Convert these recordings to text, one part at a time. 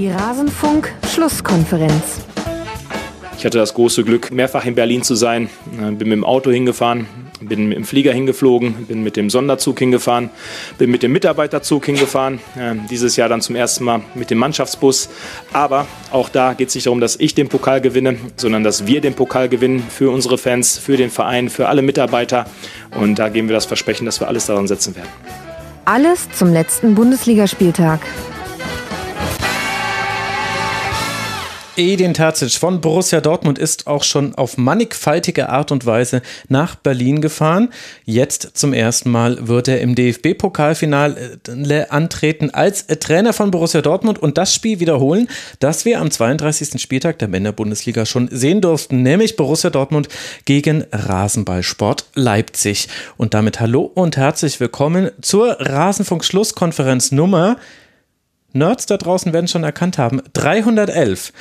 Die Rasenfunk-Schlusskonferenz. Ich hatte das große Glück, mehrfach in Berlin zu sein. Bin mit dem Auto hingefahren, bin mit dem Flieger hingeflogen, bin mit dem Sonderzug hingefahren, bin mit dem Mitarbeiterzug hingefahren. Dieses Jahr dann zum ersten Mal mit dem Mannschaftsbus. Aber auch da geht es nicht darum, dass ich den Pokal gewinne, sondern dass wir den Pokal gewinnen für unsere Fans, für den Verein, für alle Mitarbeiter. Und da geben wir das Versprechen, dass wir alles daran setzen werden. Alles zum letzten Bundesligaspieltag. Edin Terzic von Borussia Dortmund ist auch schon auf mannigfaltige Art und Weise nach Berlin gefahren. Jetzt zum ersten Mal wird er im DFB-Pokalfinale antreten als Trainer von Borussia Dortmund und das Spiel wiederholen, das wir am 32. Spieltag der Männerbundesliga schon sehen durften, nämlich Borussia Dortmund gegen Rasenballsport Leipzig. Und damit hallo und herzlich willkommen zur Rasenfunk-Schlusskonferenz Nummer Nerds da draußen werden schon erkannt haben, 311.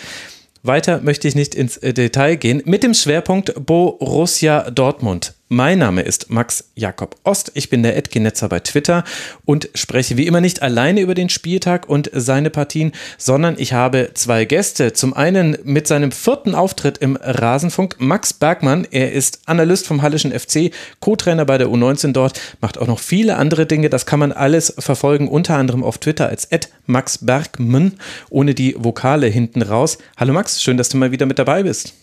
Weiter möchte ich nicht ins äh, Detail gehen mit dem Schwerpunkt Borussia Dortmund. Mein Name ist Max Jakob Ost. Ich bin der Edgenetzer bei Twitter und spreche wie immer nicht alleine über den Spieltag und seine Partien, sondern ich habe zwei Gäste. Zum einen mit seinem vierten Auftritt im Rasenfunk Max Bergmann. Er ist Analyst vom Hallischen FC, Co-Trainer bei der U19 dort, macht auch noch viele andere Dinge. Das kann man alles verfolgen, unter anderem auf Twitter als Max Bergmann, ohne die Vokale hinten raus. Hallo Max, schön, dass du mal wieder mit dabei bist.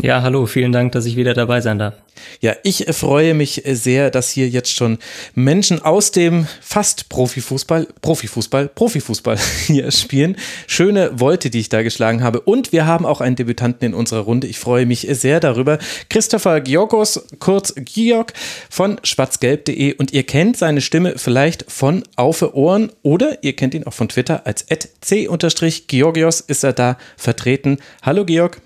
Ja, hallo, vielen Dank, dass ich wieder dabei sein darf. Ja, ich freue mich sehr, dass hier jetzt schon Menschen aus dem fast Profifußball, Profifußball, Profifußball hier spielen. Schöne Wolte, die ich da geschlagen habe. Und wir haben auch einen Debütanten in unserer Runde. Ich freue mich sehr darüber. Christopher Georgos, kurz Georg von schwarzgelb.de. Und ihr kennt seine Stimme vielleicht von Aufe Ohren oder ihr kennt ihn auch von Twitter als c-georgios ist er da vertreten. Hallo Georg.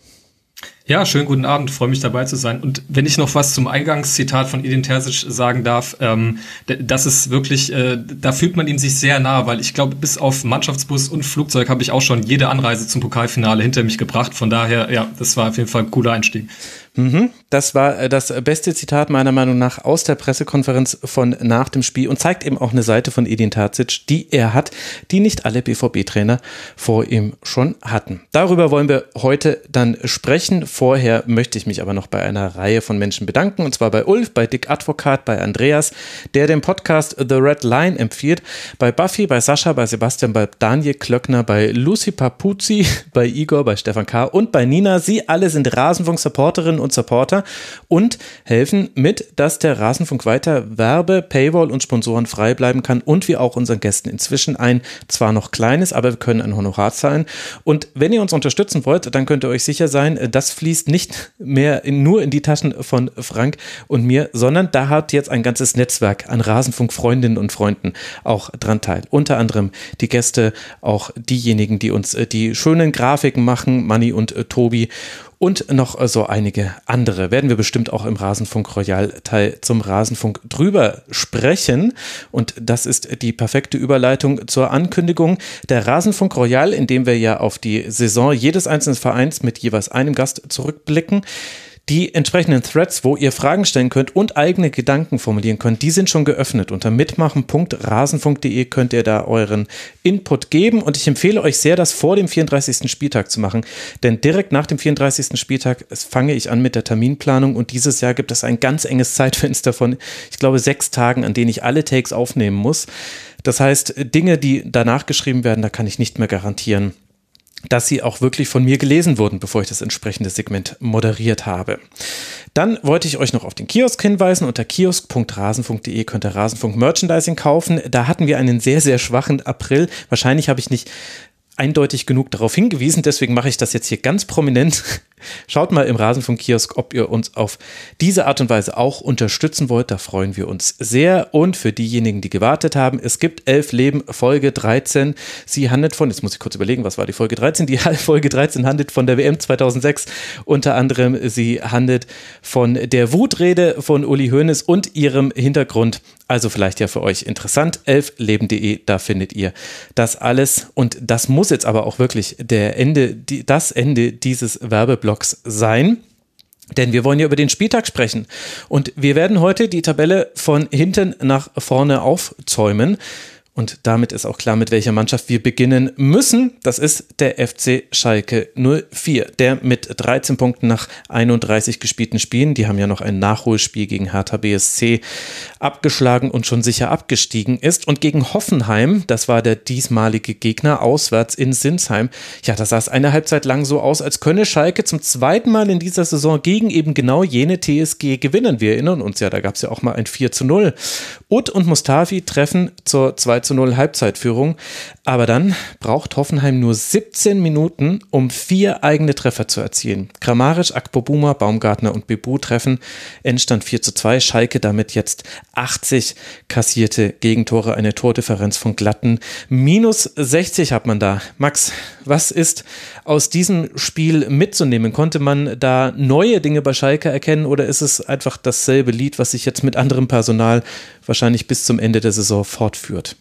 Ja, schönen guten Abend, freue mich dabei zu sein. Und wenn ich noch was zum Eingangszitat von Edin Terzic sagen darf, ähm, das ist wirklich, äh, da fühlt man ihm sich sehr nah, weil ich glaube, bis auf Mannschaftsbus und Flugzeug habe ich auch schon jede Anreise zum Pokalfinale hinter mich gebracht. Von daher, ja, das war auf jeden Fall ein cooler Einstieg. Mhm. Das war äh, das beste Zitat meiner Meinung nach aus der Pressekonferenz von nach dem Spiel und zeigt eben auch eine Seite von Edin Terzic, die er hat, die nicht alle BVB-Trainer vor ihm schon hatten. Darüber wollen wir heute dann sprechen. Vorher möchte ich mich aber noch bei einer Reihe von Menschen bedanken und zwar bei Ulf, bei Dick Advokat, bei Andreas, der den Podcast The Red Line empfiehlt, bei Buffy, bei Sascha, bei Sebastian, bei Daniel Klöckner, bei Lucy Papuzzi, bei Igor, bei Stefan K. und bei Nina. Sie alle sind Rasenfunk-Supporterinnen und Supporter und helfen mit, dass der Rasenfunk weiter Werbe, Paywall und Sponsoren frei bleiben kann und wir auch unseren Gästen inzwischen ein zwar noch kleines, aber wir können ein Honorar zahlen. Und wenn ihr uns unterstützen wollt, dann könnt ihr euch sicher sein, das fließt nicht mehr in, nur in die Taschen von Frank und mir, sondern da hat jetzt ein ganzes Netzwerk an Rasenfunk-Freundinnen und Freunden auch dran teil. Unter anderem die Gäste, auch diejenigen, die uns äh, die schönen Grafiken machen, Manni und äh, Tobi und noch so einige andere. Werden wir bestimmt auch im Rasenfunk Royal Teil zum Rasenfunk drüber sprechen. Und das ist die perfekte Überleitung zur Ankündigung der Rasenfunk Royal, in dem wir ja auf die Saison jedes einzelnen Vereins mit jeweils einem Gast zurückblicken. Die entsprechenden Threads, wo ihr Fragen stellen könnt und eigene Gedanken formulieren könnt, die sind schon geöffnet. Unter mitmachen.rasenfunk.de könnt ihr da euren Input geben. Und ich empfehle euch sehr, das vor dem 34. Spieltag zu machen. Denn direkt nach dem 34. Spieltag fange ich an mit der Terminplanung. Und dieses Jahr gibt es ein ganz enges Zeitfenster von, ich glaube, sechs Tagen, an denen ich alle Takes aufnehmen muss. Das heißt, Dinge, die danach geschrieben werden, da kann ich nicht mehr garantieren, dass sie auch wirklich von mir gelesen wurden, bevor ich das entsprechende Segment moderiert habe. Dann wollte ich euch noch auf den Kiosk hinweisen. Unter kiosk.rasenfunk.de könnt ihr Rasenfunk Merchandising kaufen. Da hatten wir einen sehr, sehr schwachen April. Wahrscheinlich habe ich nicht eindeutig genug darauf hingewiesen, deswegen mache ich das jetzt hier ganz prominent. Schaut mal im Rasenfunk-Kiosk, ob ihr uns auf diese Art und Weise auch unterstützen wollt. Da freuen wir uns sehr. Und für diejenigen, die gewartet haben, es gibt elf Leben, Folge 13. Sie handelt von, jetzt muss ich kurz überlegen, was war die Folge 13? Die Folge 13 handelt von der WM 2006. Unter anderem, sie handelt von der Wutrede von Uli Hoeneß und ihrem Hintergrund. Also vielleicht ja für euch interessant. Elfleben.de, da findet ihr das alles. Und das muss jetzt aber auch wirklich der Ende, das Ende dieses Werbeblocks Blocks sein. Denn wir wollen ja über den Spieltag sprechen. Und wir werden heute die Tabelle von hinten nach vorne aufzäumen. Und damit ist auch klar, mit welcher Mannschaft wir beginnen müssen. Das ist der FC Schalke 04, der mit 13 Punkten nach 31 gespielten Spielen, die haben ja noch ein Nachholspiel gegen Hertha BSC abgeschlagen und schon sicher abgestiegen ist. Und gegen Hoffenheim, das war der diesmalige Gegner, auswärts in Sinsheim, ja, da sah es eine Halbzeit lang so aus, als könne Schalke zum zweiten Mal in dieser Saison gegen eben genau jene TSG gewinnen. Wir erinnern uns ja, da gab es ja auch mal ein 4 zu 0. Ut und Mustafi treffen zur 2 zu 0 Halbzeitführung. Aber dann braucht Hoffenheim nur 17 Minuten, um vier eigene Treffer zu erzielen. Kramaric, Akpobuma, Baumgartner und Bebu treffen. Endstand 4 zu 2. Schalke damit jetzt 80 kassierte Gegentore, eine Tordifferenz von glatten minus 60 hat man da. Max, was ist aus diesem Spiel mitzunehmen? Konnte man da neue Dinge bei Schalke erkennen oder ist es einfach dasselbe Lied, was sich jetzt mit anderem Personal wahrscheinlich bis zum Ende der Saison fortführt?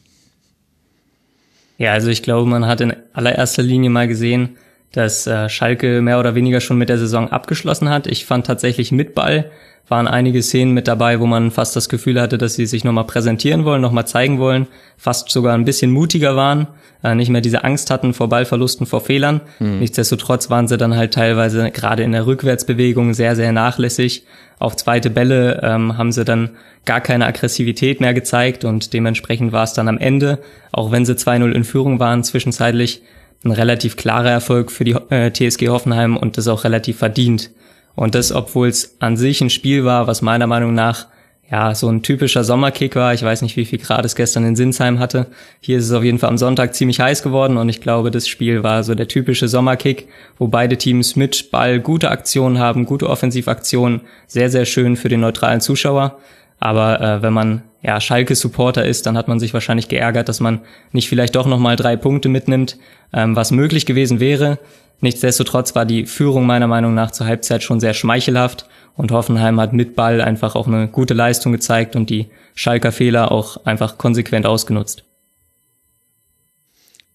Ja, also ich glaube, man hat in allererster Linie mal gesehen, dass äh, Schalke mehr oder weniger schon mit der Saison abgeschlossen hat. Ich fand tatsächlich mit Ball waren einige Szenen mit dabei, wo man fast das Gefühl hatte, dass sie sich nochmal präsentieren wollen, nochmal zeigen wollen, fast sogar ein bisschen mutiger waren, äh, nicht mehr diese Angst hatten vor Ballverlusten, vor Fehlern. Mhm. Nichtsdestotrotz waren sie dann halt teilweise gerade in der Rückwärtsbewegung sehr, sehr nachlässig. Auf zweite Bälle ähm, haben sie dann gar keine Aggressivität mehr gezeigt und dementsprechend war es dann am Ende, auch wenn sie 2-0 in Führung waren, zwischenzeitlich ein relativ klarer Erfolg für die äh, TSG Hoffenheim und das auch relativ verdient. Und das, obwohl es an sich ein Spiel war, was meiner Meinung nach ja, so ein typischer Sommerkick war. Ich weiß nicht, wie viel Grad es gestern in Sinsheim hatte. Hier ist es auf jeden Fall am Sonntag ziemlich heiß geworden und ich glaube, das Spiel war so der typische Sommerkick, wo beide Teams mit Ball gute Aktionen haben, gute Offensivaktionen, sehr, sehr schön für den neutralen Zuschauer. Aber äh, wenn man ja Schalke-Supporter ist, dann hat man sich wahrscheinlich geärgert, dass man nicht vielleicht doch nochmal drei Punkte mitnimmt, ähm, was möglich gewesen wäre. Nichtsdestotrotz war die Führung meiner Meinung nach zur Halbzeit schon sehr schmeichelhaft und Hoffenheim hat mit Ball einfach auch eine gute Leistung gezeigt und die Schalker Fehler auch einfach konsequent ausgenutzt.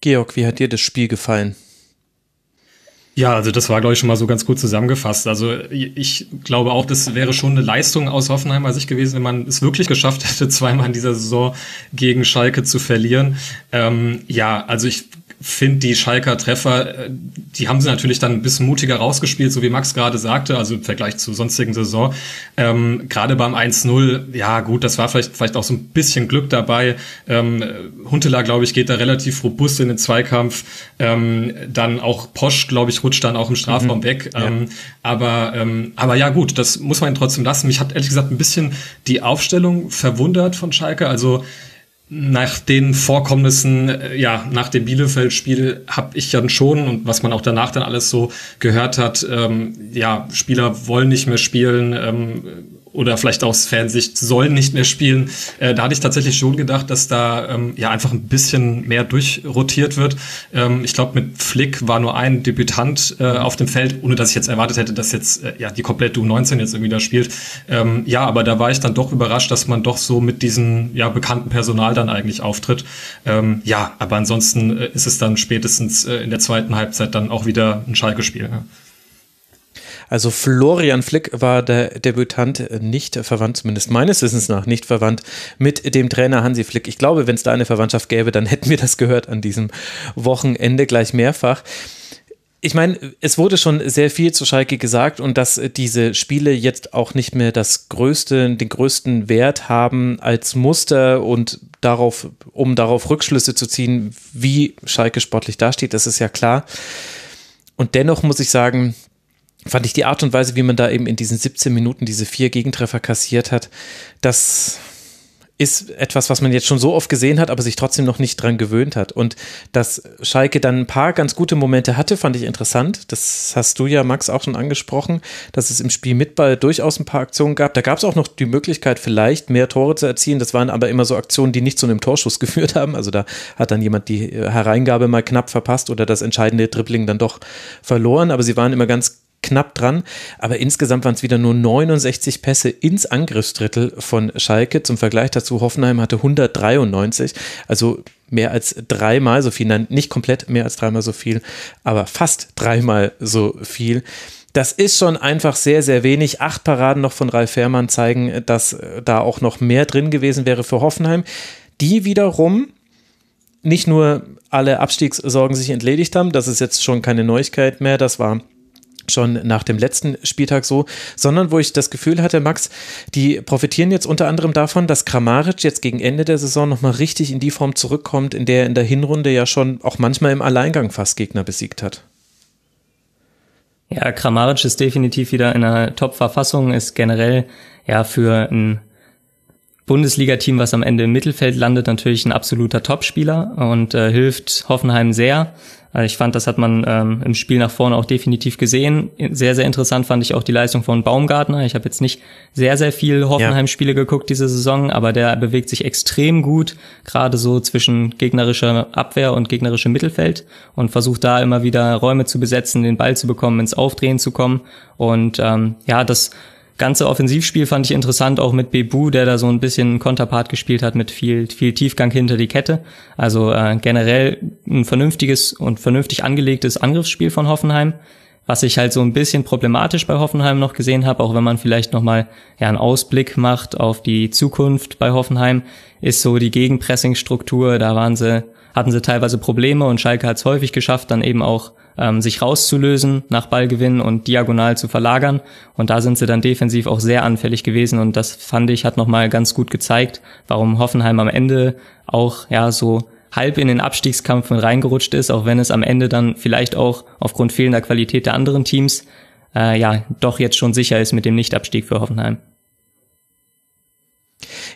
Georg, wie hat dir das Spiel gefallen? Ja, also das war, glaube ich, schon mal so ganz gut zusammengefasst. Also ich glaube auch, das wäre schon eine Leistung aus Hoffenheimer Sicht gewesen, wenn man es wirklich geschafft hätte, zweimal in dieser Saison gegen Schalke zu verlieren. Ähm, ja, also ich finde die Schalker Treffer, äh, die haben sie natürlich dann ein bisschen mutiger rausgespielt, so wie Max gerade sagte, also im Vergleich zur sonstigen Saison. Ähm, gerade beim 1-0, ja gut, das war vielleicht, vielleicht auch so ein bisschen Glück dabei. Ähm, Huntela, glaube ich, geht da relativ robust in den Zweikampf. Ähm, dann auch Posch, glaube ich, rutscht dann auch im Strafraum mhm. weg. Ja. Ähm, aber, ähm, aber ja gut, das muss man ihn trotzdem lassen. Mich hat ehrlich gesagt ein bisschen die Aufstellung verwundert von Schalke. Also nach den Vorkommnissen, äh, ja, nach dem Bielefeld-Spiel habe ich dann schon und was man auch danach dann alles so gehört hat, ähm, ja, Spieler wollen nicht mehr spielen, ähm, oder vielleicht aus Fansicht sollen nicht mehr spielen. Äh, da hatte ich tatsächlich schon gedacht, dass da ähm, ja einfach ein bisschen mehr durchrotiert wird. Ähm, ich glaube, mit Flick war nur ein Debütant äh, auf dem Feld, ohne dass ich jetzt erwartet hätte, dass jetzt äh, ja die komplette U19 jetzt irgendwie da spielt. Ähm, ja, aber da war ich dann doch überrascht, dass man doch so mit diesem ja bekannten Personal dann eigentlich auftritt. Ähm, ja, aber ansonsten äh, ist es dann spätestens äh, in der zweiten Halbzeit dann auch wieder ein Schalke-Spiel. Ja. Also Florian Flick war der Debütant nicht verwandt, zumindest meines Wissens nach nicht verwandt mit dem Trainer Hansi Flick. Ich glaube, wenn es da eine Verwandtschaft gäbe, dann hätten wir das gehört an diesem Wochenende gleich mehrfach ich meine, es wurde schon sehr viel zu Schalke gesagt und dass diese Spiele jetzt auch nicht mehr das größte, den größten Wert haben als Muster und darauf, um darauf Rückschlüsse zu ziehen, wie Schalke sportlich dasteht, das ist ja klar. Und dennoch muss ich sagen, fand ich die Art und Weise, wie man da eben in diesen 17 Minuten diese vier Gegentreffer kassiert hat, das ist etwas, was man jetzt schon so oft gesehen hat, aber sich trotzdem noch nicht dran gewöhnt hat. Und dass Schalke dann ein paar ganz gute Momente hatte, fand ich interessant. Das hast du ja, Max, auch schon angesprochen, dass es im Spiel mit Ball durchaus ein paar Aktionen gab. Da gab es auch noch die Möglichkeit, vielleicht mehr Tore zu erzielen. Das waren aber immer so Aktionen, die nicht zu einem Torschuss geführt haben. Also da hat dann jemand die Hereingabe mal knapp verpasst oder das entscheidende Dribbling dann doch verloren. Aber sie waren immer ganz knapp dran, aber insgesamt waren es wieder nur 69 Pässe ins Angriffsdrittel von Schalke. Zum Vergleich dazu, Hoffenheim hatte 193, also mehr als dreimal so viel, nein, nicht komplett mehr als dreimal so viel, aber fast dreimal so viel. Das ist schon einfach sehr, sehr wenig. Acht Paraden noch von Ralf Fährmann zeigen, dass da auch noch mehr drin gewesen wäre für Hoffenheim. Die wiederum nicht nur alle Abstiegssorgen sich entledigt haben, das ist jetzt schon keine Neuigkeit mehr, das war schon nach dem letzten Spieltag so, sondern wo ich das Gefühl hatte, Max, die profitieren jetzt unter anderem davon, dass Kramaric jetzt gegen Ende der Saison nochmal richtig in die Form zurückkommt, in der er in der Hinrunde ja schon auch manchmal im Alleingang fast Gegner besiegt hat. Ja, Kramaric ist definitiv wieder in einer Top-Verfassung, ist generell ja für ein Bundesliga-Team, was am Ende im Mittelfeld landet, natürlich ein absoluter Topspieler und äh, hilft Hoffenheim sehr. Also ich fand, das hat man ähm, im Spiel nach vorne auch definitiv gesehen. Sehr, sehr interessant fand ich auch die Leistung von Baumgartner. Ich habe jetzt nicht sehr, sehr viel Hoffenheim-Spiele geguckt diese Saison, aber der bewegt sich extrem gut, gerade so zwischen gegnerischer Abwehr und gegnerischem Mittelfeld und versucht da immer wieder Räume zu besetzen, den Ball zu bekommen, ins Aufdrehen zu kommen. Und ähm, ja, das ganze Offensivspiel fand ich interessant, auch mit Bebu, der da so ein bisschen Konterpart gespielt hat mit viel, viel Tiefgang hinter die Kette. Also äh, generell ein vernünftiges und vernünftig angelegtes Angriffsspiel von Hoffenheim. Was ich halt so ein bisschen problematisch bei Hoffenheim noch gesehen habe, auch wenn man vielleicht nochmal ja, einen Ausblick macht auf die Zukunft bei Hoffenheim, ist so die Gegenpressingstruktur. Da waren sie, hatten sie teilweise Probleme und Schalke hat es häufig geschafft, dann eben auch ähm, sich rauszulösen nach Ballgewinn und diagonal zu verlagern. Und da sind sie dann defensiv auch sehr anfällig gewesen. Und das fand ich, hat nochmal ganz gut gezeigt, warum Hoffenheim am Ende auch, ja, so halb in den Abstiegskampf mit reingerutscht ist, auch wenn es am Ende dann vielleicht auch aufgrund fehlender Qualität der anderen Teams, äh, ja, doch jetzt schon sicher ist mit dem Nichtabstieg für Hoffenheim.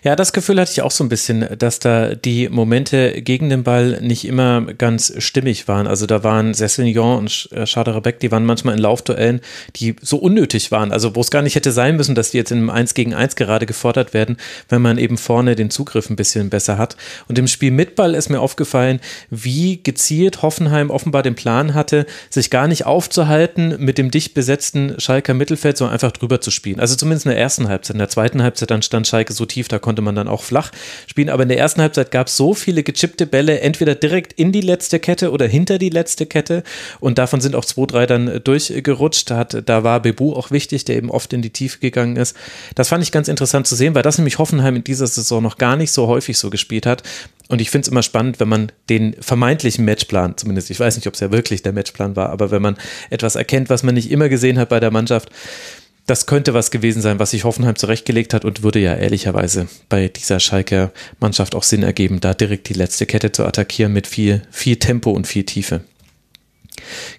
Ja, das Gefühl hatte ich auch so ein bisschen, dass da die Momente gegen den Ball nicht immer ganz stimmig waren. Also da waren Sessignon und Schaderebeck, die waren manchmal in Laufduellen, die so unnötig waren. Also wo es gar nicht hätte sein müssen, dass die jetzt in einem 1 gegen 1 gerade gefordert werden, wenn man eben vorne den Zugriff ein bisschen besser hat. Und im Spiel mit Ball ist mir aufgefallen, wie gezielt Hoffenheim offenbar den Plan hatte, sich gar nicht aufzuhalten mit dem dicht besetzten Schalker Mittelfeld, sondern einfach drüber zu spielen. Also zumindest in der ersten Halbzeit. In der zweiten Halbzeit dann stand Schalke so tief, da konnte man dann auch flach spielen. Aber in der ersten Halbzeit gab es so viele gechippte Bälle, entweder direkt in die letzte Kette oder hinter die letzte Kette. Und davon sind auch zwei, drei dann durchgerutscht. Da, hat, da war Bebu auch wichtig, der eben oft in die Tiefe gegangen ist. Das fand ich ganz interessant zu sehen, weil das nämlich Hoffenheim in dieser Saison noch gar nicht so häufig so gespielt hat. Und ich finde es immer spannend, wenn man den vermeintlichen Matchplan, zumindest ich weiß nicht, ob es ja wirklich der Matchplan war, aber wenn man etwas erkennt, was man nicht immer gesehen hat bei der Mannschaft, das könnte was gewesen sein, was sich Hoffenheim zurechtgelegt hat und würde ja ehrlicherweise bei dieser Schalker Mannschaft auch Sinn ergeben, da direkt die letzte Kette zu attackieren mit viel, viel Tempo und viel Tiefe.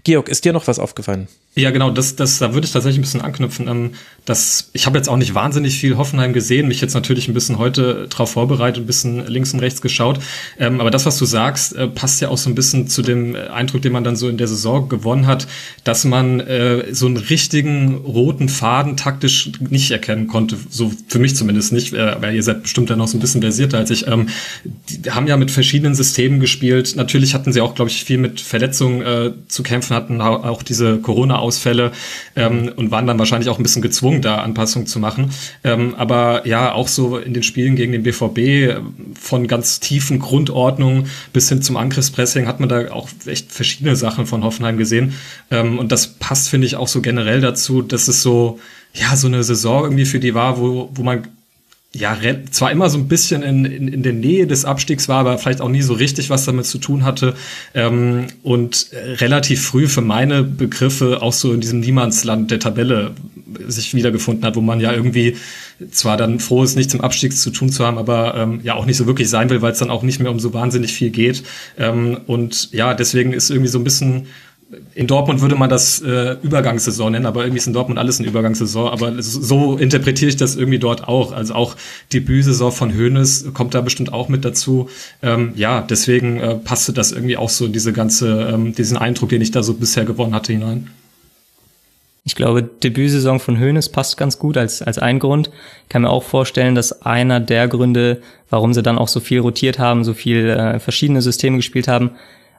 Georg, ist dir noch was aufgefallen? Ja, genau, das, das, da würde ich tatsächlich ein bisschen anknüpfen. Ähm, das, ich habe jetzt auch nicht wahnsinnig viel Hoffenheim gesehen, mich jetzt natürlich ein bisschen heute drauf vorbereitet, ein bisschen links und rechts geschaut. Ähm, aber das, was du sagst, äh, passt ja auch so ein bisschen zu dem Eindruck, den man dann so in der Saison gewonnen hat, dass man äh, so einen richtigen roten Faden taktisch nicht erkennen konnte. So für mich zumindest nicht, äh, weil ihr seid bestimmt ja noch so ein bisschen versierter als ich. Ähm, die haben ja mit verschiedenen Systemen gespielt. Natürlich hatten sie auch, glaube ich, viel mit Verletzungen äh, zu kämpfen, hatten auch diese Corona- Ausfälle ähm, und waren dann wahrscheinlich auch ein bisschen gezwungen, da Anpassungen zu machen. Ähm, aber ja, auch so in den Spielen gegen den BVB von ganz tiefen Grundordnungen bis hin zum Angriffspressing hat man da auch echt verschiedene Sachen von Hoffenheim gesehen. Ähm, und das passt, finde ich, auch so generell dazu, dass es so, ja, so eine Saison irgendwie für die war, wo, wo man ja, zwar immer so ein bisschen in, in, in der Nähe des Abstiegs war, aber vielleicht auch nie so richtig was damit zu tun hatte ähm, und relativ früh für meine Begriffe auch so in diesem Niemandsland der Tabelle sich wiedergefunden hat, wo man ja irgendwie zwar dann froh ist, nichts im Abstieg zu tun zu haben, aber ähm, ja auch nicht so wirklich sein will, weil es dann auch nicht mehr um so wahnsinnig viel geht. Ähm, und ja, deswegen ist irgendwie so ein bisschen in Dortmund würde man das äh, Übergangssaison nennen, aber irgendwie ist in Dortmund alles eine Übergangssaison. Aber so interpretiere ich das irgendwie dort auch. Also auch Debütsaison von Hoeneß kommt da bestimmt auch mit dazu. Ähm, ja, deswegen äh, passte das irgendwie auch so diese ganze, ähm, diesen Eindruck, den ich da so bisher gewonnen hatte, hinein. Ich glaube, Debütsaison von Hoeneß passt ganz gut als, als ein Grund. Ich kann mir auch vorstellen, dass einer der Gründe, warum sie dann auch so viel rotiert haben, so viel äh, verschiedene Systeme gespielt haben,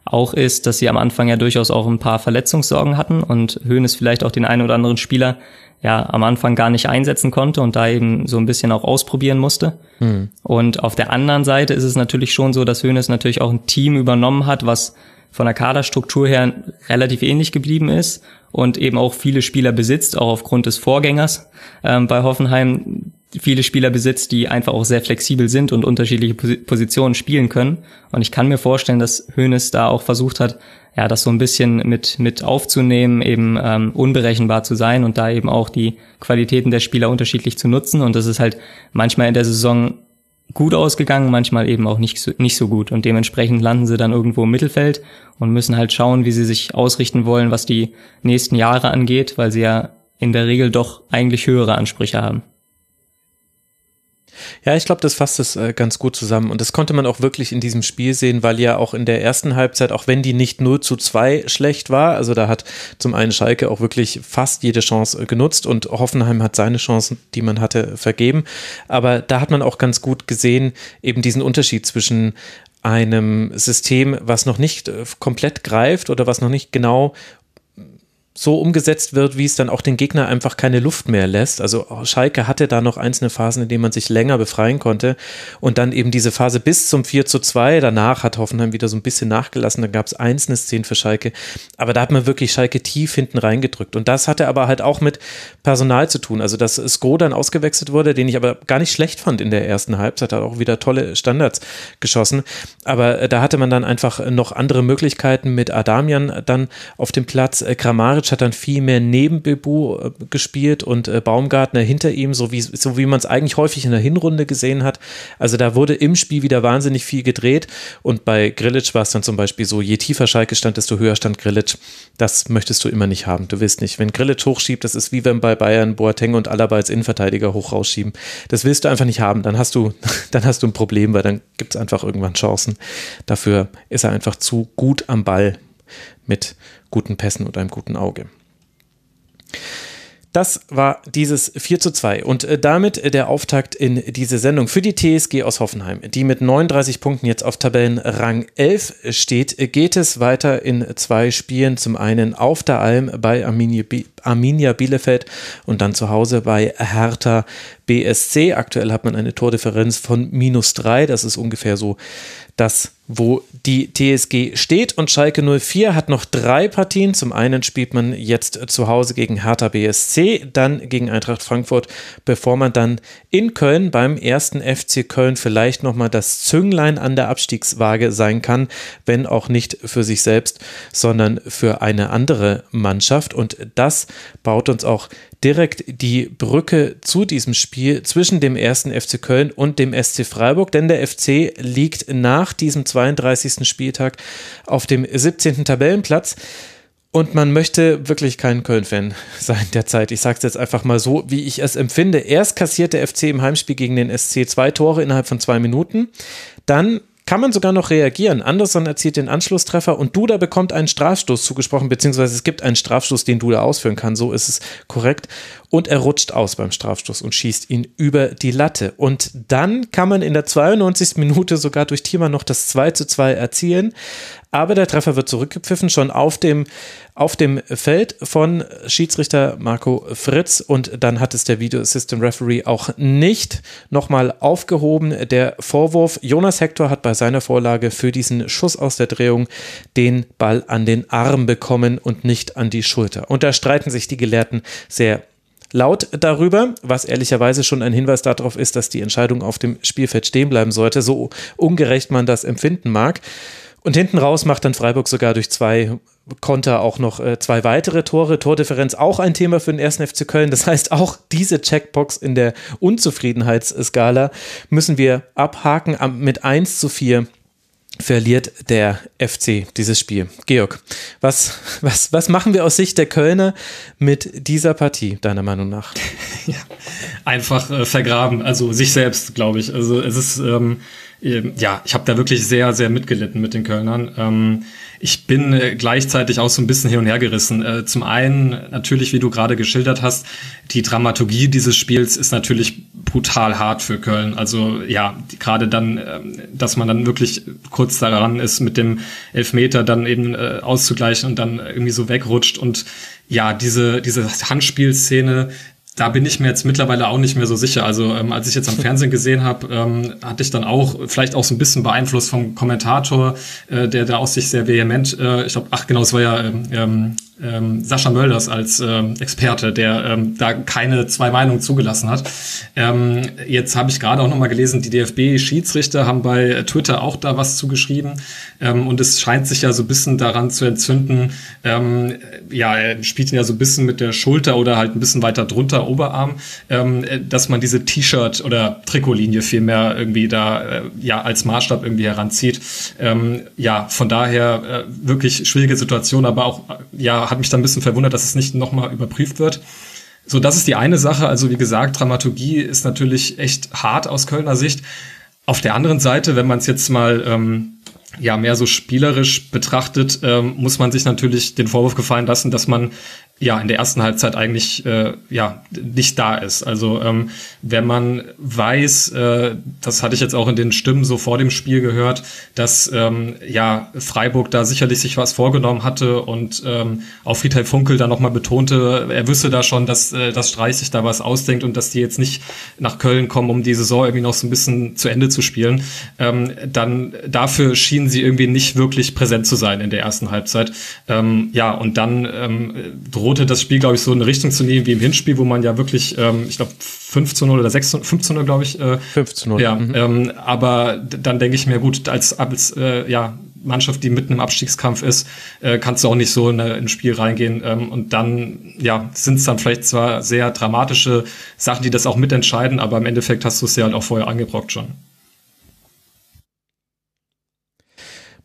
auch ist, dass sie am Anfang ja durchaus auch ein paar Verletzungssorgen hatten und Höhnes vielleicht auch den einen oder anderen Spieler ja am Anfang gar nicht einsetzen konnte und da eben so ein bisschen auch ausprobieren musste. Mhm. Und auf der anderen Seite ist es natürlich schon so, dass Höhnes natürlich auch ein Team übernommen hat, was von der Kaderstruktur her relativ ähnlich geblieben ist und eben auch viele Spieler besitzt, auch aufgrund des Vorgängers ähm, bei Hoffenheim, viele Spieler besitzt, die einfach auch sehr flexibel sind und unterschiedliche Positionen spielen können. Und ich kann mir vorstellen, dass Hoeneß da auch versucht hat, ja, das so ein bisschen mit, mit aufzunehmen, eben ähm, unberechenbar zu sein und da eben auch die Qualitäten der Spieler unterschiedlich zu nutzen. Und das ist halt manchmal in der Saison gut ausgegangen, manchmal eben auch nicht so, nicht so gut. Und dementsprechend landen sie dann irgendwo im Mittelfeld und müssen halt schauen, wie sie sich ausrichten wollen, was die nächsten Jahre angeht, weil sie ja in der Regel doch eigentlich höhere Ansprüche haben. Ja, ich glaube, das fasst es äh, ganz gut zusammen. Und das konnte man auch wirklich in diesem Spiel sehen, weil ja auch in der ersten Halbzeit, auch wenn die nicht 0 zu 2 schlecht war, also da hat zum einen Schalke auch wirklich fast jede Chance äh, genutzt und Hoffenheim hat seine Chancen, die man hatte, vergeben. Aber da hat man auch ganz gut gesehen, eben diesen Unterschied zwischen einem System, was noch nicht äh, komplett greift oder was noch nicht genau so umgesetzt wird, wie es dann auch den Gegner einfach keine Luft mehr lässt. Also Schalke hatte da noch einzelne Phasen, in denen man sich länger befreien konnte. Und dann eben diese Phase bis zum 4 zu 2. Danach hat Hoffenheim wieder so ein bisschen nachgelassen. Da gab es einzelne Szenen für Schalke. Aber da hat man wirklich Schalke tief hinten reingedrückt. Und das hatte aber halt auch mit Personal zu tun. Also dass Sko dann ausgewechselt wurde, den ich aber gar nicht schlecht fand in der ersten Halbzeit. Hat auch wieder tolle Standards geschossen. Aber äh, da hatte man dann einfach noch andere Möglichkeiten mit Adamian dann auf dem Platz. Äh, Kramaric Kramaric hat dann viel mehr neben Bebu äh, gespielt und äh, Baumgartner hinter ihm, so wie, so wie man es eigentlich häufig in der Hinrunde gesehen hat. Also da wurde im Spiel wieder wahnsinnig viel gedreht und bei Grilic war es dann zum Beispiel so, je tiefer Schalke stand, desto höher stand Grilic. Das möchtest du immer nicht haben. Du willst nicht. Wenn Grilic hochschiebt, das ist wie wenn bei Bayern Boateng und Alaba als Innenverteidiger hoch rausschieben. Das willst du einfach nicht haben. Dann hast du, dann hast du ein Problem, weil dann gibt es einfach irgendwann Chancen. Dafür ist er einfach zu gut am Ball mit guten Pässen und einem guten Auge. Das war dieses 4 zu 2 und äh, damit der Auftakt in diese Sendung für die TSG aus Hoffenheim, die mit 39 Punkten jetzt auf Tabellenrang 11 steht. Geht es weiter in zwei Spielen, zum einen auf der Alm bei Arminia, Arminia Bielefeld und dann zu Hause bei Hertha BSC. Aktuell hat man eine Tordifferenz von minus 3, das ist ungefähr so das, wo die TSG steht. Und Schalke 04 hat noch drei Partien. Zum einen spielt man jetzt zu Hause gegen Hertha BSC, dann gegen Eintracht Frankfurt, bevor man dann in Köln beim ersten FC Köln vielleicht nochmal das Zünglein an der Abstiegswaage sein kann, wenn auch nicht für sich selbst, sondern für eine andere Mannschaft. Und das baut uns auch direkt die Brücke zu diesem Spiel zwischen dem ersten FC Köln und dem SC Freiburg, denn der FC liegt nach diesem 32. Spieltag auf dem 17. Tabellenplatz. Und man möchte wirklich kein Köln-Fan sein derzeit. Ich sage es jetzt einfach mal so, wie ich es empfinde. Erst kassiert der FC im Heimspiel gegen den SC zwei Tore innerhalb von zwei Minuten. Dann kann man sogar noch reagieren. Anderson erzielt den Anschlusstreffer und Duda bekommt einen Strafstoß zugesprochen, beziehungsweise es gibt einen Strafstoß, den Duda ausführen kann. So ist es korrekt. Und er rutscht aus beim Strafstoß und schießt ihn über die Latte. Und dann kann man in der 92. Minute sogar durch Thiemann noch das 2 zu 2 erzielen. Aber der Treffer wird zurückgepfiffen, schon auf dem, auf dem Feld von Schiedsrichter Marco Fritz. Und dann hat es der Video Assistant Referee auch nicht nochmal aufgehoben. Der Vorwurf, Jonas Hector hat bei seiner Vorlage für diesen Schuss aus der Drehung den Ball an den Arm bekommen und nicht an die Schulter. Und da streiten sich die Gelehrten sehr laut darüber, was ehrlicherweise schon ein Hinweis darauf ist, dass die Entscheidung auf dem Spielfeld stehen bleiben sollte, so ungerecht man das empfinden mag. Und hinten raus macht dann Freiburg sogar durch zwei Konter auch noch äh, zwei weitere Tore. Tordifferenz auch ein Thema für den ersten FC Köln. Das heißt, auch diese Checkbox in der Unzufriedenheitsskala müssen wir abhaken. Mit 1 zu 4 verliert der FC dieses Spiel. Georg, was, was, was machen wir aus Sicht der Kölner mit dieser Partie, deiner Meinung nach? Ja, einfach äh, vergraben, also sich selbst, glaube ich. Also es ist. Ähm ähm, ja, ich habe da wirklich sehr, sehr mitgelitten mit den Kölnern. Ähm, ich bin äh, gleichzeitig auch so ein bisschen hin und her gerissen. Äh, zum einen natürlich, wie du gerade geschildert hast, die Dramaturgie dieses Spiels ist natürlich brutal hart für Köln. Also ja, gerade dann, ähm, dass man dann wirklich kurz daran ist, mit dem Elfmeter dann eben äh, auszugleichen und dann irgendwie so wegrutscht und ja, diese, diese Handspielszene, da bin ich mir jetzt mittlerweile auch nicht mehr so sicher. Also ähm, als ich jetzt am Fernsehen gesehen habe, ähm, hatte ich dann auch vielleicht auch so ein bisschen beeinflusst vom Kommentator, äh, der da aus sich sehr vehement, äh, ich glaube, ach genau, es war ja ähm, ähm Sascha Mölders als ähm, Experte, der ähm, da keine zwei Meinungen zugelassen hat. Ähm, jetzt habe ich gerade auch noch mal gelesen, die DFB-Schiedsrichter haben bei Twitter auch da was zugeschrieben ähm, und es scheint sich ja so ein bisschen daran zu entzünden. Ähm, ja, er spielt ihn ja so ein bisschen mit der Schulter oder halt ein bisschen weiter drunter Oberarm, ähm, dass man diese T-Shirt oder Trikotlinie vielmehr irgendwie da äh, ja als Maßstab irgendwie heranzieht. Ähm, ja, von daher äh, wirklich schwierige Situation, aber auch ja hat mich dann ein bisschen verwundert, dass es nicht nochmal überprüft wird. So, das ist die eine Sache. Also wie gesagt, Dramaturgie ist natürlich echt hart aus Kölner Sicht. Auf der anderen Seite, wenn man es jetzt mal ähm, ja mehr so spielerisch betrachtet, ähm, muss man sich natürlich den Vorwurf gefallen lassen, dass man ja in der ersten Halbzeit eigentlich äh, ja nicht da ist. Also ähm, wenn man weiß, äh, das hatte ich jetzt auch in den Stimmen so vor dem Spiel gehört, dass ähm, ja Freiburg da sicherlich sich was vorgenommen hatte und ähm, auch Friedhelm Funkel da nochmal betonte, er wüsste da schon, dass äh, das Streich sich da was ausdenkt und dass die jetzt nicht nach Köln kommen, um die Saison irgendwie noch so ein bisschen zu Ende zu spielen, ähm, dann dafür schienen sie irgendwie nicht wirklich präsent zu sein in der ersten Halbzeit. Ähm, ja, und dann ähm, droht drohte das Spiel, glaube ich, so in eine Richtung zu nehmen wie im Hinspiel, wo man ja wirklich, ähm, ich glaube, 5 zu 0 oder 6 zu 5 zu 0, glaube ich. Äh, 5 zu 0. Ja, mhm. ähm, aber dann denke ich mir, gut, als, als äh, ja, Mannschaft, die mitten im Abstiegskampf ist, äh, kannst du auch nicht so in, ein Spiel reingehen. Ähm, und dann, ja, sind es dann vielleicht zwar sehr dramatische Sachen, die das auch mitentscheiden, aber im Endeffekt hast du es ja halt auch vorher angebrockt schon.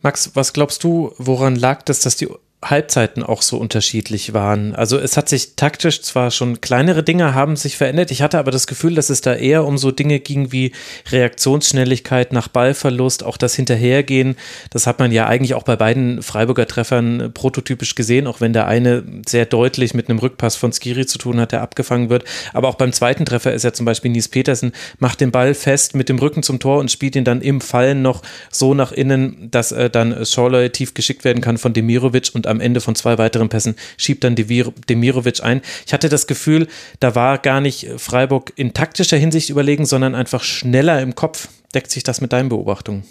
Max, was glaubst du, woran lag das, dass die Halbzeiten auch so unterschiedlich waren. Also es hat sich taktisch zwar schon kleinere Dinge haben sich verändert, ich hatte aber das Gefühl, dass es da eher um so Dinge ging wie Reaktionsschnelligkeit nach Ballverlust, auch das Hinterhergehen. Das hat man ja eigentlich auch bei beiden Freiburger Treffern prototypisch gesehen, auch wenn der eine sehr deutlich mit einem Rückpass von Skiri zu tun hat, der abgefangen wird. Aber auch beim zweiten Treffer ist ja zum Beispiel Nies Petersen, macht den Ball fest mit dem Rücken zum Tor und spielt ihn dann im Fallen noch so nach innen, dass äh, dann Schorloy tief geschickt werden kann von Demirovic und am Ende von zwei weiteren Pässen schiebt dann Demirovic ein. Ich hatte das Gefühl, da war gar nicht Freiburg in taktischer Hinsicht überlegen, sondern einfach schneller im Kopf. Deckt sich das mit deinen Beobachtungen?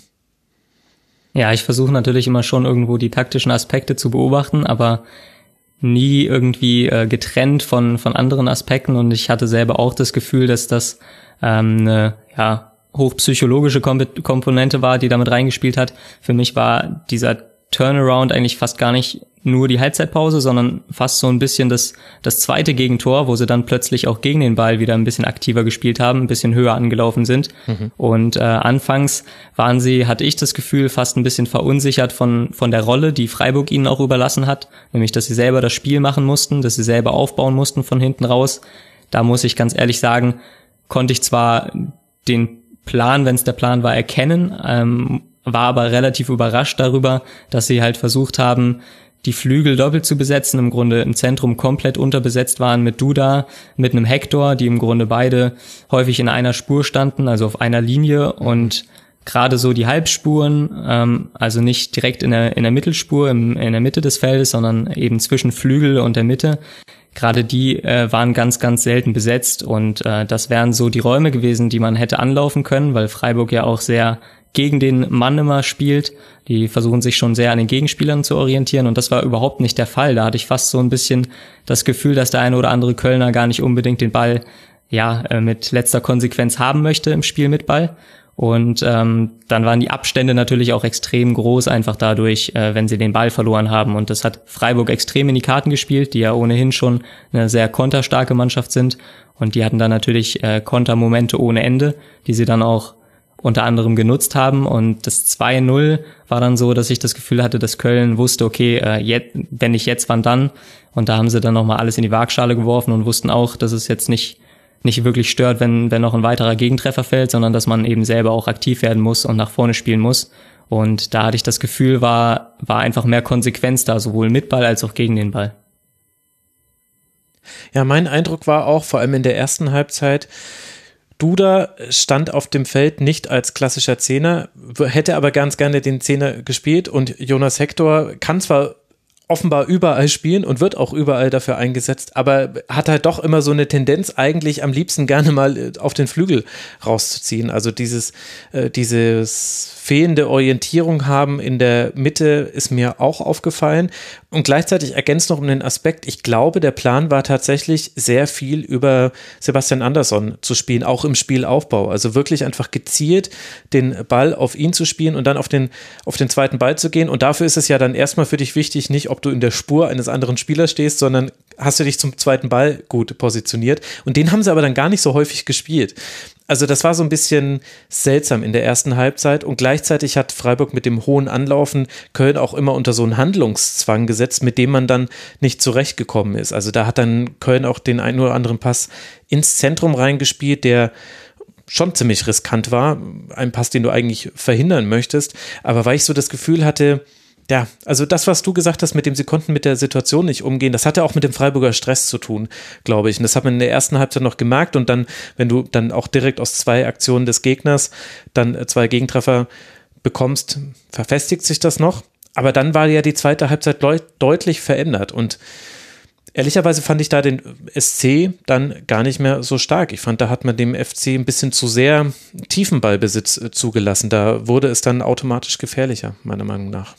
Ja, ich versuche natürlich immer schon irgendwo die taktischen Aspekte zu beobachten, aber nie irgendwie äh, getrennt von, von anderen Aspekten und ich hatte selber auch das Gefühl, dass das ähm, eine ja, hochpsychologische Komponente war, die damit reingespielt hat. Für mich war dieser Turnaround eigentlich fast gar nicht nur die Halbzeitpause, sondern fast so ein bisschen das, das zweite Gegentor, wo sie dann plötzlich auch gegen den Ball wieder ein bisschen aktiver gespielt haben, ein bisschen höher angelaufen sind. Mhm. Und äh, anfangs waren sie, hatte ich das Gefühl, fast ein bisschen verunsichert von, von der Rolle, die Freiburg ihnen auch überlassen hat, nämlich dass sie selber das Spiel machen mussten, dass sie selber aufbauen mussten von hinten raus. Da muss ich ganz ehrlich sagen, konnte ich zwar den Plan, wenn es der Plan war, erkennen, ähm, war aber relativ überrascht darüber, dass sie halt versucht haben, die Flügel doppelt zu besetzen, im Grunde im Zentrum komplett unterbesetzt waren mit Duda, mit einem Hector, die im Grunde beide häufig in einer Spur standen, also auf einer Linie und gerade so die Halbspuren, ähm, also nicht direkt in der, in der Mittelspur, im, in der Mitte des Feldes, sondern eben zwischen Flügel und der Mitte. Gerade die äh, waren ganz, ganz selten besetzt und äh, das wären so die Räume gewesen, die man hätte anlaufen können, weil Freiburg ja auch sehr gegen den Mann immer spielt. Die versuchen sich schon sehr an den Gegenspielern zu orientieren und das war überhaupt nicht der Fall. Da hatte ich fast so ein bisschen das Gefühl, dass der eine oder andere Kölner gar nicht unbedingt den Ball ja äh, mit letzter Konsequenz haben möchte im Spiel mit Ball. Und ähm, dann waren die Abstände natürlich auch extrem groß, einfach dadurch, äh, wenn sie den Ball verloren haben. Und das hat Freiburg extrem in die Karten gespielt, die ja ohnehin schon eine sehr konterstarke Mannschaft sind. Und die hatten dann natürlich äh, Kontermomente ohne Ende, die sie dann auch unter anderem genutzt haben. Und das 2-0 war dann so, dass ich das Gefühl hatte, dass Köln wusste, okay, äh, jetzt, wenn nicht jetzt, wann dann? Und da haben sie dann nochmal alles in die Waagschale geworfen und wussten auch, dass es jetzt nicht, nicht wirklich stört, wenn, wenn noch ein weiterer Gegentreffer fällt, sondern dass man eben selber auch aktiv werden muss und nach vorne spielen muss. Und da hatte ich das Gefühl, war, war einfach mehr Konsequenz da, sowohl mit Ball als auch gegen den Ball. Ja, mein Eindruck war auch, vor allem in der ersten Halbzeit, Duda stand auf dem Feld nicht als klassischer Zehner, hätte aber ganz gerne den Zehner gespielt und Jonas Hector kann zwar offenbar überall spielen und wird auch überall dafür eingesetzt, aber hat halt doch immer so eine Tendenz, eigentlich am liebsten gerne mal äh, auf den Flügel rauszuziehen. Also dieses, äh, dieses fehlende Orientierung haben in der Mitte ist mir auch aufgefallen. Und gleichzeitig ergänzt noch um den Aspekt, ich glaube, der Plan war tatsächlich sehr viel über Sebastian Andersson zu spielen, auch im Spielaufbau. Also wirklich einfach gezielt den Ball auf ihn zu spielen und dann auf den, auf den zweiten Ball zu gehen. Und dafür ist es ja dann erstmal für dich wichtig, nicht ob du in der Spur eines anderen Spielers stehst, sondern hast du dich zum zweiten Ball gut positioniert. Und den haben sie aber dann gar nicht so häufig gespielt. Also das war so ein bisschen seltsam in der ersten Halbzeit und gleichzeitig hat Freiburg mit dem hohen Anlaufen Köln auch immer unter so einen Handlungszwang gesetzt, mit dem man dann nicht zurechtgekommen ist. Also da hat dann Köln auch den einen oder anderen Pass ins Zentrum reingespielt, der schon ziemlich riskant war. Ein Pass, den du eigentlich verhindern möchtest. Aber weil ich so das Gefühl hatte, ja, also das, was du gesagt hast, mit dem sie konnten mit der Situation nicht umgehen, das hatte auch mit dem Freiburger Stress zu tun, glaube ich. Und das hat man in der ersten Halbzeit noch gemerkt. Und dann, wenn du dann auch direkt aus zwei Aktionen des Gegners dann äh, zwei Gegentreffer bekommst, verfestigt sich das noch. Aber dann war ja die zweite Halbzeit deutlich verändert. Und ehrlicherweise fand ich da den SC dann gar nicht mehr so stark. Ich fand, da hat man dem FC ein bisschen zu sehr Tiefenballbesitz äh, zugelassen. Da wurde es dann automatisch gefährlicher, meiner Meinung nach.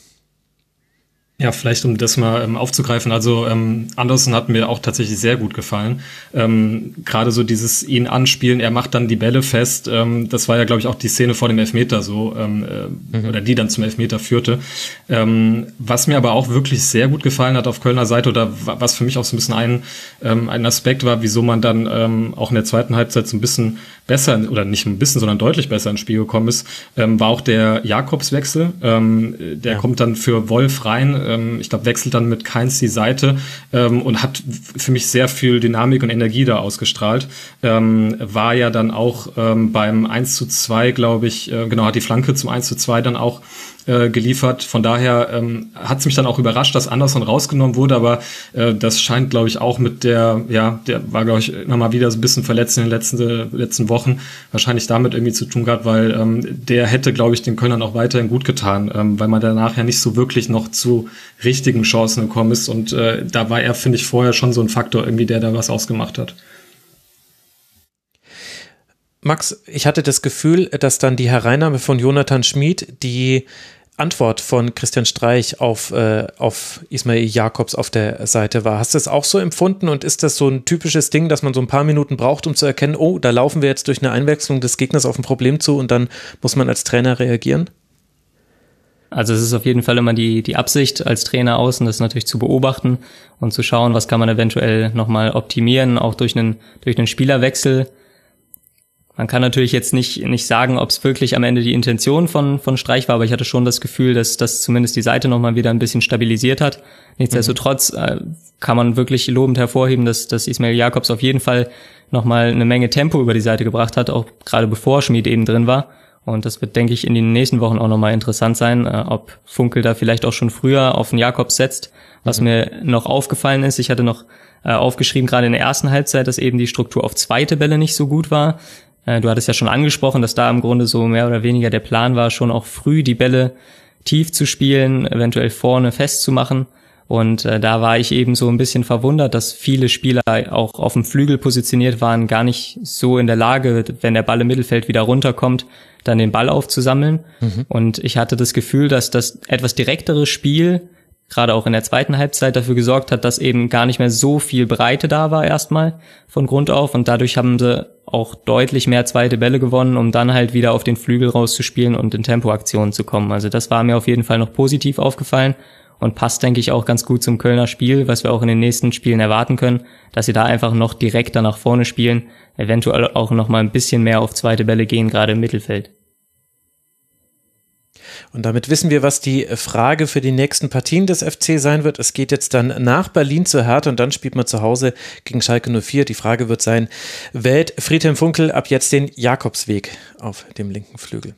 Ja, vielleicht um das mal ähm, aufzugreifen. Also ähm, Anderson hat mir auch tatsächlich sehr gut gefallen. Ähm, Gerade so dieses ihn anspielen, er macht dann die Bälle fest. Ähm, das war ja, glaube ich, auch die Szene vor dem Elfmeter so, ähm, äh, mhm. oder die dann zum Elfmeter führte. Ähm, was mir aber auch wirklich sehr gut gefallen hat auf Kölner Seite oder was für mich auch so ein bisschen ein, ähm, ein Aspekt war, wieso man dann ähm, auch in der zweiten Halbzeit so ein bisschen besser oder nicht ein bisschen, sondern deutlich besser ins Spiel gekommen ist, ähm, war auch der Jakobswechsel. Ähm, der ja. kommt dann für Wolf rein. Ähm, ich glaube, wechselt dann mit Keins die Seite ähm, und hat für mich sehr viel Dynamik und Energie da ausgestrahlt. Ähm, war ja dann auch ähm, beim 1 zu 2, glaube ich, äh, genau, hat die Flanke zum 1 zu 2 dann auch äh, geliefert. Von daher ähm, hat es mich dann auch überrascht, dass Anderson rausgenommen wurde, aber äh, das scheint, glaube ich, auch mit der, ja, der war, glaube ich, immer mal wieder so ein bisschen verletzt in den letzten, letzten Wochen, wahrscheinlich damit irgendwie zu tun gehabt, weil ähm, der hätte, glaube ich, den Kölnern auch weiterhin gut getan, ähm, weil man danach ja nicht so wirklich noch zu richtigen Chancen gekommen ist und äh, da war er, finde ich, vorher schon so ein Faktor irgendwie, der da was ausgemacht hat. Max, ich hatte das Gefühl, dass dann die Hereinnahme von Jonathan Schmid die Antwort von Christian Streich auf, äh, auf Ismail Jakobs auf der Seite war. Hast du das auch so empfunden und ist das so ein typisches Ding, dass man so ein paar Minuten braucht, um zu erkennen, oh, da laufen wir jetzt durch eine Einwechslung des Gegners auf ein Problem zu und dann muss man als Trainer reagieren? Also es ist auf jeden Fall immer die, die Absicht als Trainer außen, das natürlich zu beobachten und zu schauen, was kann man eventuell nochmal optimieren, auch durch einen, durch einen Spielerwechsel man kann natürlich jetzt nicht, nicht sagen, ob es wirklich am Ende die Intention von, von Streich war, aber ich hatte schon das Gefühl, dass das zumindest die Seite nochmal wieder ein bisschen stabilisiert hat. Nichtsdestotrotz äh, kann man wirklich lobend hervorheben, dass, dass Ismail Jakobs auf jeden Fall nochmal eine Menge Tempo über die Seite gebracht hat, auch gerade bevor Schmid eben drin war. Und das wird, denke ich, in den nächsten Wochen auch nochmal interessant sein, äh, ob Funkel da vielleicht auch schon früher auf den Jakobs setzt. Was mhm. mir noch aufgefallen ist, ich hatte noch äh, aufgeschrieben, gerade in der ersten Halbzeit, dass eben die Struktur auf zweite Bälle nicht so gut war. Äh, du hattest ja schon angesprochen, dass da im Grunde so mehr oder weniger der Plan war, schon auch früh die Bälle tief zu spielen, eventuell vorne festzumachen. Und äh, da war ich eben so ein bisschen verwundert, dass viele Spieler auch auf dem Flügel positioniert waren, gar nicht so in der Lage, wenn der Ball im Mittelfeld wieder runterkommt, dann den Ball aufzusammeln. Mhm. Und ich hatte das Gefühl, dass das etwas direktere Spiel gerade auch in der zweiten Halbzeit dafür gesorgt hat, dass eben gar nicht mehr so viel Breite da war erstmal von Grund auf und dadurch haben sie auch deutlich mehr zweite Bälle gewonnen, um dann halt wieder auf den Flügel rauszuspielen und in Tempoaktionen zu kommen. Also das war mir auf jeden Fall noch positiv aufgefallen und passt, denke ich, auch ganz gut zum Kölner Spiel, was wir auch in den nächsten Spielen erwarten können, dass sie da einfach noch direkter nach vorne spielen, eventuell auch noch mal ein bisschen mehr auf zweite Bälle gehen, gerade im Mittelfeld. Und damit wissen wir, was die Frage für die nächsten Partien des FC sein wird. Es geht jetzt dann nach Berlin zur Hertha und dann spielt man zu Hause gegen Schalke 04. Die Frage wird sein, wählt Friedhelm Funkel ab jetzt den Jakobsweg auf dem linken Flügel?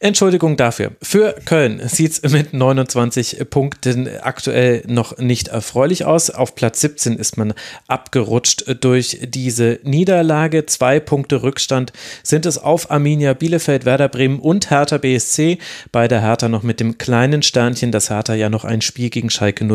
Entschuldigung dafür. Für Köln sieht es mit 29 Punkten aktuell noch nicht erfreulich aus. Auf Platz 17 ist man abgerutscht durch diese Niederlage. Zwei Punkte Rückstand sind es auf Arminia Bielefeld, Werder Bremen und Hertha BSC. Beide der Hertha noch mit dem kleinen Sternchen, dass Hertha ja noch ein Spiel gegen Schalke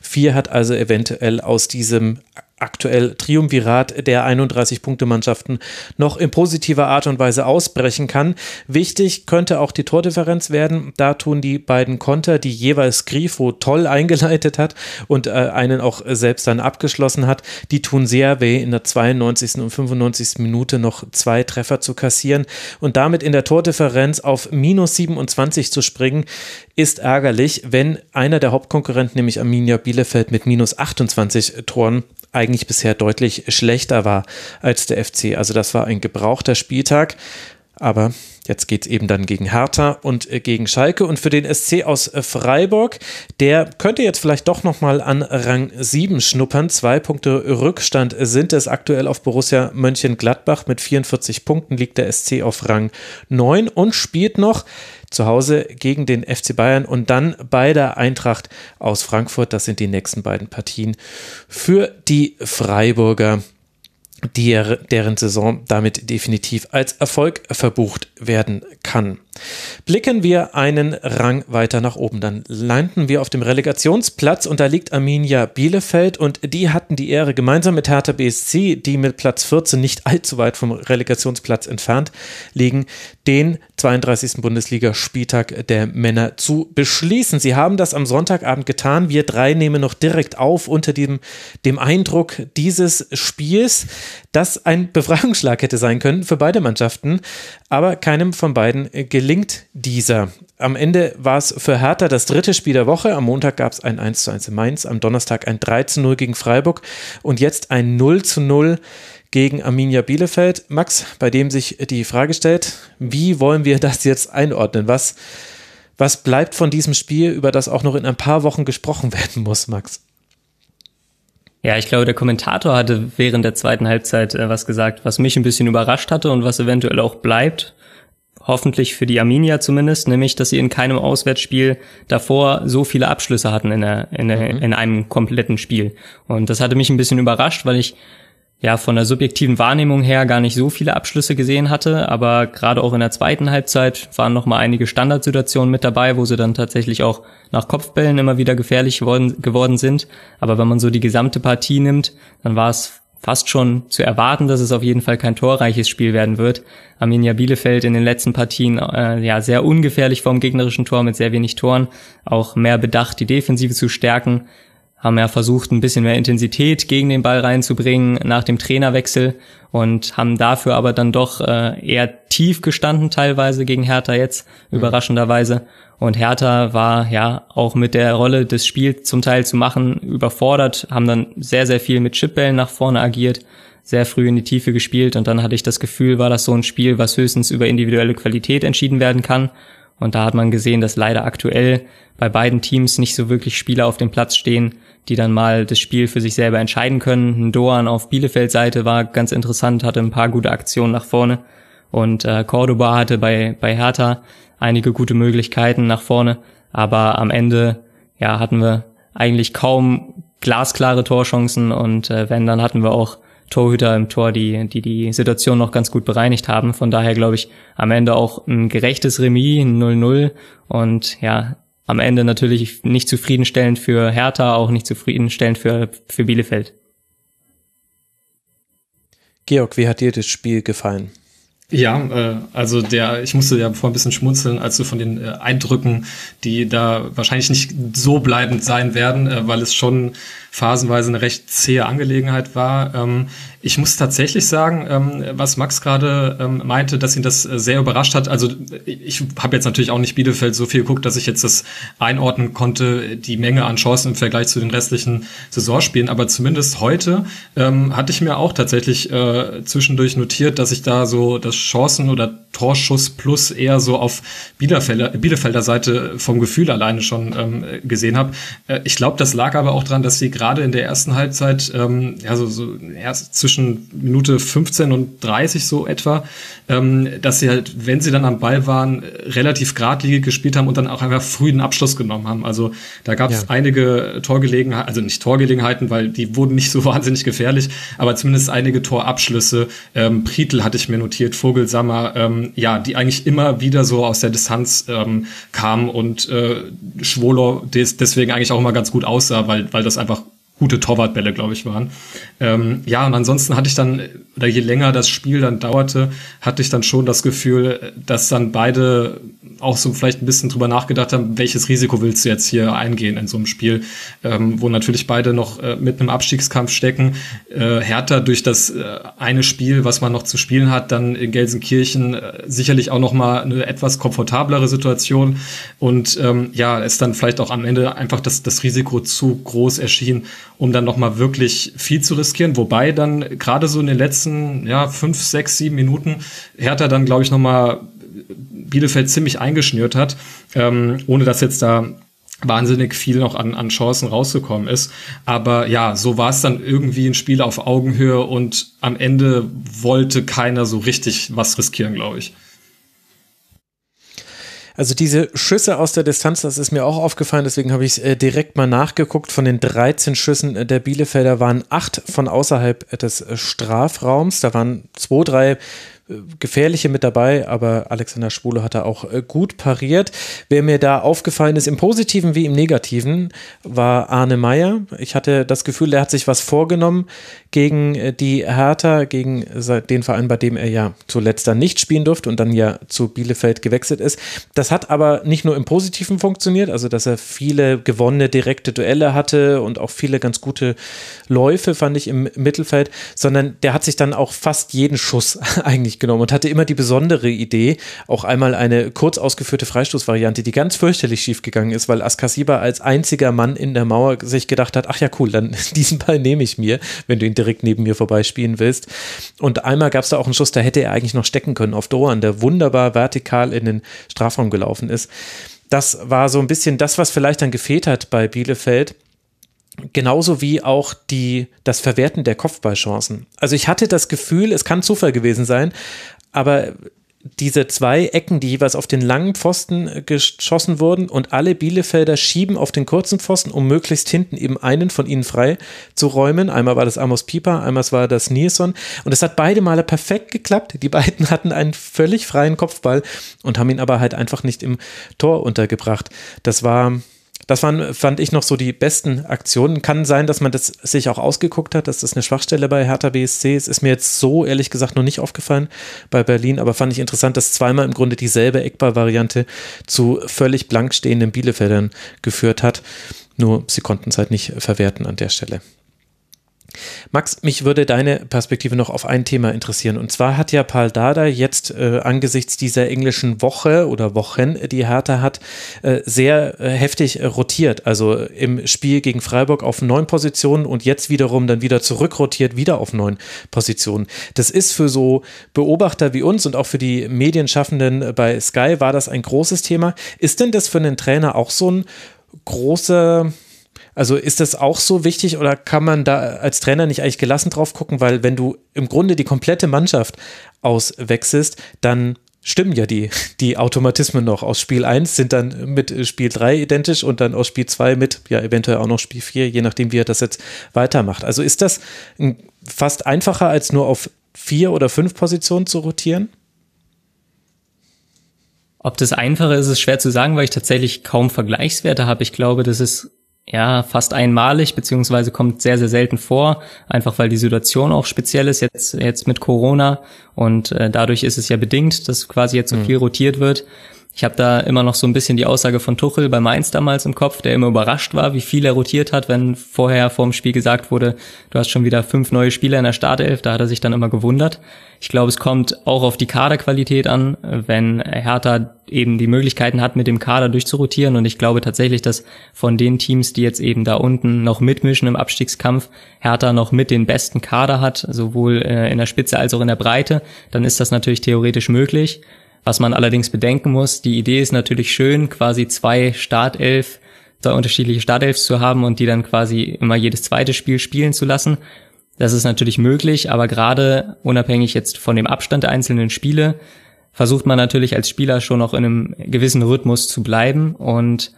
04 hat, also eventuell aus diesem aktuell Triumvirat der 31-Punkte-Mannschaften noch in positiver Art und Weise ausbrechen kann. Wichtig könnte auch die Tordifferenz werden. Da tun die beiden Konter, die jeweils Grifo toll eingeleitet hat und äh, einen auch selbst dann abgeschlossen hat, die tun sehr weh, in der 92. und 95. Minute noch zwei Treffer zu kassieren und damit in der Tordifferenz auf minus 27 zu springen, ist ärgerlich, wenn einer der Hauptkonkurrenten, nämlich Arminia Bielefeld mit minus 28 Toren, eigentlich bisher deutlich schlechter war als der FC. Also das war ein gebrauchter Spieltag. Aber jetzt geht es eben dann gegen Hertha und äh, gegen Schalke. Und für den SC aus äh, Freiburg, der könnte jetzt vielleicht doch nochmal an Rang 7 schnuppern. Zwei Punkte Rückstand sind es aktuell auf Borussia Mönchengladbach. Mit 44 Punkten liegt der SC auf Rang 9 und spielt noch zu Hause gegen den FC Bayern und dann bei der Eintracht aus Frankfurt. Das sind die nächsten beiden Partien für die Freiburger die, deren Saison damit definitiv als Erfolg verbucht werden kann. Blicken wir einen Rang weiter nach oben, dann landen wir auf dem Relegationsplatz und da liegt Arminia Bielefeld und die hatten die Ehre, gemeinsam mit Hertha BSC, die mit Platz 14 nicht allzu weit vom Relegationsplatz entfernt liegen, den 32. Bundesligaspieltag der Männer zu beschließen. Sie haben das am Sonntagabend getan. Wir drei nehmen noch direkt auf unter dem, dem Eindruck dieses Spiels, das ein Befreiungsschlag hätte sein können für beide Mannschaften, aber keinem von beiden gelingt dieser. Am Ende war es für Hertha das dritte Spiel der Woche. Am Montag gab es ein 1 zu 1 in Mainz, am Donnerstag ein 3 zu 0 gegen Freiburg und jetzt ein 0 zu 0 gegen Arminia Bielefeld. Max, bei dem sich die Frage stellt, wie wollen wir das jetzt einordnen? Was, was bleibt von diesem Spiel, über das auch noch in ein paar Wochen gesprochen werden muss, Max? Ja, ich glaube, der Kommentator hatte während der zweiten Halbzeit äh, was gesagt, was mich ein bisschen überrascht hatte und was eventuell auch bleibt. Hoffentlich für die Arminia zumindest, nämlich, dass sie in keinem Auswärtsspiel davor so viele Abschlüsse hatten in, der, in, der, mhm. in einem kompletten Spiel. Und das hatte mich ein bisschen überrascht, weil ich ja von der subjektiven Wahrnehmung her gar nicht so viele Abschlüsse gesehen hatte, aber gerade auch in der zweiten Halbzeit waren noch mal einige Standardsituationen mit dabei, wo sie dann tatsächlich auch nach Kopfbällen immer wieder gefährlich geworden, geworden sind. Aber wenn man so die gesamte Partie nimmt, dann war es fast schon zu erwarten, dass es auf jeden Fall kein torreiches Spiel werden wird. Arminia Bielefeld in den letzten Partien äh, ja sehr ungefährlich vom gegnerischen Tor mit sehr wenig Toren, auch mehr bedacht, die Defensive zu stärken haben ja versucht, ein bisschen mehr Intensität gegen den Ball reinzubringen nach dem Trainerwechsel und haben dafür aber dann doch äh, eher tief gestanden teilweise gegen Hertha jetzt, mhm. überraschenderweise. Und Hertha war ja auch mit der Rolle des Spiels zum Teil zu machen überfordert, haben dann sehr, sehr viel mit Chipbällen nach vorne agiert, sehr früh in die Tiefe gespielt und dann hatte ich das Gefühl, war das so ein Spiel, was höchstens über individuelle Qualität entschieden werden kann. Und da hat man gesehen, dass leider aktuell bei beiden Teams nicht so wirklich Spieler auf dem Platz stehen, die dann mal das Spiel für sich selber entscheiden können. Ein Doan auf Bielefeld-Seite war ganz interessant, hatte ein paar gute Aktionen nach vorne. Und äh, Cordoba hatte bei, bei Hertha einige gute Möglichkeiten nach vorne. Aber am Ende ja, hatten wir eigentlich kaum glasklare Torchancen und äh, wenn, dann hatten wir auch Torhüter im Tor, die, die die Situation noch ganz gut bereinigt haben. Von daher glaube ich am Ende auch ein gerechtes Remis, ein 0-0 und ja, am Ende natürlich nicht zufriedenstellend für Hertha, auch nicht zufriedenstellend für, für Bielefeld. Georg, wie hat dir das Spiel gefallen? Ja, äh, also der, ich musste ja vor ein bisschen schmunzeln, als du von den äh, Eindrücken, die da wahrscheinlich nicht so bleibend sein werden, äh, weil es schon phasenweise eine recht zähe Angelegenheit war. Ähm, ich muss tatsächlich sagen, ähm, was Max gerade ähm, meinte, dass ihn das äh, sehr überrascht hat. Also ich habe jetzt natürlich auch nicht Bielefeld so viel geguckt, dass ich jetzt das einordnen konnte, die Menge an Chancen im Vergleich zu den restlichen Saisonspielen. Aber zumindest heute ähm, hatte ich mir auch tatsächlich äh, zwischendurch notiert, dass ich da so das Chancen- oder Torschuss plus eher so auf Bielefelder, Bielefelder Seite vom Gefühl alleine schon ähm, gesehen habe. Äh, ich glaube, das lag aber auch dran, dass sie gerade in der ersten Halbzeit ähm, so, so ja, zwischen zwischen Minute 15 und 30 so etwa, ähm, dass sie halt, wenn sie dann am Ball waren, relativ geradlinig gespielt haben und dann auch einfach früh den Abschluss genommen haben. Also da gab es ja. einige Torgelegenheiten, also nicht Torgelegenheiten, weil die wurden nicht so wahnsinnig gefährlich, aber zumindest einige Torabschlüsse. Ähm, Prietl hatte ich mir notiert, Vogelsammer, ähm, ja, die eigentlich immer wieder so aus der Distanz ähm, kamen und äh, Schwolo des, deswegen eigentlich auch immer ganz gut aussah, weil, weil das einfach gute Torwartbälle, glaube ich, waren. Ähm, ja, und ansonsten hatte ich dann, oder je länger das Spiel dann dauerte, hatte ich dann schon das Gefühl, dass dann beide auch so vielleicht ein bisschen drüber nachgedacht haben, welches Risiko willst du jetzt hier eingehen in so einem Spiel, ähm, wo natürlich beide noch äh, mit einem Abstiegskampf stecken. Äh, Hertha durch das äh, eine Spiel, was man noch zu spielen hat, dann in Gelsenkirchen äh, sicherlich auch noch mal eine etwas komfortablere Situation und ähm, ja, es dann vielleicht auch am Ende einfach das, das Risiko zu groß erschien, um dann nochmal wirklich viel zu riskieren. Wobei dann gerade so in den letzten ja, fünf, sechs, sieben Minuten Hertha dann, glaube ich, nochmal Bielefeld ziemlich eingeschnürt hat, ähm, ohne dass jetzt da wahnsinnig viel noch an, an Chancen rausgekommen ist. Aber ja, so war es dann irgendwie ein Spiel auf Augenhöhe und am Ende wollte keiner so richtig was riskieren, glaube ich. Also diese Schüsse aus der Distanz, das ist mir auch aufgefallen, deswegen habe ich äh, direkt mal nachgeguckt. Von den 13 Schüssen äh, der Bielefelder waren acht von außerhalb des äh, Strafraums. Da waren zwei, drei gefährliche mit dabei, aber Alexander Schwule hat da auch äh, gut pariert. Wer mir da aufgefallen ist, im Positiven wie im Negativen, war Arne Meyer. Ich hatte das Gefühl, der hat sich was vorgenommen gegen äh, die Hertha, gegen den Verein, bei dem er ja zuletzt dann nicht spielen durfte und dann ja zu Bielefeld gewechselt ist. Das hat aber nicht nur im Positiven funktioniert, also dass er viele gewonnene direkte Duelle hatte und auch viele ganz gute Läufe, fand ich im Mittelfeld, sondern der hat sich dann auch fast jeden Schuss eigentlich genommen und hatte immer die besondere Idee, auch einmal eine kurz ausgeführte Freistoßvariante, die ganz fürchterlich schief gegangen ist, weil Askasiba als einziger Mann in der Mauer sich gedacht hat, ach ja cool, dann diesen Ball nehme ich mir, wenn du ihn direkt neben mir vorbeispielen willst. Und einmal gab es da auch einen Schuss, da hätte er eigentlich noch stecken können auf Doan, der wunderbar vertikal in den Strafraum gelaufen ist. Das war so ein bisschen das, was vielleicht dann gefehlt hat bei Bielefeld Genauso wie auch die, das Verwerten der Kopfballchancen. Also ich hatte das Gefühl, es kann Zufall gewesen sein, aber diese zwei Ecken, die jeweils auf den langen Pfosten äh, geschossen wurden und alle Bielefelder schieben auf den kurzen Pfosten, um möglichst hinten eben einen von ihnen frei zu räumen. Einmal war das Amos Pieper, einmal war das Nilsson und es hat beide Male perfekt geklappt. Die beiden hatten einen völlig freien Kopfball und haben ihn aber halt einfach nicht im Tor untergebracht. Das war das waren, fand ich, noch so die besten Aktionen. Kann sein, dass man das sich auch ausgeguckt hat, dass das eine Schwachstelle bei Hertha BSC ist. Ist mir jetzt so ehrlich gesagt noch nicht aufgefallen bei Berlin, aber fand ich interessant, dass zweimal im Grunde dieselbe Eckball-Variante zu völlig blank stehenden Bielefeldern geführt hat. Nur sie konnten es halt nicht verwerten an der Stelle. Max, mich würde deine Perspektive noch auf ein Thema interessieren. Und zwar hat ja Paul Dada jetzt äh, angesichts dieser englischen Woche oder Wochen, die Hertha hat, äh, sehr äh, heftig rotiert. Also im Spiel gegen Freiburg auf neun Positionen und jetzt wiederum dann wieder zurückrotiert, wieder auf neun Positionen. Das ist für so Beobachter wie uns und auch für die Medienschaffenden bei Sky war das ein großes Thema. Ist denn das für einen Trainer auch so ein großer also ist das auch so wichtig oder kann man da als Trainer nicht eigentlich gelassen drauf gucken, weil wenn du im Grunde die komplette Mannschaft auswechselst, dann stimmen ja die, die Automatismen noch. Aus Spiel 1 sind dann mit Spiel 3 identisch und dann aus Spiel 2 mit, ja, eventuell auch noch Spiel 4, je nachdem, wie er das jetzt weitermacht. Also ist das fast einfacher, als nur auf vier oder fünf Positionen zu rotieren? Ob das einfacher ist, ist schwer zu sagen, weil ich tatsächlich kaum Vergleichswerte habe. Ich glaube, das ist ja, fast einmalig, beziehungsweise kommt sehr, sehr selten vor, einfach weil die Situation auch speziell ist, jetzt, jetzt mit Corona und äh, dadurch ist es ja bedingt, dass quasi jetzt so mhm. viel rotiert wird. Ich habe da immer noch so ein bisschen die Aussage von Tuchel bei Mainz damals im Kopf, der immer überrascht war, wie viel er rotiert hat, wenn vorher vorm Spiel gesagt wurde, du hast schon wieder fünf neue Spieler in der Startelf, da hat er sich dann immer gewundert. Ich glaube, es kommt auch auf die Kaderqualität an, wenn Hertha eben die Möglichkeiten hat, mit dem Kader durchzurotieren. Und ich glaube tatsächlich, dass von den Teams, die jetzt eben da unten noch mitmischen im Abstiegskampf, Hertha noch mit den besten Kader hat, sowohl äh, in der Spitze als auch in der Breite, dann ist das natürlich theoretisch möglich. Was man allerdings bedenken muss, die Idee ist natürlich schön, quasi zwei Startelf, zwei unterschiedliche Startelfs zu haben und die dann quasi immer jedes zweite Spiel spielen zu lassen. Das ist natürlich möglich, aber gerade unabhängig jetzt von dem Abstand der einzelnen Spiele versucht man natürlich als Spieler schon noch in einem gewissen Rhythmus zu bleiben und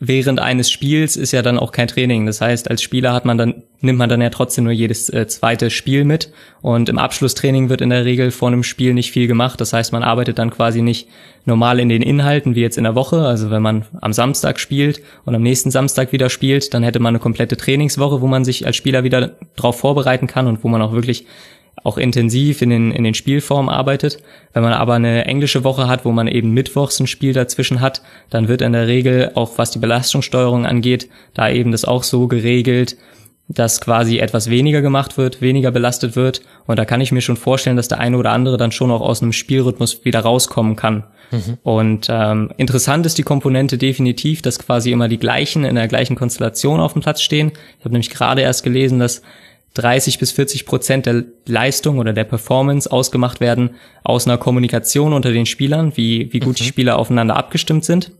während eines Spiels ist ja dann auch kein Training. Das heißt, als Spieler hat man dann, nimmt man dann ja trotzdem nur jedes äh, zweite Spiel mit. Und im Abschlusstraining wird in der Regel vor einem Spiel nicht viel gemacht. Das heißt, man arbeitet dann quasi nicht normal in den Inhalten wie jetzt in der Woche. Also wenn man am Samstag spielt und am nächsten Samstag wieder spielt, dann hätte man eine komplette Trainingswoche, wo man sich als Spieler wieder darauf vorbereiten kann und wo man auch wirklich auch intensiv in den, in den Spielformen arbeitet. Wenn man aber eine englische Woche hat, wo man eben mittwochs ein Spiel dazwischen hat, dann wird in der Regel auch was die Belastungssteuerung angeht, da eben das auch so geregelt, dass quasi etwas weniger gemacht wird, weniger belastet wird. Und da kann ich mir schon vorstellen, dass der eine oder andere dann schon auch aus einem Spielrhythmus wieder rauskommen kann. Mhm. Und ähm, interessant ist die Komponente definitiv, dass quasi immer die gleichen in der gleichen Konstellation auf dem Platz stehen. Ich habe nämlich gerade erst gelesen, dass 30 bis 40 Prozent der Leistung oder der Performance ausgemacht werden aus einer Kommunikation unter den Spielern, wie, wie gut mhm. die Spieler aufeinander abgestimmt sind.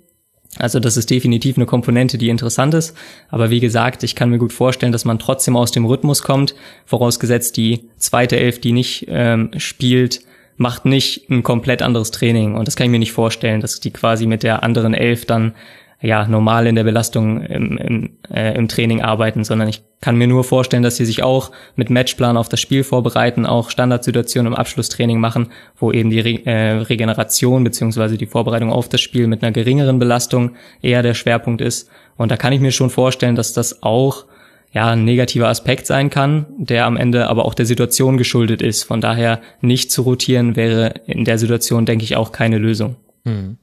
Also das ist definitiv eine Komponente, die interessant ist. Aber wie gesagt, ich kann mir gut vorstellen, dass man trotzdem aus dem Rhythmus kommt, vorausgesetzt die zweite Elf, die nicht ähm, spielt, macht nicht ein komplett anderes Training. Und das kann ich mir nicht vorstellen, dass die quasi mit der anderen Elf dann ja normal in der Belastung im, im, äh, im Training arbeiten, sondern ich kann mir nur vorstellen, dass sie sich auch mit Matchplan auf das Spiel vorbereiten, auch Standardsituationen im Abschlusstraining machen, wo eben die Re äh, Regeneration beziehungsweise die Vorbereitung auf das Spiel mit einer geringeren Belastung eher der Schwerpunkt ist. Und da kann ich mir schon vorstellen, dass das auch ja, ein negativer Aspekt sein kann, der am Ende aber auch der Situation geschuldet ist. Von daher nicht zu rotieren wäre in der Situation, denke ich, auch keine Lösung. Hm.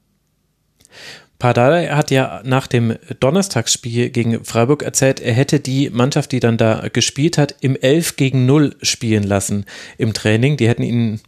Pardal hat ja nach dem Donnerstagsspiel gegen Freiburg erzählt, er hätte die Mannschaft, die dann da gespielt hat, im 11 gegen 0 spielen lassen im Training. Die hätten ihn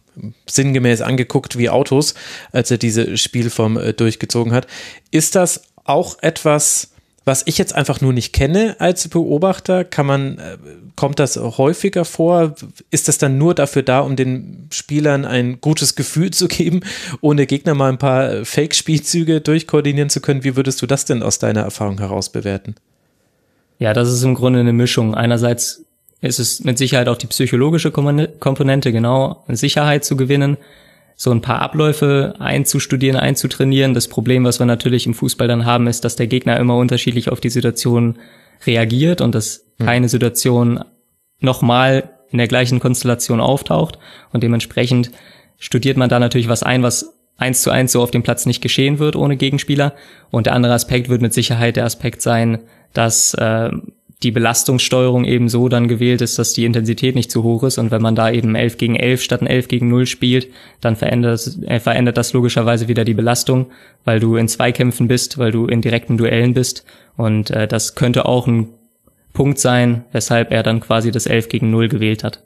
sinngemäß angeguckt wie Autos, als er diese Spielform äh, durchgezogen hat. Ist das auch etwas, was ich jetzt einfach nur nicht kenne als Beobachter, kann man, äh, kommt das häufiger vor? Ist das dann nur dafür da, um den Spielern ein gutes Gefühl zu geben, ohne Gegner mal ein paar Fake-Spielzüge durchkoordinieren zu können? Wie würdest du das denn aus deiner Erfahrung heraus bewerten? Ja, das ist im Grunde eine Mischung. Einerseits ist es mit Sicherheit auch die psychologische Komponente, genau, Sicherheit zu gewinnen so ein paar Abläufe einzustudieren, einzutrainieren. Das Problem, was wir natürlich im Fußball dann haben, ist, dass der Gegner immer unterschiedlich auf die Situation reagiert und dass hm. keine Situation nochmal in der gleichen Konstellation auftaucht. Und dementsprechend studiert man da natürlich was ein, was eins zu eins so auf dem Platz nicht geschehen wird ohne Gegenspieler. Und der andere Aspekt wird mit Sicherheit der Aspekt sein, dass äh, die Belastungssteuerung eben so dann gewählt ist, dass die Intensität nicht zu hoch ist. Und wenn man da eben 11 gegen 11 statt ein 11 gegen 0 spielt, dann verändert das, äh, verändert das logischerweise wieder die Belastung, weil du in Zweikämpfen bist, weil du in direkten Duellen bist. Und äh, das könnte auch ein Punkt sein, weshalb er dann quasi das 11 gegen 0 gewählt hat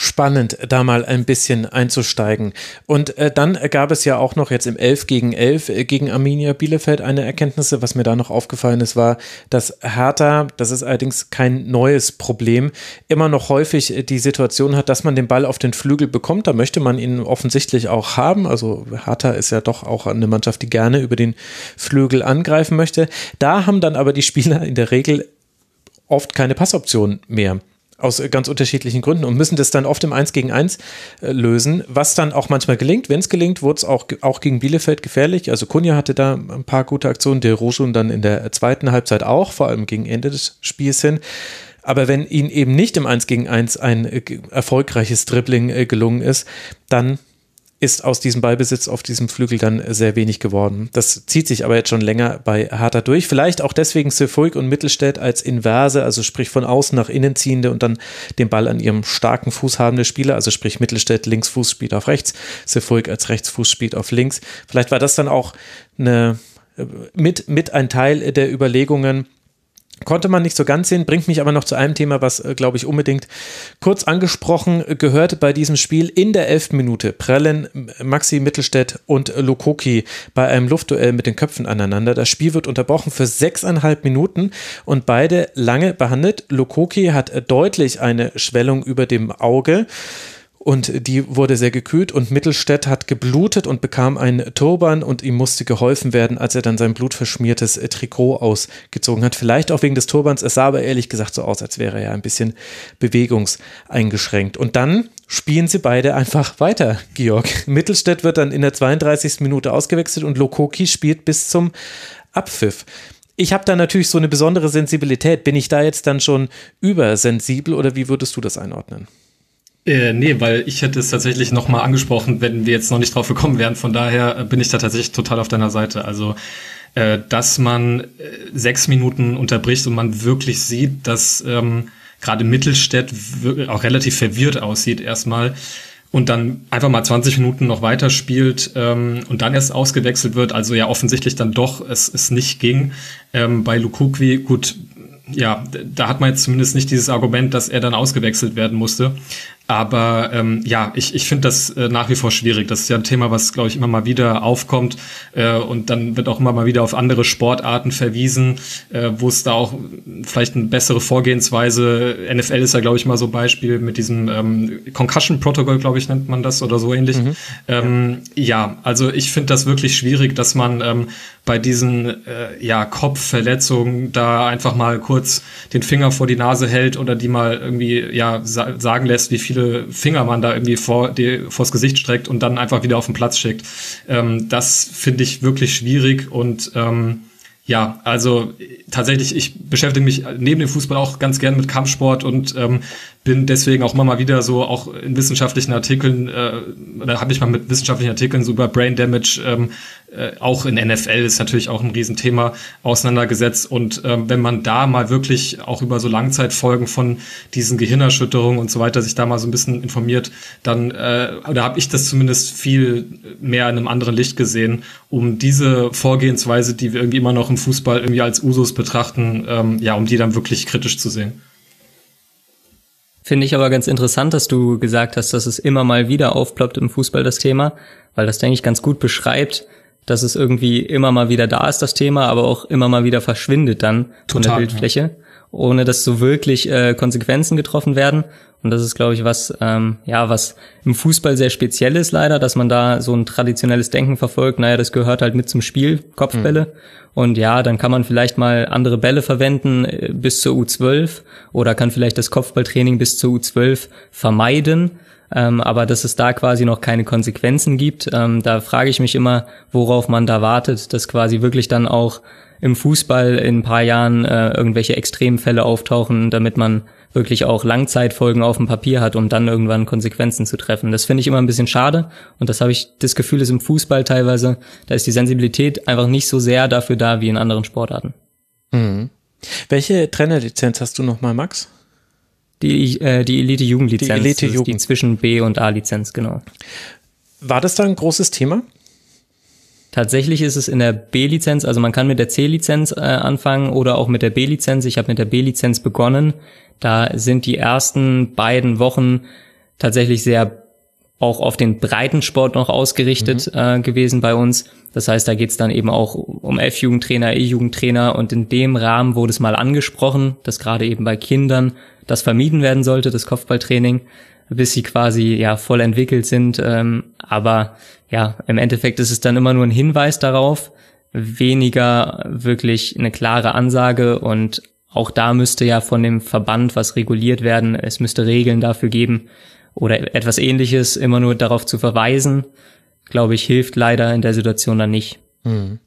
spannend, da mal ein bisschen einzusteigen. Und äh, dann gab es ja auch noch jetzt im 11 gegen 11 äh, gegen Arminia Bielefeld eine Erkenntnisse. Was mir da noch aufgefallen ist, war, dass Hertha, das ist allerdings kein neues Problem, immer noch häufig äh, die Situation hat, dass man den Ball auf den Flügel bekommt. Da möchte man ihn offensichtlich auch haben. Also Hertha ist ja doch auch eine Mannschaft, die gerne über den Flügel angreifen möchte. Da haben dann aber die Spieler in der Regel oft keine Passoption mehr aus ganz unterschiedlichen Gründen und müssen das dann oft im 1 gegen 1 äh, lösen, was dann auch manchmal gelingt. Wenn es gelingt, wurde es auch, auch gegen Bielefeld gefährlich. Also Kunja hatte da ein paar gute Aktionen, der Rosun dann in der zweiten Halbzeit auch, vor allem gegen Ende des Spiels hin. Aber wenn ihnen eben nicht im 1 gegen 1 ein äh, erfolgreiches Dribbling äh, gelungen ist, dann ist aus diesem Ballbesitz auf diesem Flügel dann sehr wenig geworden. Das zieht sich aber jetzt schon länger bei Hertha durch. Vielleicht auch deswegen Sefuig und Mittelstädt als Inverse, also sprich von außen nach innen ziehende und dann den Ball an ihrem starken Fuß habende Spieler, also sprich Mittelstädt Linksfuß spielt auf rechts, Sefuig als Rechtsfuß spielt auf links. Vielleicht war das dann auch eine, mit, mit ein Teil der Überlegungen, Konnte man nicht so ganz sehen, bringt mich aber noch zu einem Thema, was, äh, glaube ich, unbedingt kurz angesprochen gehört bei diesem Spiel. In der elften Minute prellen Maxi Mittelstädt und Lukoki bei einem Luftduell mit den Köpfen aneinander. Das Spiel wird unterbrochen für sechseinhalb Minuten und beide lange behandelt. Lukoki hat deutlich eine Schwellung über dem Auge und die wurde sehr gekühlt und Mittelstädt hat geblutet und bekam einen Turban und ihm musste geholfen werden, als er dann sein blutverschmiertes Trikot ausgezogen hat. Vielleicht auch wegen des Turbans, es sah aber ehrlich gesagt so aus, als wäre er ein bisschen bewegungseingeschränkt. Und dann spielen sie beide einfach weiter, Georg. Mittelstädt wird dann in der 32. Minute ausgewechselt und Lokoki spielt bis zum Abpfiff ich habe da natürlich so eine besondere Sensibilität. Bin ich da jetzt dann schon übersensibel oder wie würdest du das einordnen? Äh, nee, weil ich hätte es tatsächlich nochmal angesprochen, wenn wir jetzt noch nicht drauf gekommen wären. Von daher äh, bin ich da tatsächlich total auf deiner Seite. Also, äh, dass man äh, sechs Minuten unterbricht und man wirklich sieht, dass ähm, gerade Mittelstädt auch relativ verwirrt aussieht erstmal und dann einfach mal 20 Minuten noch weiterspielt ähm, und dann erst ausgewechselt wird, also ja offensichtlich dann doch es, es nicht ging. Ähm, bei Lukukwi, gut, ja, da hat man jetzt zumindest nicht dieses Argument, dass er dann ausgewechselt werden musste. Aber ähm, ja, ich, ich finde das äh, nach wie vor schwierig. Das ist ja ein Thema, was, glaube ich, immer mal wieder aufkommt. Äh, und dann wird auch immer mal wieder auf andere Sportarten verwiesen, äh, wo es da auch vielleicht eine bessere Vorgehensweise, NFL ist ja, glaube ich, mal so Beispiel mit diesem ähm, Concussion-Protokoll, glaube ich, nennt man das oder so ähnlich. Mhm. Ähm, ja. ja. also ich finde das wirklich schwierig, dass man ähm, bei diesen äh, ja, Kopfverletzungen da einfach mal kurz den Finger vor die Nase hält oder die mal irgendwie ja sa sagen lässt, wie viele Finger man da irgendwie vor die, vors Gesicht streckt und dann einfach wieder auf den Platz schickt. Ähm, das finde ich wirklich schwierig und ähm, ja, also tatsächlich, ich beschäftige mich neben dem Fußball auch ganz gern mit Kampfsport und ähm, bin deswegen auch immer mal wieder so auch in wissenschaftlichen Artikeln, äh, oder habe ich mal mit wissenschaftlichen Artikeln so über Brain Damage, ähm, äh, auch in NFL ist natürlich auch ein Riesenthema, auseinandergesetzt. Und ähm, wenn man da mal wirklich auch über so Langzeitfolgen von diesen Gehirnerschütterungen und so weiter sich da mal so ein bisschen informiert, dann, äh, oder habe ich das zumindest viel mehr in einem anderen Licht gesehen, um diese Vorgehensweise, die wir irgendwie immer noch im Fußball irgendwie als Usus betrachten, ähm, ja, um die dann wirklich kritisch zu sehen. Finde ich aber ganz interessant, dass du gesagt hast, dass es immer mal wieder aufploppt im Fußball das Thema, weil das, denke ich, ganz gut beschreibt, dass es irgendwie immer mal wieder da ist, das Thema, aber auch immer mal wieder verschwindet dann Total, von der Bildfläche, ja. Ohne dass so wirklich äh, Konsequenzen getroffen werden. Und das ist, glaube ich, was, ähm, ja, was im Fußball sehr speziell ist leider, dass man da so ein traditionelles Denken verfolgt. Naja, das gehört halt mit zum Spiel, Kopfbälle. Mhm. Und ja, dann kann man vielleicht mal andere Bälle verwenden äh, bis zur U12 oder kann vielleicht das Kopfballtraining bis zur U12 vermeiden. Ähm, aber dass es da quasi noch keine Konsequenzen gibt, ähm, da frage ich mich immer, worauf man da wartet, dass quasi wirklich dann auch im Fußball in ein paar Jahren äh, irgendwelche Extremfälle auftauchen, damit man wirklich auch Langzeitfolgen auf dem Papier hat, um dann irgendwann Konsequenzen zu treffen. Das finde ich immer ein bisschen schade und das habe ich das Gefühl, ist im Fußball teilweise, da ist die Sensibilität einfach nicht so sehr dafür da wie in anderen Sportarten. Mhm. Welche Trainerlizenz hast du nochmal, Max? Die, äh, die Elite-Jugendlizenz. Die Elite-Jugend. Die zwischen B- und A-Lizenz, genau. War das da ein großes Thema? Tatsächlich ist es in der B-Lizenz, also man kann mit der C-Lizenz äh, anfangen oder auch mit der B-Lizenz. Ich habe mit der B-Lizenz begonnen. Da sind die ersten beiden Wochen tatsächlich sehr auch auf den Breitensport noch ausgerichtet mhm. äh, gewesen bei uns. Das heißt, da geht's dann eben auch um F-Jugendtrainer, E-Jugendtrainer und in dem Rahmen wurde es mal angesprochen, dass gerade eben bei Kindern das vermieden werden sollte, das Kopfballtraining, bis sie quasi ja voll entwickelt sind. Ähm, aber ja, im Endeffekt ist es dann immer nur ein Hinweis darauf, weniger wirklich eine klare Ansage und auch da müsste ja von dem Verband was reguliert werden. Es müsste Regeln dafür geben oder etwas ähnliches, immer nur darauf zu verweisen, glaube ich, hilft leider in der Situation dann nicht. Mhm.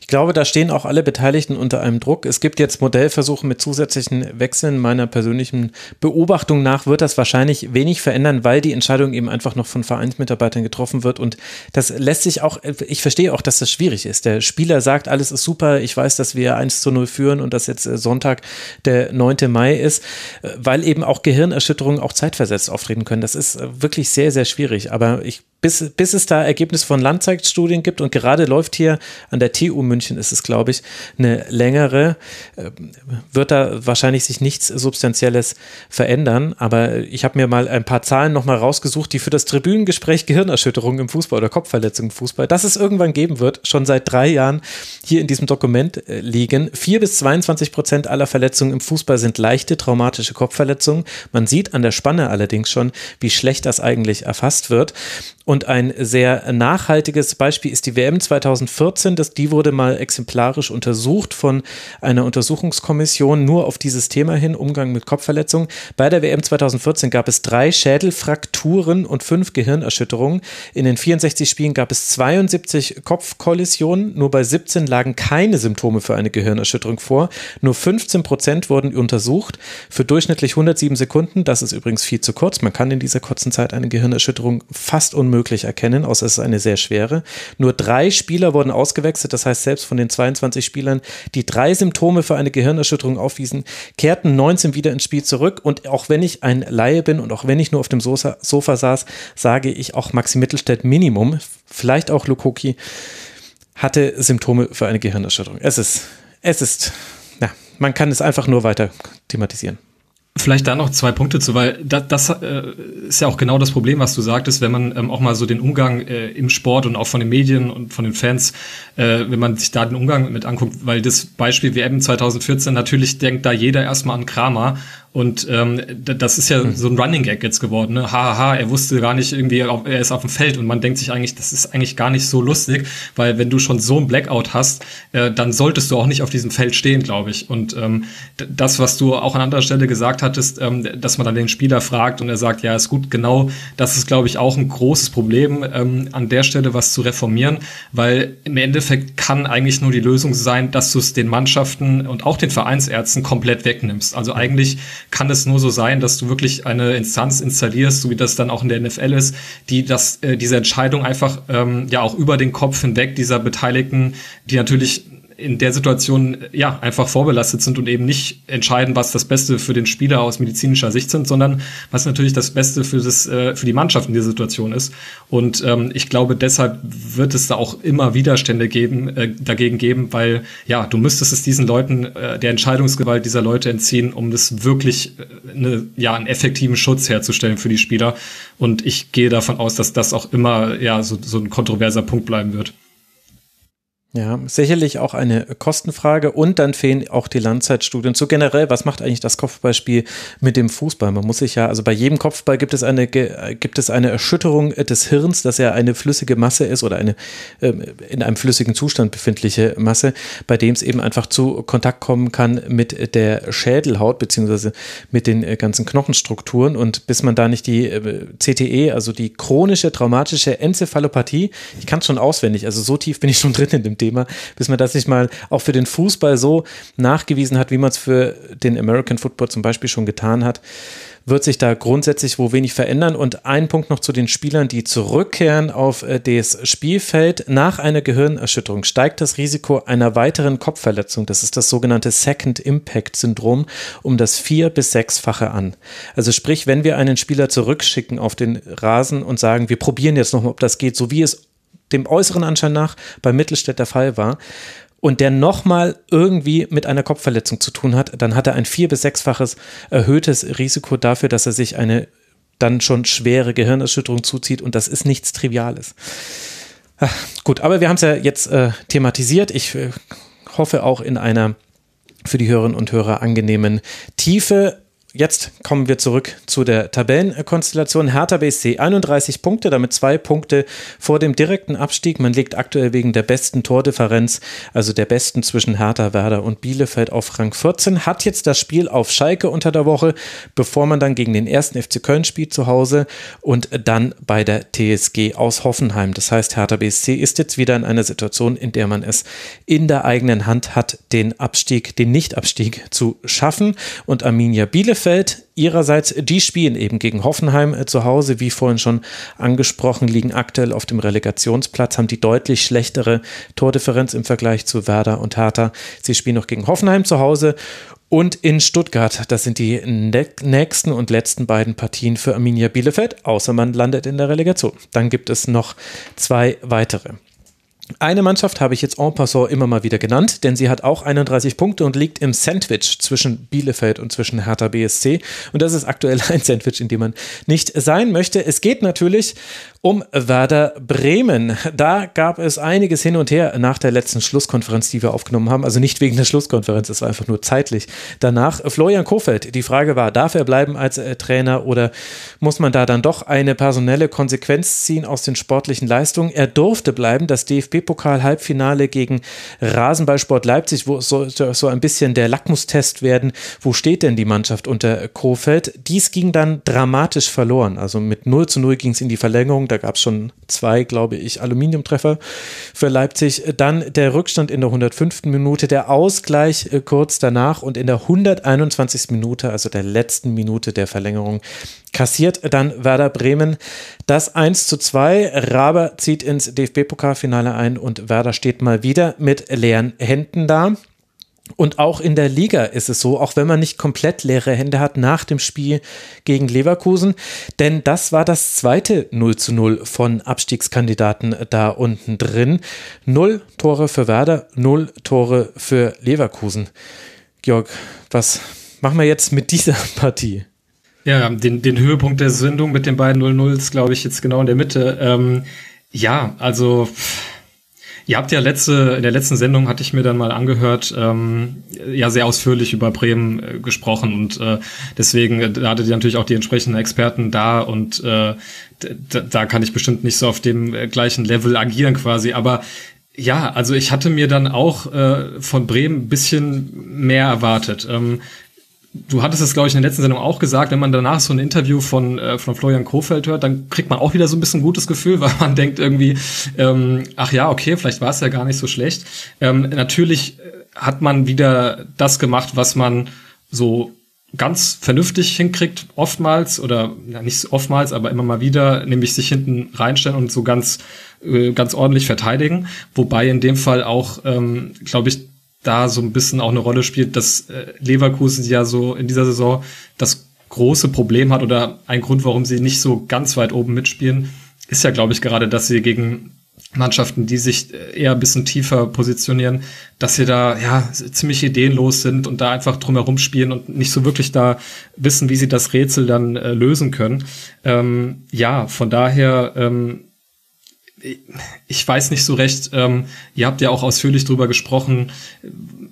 Ich glaube, da stehen auch alle Beteiligten unter einem Druck. Es gibt jetzt Modellversuche mit zusätzlichen Wechseln. Meiner persönlichen Beobachtung nach wird das wahrscheinlich wenig verändern, weil die Entscheidung eben einfach noch von Vereinsmitarbeitern getroffen wird. Und das lässt sich auch, ich verstehe auch, dass das schwierig ist. Der Spieler sagt, alles ist super. Ich weiß, dass wir 1 zu 0 führen und dass jetzt äh, Sonntag der 9. Mai ist, äh, weil eben auch Gehirnerschütterungen auch zeitversetzt auftreten können. Das ist äh, wirklich sehr, sehr schwierig. Aber ich bis, bis es da Ergebnisse von Langzeitstudien gibt und gerade läuft hier an der der TU München ist es, glaube ich, eine längere. Äh, wird da wahrscheinlich sich nichts Substanzielles verändern, aber ich habe mir mal ein paar Zahlen nochmal rausgesucht, die für das Tribünengespräch Gehirnerschütterung im Fußball oder Kopfverletzung im Fußball, dass es irgendwann geben wird, schon seit drei Jahren hier in diesem Dokument äh, liegen. Vier bis 22 Prozent aller Verletzungen im Fußball sind leichte traumatische Kopfverletzungen. Man sieht an der Spanne allerdings schon, wie schlecht das eigentlich erfasst wird. Und ein sehr nachhaltiges Beispiel ist die WM 2014. Das, die wurde mal exemplarisch untersucht von einer Untersuchungskommission nur auf dieses Thema hin, Umgang mit Kopfverletzungen. Bei der WM 2014 gab es drei Schädelfrakturen und fünf Gehirnerschütterungen. In den 64 Spielen gab es 72 Kopfkollisionen. Nur bei 17 lagen keine Symptome für eine Gehirnerschütterung vor. Nur 15 Prozent wurden untersucht für durchschnittlich 107 Sekunden. Das ist übrigens viel zu kurz. Man kann in dieser kurzen Zeit eine Gehirnerschütterung fast unmöglich erkennen, außer es ist eine sehr schwere. Nur drei Spieler wurden ausgewechselt, das heißt, selbst von den 22 Spielern, die drei Symptome für eine Gehirnerschütterung aufwiesen, kehrten 19 wieder ins Spiel zurück. Und auch wenn ich ein Laie bin und auch wenn ich nur auf dem Sofa, Sofa saß, sage ich auch Maxi Mittelstädt Minimum, vielleicht auch Lukoki, hatte Symptome für eine Gehirnerschütterung. Es ist, es ist, ja, man kann es einfach nur weiter thematisieren. Vielleicht da noch zwei Punkte zu, weil das, das äh, ist ja auch genau das Problem, was du sagtest, wenn man ähm, auch mal so den Umgang äh, im Sport und auch von den Medien und von den Fans, äh, wenn man sich da den Umgang mit anguckt, weil das Beispiel WM 2014 natürlich denkt da jeder erstmal an Kramer und ähm, das ist ja hm. so ein Running Gag jetzt geworden. Ne? Hahaha, er wusste gar nicht irgendwie, er ist auf dem Feld und man denkt sich eigentlich, das ist eigentlich gar nicht so lustig, weil wenn du schon so ein Blackout hast, äh, dann solltest du auch nicht auf diesem Feld stehen, glaube ich. Und ähm, das, was du auch an anderer Stelle gesagt hattest, ähm, dass man dann den Spieler fragt und er sagt, ja, ist gut, genau, das ist, glaube ich, auch ein großes Problem, ähm, an der Stelle was zu reformieren, weil im Endeffekt kann eigentlich nur die Lösung sein, dass du es den Mannschaften und auch den Vereinsärzten komplett wegnimmst. Also eigentlich kann es nur so sein, dass du wirklich eine Instanz installierst, so wie das dann auch in der NFL ist, die das, äh, diese Entscheidung einfach ähm, ja auch über den Kopf hinweg dieser Beteiligten, die natürlich in der Situation ja einfach vorbelastet sind und eben nicht entscheiden, was das Beste für den Spieler aus medizinischer Sicht sind, sondern was natürlich das Beste für das äh, für die Mannschaft in dieser Situation ist. Und ähm, ich glaube, deshalb wird es da auch immer Widerstände geben äh, dagegen geben, weil ja du müsstest es diesen Leuten äh, der Entscheidungsgewalt dieser Leute entziehen, um das wirklich äh, eine, ja einen effektiven Schutz herzustellen für die Spieler. Und ich gehe davon aus, dass das auch immer ja so, so ein kontroverser Punkt bleiben wird. Ja, sicherlich auch eine Kostenfrage und dann fehlen auch die Langzeitstudien zu generell, was macht eigentlich das Kopfballspiel mit dem Fußball? Man muss sich ja, also bei jedem Kopfball gibt es eine, gibt es eine Erschütterung des Hirns, dass er eine flüssige Masse ist oder eine ähm, in einem flüssigen Zustand befindliche Masse, bei dem es eben einfach zu Kontakt kommen kann mit der Schädelhaut beziehungsweise mit den äh, ganzen Knochenstrukturen und bis man da nicht die äh, CTE, also die chronische traumatische Enzephalopathie, ich kann es schon auswendig, also so tief bin ich schon drin in dem Thema, bis man das sich mal auch für den Fußball so nachgewiesen hat, wie man es für den American Football zum Beispiel schon getan hat, wird sich da grundsätzlich wo wenig verändern. Und ein Punkt noch zu den Spielern, die zurückkehren auf äh, das Spielfeld. Nach einer Gehirnerschütterung steigt das Risiko einer weiteren Kopfverletzung, das ist das sogenannte Second Impact Syndrom, um das vier- bis sechsfache an. Also sprich, wenn wir einen Spieler zurückschicken auf den Rasen und sagen, wir probieren jetzt nochmal, ob das geht, so wie es dem äußeren Anschein nach bei Mittelstädt der Fall war, und der nochmal irgendwie mit einer Kopfverletzung zu tun hat, dann hat er ein vier- bis sechsfaches erhöhtes Risiko dafür, dass er sich eine dann schon schwere Gehirnerschütterung zuzieht und das ist nichts Triviales. Ach, gut, aber wir haben es ja jetzt äh, thematisiert. Ich äh, hoffe auch in einer für die Hörerinnen und Hörer angenehmen Tiefe. Jetzt kommen wir zurück zu der Tabellenkonstellation. Hertha BSC 31 Punkte, damit zwei Punkte vor dem direkten Abstieg. Man liegt aktuell wegen der besten Tordifferenz, also der besten zwischen Hertha, Werder und Bielefeld auf Rang 14. Hat jetzt das Spiel auf Schalke unter der Woche, bevor man dann gegen den ersten FC Köln spielt zu Hause und dann bei der TSG aus Hoffenheim. Das heißt, Hertha BSC ist jetzt wieder in einer Situation, in der man es in der eigenen Hand hat, den Abstieg, den Nichtabstieg zu schaffen. Und Arminia Bielefeld Bielefeld ihrerseits, die spielen eben gegen Hoffenheim äh, zu Hause, wie vorhin schon angesprochen, liegen aktuell auf dem Relegationsplatz, haben die deutlich schlechtere Tordifferenz im Vergleich zu Werder und Hertha. Sie spielen noch gegen Hoffenheim zu Hause und in Stuttgart. Das sind die nächsten und letzten beiden Partien für Arminia Bielefeld, außer man landet in der Relegation. Dann gibt es noch zwei weitere. Eine Mannschaft habe ich jetzt en passant immer mal wieder genannt, denn sie hat auch 31 Punkte und liegt im Sandwich zwischen Bielefeld und zwischen Hertha BSC. Und das ist aktuell ein Sandwich, in dem man nicht sein möchte. Es geht natürlich um Werder Bremen. Da gab es einiges hin und her nach der letzten Schlusskonferenz, die wir aufgenommen haben. Also nicht wegen der Schlusskonferenz, es war einfach nur zeitlich. Danach Florian Kofeld. Die Frage war, darf er bleiben als äh, Trainer oder muss man da dann doch eine personelle Konsequenz ziehen aus den sportlichen Leistungen? Er durfte bleiben. Das DFB-Pokal-Halbfinale gegen Rasenballsport Leipzig, wo so, so ein bisschen der Lackmustest werden. Wo steht denn die Mannschaft unter Kofeld? Dies ging dann dramatisch verloren. Also mit 0 zu 0 ging es in die Verlängerung. Da gab es schon zwei, glaube ich, Aluminiumtreffer für Leipzig. Dann der Rückstand in der 105. Minute, der Ausgleich äh, kurz danach und in der 121. Minute, also der letzten Minute der Verlängerung, kassiert dann Werder Bremen das 1 zu 2. Raber zieht ins DFB-Pokalfinale ein und Werder steht mal wieder mit leeren Händen da. Und auch in der Liga ist es so, auch wenn man nicht komplett leere Hände hat nach dem Spiel gegen Leverkusen, denn das war das zweite 0 zu 0 von Abstiegskandidaten da unten drin. Null Tore für Werder, null Tore für Leverkusen. Georg, was machen wir jetzt mit dieser Partie? Ja, den, den Höhepunkt der Sendung mit den beiden 0-0s, glaube ich, jetzt genau in der Mitte. Ähm, ja, also Ihr habt ja letzte, in der letzten Sendung hatte ich mir dann mal angehört, ähm, ja sehr ausführlich über Bremen äh, gesprochen und äh, deswegen äh, da hattet ihr natürlich auch die entsprechenden Experten da und äh, da kann ich bestimmt nicht so auf dem äh, gleichen Level agieren quasi, aber ja, also ich hatte mir dann auch äh, von Bremen ein bisschen mehr erwartet. Ähm, du hattest es, glaube ich, in der letzten Sendung auch gesagt, wenn man danach so ein Interview von, äh, von Florian Kofeld hört, dann kriegt man auch wieder so ein bisschen gutes Gefühl, weil man denkt irgendwie, ähm, ach ja, okay, vielleicht war es ja gar nicht so schlecht. Ähm, natürlich äh, hat man wieder das gemacht, was man so ganz vernünftig hinkriegt, oftmals, oder ja, nicht oftmals, aber immer mal wieder, nämlich sich hinten reinstellen und so ganz, äh, ganz ordentlich verteidigen. Wobei in dem Fall auch, ähm, glaube ich, da so ein bisschen auch eine Rolle spielt, dass äh, Leverkusen ja so in dieser Saison das große Problem hat oder ein Grund, warum sie nicht so ganz weit oben mitspielen, ist ja, glaube ich, gerade, dass sie gegen Mannschaften, die sich äh, eher ein bisschen tiefer positionieren, dass sie da ja ziemlich ideenlos sind und da einfach drumherum spielen und nicht so wirklich da wissen, wie sie das Rätsel dann äh, lösen können. Ähm, ja, von daher ähm, ich weiß nicht so recht, ähm, ihr habt ja auch ausführlich drüber gesprochen,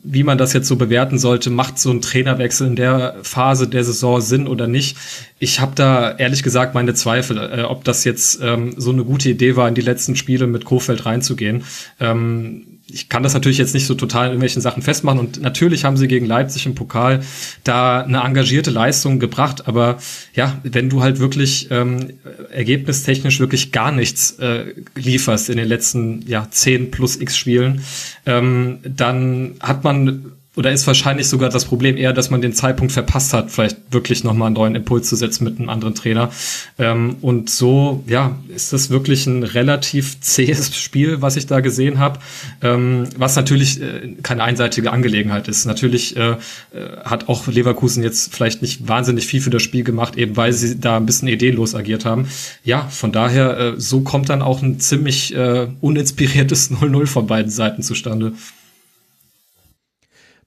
wie man das jetzt so bewerten sollte. Macht so ein Trainerwechsel in der Phase der Saison Sinn oder nicht? Ich habe da ehrlich gesagt meine Zweifel, äh, ob das jetzt ähm, so eine gute Idee war, in die letzten Spiele mit Kofeld reinzugehen. Ähm, ich kann das natürlich jetzt nicht so total in irgendwelchen Sachen festmachen und natürlich haben sie gegen Leipzig im Pokal da eine engagierte Leistung gebracht, aber ja, wenn du halt wirklich ähm, ergebnistechnisch wirklich gar nichts äh, lieferst in den letzten ja 10 plus x Spielen, ähm, dann hat man oder ist wahrscheinlich sogar das Problem eher, dass man den Zeitpunkt verpasst hat, vielleicht wirklich nochmal einen neuen Impuls zu setzen mit einem anderen Trainer. Ähm, und so, ja, ist das wirklich ein relativ zähes Spiel, was ich da gesehen habe, ähm, was natürlich äh, keine einseitige Angelegenheit ist. Natürlich äh, äh, hat auch Leverkusen jetzt vielleicht nicht wahnsinnig viel für das Spiel gemacht, eben weil sie da ein bisschen ideenlos agiert haben. Ja, von daher, äh, so kommt dann auch ein ziemlich äh, uninspiriertes 0-0 von beiden Seiten zustande.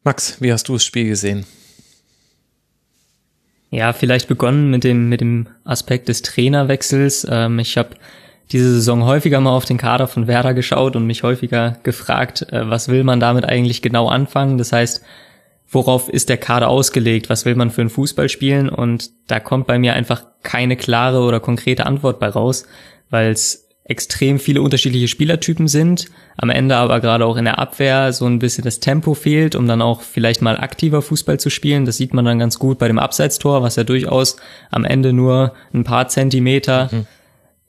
Max, wie hast du das Spiel gesehen? Ja, vielleicht begonnen mit dem, mit dem Aspekt des Trainerwechsels. Ähm, ich habe diese Saison häufiger mal auf den Kader von Werder geschaut und mich häufiger gefragt, äh, was will man damit eigentlich genau anfangen? Das heißt, worauf ist der Kader ausgelegt? Was will man für einen Fußball spielen? Und da kommt bei mir einfach keine klare oder konkrete Antwort bei raus, weil es extrem viele unterschiedliche Spielertypen sind, am Ende aber gerade auch in der Abwehr so ein bisschen das Tempo fehlt, um dann auch vielleicht mal aktiver Fußball zu spielen. Das sieht man dann ganz gut bei dem Abseitstor, was ja durchaus am Ende nur ein paar Zentimeter mhm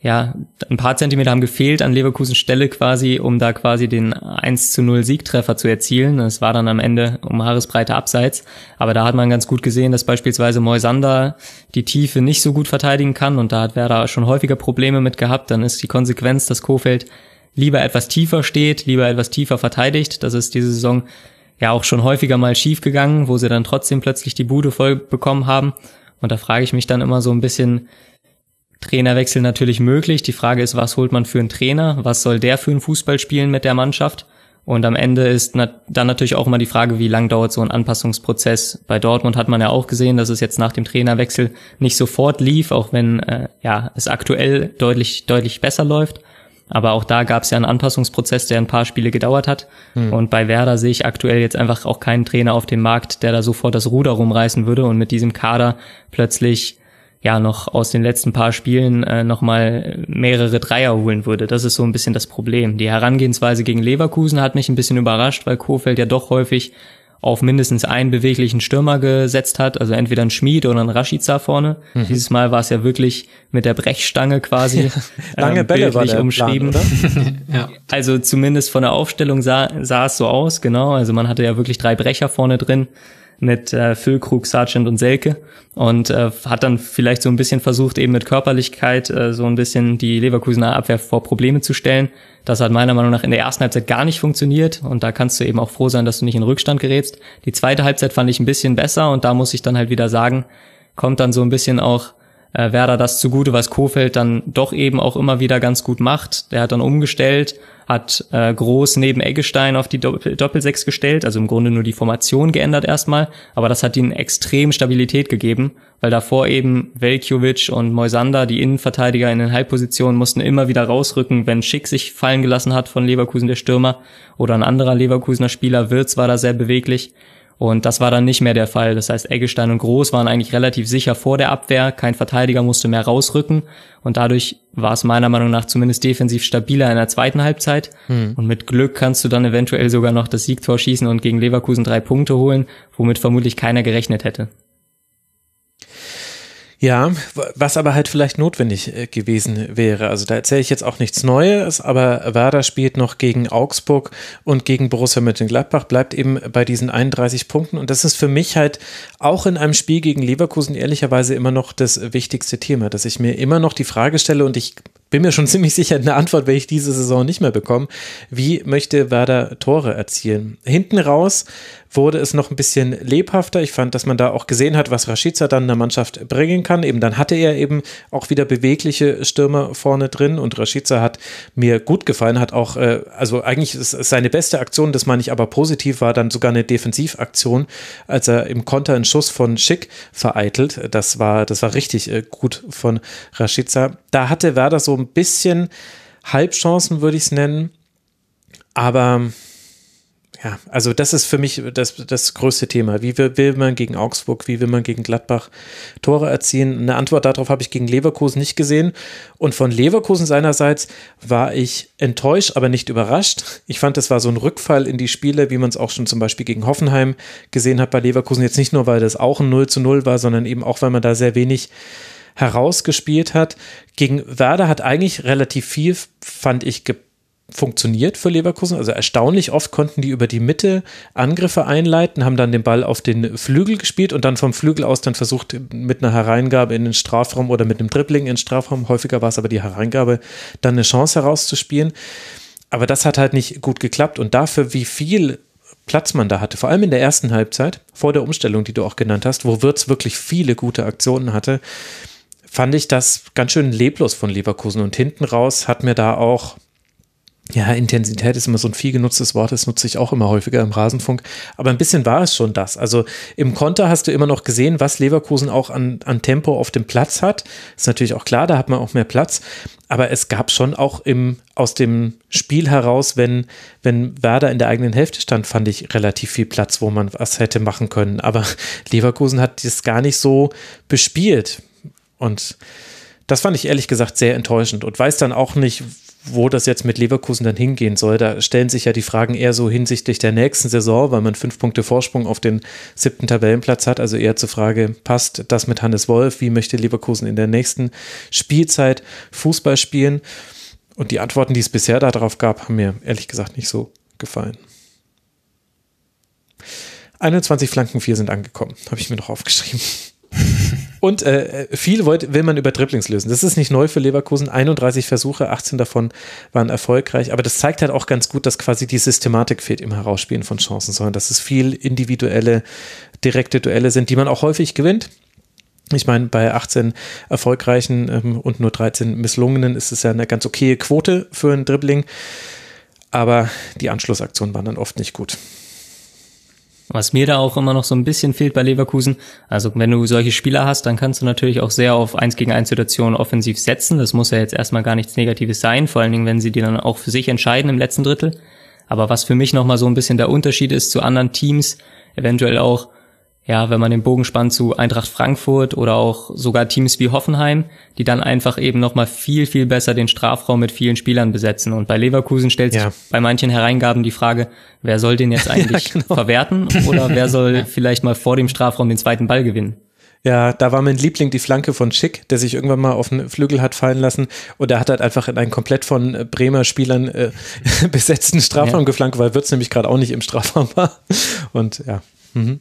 ja, ein paar Zentimeter haben gefehlt an Leverkusens Stelle quasi, um da quasi den 1 zu 0 Siegtreffer zu erzielen. Das war dann am Ende um Haaresbreite abseits. Aber da hat man ganz gut gesehen, dass beispielsweise Moisander die Tiefe nicht so gut verteidigen kann und da hat Werder schon häufiger Probleme mit gehabt. Dann ist die Konsequenz, dass Kofeld lieber etwas tiefer steht, lieber etwas tiefer verteidigt. Das ist diese Saison ja auch schon häufiger mal schief gegangen, wo sie dann trotzdem plötzlich die Bude voll bekommen haben. Und da frage ich mich dann immer so ein bisschen, Trainerwechsel natürlich möglich. Die Frage ist, was holt man für einen Trainer? Was soll der für einen Fußball spielen mit der Mannschaft? Und am Ende ist dann natürlich auch immer die Frage, wie lang dauert so ein Anpassungsprozess. Bei Dortmund hat man ja auch gesehen, dass es jetzt nach dem Trainerwechsel nicht sofort lief, auch wenn äh, ja es aktuell deutlich deutlich besser läuft. Aber auch da gab es ja einen Anpassungsprozess, der ein paar Spiele gedauert hat. Hm. Und bei Werder sehe ich aktuell jetzt einfach auch keinen Trainer auf dem Markt, der da sofort das Ruder rumreißen würde und mit diesem Kader plötzlich ja noch aus den letzten paar Spielen äh, nochmal mehrere Dreier holen würde. Das ist so ein bisschen das Problem. Die Herangehensweise gegen Leverkusen hat mich ein bisschen überrascht, weil Kofeld ja doch häufig auf mindestens einen beweglichen Stürmer gesetzt hat, also entweder ein Schmied oder ein Rashica vorne. Mhm. Dieses Mal war es ja wirklich mit der Brechstange quasi lange ähm, Bälle war der umschrieben. Plan, ja. Also zumindest von der Aufstellung sah, sah es so aus, genau. Also man hatte ja wirklich drei Brecher vorne drin mit äh, Füllkrug, Sargent und Selke und äh, hat dann vielleicht so ein bisschen versucht, eben mit Körperlichkeit äh, so ein bisschen die Leverkusener Abwehr vor Probleme zu stellen. Das hat meiner Meinung nach in der ersten Halbzeit gar nicht funktioniert und da kannst du eben auch froh sein, dass du nicht in Rückstand gerätst. Die zweite Halbzeit fand ich ein bisschen besser und da muss ich dann halt wieder sagen, kommt dann so ein bisschen auch äh, Werder das zugute, was Kofeld dann doch eben auch immer wieder ganz gut macht. Der hat dann umgestellt hat äh, Groß neben Eggestein auf die Doppel Doppelsechs gestellt, also im Grunde nur die Formation geändert erstmal, aber das hat ihnen extrem Stabilität gegeben, weil davor eben Velkjovic und Moisander, die Innenverteidiger in den Halbpositionen, mussten immer wieder rausrücken, wenn Schick sich fallen gelassen hat von Leverkusen, der Stürmer, oder ein anderer Leverkusener Spieler, Wirtz war da sehr beweglich. Und das war dann nicht mehr der Fall. Das heißt, Eggestein und Groß waren eigentlich relativ sicher vor der Abwehr. Kein Verteidiger musste mehr rausrücken. Und dadurch war es meiner Meinung nach zumindest defensiv stabiler in der zweiten Halbzeit. Hm. Und mit Glück kannst du dann eventuell sogar noch das Siegtor schießen und gegen Leverkusen drei Punkte holen, womit vermutlich keiner gerechnet hätte. Ja, was aber halt vielleicht notwendig äh, gewesen wäre. Also da erzähle ich jetzt auch nichts Neues, aber Werder spielt noch gegen Augsburg und gegen Borussia Mönchengladbach, bleibt eben bei diesen 31 Punkten. Und das ist für mich halt auch in einem Spiel gegen Leverkusen ehrlicherweise immer noch das wichtigste Thema, dass ich mir immer noch die Frage stelle und ich bin mir schon ziemlich sicher, eine Antwort werde ich diese Saison nicht mehr bekommen. Wie möchte Werder Tore erzielen? Hinten raus wurde es noch ein bisschen lebhafter. Ich fand, dass man da auch gesehen hat, was Rashica dann in der Mannschaft bringen kann. Eben dann hatte er eben auch wieder bewegliche Stürmer vorne drin und Rashica hat mir gut gefallen, hat auch, äh, also eigentlich ist seine beste Aktion, das meine ich aber positiv, war dann sogar eine Defensivaktion, als er im Konter einen Schuss von Schick vereitelt. Das war, das war richtig äh, gut von Rashica. Da hatte Werder so ein bisschen Halbchancen, würde ich es nennen. Aber ja, also das ist für mich das, das größte Thema. Wie will, will man gegen Augsburg, wie will man gegen Gladbach Tore erzielen? Eine Antwort darauf habe ich gegen Leverkusen nicht gesehen. Und von Leverkusen seinerseits war ich enttäuscht, aber nicht überrascht. Ich fand, es war so ein Rückfall in die Spiele, wie man es auch schon zum Beispiel gegen Hoffenheim gesehen hat bei Leverkusen. Jetzt nicht nur, weil das auch ein 0 zu 0 war, sondern eben auch, weil man da sehr wenig herausgespielt hat. Gegen Werder hat eigentlich relativ viel, fand ich, funktioniert für Leverkusen. Also erstaunlich oft konnten die über die Mitte Angriffe einleiten, haben dann den Ball auf den Flügel gespielt und dann vom Flügel aus dann versucht, mit einer Hereingabe in den Strafraum oder mit einem Dribbling in den Strafraum, häufiger war es aber die Hereingabe, dann eine Chance herauszuspielen. Aber das hat halt nicht gut geklappt und dafür, wie viel Platz man da hatte, vor allem in der ersten Halbzeit, vor der Umstellung, die du auch genannt hast, wo Wirtz wirklich viele gute Aktionen hatte, fand ich das ganz schön leblos von Leverkusen. Und hinten raus hat mir da auch, ja, Intensität ist immer so ein viel genutztes Wort, das nutze ich auch immer häufiger im Rasenfunk. Aber ein bisschen war es schon das. Also im Konter hast du immer noch gesehen, was Leverkusen auch an, an Tempo auf dem Platz hat. Ist natürlich auch klar, da hat man auch mehr Platz. Aber es gab schon auch im, aus dem Spiel heraus, wenn, wenn Werder in der eigenen Hälfte stand, fand ich relativ viel Platz, wo man was hätte machen können. Aber Leverkusen hat das gar nicht so bespielt. Und das fand ich ehrlich gesagt sehr enttäuschend und weiß dann auch nicht, wo das jetzt mit Leverkusen dann hingehen soll. Da stellen sich ja die Fragen eher so hinsichtlich der nächsten Saison, weil man fünf Punkte Vorsprung auf den siebten Tabellenplatz hat. Also eher zur Frage, passt das mit Hannes Wolf? Wie möchte Leverkusen in der nächsten Spielzeit Fußball spielen? Und die Antworten, die es bisher darauf gab, haben mir ehrlich gesagt nicht so gefallen. 21 Flanken, 4 sind angekommen, habe ich mir noch aufgeschrieben. Und äh, viel wollt, will man über Dribblings lösen. Das ist nicht neu für Leverkusen. 31 Versuche, 18 davon waren erfolgreich. Aber das zeigt halt auch ganz gut, dass quasi die Systematik fehlt im Herausspielen von Chancen, sondern dass es viel individuelle, direkte Duelle sind, die man auch häufig gewinnt. Ich meine, bei 18 erfolgreichen ähm, und nur 13 misslungenen ist es ja eine ganz okaye Quote für ein Dribbling. Aber die Anschlussaktionen waren dann oft nicht gut. Was mir da auch immer noch so ein bisschen fehlt bei Leverkusen, also wenn du solche Spieler hast, dann kannst du natürlich auch sehr auf 1 gegen 1 Situationen offensiv setzen. Das muss ja jetzt erstmal gar nichts Negatives sein, vor allen Dingen, wenn sie die dann auch für sich entscheiden im letzten Drittel. Aber was für mich nochmal so ein bisschen der Unterschied ist zu anderen Teams, eventuell auch ja, wenn man den Bogen spannt zu Eintracht Frankfurt oder auch sogar Teams wie Hoffenheim, die dann einfach eben nochmal viel, viel besser den Strafraum mit vielen Spielern besetzen. Und bei Leverkusen stellt sich ja. bei manchen Hereingaben die Frage, wer soll den jetzt eigentlich ja, genau. verwerten oder wer soll vielleicht mal vor dem Strafraum den zweiten Ball gewinnen? Ja, da war mein Liebling die Flanke von Schick, der sich irgendwann mal auf den Flügel hat fallen lassen und der hat halt einfach in einen komplett von äh, Bremer Spielern äh, besetzten Strafraum ja. geflankt, weil Würz nämlich gerade auch nicht im Strafraum war. Und ja. Mhm.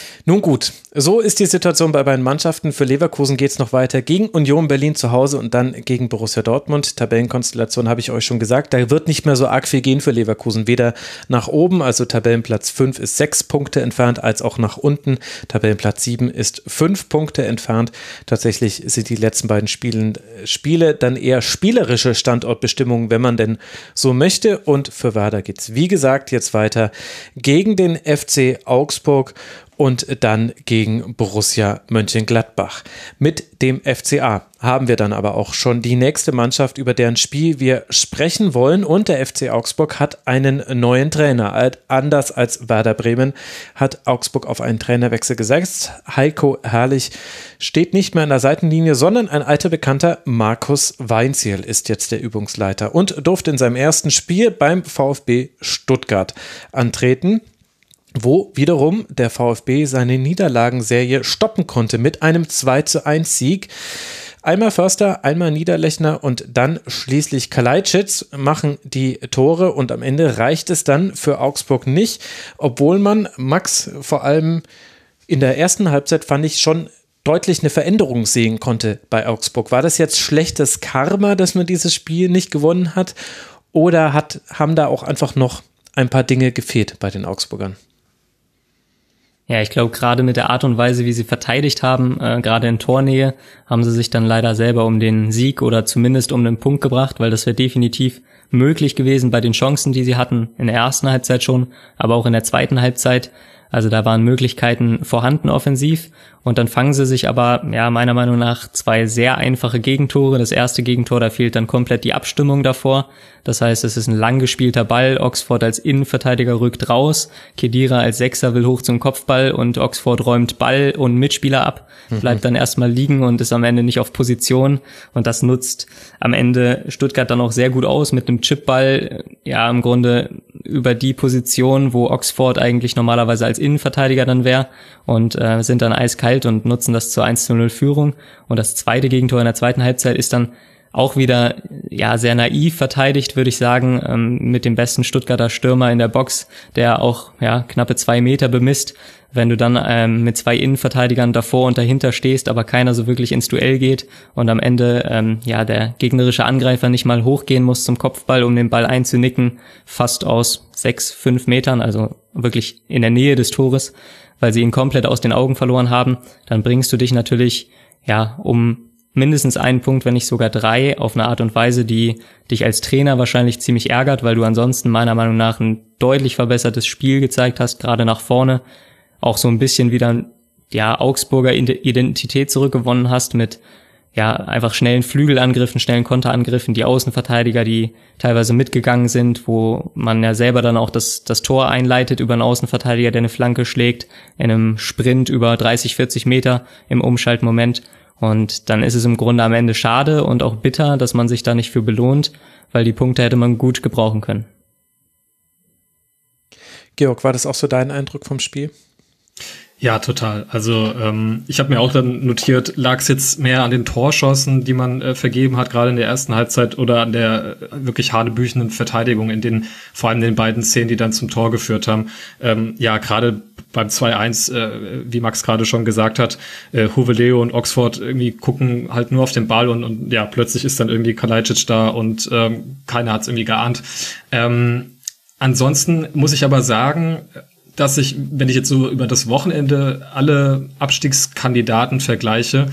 Nun gut, so ist die Situation bei beiden Mannschaften. Für Leverkusen geht es noch weiter gegen Union Berlin zu Hause und dann gegen Borussia Dortmund. Tabellenkonstellation habe ich euch schon gesagt. Da wird nicht mehr so arg viel gehen für Leverkusen. Weder nach oben, also Tabellenplatz 5 ist 6 Punkte entfernt, als auch nach unten. Tabellenplatz 7 ist 5 Punkte entfernt. Tatsächlich sind die letzten beiden Spielen, Spiele dann eher spielerische Standortbestimmungen, wenn man denn so möchte. Und für Werder geht es, wie gesagt, jetzt weiter gegen den FC Augsburg und dann gegen Borussia Mönchengladbach. Mit dem FCA haben wir dann aber auch schon die nächste Mannschaft, über deren Spiel wir sprechen wollen. Und der FC Augsburg hat einen neuen Trainer. Anders als Werder Bremen hat Augsburg auf einen Trainerwechsel gesetzt. Heiko Herrlich steht nicht mehr an der Seitenlinie, sondern ein alter Bekannter Markus Weinziel ist jetzt der Übungsleiter und durfte in seinem ersten Spiel beim VfB Stuttgart antreten wo wiederum der VfB seine Niederlagenserie stoppen konnte mit einem 2 zu 1 Sieg. Einmal Förster, einmal Niederlechner und dann schließlich Kalajdzic machen die Tore und am Ende reicht es dann für Augsburg nicht, obwohl man Max vor allem in der ersten Halbzeit fand ich schon deutlich eine Veränderung sehen konnte bei Augsburg. War das jetzt schlechtes Karma, dass man dieses Spiel nicht gewonnen hat oder hat, haben da auch einfach noch ein paar Dinge gefehlt bei den Augsburgern? Ja, ich glaube, gerade mit der Art und Weise, wie sie verteidigt haben, äh, gerade in Tornähe, haben sie sich dann leider selber um den Sieg oder zumindest um den Punkt gebracht, weil das wäre definitiv möglich gewesen bei den Chancen, die sie hatten in der ersten Halbzeit schon, aber auch in der zweiten Halbzeit. Also da waren Möglichkeiten vorhanden offensiv und dann fangen sie sich aber, ja, meiner Meinung nach zwei sehr einfache Gegentore. Das erste Gegentor, da fehlt dann komplett die Abstimmung davor. Das heißt, es ist ein lang gespielter Ball. Oxford als Innenverteidiger rückt raus. Kedira als Sechser will hoch zum Kopfball und Oxford räumt Ball und Mitspieler ab, mhm. bleibt dann erstmal liegen und ist am Ende nicht auf Position. Und das nutzt am Ende Stuttgart dann auch sehr gut aus mit einem Chipball. Ja, im Grunde über die Position, wo Oxford eigentlich normalerweise als Innenverteidiger dann wäre und äh, sind dann eiskalt und nutzen das zur 1 zu 0 Führung. Und das zweite Gegentor in der zweiten Halbzeit ist dann auch wieder ja sehr naiv verteidigt, würde ich sagen, ähm, mit dem besten Stuttgarter Stürmer in der Box, der auch ja knappe zwei Meter bemisst. Wenn du dann ähm, mit zwei Innenverteidigern davor und dahinter stehst, aber keiner so wirklich ins Duell geht und am Ende ähm, ja der gegnerische Angreifer nicht mal hochgehen muss zum Kopfball, um den Ball einzunicken, fast aus sechs, fünf Metern, also wirklich in der Nähe des Tores, weil sie ihn komplett aus den Augen verloren haben, dann bringst du dich natürlich ja um mindestens einen Punkt, wenn nicht sogar drei, auf eine Art und Weise, die dich als Trainer wahrscheinlich ziemlich ärgert, weil du ansonsten meiner Meinung nach ein deutlich verbessertes Spiel gezeigt hast, gerade nach vorne. Auch so ein bisschen wieder, ja, Augsburger Identität zurückgewonnen hast mit, ja, einfach schnellen Flügelangriffen, schnellen Konterangriffen, die Außenverteidiger, die teilweise mitgegangen sind, wo man ja selber dann auch das, das Tor einleitet über einen Außenverteidiger, der eine Flanke schlägt, in einem Sprint über 30, 40 Meter im Umschaltmoment. Und dann ist es im Grunde am Ende schade und auch bitter, dass man sich da nicht für belohnt, weil die Punkte hätte man gut gebrauchen können. Georg, war das auch so dein Eindruck vom Spiel? Ja, total. Also ähm, ich habe mir auch dann notiert, lag es jetzt mehr an den Torschossen, die man äh, vergeben hat, gerade in der ersten Halbzeit, oder an der äh, wirklich hanebüchenden Verteidigung in den vor allem den beiden Szenen, die dann zum Tor geführt haben. Ähm, ja, gerade beim 2-1, äh, wie Max gerade schon gesagt hat, äh, Huveleo und Oxford irgendwie gucken halt nur auf den Ball und, und ja, plötzlich ist dann irgendwie Kalajdzic da und ähm, keiner hat es irgendwie geahnt. Ähm, ansonsten muss ich aber sagen, dass ich, wenn ich jetzt so über das Wochenende alle Abstiegskandidaten vergleiche,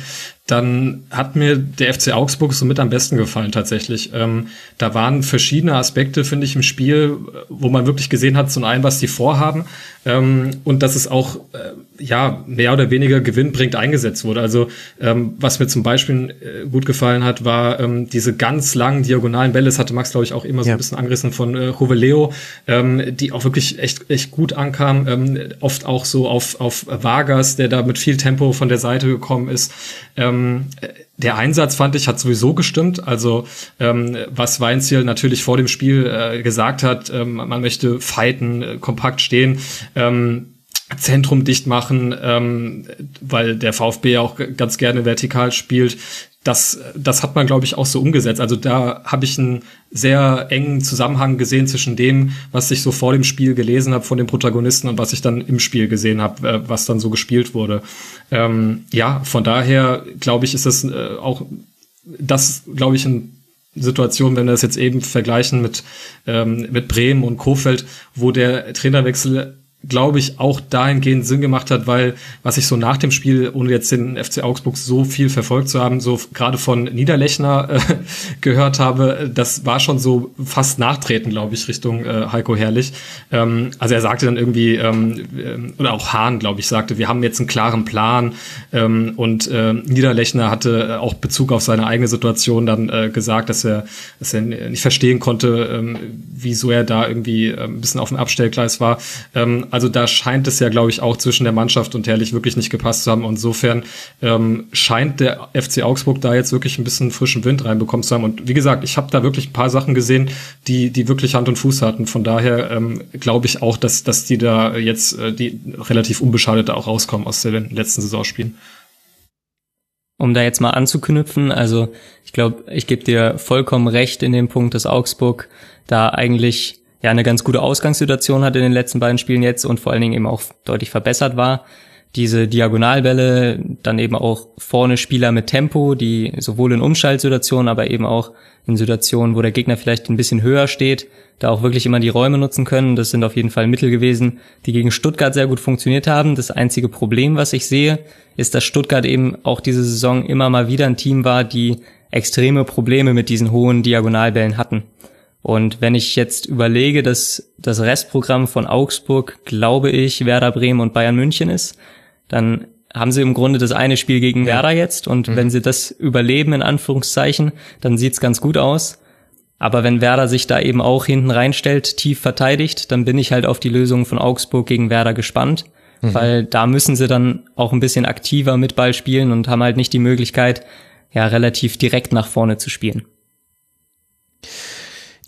dann hat mir der FC Augsburg somit am besten gefallen tatsächlich. Ähm, da waren verschiedene Aspekte, finde ich, im Spiel, wo man wirklich gesehen hat, zum einen, was die vorhaben ähm, und dass es auch äh, ja mehr oder weniger gewinnbringend eingesetzt wurde. Also ähm, was mir zum Beispiel äh, gut gefallen hat, war ähm, diese ganz langen diagonalen Bälle. Das hatte Max, glaube ich, auch immer so ja. ein bisschen angerissen von äh, Juveleo, ähm, die auch wirklich echt echt gut ankamen. Ähm, oft auch so auf auf Vargas, der da mit viel Tempo von der Seite gekommen ist. Ähm, der Einsatz fand ich hat sowieso gestimmt. Also ähm, was Weinziel natürlich vor dem Spiel äh, gesagt hat, ähm, man möchte fighten, äh, kompakt stehen. Ähm, Zentrum dicht machen, ähm, weil der VfB auch ganz gerne vertikal spielt das, das hat man, glaube ich, auch so umgesetzt. Also da habe ich einen sehr engen Zusammenhang gesehen zwischen dem, was ich so vor dem Spiel gelesen habe von den Protagonisten und was ich dann im Spiel gesehen habe, äh, was dann so gespielt wurde. Ähm, ja, von daher glaube ich, ist das äh, auch das, glaube ich, ein Situation, wenn wir das jetzt eben vergleichen mit, ähm, mit Bremen und Kofeld, wo der Trainerwechsel glaube ich, auch dahingehend Sinn gemacht hat, weil was ich so nach dem Spiel, ohne jetzt den FC Augsburg so viel verfolgt zu haben, so gerade von Niederlechner äh, gehört habe, das war schon so fast nachtreten, glaube ich, Richtung äh, Heiko Herrlich. Ähm, also er sagte dann irgendwie, ähm, äh, oder auch Hahn, glaube ich, sagte, wir haben jetzt einen klaren Plan ähm, und äh, Niederlechner hatte auch Bezug auf seine eigene Situation dann äh, gesagt, dass er, dass er nicht verstehen konnte, ähm, wieso er da irgendwie äh, ein bisschen auf dem Abstellgleis war. Ähm, also da scheint es ja, glaube ich, auch zwischen der Mannschaft und Herrlich wirklich nicht gepasst zu haben. Und insofern ähm, scheint der FC Augsburg da jetzt wirklich ein bisschen frischen Wind reinbekommen zu haben. Und wie gesagt, ich habe da wirklich ein paar Sachen gesehen, die, die wirklich Hand und Fuß hatten. Von daher ähm, glaube ich auch, dass, dass die da jetzt äh, die relativ unbeschadet auch rauskommen aus den letzten Saisonspielen. Um da jetzt mal anzuknüpfen, also ich glaube, ich gebe dir vollkommen recht in dem Punkt, dass Augsburg da eigentlich ja eine ganz gute Ausgangssituation hat in den letzten beiden Spielen jetzt und vor allen Dingen eben auch deutlich verbessert war. Diese Diagonalbälle, dann eben auch vorne Spieler mit Tempo, die sowohl in Umschaltsituationen, aber eben auch in Situationen, wo der Gegner vielleicht ein bisschen höher steht, da auch wirklich immer die Räume nutzen können. Das sind auf jeden Fall Mittel gewesen, die gegen Stuttgart sehr gut funktioniert haben. Das einzige Problem, was ich sehe, ist, dass Stuttgart eben auch diese Saison immer mal wieder ein Team war, die extreme Probleme mit diesen hohen Diagonalbällen hatten. Und wenn ich jetzt überlege, dass das Restprogramm von Augsburg, glaube ich, Werder Bremen und Bayern München ist, dann haben sie im Grunde das eine Spiel gegen ja. Werder jetzt und mhm. wenn sie das überleben, in Anführungszeichen, dann sieht's ganz gut aus. Aber wenn Werder sich da eben auch hinten reinstellt, tief verteidigt, dann bin ich halt auf die Lösung von Augsburg gegen Werder gespannt, mhm. weil da müssen sie dann auch ein bisschen aktiver mit Ball spielen und haben halt nicht die Möglichkeit, ja, relativ direkt nach vorne zu spielen.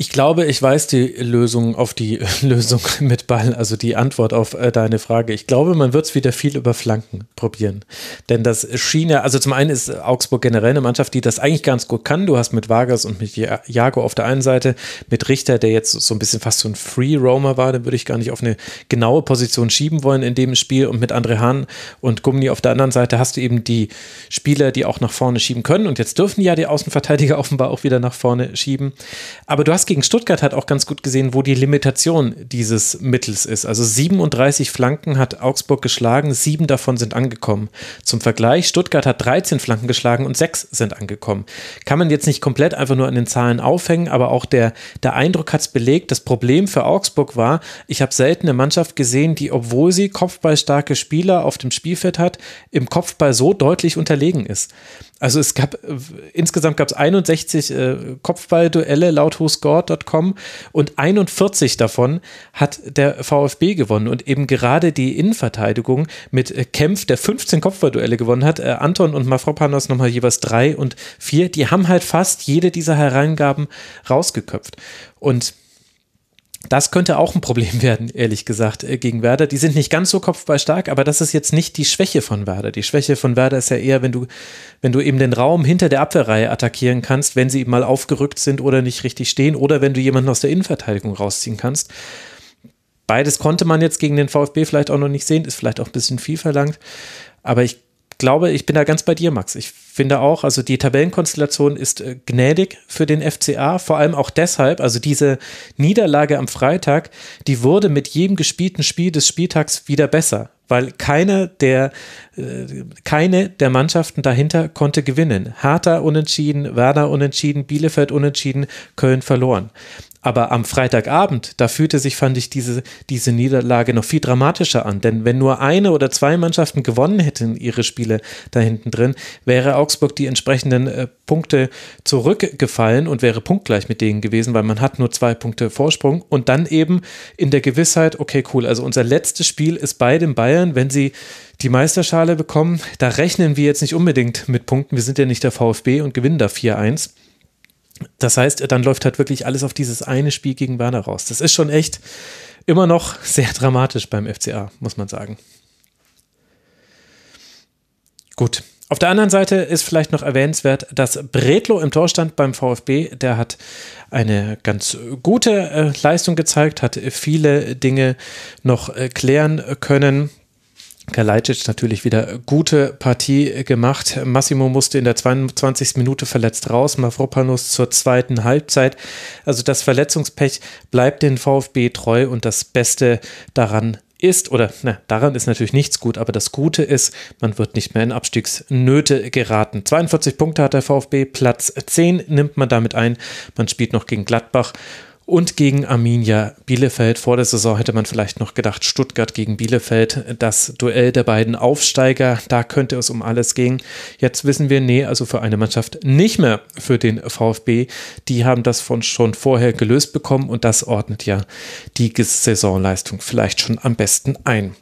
Ich glaube, ich weiß die Lösung auf die Lösung mit Ball, also die Antwort auf äh, deine Frage. Ich glaube, man wird es wieder viel über Flanken probieren. Denn das schien ja, also zum einen ist Augsburg generell eine Mannschaft, die das eigentlich ganz gut kann. Du hast mit Vargas und mit Jago auf der einen Seite, mit Richter, der jetzt so ein bisschen fast so ein Free-Roamer war, den würde ich gar nicht auf eine genaue Position schieben wollen in dem Spiel. Und mit André Hahn und Gummi auf der anderen Seite hast du eben die Spieler, die auch nach vorne schieben können. Und jetzt dürfen ja die Außenverteidiger offenbar auch wieder nach vorne schieben. Aber du hast gegen Stuttgart hat auch ganz gut gesehen, wo die Limitation dieses Mittels ist. Also 37 Flanken hat Augsburg geschlagen, sieben davon sind angekommen. Zum Vergleich, Stuttgart hat 13 Flanken geschlagen und sechs sind angekommen. Kann man jetzt nicht komplett einfach nur an den Zahlen aufhängen, aber auch der, der Eindruck hat es belegt. Das Problem für Augsburg war, ich habe selten eine Mannschaft gesehen, die, obwohl sie kopfballstarke Spieler auf dem Spielfeld hat, im Kopfball so deutlich unterlegen ist. Also es gab insgesamt gab es 61 äh, Kopfballduelle laut WhoScored.com und 41 davon hat der VfB gewonnen und eben gerade die Innenverteidigung mit äh, Kempf, der 15 Kopfballduelle gewonnen hat, äh, Anton und Mafropanos nochmal jeweils drei und vier, die haben halt fast jede dieser Hereingaben rausgeköpft. Und das könnte auch ein Problem werden, ehrlich gesagt, äh, gegen Werder. Die sind nicht ganz so kopfballstark, aber das ist jetzt nicht die Schwäche von Werder. Die Schwäche von Werder ist ja eher, wenn du, wenn du eben den Raum hinter der Abwehrreihe attackieren kannst, wenn sie eben mal aufgerückt sind oder nicht richtig stehen oder wenn du jemanden aus der Innenverteidigung rausziehen kannst. Beides konnte man jetzt gegen den VfB vielleicht auch noch nicht sehen, ist vielleicht auch ein bisschen viel verlangt. Aber ich glaube, ich bin da ganz bei dir, Max. Ich finde auch, also die Tabellenkonstellation ist äh, gnädig für den FCA, vor allem auch deshalb, also diese Niederlage am Freitag, die wurde mit jedem gespielten Spiel des Spieltags wieder besser, weil keine der, äh, keine der Mannschaften dahinter konnte gewinnen. Hertha unentschieden, Werder unentschieden, Bielefeld unentschieden, Köln verloren. Aber am Freitagabend, da fühlte sich, fand ich, diese, diese Niederlage noch viel dramatischer an. Denn wenn nur eine oder zwei Mannschaften gewonnen hätten, ihre Spiele da hinten drin, wäre Augsburg die entsprechenden äh, Punkte zurückgefallen und wäre punktgleich mit denen gewesen, weil man hat nur zwei Punkte Vorsprung. Und dann eben in der Gewissheit, okay, cool, also unser letztes Spiel ist bei den Bayern. Wenn sie die Meisterschale bekommen, da rechnen wir jetzt nicht unbedingt mit Punkten. Wir sind ja nicht der VfB und gewinnen da 4-1. Das heißt, dann läuft halt wirklich alles auf dieses eine Spiel gegen Werner raus. Das ist schon echt immer noch sehr dramatisch beim FCA, muss man sagen. Gut. Auf der anderen Seite ist vielleicht noch erwähnenswert, dass Bretlo im Tor stand beim VfB. Der hat eine ganz gute äh, Leistung gezeigt, hat viele Dinge noch äh, klären können. Kalajdzic natürlich wieder gute Partie gemacht. Massimo musste in der 22. Minute verletzt raus, Mavropanos zur zweiten Halbzeit. Also das Verletzungspech bleibt den VfB treu und das Beste daran ist, oder na, daran ist natürlich nichts gut, aber das Gute ist, man wird nicht mehr in Abstiegsnöte geraten. 42 Punkte hat der VfB, Platz 10 nimmt man damit ein. Man spielt noch gegen Gladbach und gegen Arminia Bielefeld. Vor der Saison hätte man vielleicht noch gedacht, Stuttgart gegen Bielefeld, das Duell der beiden Aufsteiger, da könnte es um alles gehen. Jetzt wissen wir, nee, also für eine Mannschaft nicht mehr für den VfB. Die haben das von schon vorher gelöst bekommen und das ordnet ja die Saisonleistung vielleicht schon am besten ein.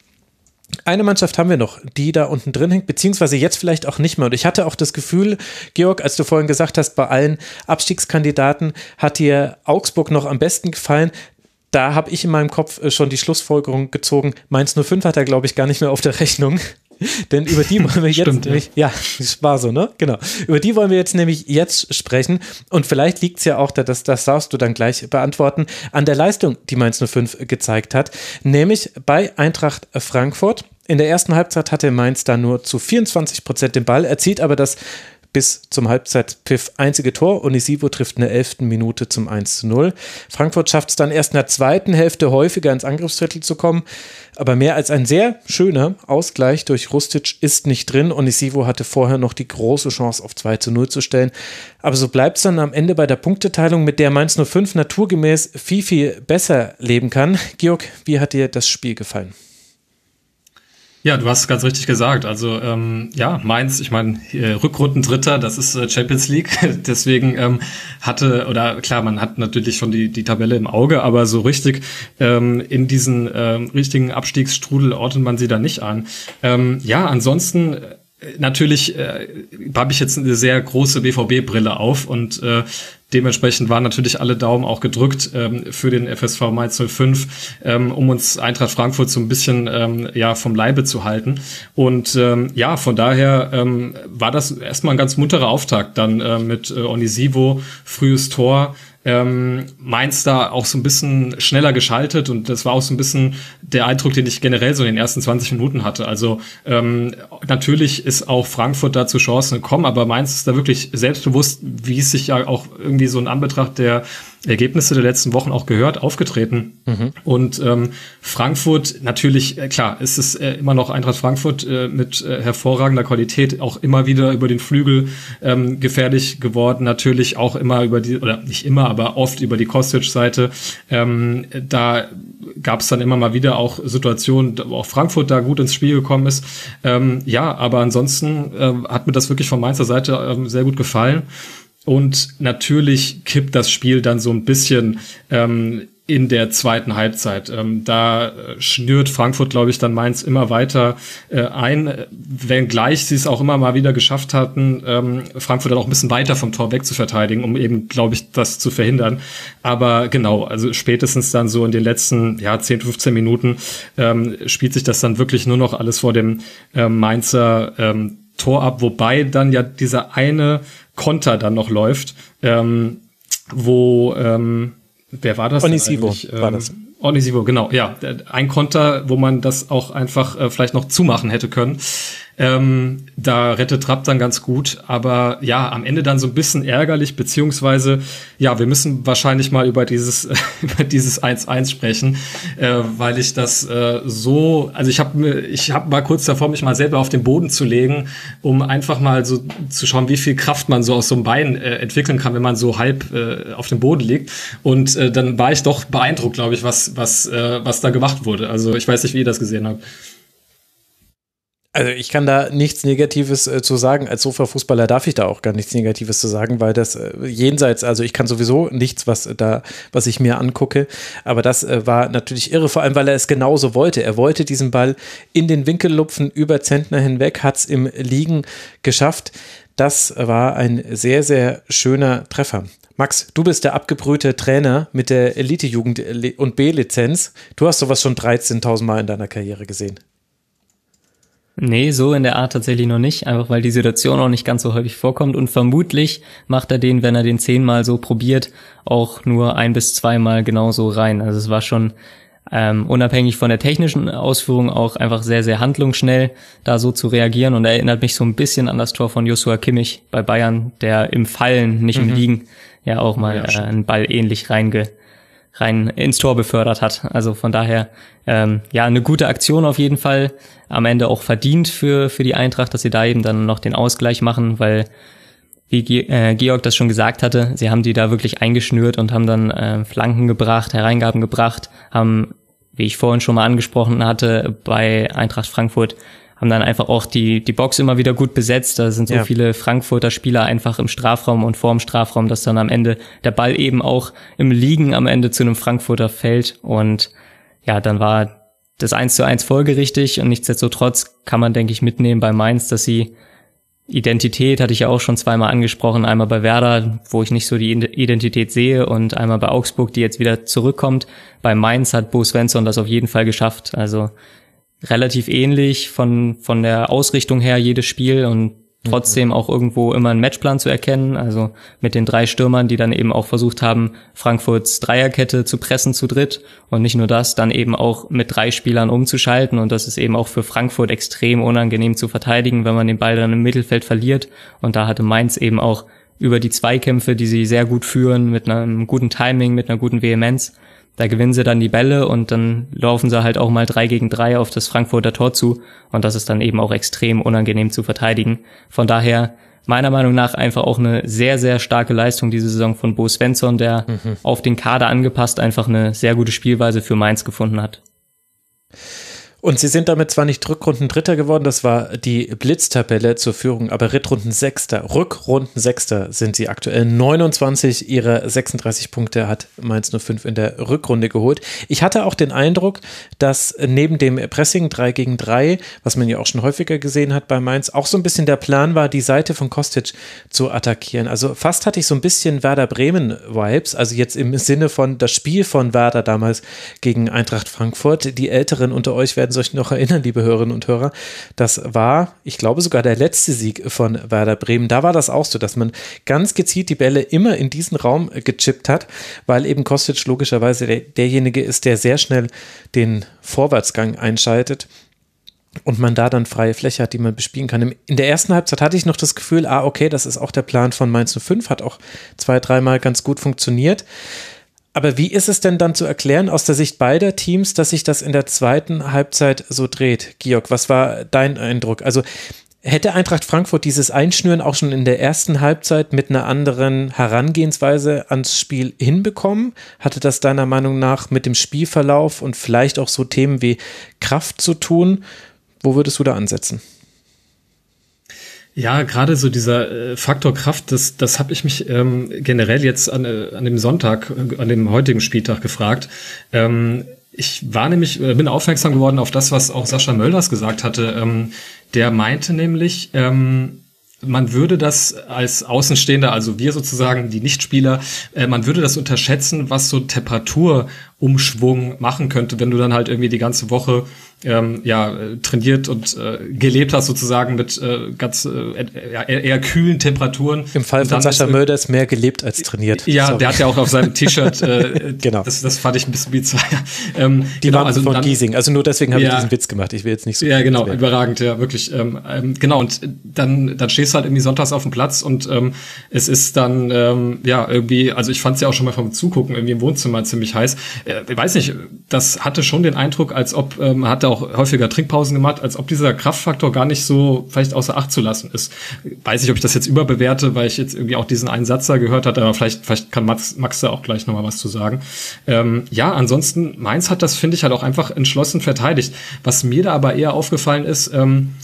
Eine Mannschaft haben wir noch, die da unten drin hängt, beziehungsweise jetzt vielleicht auch nicht mehr. Und ich hatte auch das Gefühl, Georg, als du vorhin gesagt hast, bei allen Abstiegskandidaten hat dir Augsburg noch am besten gefallen. Da habe ich in meinem Kopf äh, schon die Schlussfolgerung gezogen. Mainz 05 hat er, glaube ich, gar nicht mehr auf der Rechnung. Denn über die wollen wir jetzt Stimmt, nämlich, ja, das war so, ne? Genau. Über die wollen wir jetzt nämlich jetzt sprechen. Und vielleicht liegt es ja auch, das, das darfst du dann gleich beantworten, an der Leistung, die Mainz 05 gezeigt hat. Nämlich bei Eintracht Frankfurt. In der ersten Halbzeit hatte Mainz da nur zu 24 Prozent den Ball, erzielt aber das bis zum Halbzeitpiff einzige Tor. Onisivo trifft in der 11. Minute zum 1 zu 0. Frankfurt schafft es dann erst in der zweiten Hälfte häufiger ins Angriffsdrittel zu kommen. Aber mehr als ein sehr schöner Ausgleich durch Rustic ist nicht drin. Onisivo hatte vorher noch die große Chance auf 2 zu 0 zu stellen. Aber so bleibt es dann am Ende bei der Punkteteilung, mit der Mainz 05 naturgemäß viel, viel besser leben kann. Georg, wie hat dir das Spiel gefallen? Ja, du hast ganz richtig gesagt. Also ähm, ja, Mainz, ich meine, Rückrundendritter, das ist äh, Champions League. Deswegen ähm, hatte, oder klar, man hat natürlich schon die, die Tabelle im Auge, aber so richtig ähm, in diesen ähm, richtigen Abstiegsstrudel ordnet man sie da nicht an. Ähm, ja, ansonsten äh, natürlich äh, habe ich jetzt eine sehr große BVB-Brille auf und äh, Dementsprechend waren natürlich alle Daumen auch gedrückt ähm, für den FSV Mainz 05, ähm, um uns Eintracht Frankfurt so ein bisschen ähm, ja vom Leibe zu halten. Und ähm, ja, von daher ähm, war das erstmal ein ganz munterer Auftakt dann äh, mit äh, Onisivo, frühes Tor, ähm, Mainz da auch so ein bisschen schneller geschaltet und das war auch so ein bisschen der Eindruck, den ich generell so in den ersten 20 Minuten hatte. Also ähm, natürlich ist auch Frankfurt da zu Chancen gekommen, aber Mainz ist da wirklich selbstbewusst, wie es sich ja auch irgendwie so in Anbetracht der Ergebnisse der letzten Wochen auch gehört, aufgetreten. Mhm. Und ähm, Frankfurt, natürlich, äh, klar, ist es äh, immer noch Eintracht Frankfurt äh, mit äh, hervorragender Qualität, auch immer wieder über den Flügel ähm, gefährlich geworden, natürlich auch immer über die, oder nicht immer, aber oft über die Kostic-Seite. Ähm, da gab es dann immer mal wieder auch Situationen, wo auch Frankfurt da gut ins Spiel gekommen ist. Ähm, ja, aber ansonsten äh, hat mir das wirklich von Mainzer Seite ähm, sehr gut gefallen. Und natürlich kippt das Spiel dann so ein bisschen ähm, in der zweiten Halbzeit. Ähm, da äh, schnürt Frankfurt, glaube ich, dann Mainz immer weiter äh, ein, wenngleich sie es auch immer mal wieder geschafft hatten, ähm, Frankfurt dann auch ein bisschen weiter vom Tor weg zu verteidigen, um eben, glaube ich, das zu verhindern. Aber genau, also spätestens dann so in den letzten ja, 10, 15 Minuten ähm, spielt sich das dann wirklich nur noch alles vor dem ähm, Mainzer ähm, Tor ab, wobei dann ja dieser eine Konter dann noch läuft, ähm, wo, ähm, wer war das? Onisivo ähm, war das. Onisivo, genau, ja. Ein Konter, wo man das auch einfach äh, vielleicht noch zumachen hätte können. Ähm, da rettet Trapp dann ganz gut, aber ja, am Ende dann so ein bisschen ärgerlich, beziehungsweise ja, wir müssen wahrscheinlich mal über dieses über dieses 1-1 sprechen, äh, weil ich das äh, so, also ich habe ich habe mal kurz davor, mich mal selber auf den Boden zu legen, um einfach mal so zu schauen, wie viel Kraft man so aus so einem Bein äh, entwickeln kann, wenn man so halb äh, auf dem Boden liegt. Und äh, dann war ich doch beeindruckt, glaube ich, was was äh, was da gemacht wurde. Also ich weiß nicht, wie ihr das gesehen habt. Also ich kann da nichts Negatives äh, zu sagen. Als Sofa-Fußballer darf ich da auch gar nichts Negatives zu sagen, weil das äh, jenseits, also ich kann sowieso nichts, was da, was ich mir angucke. Aber das äh, war natürlich irre, vor allem, weil er es genauso wollte. Er wollte diesen Ball in den Winkel lupfen, über Zentner hinweg, hat es im Liegen geschafft. Das war ein sehr, sehr schöner Treffer. Max, du bist der abgebrühte Trainer mit der Elite-Jugend und B-Lizenz. Du hast sowas schon 13.000 Mal in deiner Karriere gesehen. Nee, so in der Art tatsächlich noch nicht, einfach weil die Situation auch nicht ganz so häufig vorkommt und vermutlich macht er den, wenn er den zehnmal so probiert, auch nur ein bis zweimal genauso rein. Also es war schon ähm, unabhängig von der technischen Ausführung auch einfach sehr, sehr handlungsschnell da so zu reagieren und erinnert mich so ein bisschen an das Tor von Joshua Kimmich bei Bayern, der im Fallen, nicht mhm. im Liegen, ja auch mal ja, äh, einen Ball ähnlich reinge rein ins Tor befördert hat. Also von daher ähm, ja eine gute Aktion auf jeden Fall. Am Ende auch verdient für für die Eintracht, dass sie da eben dann noch den Ausgleich machen, weil wie äh, Georg das schon gesagt hatte, sie haben die da wirklich eingeschnürt und haben dann äh, Flanken gebracht, Hereingaben gebracht, haben, wie ich vorhin schon mal angesprochen hatte, bei Eintracht Frankfurt haben dann einfach auch die, die Box immer wieder gut besetzt. Da sind so ja. viele Frankfurter Spieler einfach im Strafraum und vorm Strafraum, dass dann am Ende der Ball eben auch im Liegen am Ende zu einem Frankfurter fällt. Und ja, dann war das 1 zu 1 folgerichtig und nichtsdestotrotz kann man, denke ich, mitnehmen bei Mainz, dass sie Identität hatte ich ja auch schon zweimal angesprochen, einmal bei Werder, wo ich nicht so die Identität sehe und einmal bei Augsburg, die jetzt wieder zurückkommt. Bei Mainz hat Bo Svensson das auf jeden Fall geschafft. Also relativ ähnlich von, von der Ausrichtung her jedes Spiel und trotzdem auch irgendwo immer einen Matchplan zu erkennen. Also mit den drei Stürmern, die dann eben auch versucht haben, Frankfurts Dreierkette zu pressen zu dritt und nicht nur das, dann eben auch mit drei Spielern umzuschalten. Und das ist eben auch für Frankfurt extrem unangenehm zu verteidigen, wenn man den Ball dann im Mittelfeld verliert. Und da hatte Mainz eben auch über die Zweikämpfe, die sie sehr gut führen, mit einem guten Timing, mit einer guten Vehemenz, da gewinnen sie dann die Bälle und dann laufen sie halt auch mal drei gegen drei auf das Frankfurter Tor zu und das ist dann eben auch extrem unangenehm zu verteidigen. Von daher meiner Meinung nach einfach auch eine sehr, sehr starke Leistung diese Saison von Bo Svensson, der mhm. auf den Kader angepasst einfach eine sehr gute Spielweise für Mainz gefunden hat. Und sie sind damit zwar nicht Rückrunden Dritter geworden, das war die Blitztabelle zur Führung, aber Rittrunden Sechster, Rückrunden Sechster sind sie aktuell. 29 ihrer 36 Punkte hat Mainz 05 in der Rückrunde geholt. Ich hatte auch den Eindruck, dass neben dem Pressing 3 gegen 3, was man ja auch schon häufiger gesehen hat bei Mainz, auch so ein bisschen der Plan war, die Seite von Kostic zu attackieren. Also fast hatte ich so ein bisschen Werder Bremen Vibes, also jetzt im Sinne von das Spiel von Werder damals gegen Eintracht Frankfurt. Die Älteren unter euch werden werden sich noch erinnern, liebe Hörerinnen und Hörer. Das war, ich glaube, sogar der letzte Sieg von Werder Bremen. Da war das auch so, dass man ganz gezielt die Bälle immer in diesen Raum gechippt hat, weil eben Kostic logischerweise der, derjenige ist, der sehr schnell den Vorwärtsgang einschaltet und man da dann freie Fläche hat, die man bespielen kann. In der ersten Halbzeit hatte ich noch das Gefühl, ah, okay, das ist auch der Plan von Mainz 05, hat auch zwei, dreimal ganz gut funktioniert. Aber wie ist es denn dann zu erklären aus der Sicht beider Teams, dass sich das in der zweiten Halbzeit so dreht? Georg, was war dein Eindruck? Also hätte Eintracht Frankfurt dieses Einschnüren auch schon in der ersten Halbzeit mit einer anderen Herangehensweise ans Spiel hinbekommen? Hatte das deiner Meinung nach mit dem Spielverlauf und vielleicht auch so Themen wie Kraft zu tun? Wo würdest du da ansetzen? Ja, gerade so dieser äh, Faktor Kraft, das, das habe ich mich ähm, generell jetzt an, äh, an dem Sonntag, äh, an dem heutigen Spieltag gefragt. Ähm, ich war nämlich, äh, bin aufmerksam geworden auf das, was auch Sascha Mölders gesagt hatte. Ähm, der meinte nämlich, ähm, man würde das als Außenstehender, also wir sozusagen, die Nichtspieler, äh, man würde das unterschätzen, was so Temperatur Umschwung machen könnte, wenn du dann halt irgendwie die ganze Woche ähm, ja, trainiert und äh, gelebt hast sozusagen mit äh, ganz äh, eher, eher kühlen Temperaturen. Im Fall von Sascha ist, Mölders mehr gelebt als trainiert. Ja, Sorry. der hat ja auch auf seinem T-Shirt, äh, genau. Das, das fand ich ein bisschen bizarr. Ähm, die genau, waren also von dann, Giesing, also nur deswegen habe ja, ich diesen Witz gemacht. Ich will jetzt nicht so. Ja, genau, überragend, ja, wirklich. Ähm, ähm, genau, und dann, dann stehst du halt irgendwie sonntags auf dem Platz und ähm, es ist dann, ähm, ja, irgendwie, also ich fand es ja auch schon mal vom Zugucken irgendwie im Wohnzimmer ziemlich heiß. Ich weiß nicht, das hatte schon den Eindruck, als ob, ähm, hatte auch häufiger Trinkpausen gemacht, als ob dieser Kraftfaktor gar nicht so vielleicht außer Acht zu lassen ist. Weiß nicht, ob ich das jetzt überbewerte, weil ich jetzt irgendwie auch diesen einen Satz da gehört hatte, aber vielleicht, vielleicht kann Max, Max da auch gleich nochmal was zu sagen. Ähm, ja, ansonsten, Mainz hat das, finde ich, halt auch einfach entschlossen verteidigt. Was mir da aber eher aufgefallen ist, ähm,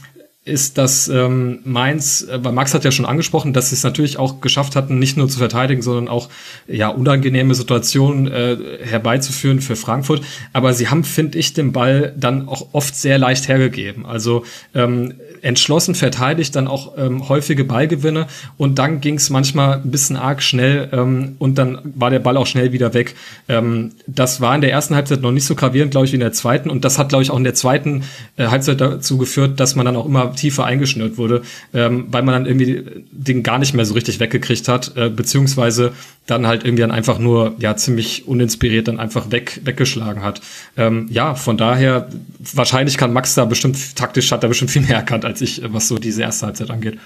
ist, dass ähm, Mainz, äh, weil Max hat ja schon angesprochen, dass sie es natürlich auch geschafft hatten, nicht nur zu verteidigen, sondern auch ja unangenehme Situationen äh, herbeizuführen für Frankfurt. Aber sie haben, finde ich, den Ball dann auch oft sehr leicht hergegeben. Also ähm, entschlossen verteidigt, dann auch ähm, häufige Ballgewinne und dann ging es manchmal ein bisschen arg schnell ähm, und dann war der Ball auch schnell wieder weg. Ähm, das war in der ersten Halbzeit noch nicht so gravierend, glaube ich, wie in der zweiten und das hat, glaube ich, auch in der zweiten äh, Halbzeit dazu geführt, dass man dann auch immer tiefer eingeschnürt wurde, ähm, weil man dann irgendwie den gar nicht mehr so richtig weggekriegt hat, äh, beziehungsweise dann halt irgendwie dann einfach nur ja ziemlich uninspiriert dann einfach weg weggeschlagen hat. Ähm, ja, von daher wahrscheinlich kann Max da bestimmt taktisch hat er bestimmt viel mehr erkannt als ich, was so diese erste Halbzeit angeht.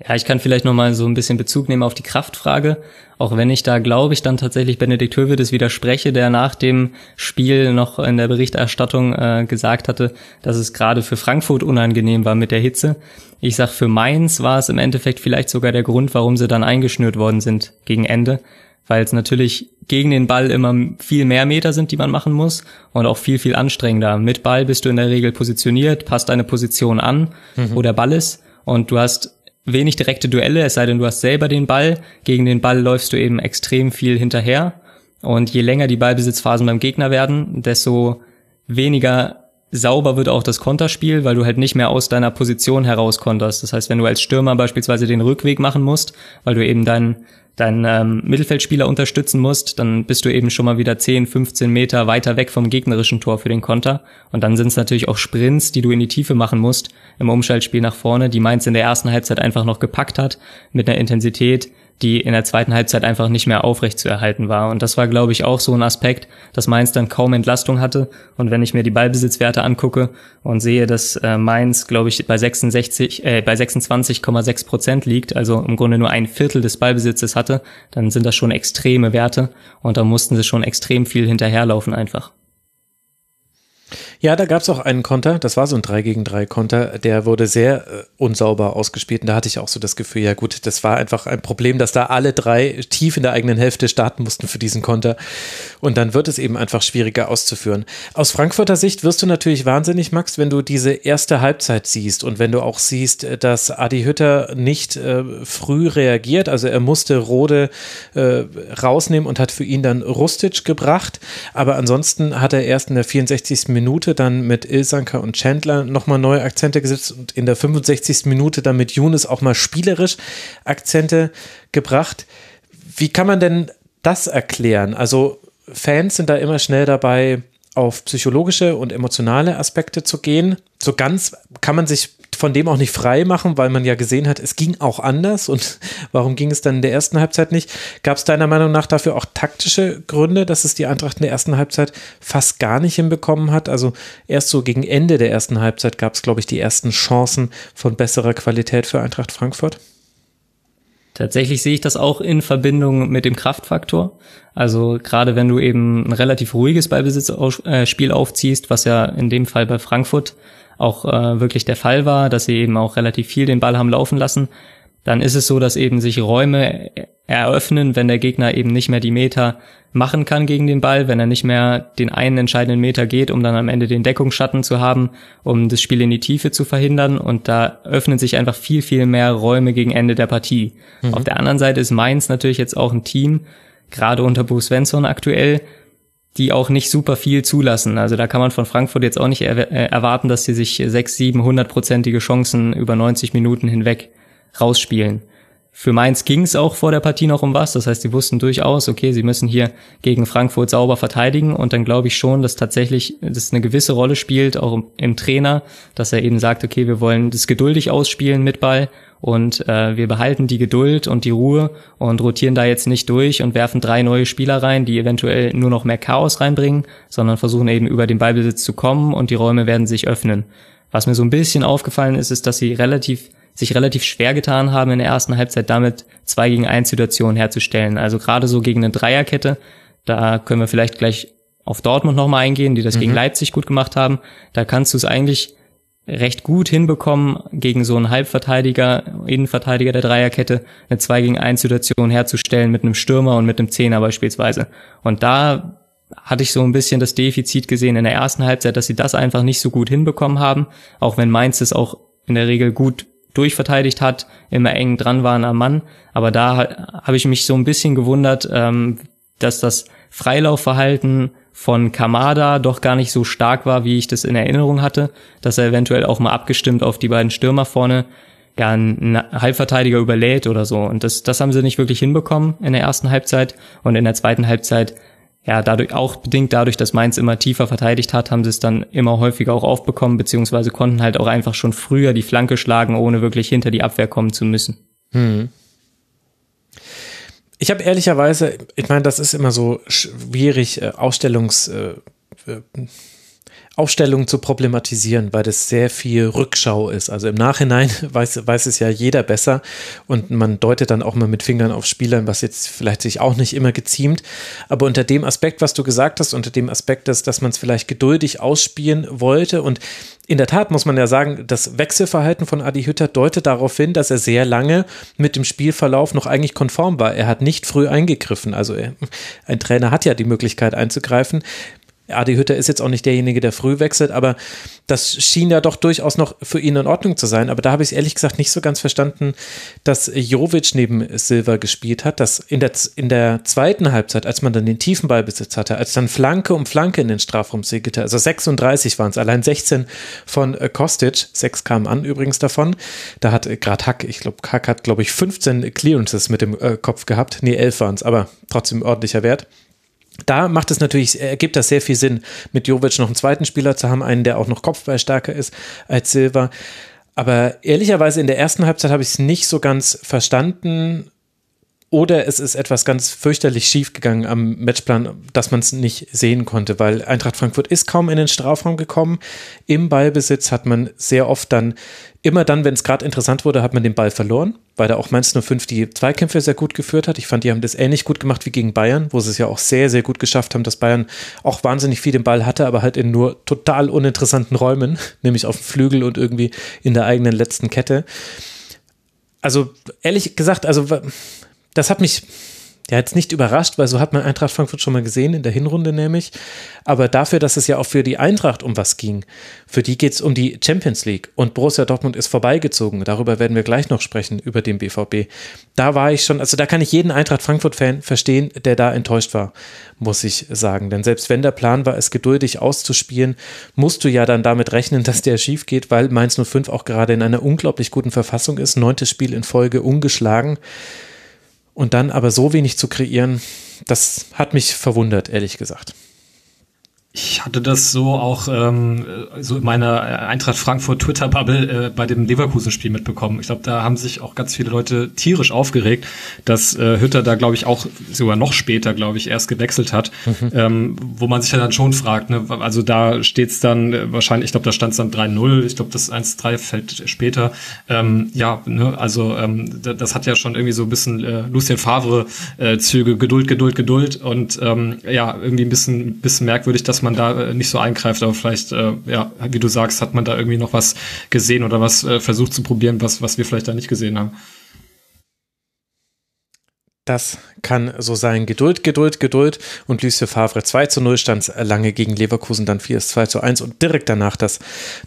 Ja, ich kann vielleicht noch mal so ein bisschen Bezug nehmen auf die Kraftfrage, auch wenn ich da glaube ich dann tatsächlich Benedikt Höwedes widerspreche, der nach dem Spiel noch in der Berichterstattung äh, gesagt hatte, dass es gerade für Frankfurt unangenehm war mit der Hitze. Ich sag für Mainz war es im Endeffekt vielleicht sogar der Grund, warum sie dann eingeschnürt worden sind gegen Ende, weil es natürlich gegen den Ball immer viel mehr Meter sind, die man machen muss und auch viel viel anstrengender. Mit Ball bist du in der Regel positioniert, passt deine Position an, mhm. wo der Ball ist und du hast wenig direkte Duelle, es sei denn, du hast selber den Ball. Gegen den Ball läufst du eben extrem viel hinterher. Und je länger die Ballbesitzphasen beim Gegner werden, desto weniger sauber wird auch das Konterspiel, weil du halt nicht mehr aus deiner Position heraus konterst. Das heißt, wenn du als Stürmer beispielsweise den Rückweg machen musst, weil du eben deinen deinen ähm, Mittelfeldspieler unterstützen musst, dann bist du eben schon mal wieder 10, 15 Meter weiter weg vom gegnerischen Tor für den Konter. Und dann sind es natürlich auch Sprints, die du in die Tiefe machen musst im Umschaltspiel nach vorne, die Mainz in der ersten Halbzeit einfach noch gepackt hat mit einer Intensität, die in der zweiten Halbzeit einfach nicht mehr aufrecht zu erhalten war. Und das war, glaube ich, auch so ein Aspekt, dass Mainz dann kaum Entlastung hatte. Und wenn ich mir die Ballbesitzwerte angucke und sehe, dass äh, Mainz, glaube ich, bei 66, äh, bei 26,6 Prozent liegt, also im Grunde nur ein Viertel des Ballbesitzes hatte, dann sind das schon extreme Werte. Und da mussten sie schon extrem viel hinterherlaufen einfach. Ja, da gab es auch einen Konter, das war so ein 3 gegen 3 Konter, der wurde sehr äh, unsauber ausgespielt. Und da hatte ich auch so das Gefühl, ja gut, das war einfach ein Problem, dass da alle drei tief in der eigenen Hälfte starten mussten für diesen Konter. Und dann wird es eben einfach schwieriger auszuführen. Aus Frankfurter Sicht wirst du natürlich wahnsinnig, Max, wenn du diese erste Halbzeit siehst und wenn du auch siehst, dass Adi Hütter nicht äh, früh reagiert, also er musste Rode äh, rausnehmen und hat für ihn dann Rustic gebracht, aber ansonsten hat er erst in der 64. Minute dann mit Ilsanker und Chandler nochmal neue Akzente gesetzt und in der 65. Minute dann mit Younes auch mal spielerisch Akzente gebracht. Wie kann man denn das erklären? Also Fans sind da immer schnell dabei, auf psychologische und emotionale Aspekte zu gehen. So ganz kann man sich von dem auch nicht frei machen, weil man ja gesehen hat, es ging auch anders. Und warum ging es dann in der ersten Halbzeit nicht? Gab es deiner Meinung nach dafür auch taktische Gründe, dass es die Eintracht in der ersten Halbzeit fast gar nicht hinbekommen hat? Also erst so gegen Ende der ersten Halbzeit gab es, glaube ich, die ersten Chancen von besserer Qualität für Eintracht Frankfurt. Tatsächlich sehe ich das auch in Verbindung mit dem Kraftfaktor. Also gerade wenn du eben ein relativ ruhiges Ballbesitzspiel aufziehst, was ja in dem Fall bei Frankfurt auch äh, wirklich der Fall war, dass sie eben auch relativ viel den Ball haben laufen lassen, dann ist es so, dass eben sich Räume eröffnen, wenn der Gegner eben nicht mehr die Meter machen kann gegen den Ball, wenn er nicht mehr den einen entscheidenden Meter geht, um dann am Ende den Deckungsschatten zu haben, um das Spiel in die Tiefe zu verhindern. Und da öffnen sich einfach viel, viel mehr Räume gegen Ende der Partie. Mhm. Auf der anderen Seite ist Mainz natürlich jetzt auch ein Team, gerade unter Bo Svensson aktuell, die auch nicht super viel zulassen. Also da kann man von Frankfurt jetzt auch nicht er äh, erwarten, dass sie sich sechs, sieben, hundertprozentige Chancen über 90 Minuten hinweg rausspielen. für Mainz ging es auch vor der Partie noch um was. Das heißt, sie wussten durchaus, okay, sie müssen hier gegen Frankfurt sauber verteidigen. Und dann glaube ich schon, dass tatsächlich das eine gewisse Rolle spielt, auch im, im Trainer, dass er eben sagt, okay, wir wollen das geduldig ausspielen mit Ball und äh, wir behalten die Geduld und die Ruhe und rotieren da jetzt nicht durch und werfen drei neue Spieler rein, die eventuell nur noch mehr Chaos reinbringen, sondern versuchen eben über den Ballbesitz zu kommen und die Räume werden sich öffnen. Was mir so ein bisschen aufgefallen ist, ist, dass sie relativ sich relativ schwer getan haben, in der ersten Halbzeit damit zwei gegen eins Situationen herzustellen. Also gerade so gegen eine Dreierkette, da können wir vielleicht gleich auf Dortmund nochmal eingehen, die das mhm. gegen Leipzig gut gemacht haben. Da kannst du es eigentlich recht gut hinbekommen, gegen so einen Halbverteidiger, Innenverteidiger der Dreierkette eine 2 gegen 1 Situation herzustellen mit einem Stürmer und mit einem Zehner beispielsweise. Und da hatte ich so ein bisschen das Defizit gesehen in der ersten Halbzeit, dass sie das einfach nicht so gut hinbekommen haben, auch wenn Mainz es auch in der Regel gut durchverteidigt hat, immer eng dran waren am Mann. Aber da habe ich mich so ein bisschen gewundert, ähm, dass das Freilaufverhalten von Kamada doch gar nicht so stark war, wie ich das in Erinnerung hatte, dass er eventuell auch mal abgestimmt auf die beiden Stürmer vorne ja einen Halbverteidiger überlädt oder so. Und das, das haben sie nicht wirklich hinbekommen in der ersten Halbzeit. Und in der zweiten Halbzeit ja, dadurch auch bedingt dadurch, dass Mainz immer tiefer verteidigt hat, haben sie es dann immer häufiger auch aufbekommen, beziehungsweise konnten halt auch einfach schon früher die Flanke schlagen, ohne wirklich hinter die Abwehr kommen zu müssen. Hm. Ich habe ehrlicherweise, ich meine, das ist immer so schwierig, äh, Ausstellungs, äh, äh Aufstellung zu problematisieren, weil das sehr viel Rückschau ist. Also im Nachhinein weiß, weiß es ja jeder besser und man deutet dann auch mal mit Fingern auf Spielern, was jetzt vielleicht sich auch nicht immer geziemt. Aber unter dem Aspekt, was du gesagt hast, unter dem Aspekt, dass, dass man es vielleicht geduldig ausspielen wollte und in der Tat muss man ja sagen, das Wechselverhalten von Adi Hütter deutet darauf hin, dass er sehr lange mit dem Spielverlauf noch eigentlich konform war. Er hat nicht früh eingegriffen. Also ein Trainer hat ja die Möglichkeit einzugreifen. Adi Hütter ist jetzt auch nicht derjenige, der früh wechselt, aber das schien ja doch durchaus noch für ihn in Ordnung zu sein. Aber da habe ich ehrlich gesagt nicht so ganz verstanden, dass Jovic neben Silva gespielt hat, dass in der, in der zweiten Halbzeit, als man dann den tiefen Ballbesitz hatte, als dann Flanke um Flanke in den Strafraum segelte, also 36 waren es, allein 16 von äh, Kostic, sechs kamen an übrigens davon. Da hat äh, gerade Hack, ich glaube, Hack hat, glaube ich, 15 Clearances mit dem äh, Kopf gehabt. Nee, 11 waren es, aber trotzdem ordentlicher Wert da macht es natürlich, ergibt das sehr viel Sinn, mit Jovic noch einen zweiten Spieler zu haben, einen, der auch noch Kopfballstärker ist als Silva. Aber ehrlicherweise in der ersten Halbzeit habe ich es nicht so ganz verstanden. Oder es ist etwas ganz fürchterlich schief gegangen am Matchplan, dass man es nicht sehen konnte, weil Eintracht Frankfurt ist kaum in den Strafraum gekommen. Im Ballbesitz hat man sehr oft dann immer dann, wenn es gerade interessant wurde, hat man den Ball verloren, weil da auch Mainz 05 die Zweikämpfe sehr gut geführt hat. Ich fand, die haben das ähnlich gut gemacht wie gegen Bayern, wo sie es ja auch sehr, sehr gut geschafft haben, dass Bayern auch wahnsinnig viel den Ball hatte, aber halt in nur total uninteressanten Räumen, nämlich auf dem Flügel und irgendwie in der eigenen letzten Kette. Also ehrlich gesagt, also das hat mich ja jetzt nicht überrascht, weil so hat man Eintracht Frankfurt schon mal gesehen, in der Hinrunde nämlich. Aber dafür, dass es ja auch für die Eintracht um was ging, für die geht es um die Champions League und Borussia Dortmund ist vorbeigezogen. Darüber werden wir gleich noch sprechen, über den BVB. Da war ich schon, also da kann ich jeden Eintracht Frankfurt-Fan verstehen, der da enttäuscht war, muss ich sagen. Denn selbst wenn der Plan war, es geduldig auszuspielen, musst du ja dann damit rechnen, dass der schief geht, weil Mainz 05 auch gerade in einer unglaublich guten Verfassung ist. Neuntes Spiel in Folge ungeschlagen. Und dann aber so wenig zu kreieren, das hat mich verwundert, ehrlich gesagt. Ich hatte das so auch ähm, so in meiner Eintracht Frankfurt Twitter-Bubble äh, bei dem Leverkusen-Spiel mitbekommen. Ich glaube, da haben sich auch ganz viele Leute tierisch aufgeregt, dass äh, Hütter da, glaube ich, auch sogar noch später, glaube ich, erst gewechselt hat. Mhm. Ähm, wo man sich ja dann schon fragt, ne? also da steht's dann äh, wahrscheinlich, ich glaube, da stand es dann 3-0, ich glaube, das 1-3 fällt später. Ähm, ja, ne? also ähm, das hat ja schon irgendwie so ein bisschen äh, Lucien Favre-Züge, äh, Geduld, Geduld, Geduld und ähm, ja, irgendwie ein bisschen, bisschen merkwürdig, dass man da äh, nicht so eingreift, aber vielleicht, äh, ja, wie du sagst, hat man da irgendwie noch was gesehen oder was äh, versucht zu probieren, was, was wir vielleicht da nicht gesehen haben. Das kann so sein. Geduld, Geduld, Geduld. Und Lucien Favre 2 zu 0 stand lange gegen Leverkusen, dann 4 2 zu 1 und direkt danach das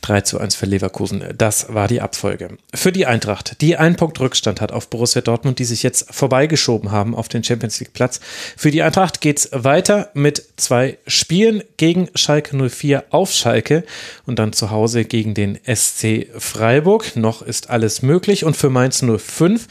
3 zu 1 für Leverkusen. Das war die Abfolge. Für die Eintracht, die einen Punkt Rückstand hat auf Borussia Dortmund, die sich jetzt vorbeigeschoben haben auf den Champions League Platz. Für die Eintracht geht es weiter mit zwei Spielen gegen Schalke 04 auf Schalke und dann zu Hause gegen den SC Freiburg. Noch ist alles möglich und für Mainz 05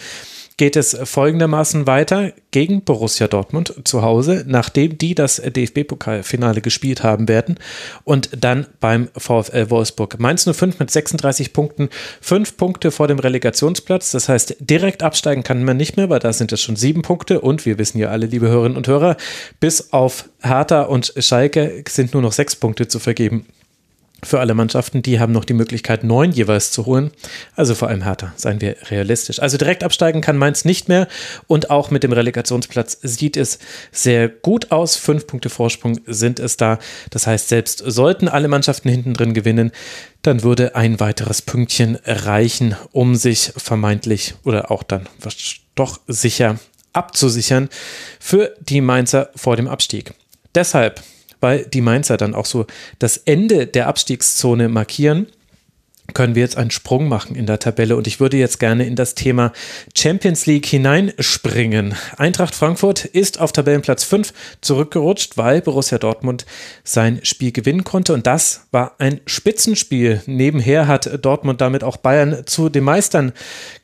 geht es folgendermaßen weiter gegen Borussia Dortmund zu Hause, nachdem die das DFB-Pokalfinale gespielt haben werden und dann beim VfL Wolfsburg. Mainz 05 mit 36 Punkten, fünf Punkte vor dem Relegationsplatz. Das heißt, direkt absteigen kann man nicht mehr, weil da sind es schon sieben Punkte und wir wissen ja alle, liebe Hörerinnen und Hörer, bis auf Hertha und Schalke sind nur noch sechs Punkte zu vergeben für alle Mannschaften. Die haben noch die Möglichkeit, neun jeweils zu holen. Also vor allem härter, seien wir realistisch. Also direkt absteigen kann Mainz nicht mehr. Und auch mit dem Relegationsplatz sieht es sehr gut aus. Fünf Punkte Vorsprung sind es da. Das heißt, selbst sollten alle Mannschaften hinten drin gewinnen, dann würde ein weiteres Pünktchen reichen, um sich vermeintlich oder auch dann doch sicher abzusichern für die Mainzer vor dem Abstieg. Deshalb weil die Mainzer dann auch so das Ende der Abstiegszone markieren können wir jetzt einen Sprung machen in der Tabelle und ich würde jetzt gerne in das Thema Champions League hineinspringen. Eintracht Frankfurt ist auf Tabellenplatz 5 zurückgerutscht, weil Borussia Dortmund sein Spiel gewinnen konnte und das war ein Spitzenspiel. Nebenher hat Dortmund damit auch Bayern zu den Meistern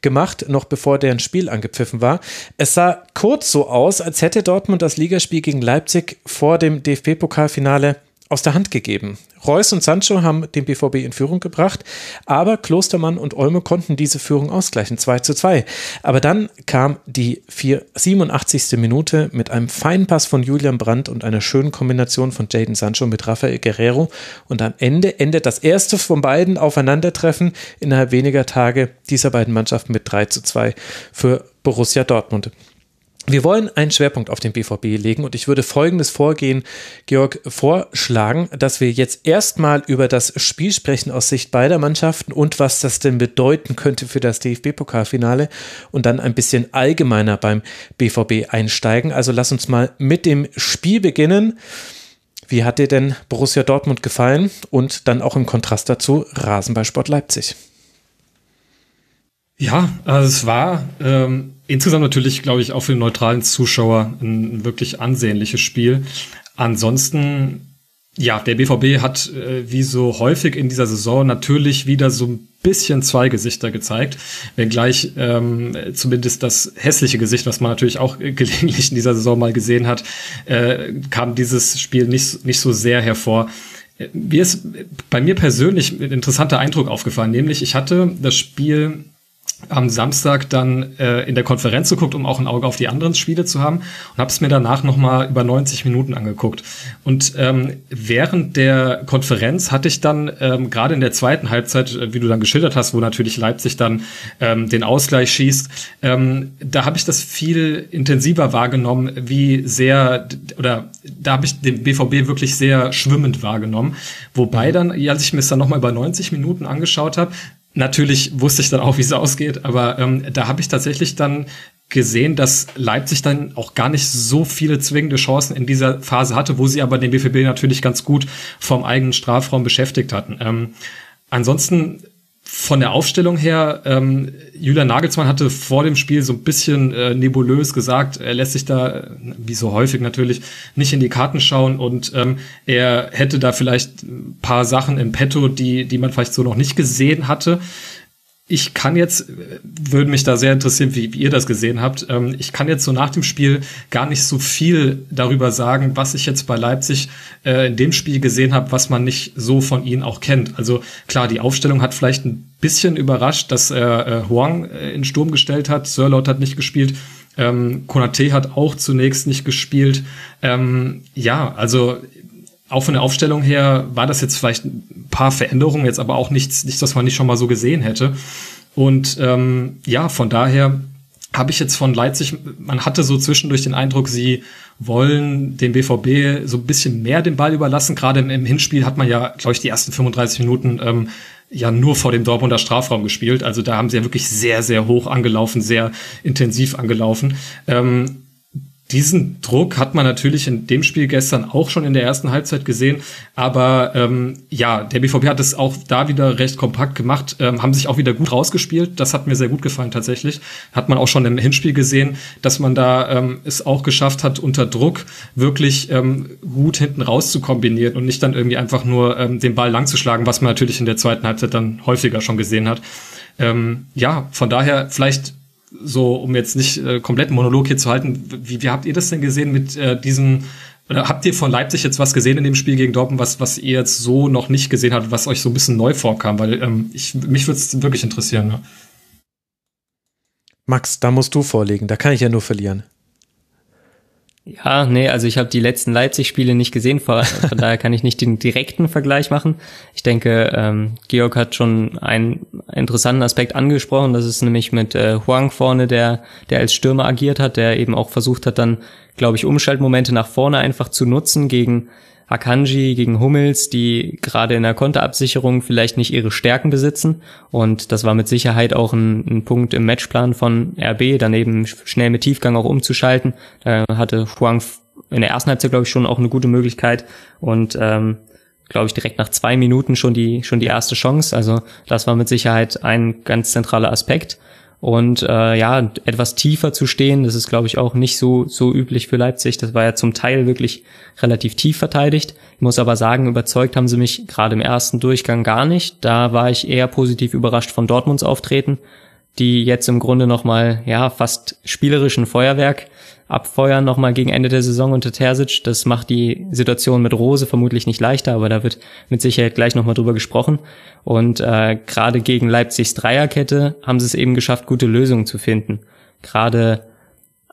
gemacht, noch bevor deren Spiel angepfiffen war. Es sah kurz so aus, als hätte Dortmund das Ligaspiel gegen Leipzig vor dem DFB-Pokalfinale aus der Hand gegeben. Reus und Sancho haben den BVB in Führung gebracht, aber Klostermann und Olme konnten diese Führung ausgleichen, 2 zu 2. Aber dann kam die 4, 87. Minute mit einem feinen Pass von Julian Brandt und einer schönen Kombination von Jaden Sancho mit Rafael Guerrero und am Ende endet das erste von beiden Aufeinandertreffen innerhalb weniger Tage dieser beiden Mannschaften mit 3 zu 2 für Borussia Dortmund. Wir wollen einen Schwerpunkt auf den BVB legen und ich würde folgendes Vorgehen, Georg, vorschlagen, dass wir jetzt erstmal über das Spiel sprechen aus Sicht beider Mannschaften und was das denn bedeuten könnte für das DFB-Pokalfinale und dann ein bisschen allgemeiner beim BVB einsteigen. Also lass uns mal mit dem Spiel beginnen. Wie hat dir denn Borussia Dortmund gefallen und dann auch im Kontrast dazu Rasenballsport Leipzig? Ja, also es war ähm, insgesamt natürlich, glaube ich, auch für den neutralen Zuschauer ein wirklich ansehnliches Spiel. Ansonsten, ja, der BVB hat äh, wie so häufig in dieser Saison natürlich wieder so ein bisschen zwei Gesichter gezeigt, wenngleich ähm, zumindest das hässliche Gesicht, was man natürlich auch gelegentlich in dieser Saison mal gesehen hat, äh, kam dieses Spiel nicht, nicht so sehr hervor. Mir ist bei mir persönlich ein interessanter Eindruck aufgefallen, nämlich ich hatte das Spiel am Samstag dann äh, in der Konferenz geguckt, um auch ein Auge auf die anderen Spiele zu haben und habe es mir danach noch mal über 90 Minuten angeguckt. Und ähm, während der Konferenz hatte ich dann ähm, gerade in der zweiten Halbzeit, äh, wie du dann geschildert hast, wo natürlich Leipzig dann ähm, den Ausgleich schießt, ähm, da habe ich das viel intensiver wahrgenommen, wie sehr oder da habe ich den BVB wirklich sehr schwimmend wahrgenommen. Wobei dann, als ich mir es dann noch mal über 90 Minuten angeschaut habe, Natürlich wusste ich dann auch, wie es ausgeht, aber ähm, da habe ich tatsächlich dann gesehen, dass Leipzig dann auch gar nicht so viele zwingende Chancen in dieser Phase hatte, wo sie aber den BVB natürlich ganz gut vom eigenen Strafraum beschäftigt hatten. Ähm, ansonsten von der Aufstellung her, ähm, Julian Nagelsmann hatte vor dem Spiel so ein bisschen äh, nebulös gesagt, er lässt sich da, wie so häufig natürlich, nicht in die Karten schauen und ähm, er hätte da vielleicht ein paar Sachen im Petto, die, die man vielleicht so noch nicht gesehen hatte ich kann jetzt, würde mich da sehr interessieren, wie, wie ihr das gesehen habt. Ähm, ich kann jetzt so nach dem Spiel gar nicht so viel darüber sagen, was ich jetzt bei Leipzig äh, in dem Spiel gesehen habe, was man nicht so von ihnen auch kennt. Also klar, die Aufstellung hat vielleicht ein bisschen überrascht, dass er äh, Huang äh, in Sturm gestellt hat. Sörlot hat nicht gespielt. Ähm, Konate hat auch zunächst nicht gespielt. Ähm, ja, also auch von der Aufstellung her war das jetzt vielleicht ein paar Veränderungen, jetzt aber auch nichts, nichts, was man nicht schon mal so gesehen hätte. Und ähm, ja, von daher habe ich jetzt von Leipzig, man hatte so zwischendurch den Eindruck, sie wollen dem BVB so ein bisschen mehr den Ball überlassen. Gerade im, im Hinspiel hat man ja, glaube ich, die ersten 35 Minuten ähm, ja nur vor dem Dortmunder Strafraum gespielt. Also da haben sie ja wirklich sehr, sehr hoch angelaufen, sehr intensiv angelaufen. Ähm, diesen Druck hat man natürlich in dem Spiel gestern auch schon in der ersten Halbzeit gesehen. Aber ähm, ja, der BVB hat es auch da wieder recht kompakt gemacht, ähm, haben sich auch wieder gut rausgespielt. Das hat mir sehr gut gefallen tatsächlich. Hat man auch schon im Hinspiel gesehen, dass man da ähm, es auch geschafft hat, unter Druck wirklich ähm, gut hinten raus zu kombinieren und nicht dann irgendwie einfach nur ähm, den Ball lang zu schlagen, was man natürlich in der zweiten Halbzeit dann häufiger schon gesehen hat. Ähm, ja, von daher vielleicht so, um jetzt nicht äh, kompletten Monolog hier zu halten, wie, wie habt ihr das denn gesehen mit äh, diesem, oder habt ihr von Leipzig jetzt was gesehen in dem Spiel gegen Dortmund, was, was ihr jetzt so noch nicht gesehen habt, was euch so ein bisschen neu vorkam? Weil ähm, ich, mich würde es wirklich interessieren. Ne? Max, da musst du vorlegen, da kann ich ja nur verlieren. Ja, nee, also ich habe die letzten Leipzig-Spiele nicht gesehen, von, daher kann ich nicht den direkten Vergleich machen. Ich denke, ähm, Georg hat schon einen interessanten Aspekt angesprochen, das ist nämlich mit äh, Huang vorne, der, der als Stürmer agiert hat, der eben auch versucht hat, dann, glaube ich, Umschaltmomente nach vorne einfach zu nutzen gegen Akanji gegen Hummels, die gerade in der Konterabsicherung vielleicht nicht ihre Stärken besitzen. Und das war mit Sicherheit auch ein, ein Punkt im Matchplan von RB, daneben schnell mit Tiefgang auch umzuschalten. Da hatte Huang in der ersten Halbzeit, glaube ich, schon auch eine gute Möglichkeit. Und ähm, glaube ich, direkt nach zwei Minuten schon die, schon die erste Chance. Also das war mit Sicherheit ein ganz zentraler Aspekt und äh, ja, etwas tiefer zu stehen, das ist, glaube ich, auch nicht so, so üblich für Leipzig. Das war ja zum Teil wirklich relativ tief verteidigt. Ich muss aber sagen, überzeugt haben sie mich gerade im ersten Durchgang gar nicht. Da war ich eher positiv überrascht von Dortmunds Auftreten, die jetzt im Grunde nochmal, ja, fast spielerischen Feuerwerk abfeuern nochmal gegen Ende der Saison unter Terzic. Das macht die Situation mit Rose vermutlich nicht leichter, aber da wird mit Sicherheit gleich nochmal drüber gesprochen. Und äh, gerade gegen Leipzigs Dreierkette haben sie es eben geschafft, gute Lösungen zu finden. Gerade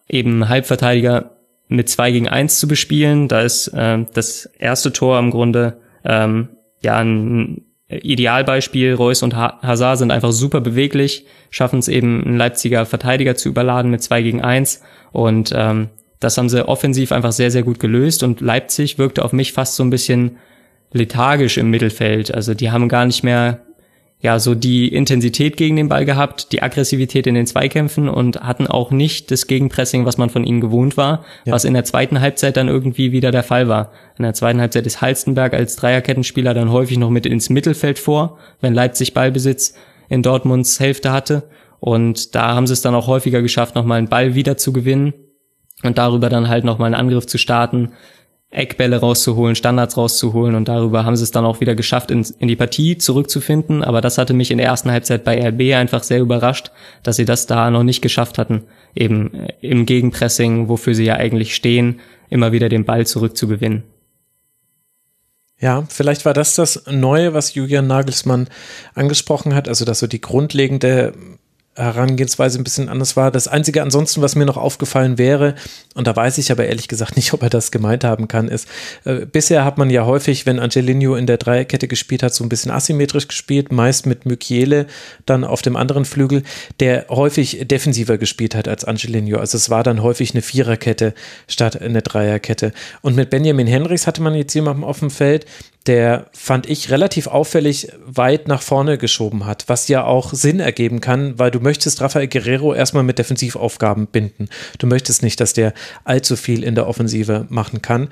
eben Halbverteidiger mit zwei gegen eins zu bespielen. Da ist äh, das erste Tor im Grunde ähm, ja ein Idealbeispiel. Reus und Hazard sind einfach super beweglich, schaffen es eben, einen Leipziger Verteidiger zu überladen mit zwei gegen eins und ähm, das haben sie offensiv einfach sehr, sehr gut gelöst und Leipzig wirkte auf mich fast so ein bisschen lethargisch im Mittelfeld. Also die haben gar nicht mehr ja so die Intensität gegen den Ball gehabt, die Aggressivität in den Zweikämpfen und hatten auch nicht das Gegenpressing, was man von ihnen gewohnt war, ja. was in der zweiten Halbzeit dann irgendwie wieder der Fall war. In der zweiten Halbzeit ist Halstenberg als Dreierkettenspieler dann häufig noch mit ins Mittelfeld vor, wenn Leipzig Ballbesitz in Dortmunds Hälfte hatte und da haben sie es dann auch häufiger geschafft, nochmal einen Ball wieder zu gewinnen und darüber dann halt nochmal einen Angriff zu starten, Eckbälle rauszuholen, Standards rauszuholen und darüber haben sie es dann auch wieder geschafft, in, in, die Partie zurückzufinden. Aber das hatte mich in der ersten Halbzeit bei RB einfach sehr überrascht, dass sie das da noch nicht geschafft hatten, eben äh, im Gegenpressing, wofür sie ja eigentlich stehen, immer wieder den Ball zurückzugewinnen. Ja, vielleicht war das das Neue, was Julian Nagelsmann angesprochen hat, also dass so die grundlegende Herangehensweise ein bisschen anders war. Das Einzige ansonsten, was mir noch aufgefallen wäre, und da weiß ich aber ehrlich gesagt nicht, ob er das gemeint haben kann, ist, äh, bisher hat man ja häufig, wenn Angelino in der Dreierkette gespielt hat, so ein bisschen asymmetrisch gespielt, meist mit Mykiele dann auf dem anderen Flügel, der häufig defensiver gespielt hat als Angelino. Also es war dann häufig eine Viererkette statt eine Dreierkette. Und mit Benjamin Henrichs hatte man jetzt jemanden auf dem Feld, der fand ich relativ auffällig weit nach vorne geschoben hat, was ja auch Sinn ergeben kann, weil du möchtest Rafael Guerrero erstmal mit Defensivaufgaben binden. Du möchtest nicht, dass der allzu viel in der Offensive machen kann.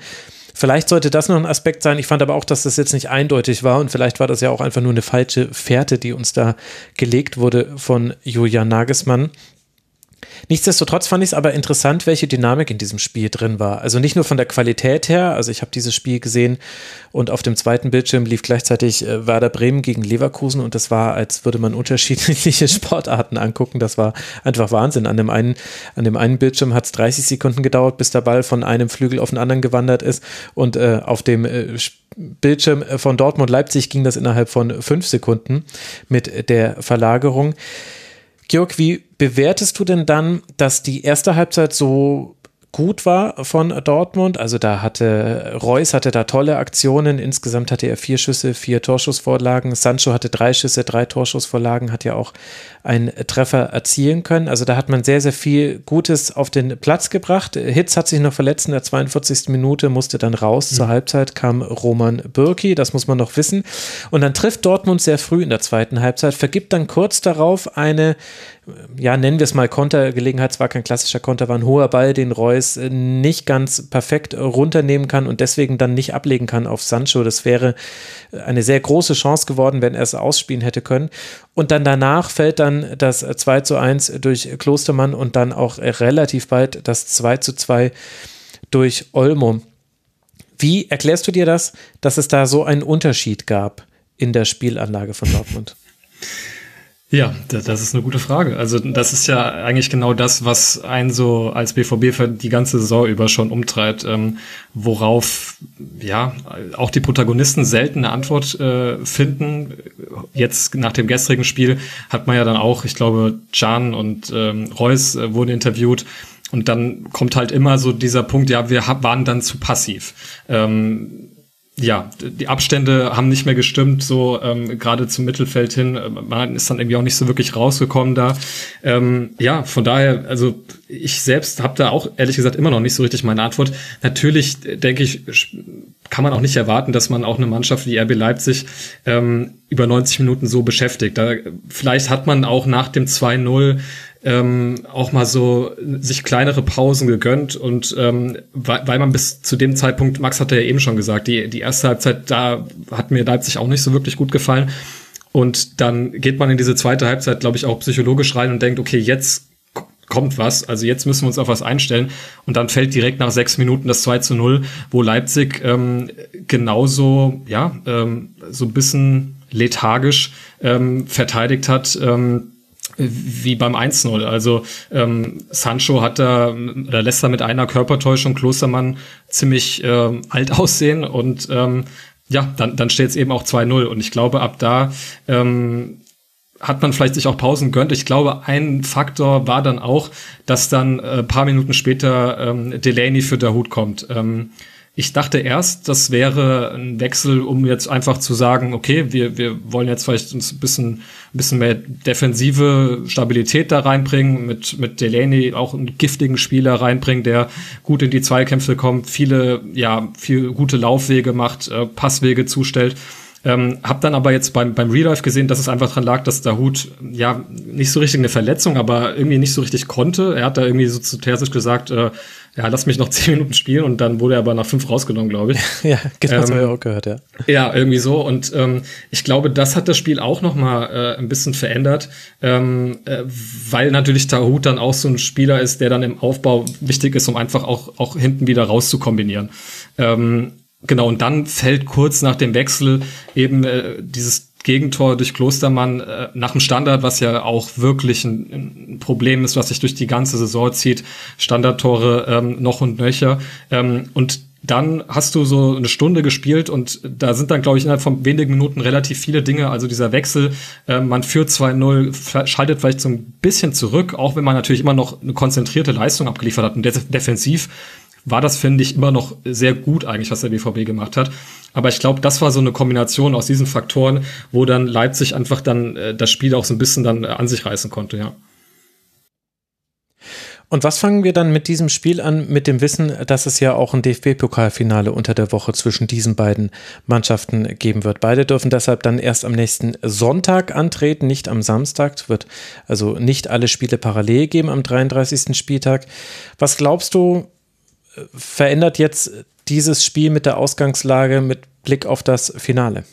Vielleicht sollte das noch ein Aspekt sein. Ich fand aber auch, dass das jetzt nicht eindeutig war und vielleicht war das ja auch einfach nur eine falsche Fährte, die uns da gelegt wurde von Julian Nagelsmann. Nichtsdestotrotz fand ich es aber interessant, welche Dynamik in diesem Spiel drin war. Also nicht nur von der Qualität her, also ich habe dieses Spiel gesehen und auf dem zweiten Bildschirm lief gleichzeitig äh, Werder Bremen gegen Leverkusen und das war, als würde man unterschiedliche Sportarten angucken. Das war einfach Wahnsinn. An dem einen, an dem einen Bildschirm hat es 30 Sekunden gedauert, bis der Ball von einem Flügel auf den anderen gewandert ist und äh, auf dem äh, Bildschirm von Dortmund Leipzig ging das innerhalb von fünf Sekunden mit der Verlagerung. Georg, wie bewertest du denn dann, dass die erste Halbzeit so gut war von Dortmund. Also da hatte Reus hatte da tolle Aktionen. Insgesamt hatte er vier Schüsse, vier Torschussvorlagen. Sancho hatte drei Schüsse, drei Torschussvorlagen, hat ja auch einen Treffer erzielen können. Also da hat man sehr, sehr viel Gutes auf den Platz gebracht. Hitz hat sich noch verletzt in der 42. Minute, musste dann raus. Mhm. Zur Halbzeit kam Roman Bürki, das muss man noch wissen. Und dann trifft Dortmund sehr früh in der zweiten Halbzeit, vergibt dann kurz darauf eine ja, nennen wir es mal Kontergelegenheit, zwar kein klassischer Konter, war ein hoher Ball, den Reus äh, nicht ganz perfekt runternehmen kann und deswegen dann nicht ablegen kann auf Sancho. Das wäre äh, eine sehr große Chance geworden, wenn er es ausspielen hätte können. Und dann danach fällt dann das 2 zu 1 durch Klostermann und dann auch relativ bald das 2 zu 2 durch Olmo. Wie erklärst du dir das, dass es da so einen Unterschied gab in der Spielanlage von Dortmund? Ja, das ist eine gute Frage. Also das ist ja eigentlich genau das, was einen so als BVB die ganze Saison über schon umtreibt, ähm, worauf ja auch die Protagonisten selten eine Antwort äh, finden. Jetzt nach dem gestrigen Spiel hat man ja dann auch, ich glaube, Can und ähm, Reus äh, wurden interviewt. Und dann kommt halt immer so dieser Punkt, ja, wir waren dann zu passiv. Ähm, ja, die Abstände haben nicht mehr gestimmt, so ähm, gerade zum Mittelfeld hin. Man ist dann irgendwie auch nicht so wirklich rausgekommen da. Ähm, ja, von daher, also ich selbst habe da auch ehrlich gesagt immer noch nicht so richtig meine Antwort. Natürlich denke ich, kann man auch nicht erwarten, dass man auch eine Mannschaft wie RB Leipzig ähm, über 90 Minuten so beschäftigt. Da, vielleicht hat man auch nach dem 2-0 ähm, auch mal so sich kleinere Pausen gegönnt und ähm, weil, weil man bis zu dem Zeitpunkt, Max hatte ja eben schon gesagt, die, die erste Halbzeit, da hat mir Leipzig auch nicht so wirklich gut gefallen. Und dann geht man in diese zweite Halbzeit, glaube ich, auch psychologisch rein und denkt, okay, jetzt kommt was, also jetzt müssen wir uns auf was einstellen. Und dann fällt direkt nach sechs Minuten das 2 zu 0, wo Leipzig ähm, genauso, ja, ähm, so ein bisschen lethargisch ähm, verteidigt hat. Ähm, wie beim 1-0. Also ähm, Sancho hat da oder lässt da mit einer Körpertäuschung Klostermann ziemlich äh, alt aussehen und ähm, ja, dann, dann steht es eben auch 2-0. Und ich glaube, ab da ähm, hat man vielleicht sich auch Pausen gönnt. Ich glaube, ein Faktor war dann auch, dass dann äh, paar Minuten später ähm, Delaney für der Hut kommt. Ähm, ich dachte erst, das wäre ein Wechsel, um jetzt einfach zu sagen, okay, wir, wir wollen jetzt vielleicht uns ein bisschen, ein bisschen mehr defensive Stabilität da reinbringen, mit, mit Delaney auch einen giftigen Spieler reinbringen, der gut in die Zweikämpfe kommt, viele, ja, viel gute Laufwege macht, äh, Passwege zustellt. Ähm, hab dann aber jetzt beim, beim Real Life gesehen, dass es einfach dran lag, dass der Hut ja nicht so richtig eine Verletzung, aber irgendwie nicht so richtig konnte. Er hat da irgendwie so zu Terzic gesagt, äh, ja, lass mich noch zehn Minuten spielen und dann wurde er aber nach fünf rausgenommen, glaube ich. ja, genau, ähm, habe auch gehört, ja. Ja, irgendwie so. Und ähm, ich glaube, das hat das Spiel auch noch mal äh, ein bisschen verändert, ähm, äh, weil natürlich Tahut dann auch so ein Spieler ist, der dann im Aufbau wichtig ist, um einfach auch, auch hinten wieder rauszukombinieren. Ähm, Genau, und dann fällt kurz nach dem Wechsel eben äh, dieses Gegentor durch Klostermann äh, nach dem Standard, was ja auch wirklich ein, ein, Problem ist, was sich durch die ganze Saison zieht. Standardtore ähm, noch und nöcher. Ähm, und dann hast du so eine Stunde gespielt und da sind dann, glaube ich, innerhalb von wenigen Minuten relativ viele Dinge. Also dieser Wechsel, äh, man führt 2-0, schaltet vielleicht so ein bisschen zurück, auch wenn man natürlich immer noch eine konzentrierte Leistung abgeliefert hat und defensiv war das, finde ich, immer noch sehr gut eigentlich, was der BVB gemacht hat. Aber ich glaube, das war so eine Kombination aus diesen Faktoren, wo dann Leipzig einfach dann äh, das Spiel auch so ein bisschen dann äh, an sich reißen konnte, ja. Und was fangen wir dann mit diesem Spiel an, mit dem Wissen, dass es ja auch ein DFB-Pokalfinale unter der Woche zwischen diesen beiden Mannschaften geben wird? Beide dürfen deshalb dann erst am nächsten Sonntag antreten, nicht am Samstag. Es wird also nicht alle Spiele parallel geben am 33. Spieltag. Was glaubst du, verändert jetzt dieses Spiel mit der Ausgangslage mit Blick auf das Finale?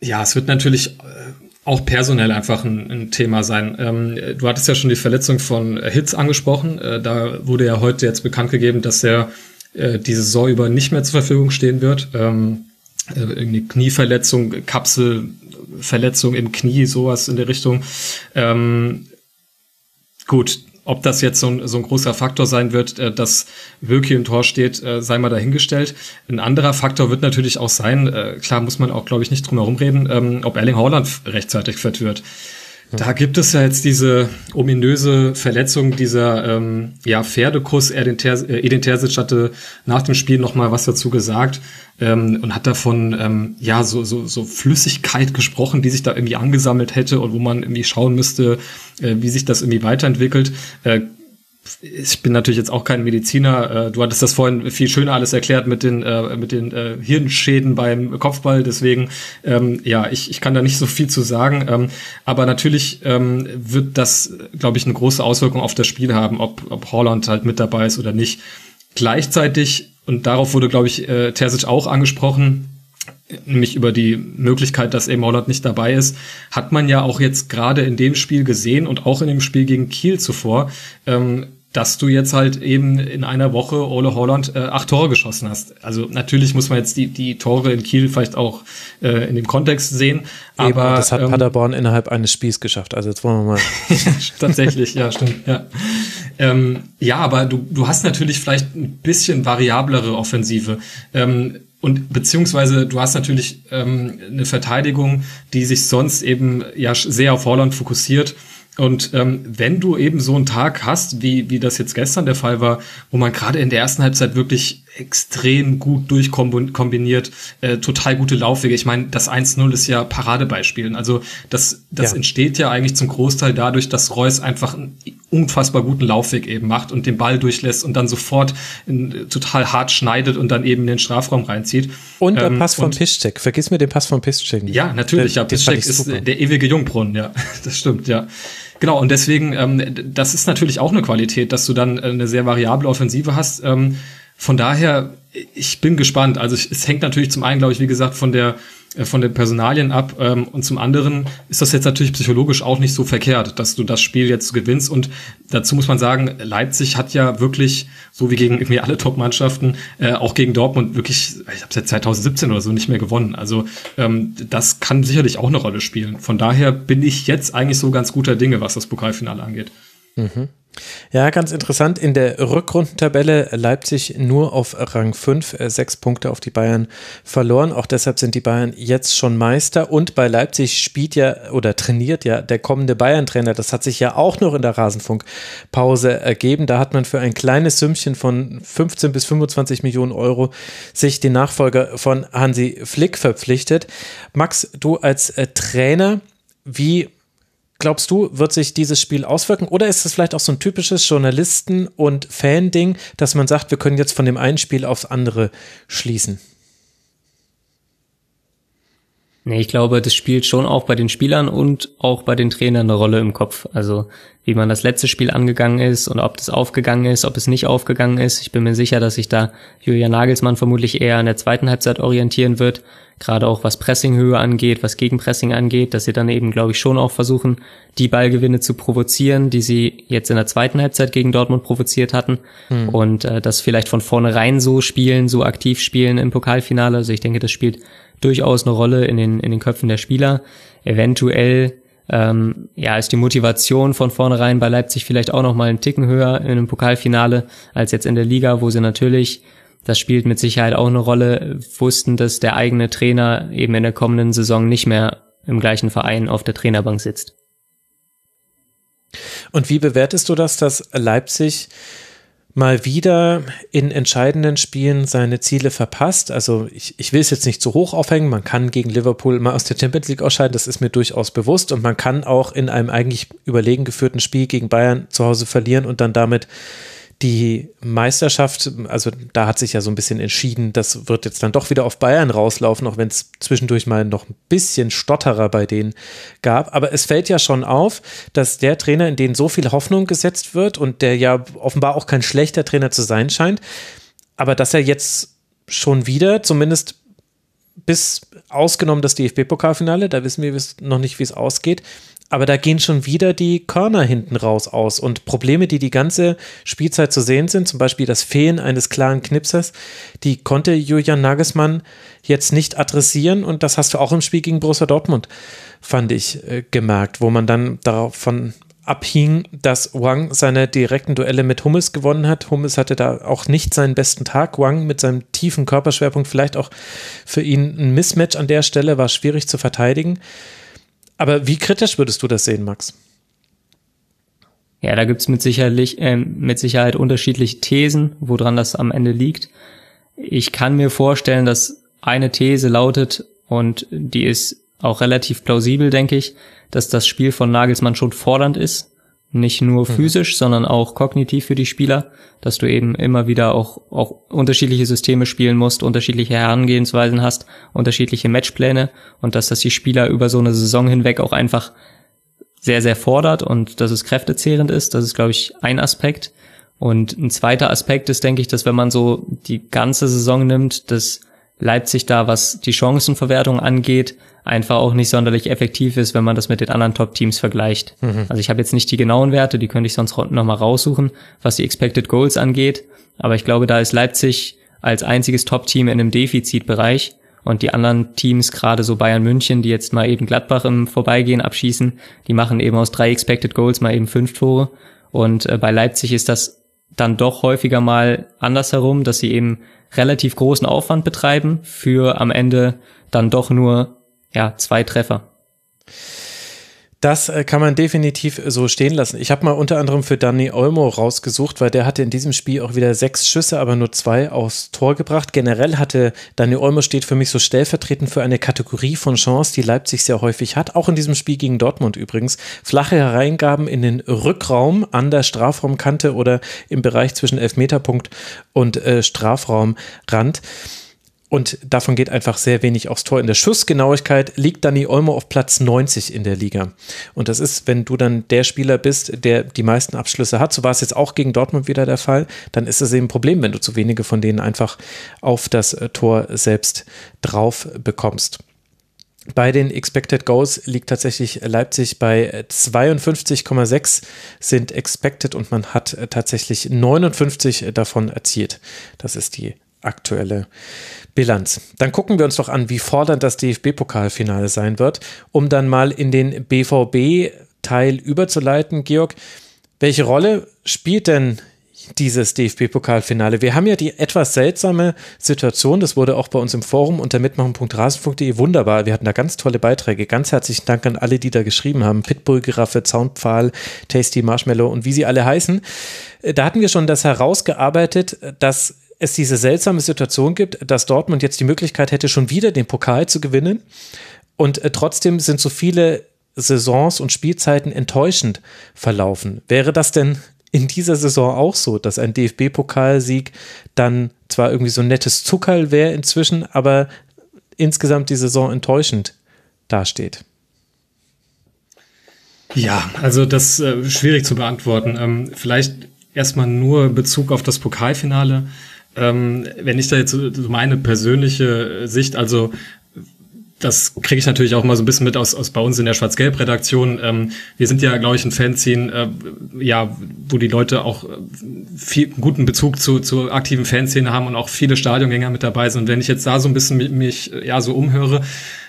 Ja, es wird natürlich äh, auch personell einfach ein, ein Thema sein. Ähm, du hattest ja schon die Verletzung von Hitz angesprochen. Äh, da wurde ja heute jetzt bekannt gegeben, dass er äh, die Saison über nicht mehr zur Verfügung stehen wird. Ähm, äh, irgendwie Knieverletzung, Kapselverletzung im Knie, sowas in der Richtung. Ähm, gut, ob das jetzt so ein, so ein großer Faktor sein wird, äh, dass Wöki im Tor steht, äh, sei mal dahingestellt. Ein anderer Faktor wird natürlich auch sein, äh, klar muss man auch, glaube ich, nicht drum herum reden, ähm, ob Erling Haaland rechtzeitig fit wird. Da gibt es ja jetzt diese ominöse Verletzung dieser ähm, ja, Pferdekuss. Äh, Edin Terzic hatte nach dem Spiel noch mal was dazu gesagt ähm, und hat davon ähm, ja so, so, so Flüssigkeit gesprochen, die sich da irgendwie angesammelt hätte und wo man irgendwie schauen müsste, äh, wie sich das irgendwie weiterentwickelt. Äh, ich bin natürlich jetzt auch kein Mediziner. Äh, du hattest das vorhin viel schöner alles erklärt mit den, äh, mit den äh, Hirnschäden beim Kopfball. Deswegen, ähm, ja, ich, ich kann da nicht so viel zu sagen. Ähm, aber natürlich ähm, wird das, glaube ich, eine große Auswirkung auf das Spiel haben, ob, ob Holland halt mit dabei ist oder nicht. Gleichzeitig, und darauf wurde, glaube ich, Terzic auch angesprochen, nämlich über die Möglichkeit, dass eben Holland nicht dabei ist, hat man ja auch jetzt gerade in dem Spiel gesehen und auch in dem Spiel gegen Kiel zuvor, ähm, dass du jetzt halt eben in einer Woche Ole Holland äh, acht Tore geschossen hast. Also natürlich muss man jetzt die, die Tore in Kiel vielleicht auch äh, in dem Kontext sehen. Aber eben, das hat ähm, Paderborn innerhalb eines Spiels geschafft. Also jetzt wollen wir mal. Tatsächlich, ja, stimmt. Ja, ähm, ja aber du, du hast natürlich vielleicht ein bisschen variablere Offensive. Ähm, und beziehungsweise du hast natürlich ähm, eine Verteidigung, die sich sonst eben ja sehr auf Holland fokussiert und ähm, wenn du eben so einen Tag hast, wie, wie das jetzt gestern der Fall war, wo man gerade in der ersten Halbzeit wirklich extrem gut durchkombiniert, äh, total gute Laufwege. Ich meine, das 1-0 ist ja Paradebeispielen. Also das, das ja. entsteht ja eigentlich zum Großteil dadurch, dass Reus einfach einen unfassbar guten Laufweg eben macht und den Ball durchlässt und dann sofort in, total hart schneidet und dann eben in den Strafraum reinzieht. Und der ähm, Pass von Piszczek. Vergiss mir den Pass von Piszczek nicht. Ja, natürlich. Der, ja, Piszczek ist der ewige Jungbrunnen. Ja, das stimmt, ja. Genau, und deswegen, ähm, das ist natürlich auch eine Qualität, dass du dann eine sehr variable Offensive hast. Ähm, von daher, ich bin gespannt. Also es hängt natürlich zum einen, glaube ich, wie gesagt, von der äh, von den Personalien ab ähm, und zum anderen ist das jetzt natürlich psychologisch auch nicht so verkehrt, dass du das Spiel jetzt gewinnst und dazu muss man sagen, Leipzig hat ja wirklich, so wie gegen irgendwie alle Top-Mannschaften, äh, auch gegen Dortmund wirklich, ich habe seit 2017 oder so nicht mehr gewonnen. Also ähm, das kann sicherlich auch eine Rolle spielen. Von daher bin ich jetzt eigentlich so ganz guter Dinge, was das Pokalfinale angeht. Mhm. Ja, ganz interessant. In der Rückrundentabelle Leipzig nur auf Rang 5, äh, sechs Punkte auf die Bayern verloren. Auch deshalb sind die Bayern jetzt schon Meister. Und bei Leipzig spielt ja oder trainiert ja der kommende Bayern-Trainer. Das hat sich ja auch noch in der Rasenfunkpause ergeben. Da hat man für ein kleines Sümmchen von 15 bis 25 Millionen Euro sich den Nachfolger von Hansi Flick verpflichtet. Max, du als äh, Trainer, wie glaubst du, wird sich dieses Spiel auswirken? Oder ist es vielleicht auch so ein typisches Journalisten- und Fan-Ding, dass man sagt, wir können jetzt von dem einen Spiel aufs andere schließen? Nee, ich glaube, das spielt schon auch bei den Spielern und auch bei den Trainern eine Rolle im Kopf. Also wie man das letzte Spiel angegangen ist und ob das aufgegangen ist, ob es nicht aufgegangen ist. Ich bin mir sicher, dass sich da Julian Nagelsmann vermutlich eher in der zweiten Halbzeit orientieren wird gerade auch was Pressinghöhe angeht, was Gegenpressing angeht, dass sie dann eben, glaube ich, schon auch versuchen, die Ballgewinne zu provozieren, die sie jetzt in der zweiten Halbzeit gegen Dortmund provoziert hatten mhm. und äh, das vielleicht von vornherein so spielen, so aktiv spielen im Pokalfinale. Also ich denke, das spielt durchaus eine Rolle in den, in den Köpfen der Spieler. Eventuell ähm, ja, ist die Motivation von vornherein bei Leipzig vielleicht auch noch mal einen Ticken höher in einem Pokalfinale als jetzt in der Liga, wo sie natürlich das spielt mit Sicherheit auch eine Rolle, wussten, dass der eigene Trainer eben in der kommenden Saison nicht mehr im gleichen Verein auf der Trainerbank sitzt. Und wie bewertest du das, dass Leipzig mal wieder in entscheidenden Spielen seine Ziele verpasst. Also ich, ich will es jetzt nicht zu hoch aufhängen. Man kann gegen Liverpool mal aus der Champions League ausscheiden, das ist mir durchaus bewusst. Und man kann auch in einem eigentlich überlegen geführten Spiel gegen Bayern zu Hause verlieren und dann damit die Meisterschaft, also da hat sich ja so ein bisschen entschieden, das wird jetzt dann doch wieder auf Bayern rauslaufen, auch wenn es zwischendurch mal noch ein bisschen Stotterer bei denen gab. Aber es fällt ja schon auf, dass der Trainer, in den so viel Hoffnung gesetzt wird und der ja offenbar auch kein schlechter Trainer zu sein scheint, aber dass er jetzt schon wieder, zumindest bis ausgenommen das DFB-Pokalfinale, da wissen wir noch nicht, wie es ausgeht, aber da gehen schon wieder die Körner hinten raus aus und Probleme, die die ganze Spielzeit zu sehen sind, zum Beispiel das Fehlen eines klaren Knipsers, die konnte Julian Nagelsmann jetzt nicht adressieren und das hast du auch im Spiel gegen Borussia Dortmund, fand ich, äh, gemerkt, wo man dann davon abhing, dass Wang seine direkten Duelle mit Hummels gewonnen hat. Hummels hatte da auch nicht seinen besten Tag. Wang mit seinem tiefen Körperschwerpunkt vielleicht auch für ihn ein Mismatch an der Stelle war schwierig zu verteidigen. Aber wie kritisch würdest du das sehen, Max? Ja, da gibt's mit, äh, mit Sicherheit unterschiedliche Thesen, woran das am Ende liegt. Ich kann mir vorstellen, dass eine These lautet, und die ist auch relativ plausibel, denke ich, dass das Spiel von Nagelsmann schon fordernd ist nicht nur mhm. physisch, mhm. sondern auch kognitiv für die Spieler, dass du eben immer wieder auch, auch unterschiedliche Systeme spielen musst, unterschiedliche Herangehensweisen hast, unterschiedliche Matchpläne und dass das die Spieler über so eine Saison hinweg auch einfach sehr, sehr fordert und dass es kräftezehrend ist. Das ist, glaube ich, ein Aspekt. Und ein zweiter Aspekt ist, denke ich, dass wenn man so die ganze Saison nimmt, dass Leipzig da, was die Chancenverwertung angeht, einfach auch nicht sonderlich effektiv ist, wenn man das mit den anderen Top-Teams vergleicht. Mhm. Also ich habe jetzt nicht die genauen Werte, die könnte ich sonst nochmal raussuchen, was die Expected Goals angeht. Aber ich glaube, da ist Leipzig als einziges Top-Team in einem Defizitbereich und die anderen Teams, gerade so Bayern München, die jetzt mal eben Gladbach im Vorbeigehen abschießen, die machen eben aus drei Expected Goals mal eben fünf Tore. Und äh, bei Leipzig ist das dann doch häufiger mal andersherum, dass sie eben relativ großen Aufwand betreiben für am Ende dann doch nur ja, zwei Treffer. Das äh, kann man definitiv so stehen lassen. Ich habe mal unter anderem für Danny Olmo rausgesucht, weil der hatte in diesem Spiel auch wieder sechs Schüsse, aber nur zwei aufs Tor gebracht. Generell hatte Danny Olmo steht für mich so stellvertretend für eine Kategorie von Chance, die Leipzig sehr häufig hat. Auch in diesem Spiel gegen Dortmund übrigens. Flache Hereingaben in den Rückraum an der Strafraumkante oder im Bereich zwischen Elfmeterpunkt und äh, Strafraumrand. Und davon geht einfach sehr wenig aufs Tor. In der Schussgenauigkeit liegt Dani Olmo auf Platz 90 in der Liga. Und das ist, wenn du dann der Spieler bist, der die meisten Abschlüsse hat, so war es jetzt auch gegen Dortmund wieder der Fall, dann ist das eben ein Problem, wenn du zu wenige von denen einfach auf das äh, Tor selbst drauf bekommst. Bei den Expected Goals liegt tatsächlich Leipzig bei 52,6 sind expected und man hat äh, tatsächlich 59 davon erzielt. Das ist die aktuelle Bilanz. Dann gucken wir uns doch an, wie fordernd das DFB-Pokalfinale sein wird, um dann mal in den BVB-Teil überzuleiten. Georg, welche Rolle spielt denn dieses DFB-Pokalfinale? Wir haben ja die etwas seltsame Situation, das wurde auch bei uns im Forum unter mitmachen.rasen.de wunderbar. Wir hatten da ganz tolle Beiträge. Ganz herzlichen Dank an alle, die da geschrieben haben. Pitbull, Giraffe, Zaunpfahl, Tasty, Marshmallow und wie sie alle heißen. Da hatten wir schon das herausgearbeitet, dass es diese seltsame Situation gibt, dass Dortmund jetzt die Möglichkeit hätte, schon wieder den Pokal zu gewinnen. Und äh, trotzdem sind so viele Saisons und Spielzeiten enttäuschend verlaufen. Wäre das denn in dieser Saison auch so, dass ein DFB-Pokalsieg dann zwar irgendwie so ein nettes Zuckerl wäre inzwischen, aber insgesamt die Saison enttäuschend dasteht? Ja, also das äh, schwierig zu beantworten. Ähm, vielleicht erstmal nur Bezug auf das Pokalfinale. Ähm, wenn ich da jetzt meine persönliche Sicht, also das kriege ich natürlich auch mal so ein bisschen mit aus, aus bei uns in der Schwarz-Gelb-Redaktion. Ähm, wir sind ja, glaube ich, ein Fanzine, äh, ja, wo die Leute auch äh, viel guten Bezug zu, zu aktiven Fanszene haben und auch viele Stadiongänger mit dabei sind. Und wenn ich jetzt da so ein bisschen mich, mich ja so umhöre,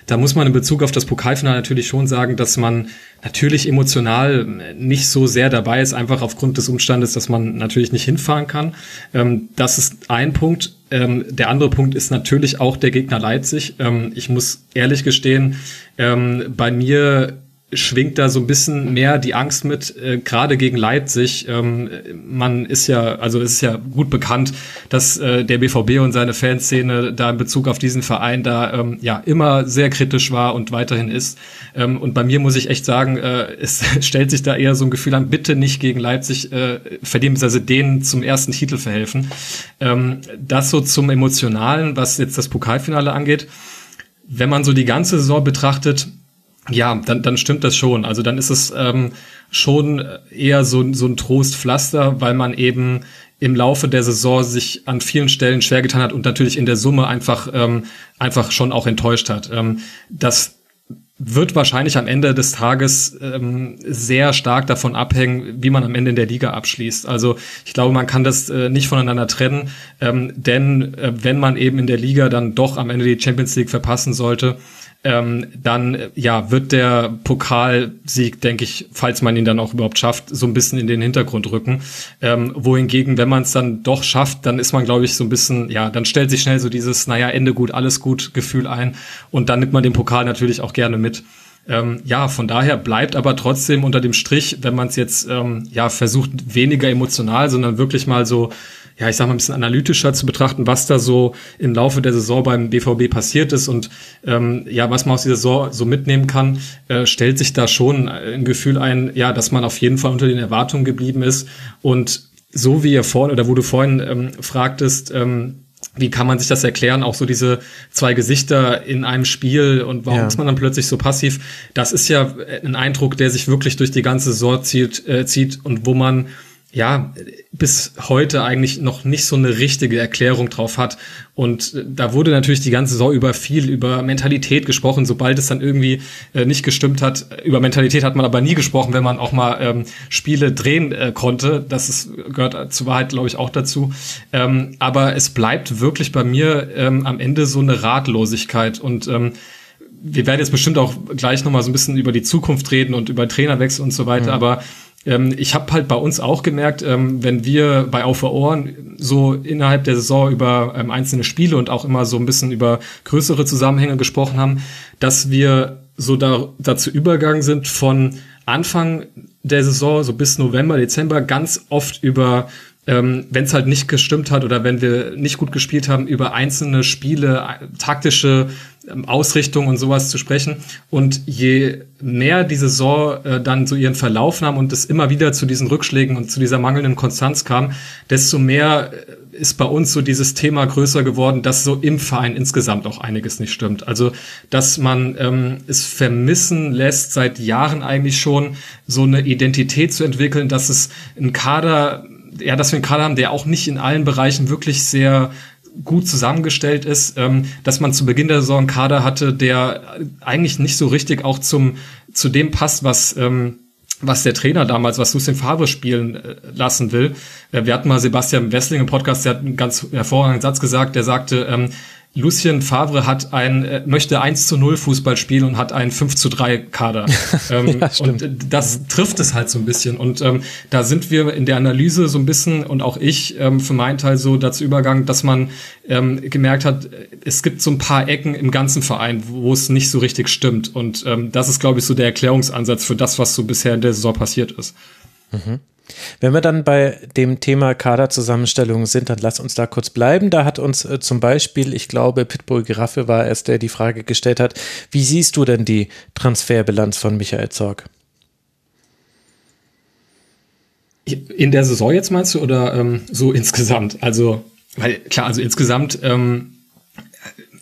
da muss man in Bezug auf das Pokalfinale natürlich schon sagen, dass man natürlich emotional nicht so sehr dabei ist, einfach aufgrund des Umstandes, dass man natürlich nicht hinfahren kann. Ähm, das ist ein Punkt. Ähm, der andere Punkt ist natürlich auch der Gegner Leipzig. Ähm, ich muss ehrlich gestehen, ähm, bei mir schwingt da so ein bisschen mehr die Angst mit, äh, gerade gegen Leipzig. Ähm, man ist ja, also es ist ja gut bekannt, dass äh, der BVB und seine Fanszene da in Bezug auf diesen Verein da ähm, ja immer sehr kritisch war und weiterhin ist. Ähm, und bei mir muss ich echt sagen, äh, es stellt sich da eher so ein Gefühl an, bitte nicht gegen Leipzig äh, verdienen, also denen zum ersten Titel verhelfen. Ähm, das so zum Emotionalen, was jetzt das Pokalfinale angeht. Wenn man so die ganze Saison betrachtet, ja, dann, dann stimmt das schon. Also dann ist es ähm, schon eher so, so ein Trostpflaster, weil man eben im Laufe der Saison sich an vielen Stellen schwer getan hat und natürlich in der Summe einfach, ähm, einfach schon auch enttäuscht hat. Ähm, das wird wahrscheinlich am Ende des Tages ähm, sehr stark davon abhängen, wie man am Ende in der Liga abschließt. Also ich glaube, man kann das äh, nicht voneinander trennen, ähm, denn äh, wenn man eben in der Liga dann doch am Ende die Champions League verpassen sollte, ähm, dann ja wird der Pokalsieg, denke ich, falls man ihn dann auch überhaupt schafft, so ein bisschen in den Hintergrund rücken. Ähm, wohingegen, wenn man es dann doch schafft, dann ist man, glaube ich, so ein bisschen, ja, dann stellt sich schnell so dieses, naja, Ende gut, alles gut Gefühl ein und dann nimmt man den Pokal natürlich auch gerne mit. Ähm, ja, von daher bleibt aber trotzdem unter dem Strich, wenn man es jetzt ähm, ja versucht, weniger emotional, sondern wirklich mal so ja, ich sag mal, ein bisschen analytischer zu betrachten, was da so im Laufe der Saison beim BVB passiert ist und ähm, ja, was man aus dieser Saison so mitnehmen kann, äh, stellt sich da schon ein Gefühl ein, ja, dass man auf jeden Fall unter den Erwartungen geblieben ist und so wie ihr vorhin oder wo du vorhin ähm, fragtest, ähm, wie kann man sich das erklären? Auch so diese zwei Gesichter in einem Spiel und warum ja. ist man dann plötzlich so passiv? Das ist ja ein Eindruck, der sich wirklich durch die ganze Saison zieht, äh, zieht und wo man ja, bis heute eigentlich noch nicht so eine richtige Erklärung drauf hat. Und äh, da wurde natürlich die ganze Saison über viel über Mentalität gesprochen, sobald es dann irgendwie äh, nicht gestimmt hat. Über Mentalität hat man aber nie gesprochen, wenn man auch mal ähm, Spiele drehen äh, konnte. Das ist, gehört zur Wahrheit, glaube ich, auch dazu. Ähm, aber es bleibt wirklich bei mir ähm, am Ende so eine Ratlosigkeit und ähm, wir werden jetzt bestimmt auch gleich nochmal so ein bisschen über die Zukunft reden und über Trainerwechsel und so weiter, mhm. aber ich habe halt bei uns auch gemerkt, ähm, wenn wir bei Auf Ohren so innerhalb der Saison über ähm, einzelne Spiele und auch immer so ein bisschen über größere Zusammenhänge gesprochen haben, dass wir so da, dazu übergegangen sind von Anfang der Saison, so bis November, Dezember, ganz oft über ähm, wenn es halt nicht gestimmt hat oder wenn wir nicht gut gespielt haben, über einzelne Spiele, taktische ähm, Ausrichtung und sowas zu sprechen. Und je mehr die Saison äh, dann so ihren Verlauf nahm und es immer wieder zu diesen Rückschlägen und zu dieser mangelnden Konstanz kam, desto mehr äh, ist bei uns so dieses Thema größer geworden, dass so im Verein insgesamt auch einiges nicht stimmt. Also, dass man ähm, es vermissen lässt, seit Jahren eigentlich schon so eine Identität zu entwickeln, dass es ein Kader ja, dass wir einen Kader haben, der auch nicht in allen Bereichen wirklich sehr gut zusammengestellt ist, ähm, dass man zu Beginn der Saison Kader hatte, der eigentlich nicht so richtig auch zum zu dem passt, was ähm, was der Trainer damals, was Lucien Favre spielen äh, lassen will. Äh, wir hatten mal Sebastian Wessling im Podcast, der hat einen ganz hervorragenden Satz gesagt, der sagte, ähm, Lucien Favre hat ein, äh, möchte 1 zu 0 Fußball spielen und hat einen 5 zu 3 Kader. ähm, ja, und das trifft es halt so ein bisschen. Und ähm, da sind wir in der Analyse so ein bisschen und auch ich ähm, für meinen Teil so dazu übergegangen, dass man ähm, gemerkt hat, es gibt so ein paar Ecken im ganzen Verein, wo es nicht so richtig stimmt. Und ähm, das ist, glaube ich, so der Erklärungsansatz für das, was so bisher in der Saison passiert ist. Mhm. Wenn wir dann bei dem Thema Kaderzusammenstellung sind, dann lass uns da kurz bleiben. Da hat uns äh, zum Beispiel, ich glaube, Pitbull Giraffe war es, der die Frage gestellt hat, wie siehst du denn die Transferbilanz von Michael Zorg? In der Saison jetzt meinst du oder ähm, so insgesamt? Also, weil klar, also insgesamt ähm,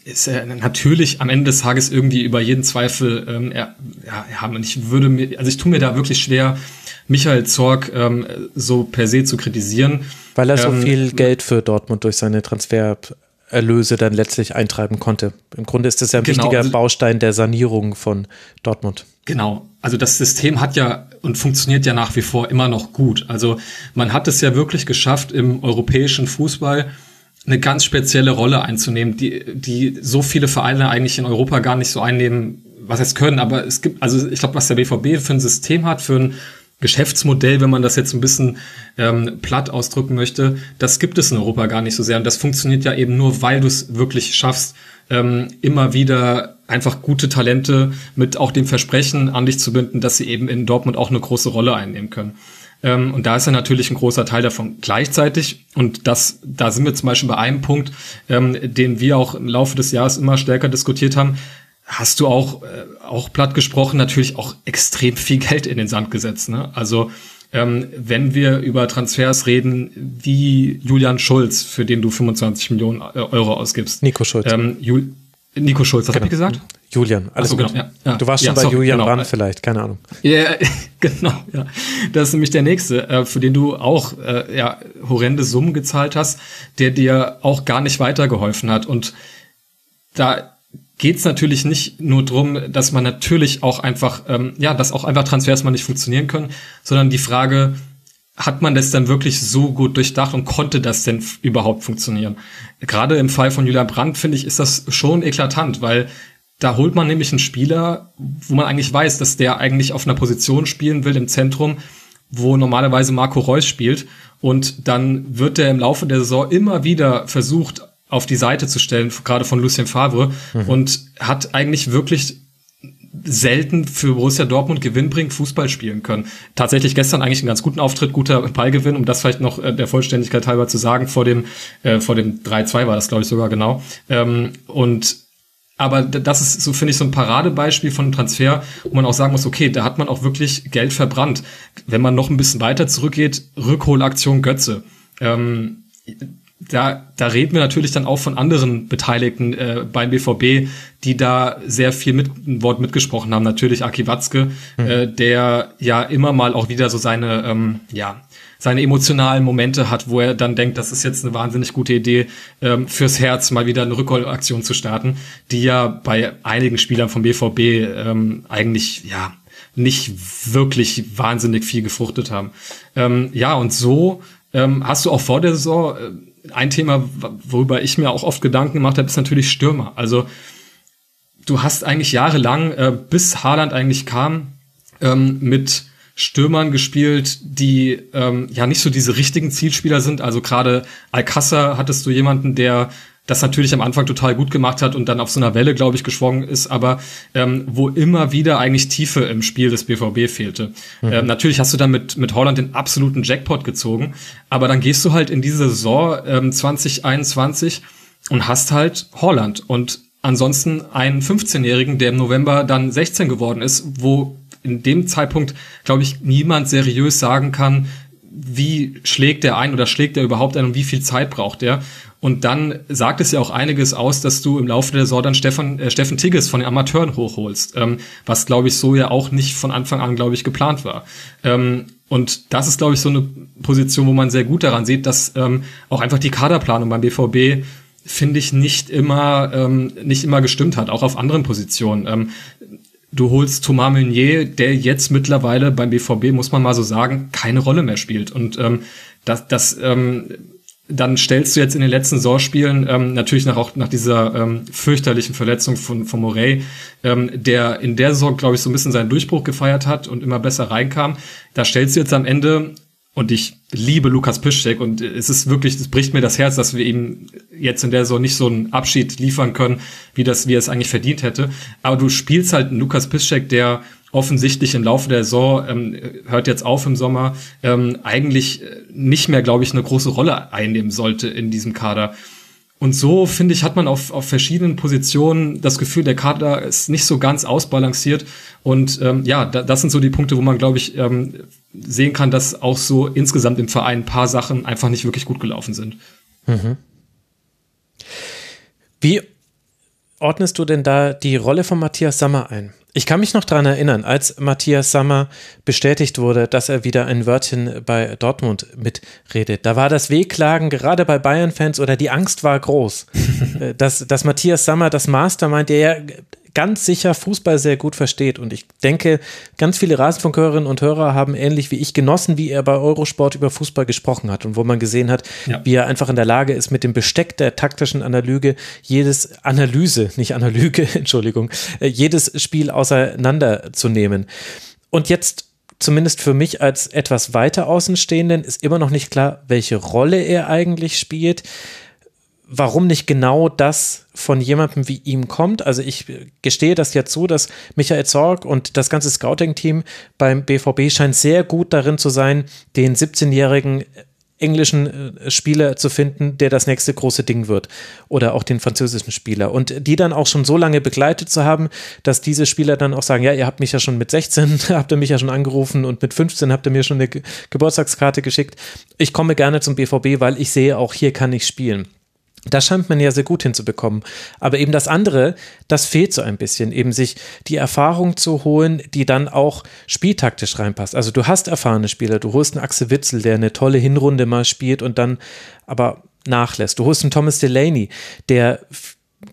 ist er natürlich am Ende des Tages irgendwie über jeden Zweifel ähm, er, ja, ja, ich würde mir, also ich tue mir da wirklich schwer, Michael Zorg ähm, so per se zu kritisieren. Weil er so ähm, viel Geld für Dortmund durch seine Transfererlöse dann letztlich eintreiben konnte. Im Grunde ist das ja ein genau, wichtiger also Baustein der Sanierung von Dortmund. Genau. Also das System hat ja und funktioniert ja nach wie vor immer noch gut. Also man hat es ja wirklich geschafft, im europäischen Fußball eine ganz spezielle Rolle einzunehmen, die, die so viele Vereine eigentlich in Europa gar nicht so einnehmen, was es können. Aber es gibt, also ich glaube, was der BVB für ein System hat, für ein Geschäftsmodell, wenn man das jetzt ein bisschen ähm, platt ausdrücken möchte, das gibt es in Europa gar nicht so sehr. Und das funktioniert ja eben nur, weil du es wirklich schaffst, ähm, immer wieder einfach gute Talente mit auch dem Versprechen an dich zu binden, dass sie eben in Dortmund auch eine große Rolle einnehmen können. Ähm, und da ist ja natürlich ein großer Teil davon gleichzeitig. Und das, da sind wir zum Beispiel bei einem Punkt, ähm, den wir auch im Laufe des Jahres immer stärker diskutiert haben hast du auch, äh, auch platt gesprochen, natürlich auch extrem viel Geld in den Sand gesetzt. Ne? Also ähm, wenn wir über Transfers reden, wie Julian Schulz, für den du 25 Millionen äh, Euro ausgibst. Nico Schulz. Ähm, Jul Nico Schulz, was genau. habe ich gesagt? Julian, alles so, gut. Genau, ja, ja. Du warst schon ja, bei sorry, Julian genau. Brandt vielleicht, keine Ahnung. Ja, genau, ja. Das ist nämlich der nächste, äh, für den du auch äh, ja, horrende Summen gezahlt hast, der dir auch gar nicht weitergeholfen hat. Und da geht es natürlich nicht nur drum, dass man natürlich auch einfach, ähm, ja, dass auch einfach Transfers mal nicht funktionieren können, sondern die Frage, hat man das dann wirklich so gut durchdacht und konnte das denn überhaupt funktionieren? Gerade im Fall von Julian Brandt, finde ich, ist das schon eklatant, weil da holt man nämlich einen Spieler, wo man eigentlich weiß, dass der eigentlich auf einer Position spielen will im Zentrum, wo normalerweise Marco Reus spielt. Und dann wird er im Laufe der Saison immer wieder versucht, auf die Seite zu stellen, gerade von Lucien Favre, mhm. und hat eigentlich wirklich selten für Borussia Dortmund gewinnbringend Fußball spielen können. Tatsächlich gestern eigentlich einen ganz guten Auftritt, guter Ballgewinn, um das vielleicht noch äh, der Vollständigkeit halber zu sagen, vor dem, äh, vor dem 3-2 war das, glaube ich, sogar genau. Ähm, und aber das ist so, finde ich, so ein Paradebeispiel von einem Transfer, wo man auch sagen muss, okay, da hat man auch wirklich Geld verbrannt. Wenn man noch ein bisschen weiter zurückgeht, Rückholaktion Götze. Ähm, da, da reden wir natürlich dann auch von anderen Beteiligten äh, beim BVB, die da sehr viel mit ein Wort mitgesprochen haben. Natürlich Aki Watzke, mhm. äh, der ja immer mal auch wieder so seine, ähm, ja, seine emotionalen Momente hat, wo er dann denkt, das ist jetzt eine wahnsinnig gute Idee, ähm, fürs Herz mal wieder eine Rückholaktion zu starten, die ja bei einigen Spielern vom BVB ähm, eigentlich, ja, nicht wirklich wahnsinnig viel gefruchtet haben. Ähm, ja, und so ähm, hast du auch vor der Saison äh, ein Thema, worüber ich mir auch oft Gedanken gemacht habe, ist natürlich Stürmer. Also du hast eigentlich jahrelang, äh, bis Haaland eigentlich kam, ähm, mit Stürmern gespielt, die ähm, ja nicht so diese richtigen Zielspieler sind. Also gerade Alcázar hattest du jemanden, der das natürlich am Anfang total gut gemacht hat und dann auf so einer Welle, glaube ich, geschwungen ist, aber ähm, wo immer wieder eigentlich Tiefe im Spiel des BVB fehlte. Mhm. Ähm, natürlich hast du dann mit, mit Holland den absoluten Jackpot gezogen, aber dann gehst du halt in diese Saison ähm, 2021 und hast halt Holland und ansonsten einen 15-Jährigen, der im November dann 16 geworden ist, wo in dem Zeitpunkt, glaube ich, niemand seriös sagen kann, wie schlägt der ein oder schlägt er überhaupt ein und wie viel Zeit braucht der. Und dann sagt es ja auch einiges aus, dass du im Laufe der Saison dann Stefan, äh, Steffen Tigges von den Amateuren hochholst, ähm, was, glaube ich, so ja auch nicht von Anfang an, glaube ich, geplant war. Ähm, und das ist, glaube ich, so eine Position, wo man sehr gut daran sieht, dass ähm, auch einfach die Kaderplanung beim BVB finde ich nicht immer ähm, nicht immer gestimmt hat, auch auf anderen Positionen. Ähm, du holst Thomas Meunier, der jetzt mittlerweile beim BVB muss man mal so sagen keine Rolle mehr spielt und ähm, das das ähm, dann stellst du jetzt in den letzten Saisonspielen ähm, natürlich nach, auch nach dieser ähm, fürchterlichen Verletzung von, von Morey, ähm, der in der Saison, glaube ich, so ein bisschen seinen Durchbruch gefeiert hat und immer besser reinkam. Da stellst du jetzt am Ende, und ich liebe Lukas Piszczek und es ist wirklich, es bricht mir das Herz, dass wir ihm jetzt in der Saison nicht so einen Abschied liefern können, wie das, wie er es eigentlich verdient hätte. Aber du spielst halt einen Lukas Piszczek, der offensichtlich im Laufe der Saison, ähm, hört jetzt auf im Sommer, ähm, eigentlich äh, nicht mehr, glaube ich, eine große Rolle einnehmen sollte in diesem Kader. Und so, finde ich, hat man auf, auf verschiedenen Positionen das Gefühl, der Kader ist nicht so ganz ausbalanciert. Und ähm, ja, da, das sind so die Punkte, wo man, glaube ich, ähm, sehen kann, dass auch so insgesamt im Verein ein paar Sachen einfach nicht wirklich gut gelaufen sind. Mhm. Wie ordnest du denn da die Rolle von Matthias Sammer ein? Ich kann mich noch daran erinnern, als Matthias Sammer bestätigt wurde, dass er wieder ein Wörtchen bei Dortmund mitredet. Da war das Wehklagen gerade bei Bayern-Fans oder die Angst war groß, äh, dass, dass Matthias Sammer das Mastermind, der ja ganz sicher Fußball sehr gut versteht. Und ich denke, ganz viele Rasenfunkhörerinnen und Hörer haben ähnlich wie ich genossen, wie er bei Eurosport über Fußball gesprochen hat und wo man gesehen hat, ja. wie er einfach in der Lage ist, mit dem Besteck der taktischen Analyse jedes Analyse, nicht Analyge, Entschuldigung, äh, jedes Spiel auseinanderzunehmen. Und jetzt zumindest für mich als etwas weiter Außenstehenden ist immer noch nicht klar, welche Rolle er eigentlich spielt warum nicht genau das von jemandem wie ihm kommt. Also ich gestehe das jetzt so, dass Michael Zorg und das ganze Scouting-Team beim BVB scheint sehr gut darin zu sein, den 17-jährigen englischen äh, Spieler zu finden, der das nächste große Ding wird. Oder auch den französischen Spieler. Und die dann auch schon so lange begleitet zu haben, dass diese Spieler dann auch sagen, ja, ihr habt mich ja schon mit 16, habt ihr mich ja schon angerufen und mit 15 habt ihr mir schon eine Geburtstagskarte geschickt. Ich komme gerne zum BVB, weil ich sehe, auch hier kann ich spielen. Das scheint man ja sehr gut hinzubekommen. Aber eben das andere, das fehlt so ein bisschen, eben sich die Erfahrung zu holen, die dann auch spieltaktisch reinpasst. Also du hast erfahrene Spieler, du holst einen Axel Witzel, der eine tolle Hinrunde mal spielt und dann aber nachlässt. Du holst einen Thomas Delaney, der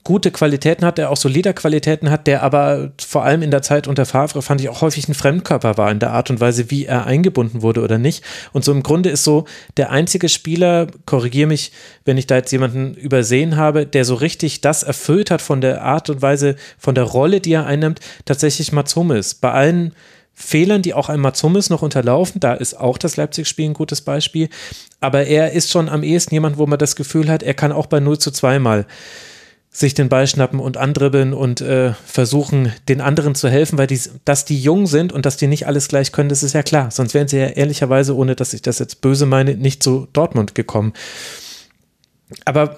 gute Qualitäten hat, der auch solide Qualitäten hat, der aber vor allem in der Zeit unter Favre fand ich auch häufig ein Fremdkörper war in der Art und Weise, wie er eingebunden wurde oder nicht. Und so im Grunde ist so der einzige Spieler, korrigiere mich, wenn ich da jetzt jemanden übersehen habe, der so richtig das erfüllt hat von der Art und Weise, von der Rolle, die er einnimmt, tatsächlich Mats Hummels. Bei allen Fehlern, die auch ein Mats Hummels noch unterlaufen, da ist auch das Leipzig-Spiel ein gutes Beispiel, aber er ist schon am ehesten jemand, wo man das Gefühl hat, er kann auch bei 0 zu 2 mal sich den Ball schnappen und andribbeln und äh, versuchen, den anderen zu helfen, weil die, dass die jung sind und dass die nicht alles gleich können, das ist ja klar. Sonst wären sie ja ehrlicherweise, ohne dass ich das jetzt böse meine, nicht zu Dortmund gekommen. Aber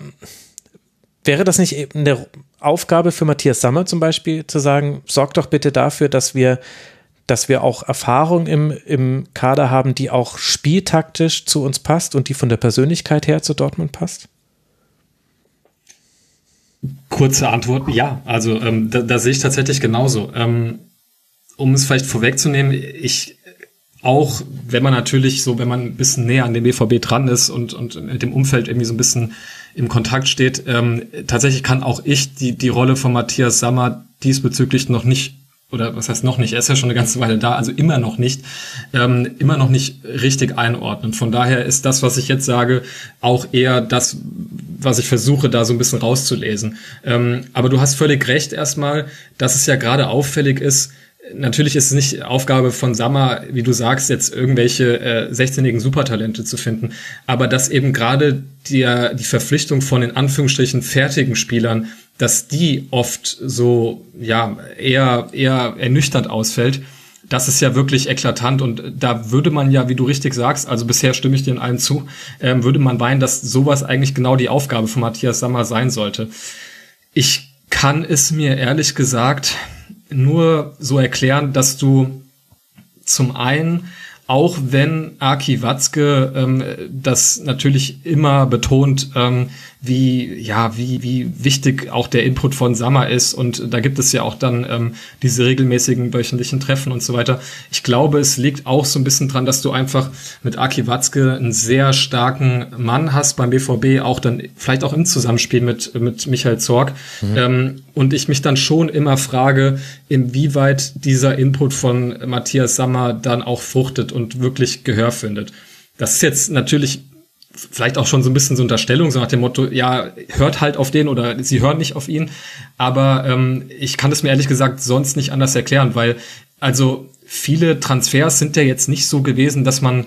wäre das nicht eben eine Aufgabe für Matthias Sammer zum Beispiel, zu sagen, sorg doch bitte dafür, dass wir dass wir auch Erfahrung im, im Kader haben, die auch spieltaktisch zu uns passt und die von der Persönlichkeit her zu Dortmund passt? Kurze Antwort, ja. Also ähm, da, da sehe ich tatsächlich genauso. Ähm, um es vielleicht vorwegzunehmen, ich auch wenn man natürlich so, wenn man ein bisschen näher an dem BVB dran ist und, und mit dem Umfeld irgendwie so ein bisschen im Kontakt steht, ähm, tatsächlich kann auch ich die, die Rolle von Matthias Sammer diesbezüglich noch nicht oder was heißt noch nicht, er ist ja schon eine ganze Weile da, also immer noch nicht, ähm, immer noch nicht richtig einordnen. Von daher ist das, was ich jetzt sage, auch eher das, was ich versuche, da so ein bisschen rauszulesen. Ähm, aber du hast völlig recht erstmal, dass es ja gerade auffällig ist, Natürlich ist es nicht Aufgabe von Sammer, wie du sagst, jetzt irgendwelche äh, 16-jährigen Supertalente zu finden, aber dass eben gerade die, die Verpflichtung von in Anführungsstrichen fertigen Spielern dass die oft so, ja, eher, eher ernüchternd ausfällt. Das ist ja wirklich eklatant und da würde man ja, wie du richtig sagst, also bisher stimme ich dir in allem zu, ähm, würde man weinen, dass sowas eigentlich genau die Aufgabe von Matthias Sammer sein sollte. Ich kann es mir ehrlich gesagt nur so erklären, dass du zum einen auch wenn Aki Watzke ähm, das natürlich immer betont, ähm, wie, ja, wie, wie wichtig auch der Input von Sammer ist. Und da gibt es ja auch dann ähm, diese regelmäßigen wöchentlichen Treffen und so weiter. Ich glaube, es liegt auch so ein bisschen dran, dass du einfach mit Aki Watzke einen sehr starken Mann hast beim BVB, auch dann vielleicht auch im Zusammenspiel mit, mit Michael Zorg. Mhm. Ähm, und ich mich dann schon immer frage, inwieweit dieser Input von Matthias Sammer dann auch fruchtet und wirklich Gehör findet. Das ist jetzt natürlich vielleicht auch schon so ein bisschen so Unterstellung, so nach dem Motto, ja, hört halt auf den oder sie hören nicht auf ihn. Aber ähm, ich kann es mir ehrlich gesagt sonst nicht anders erklären, weil also viele Transfers sind ja jetzt nicht so gewesen, dass man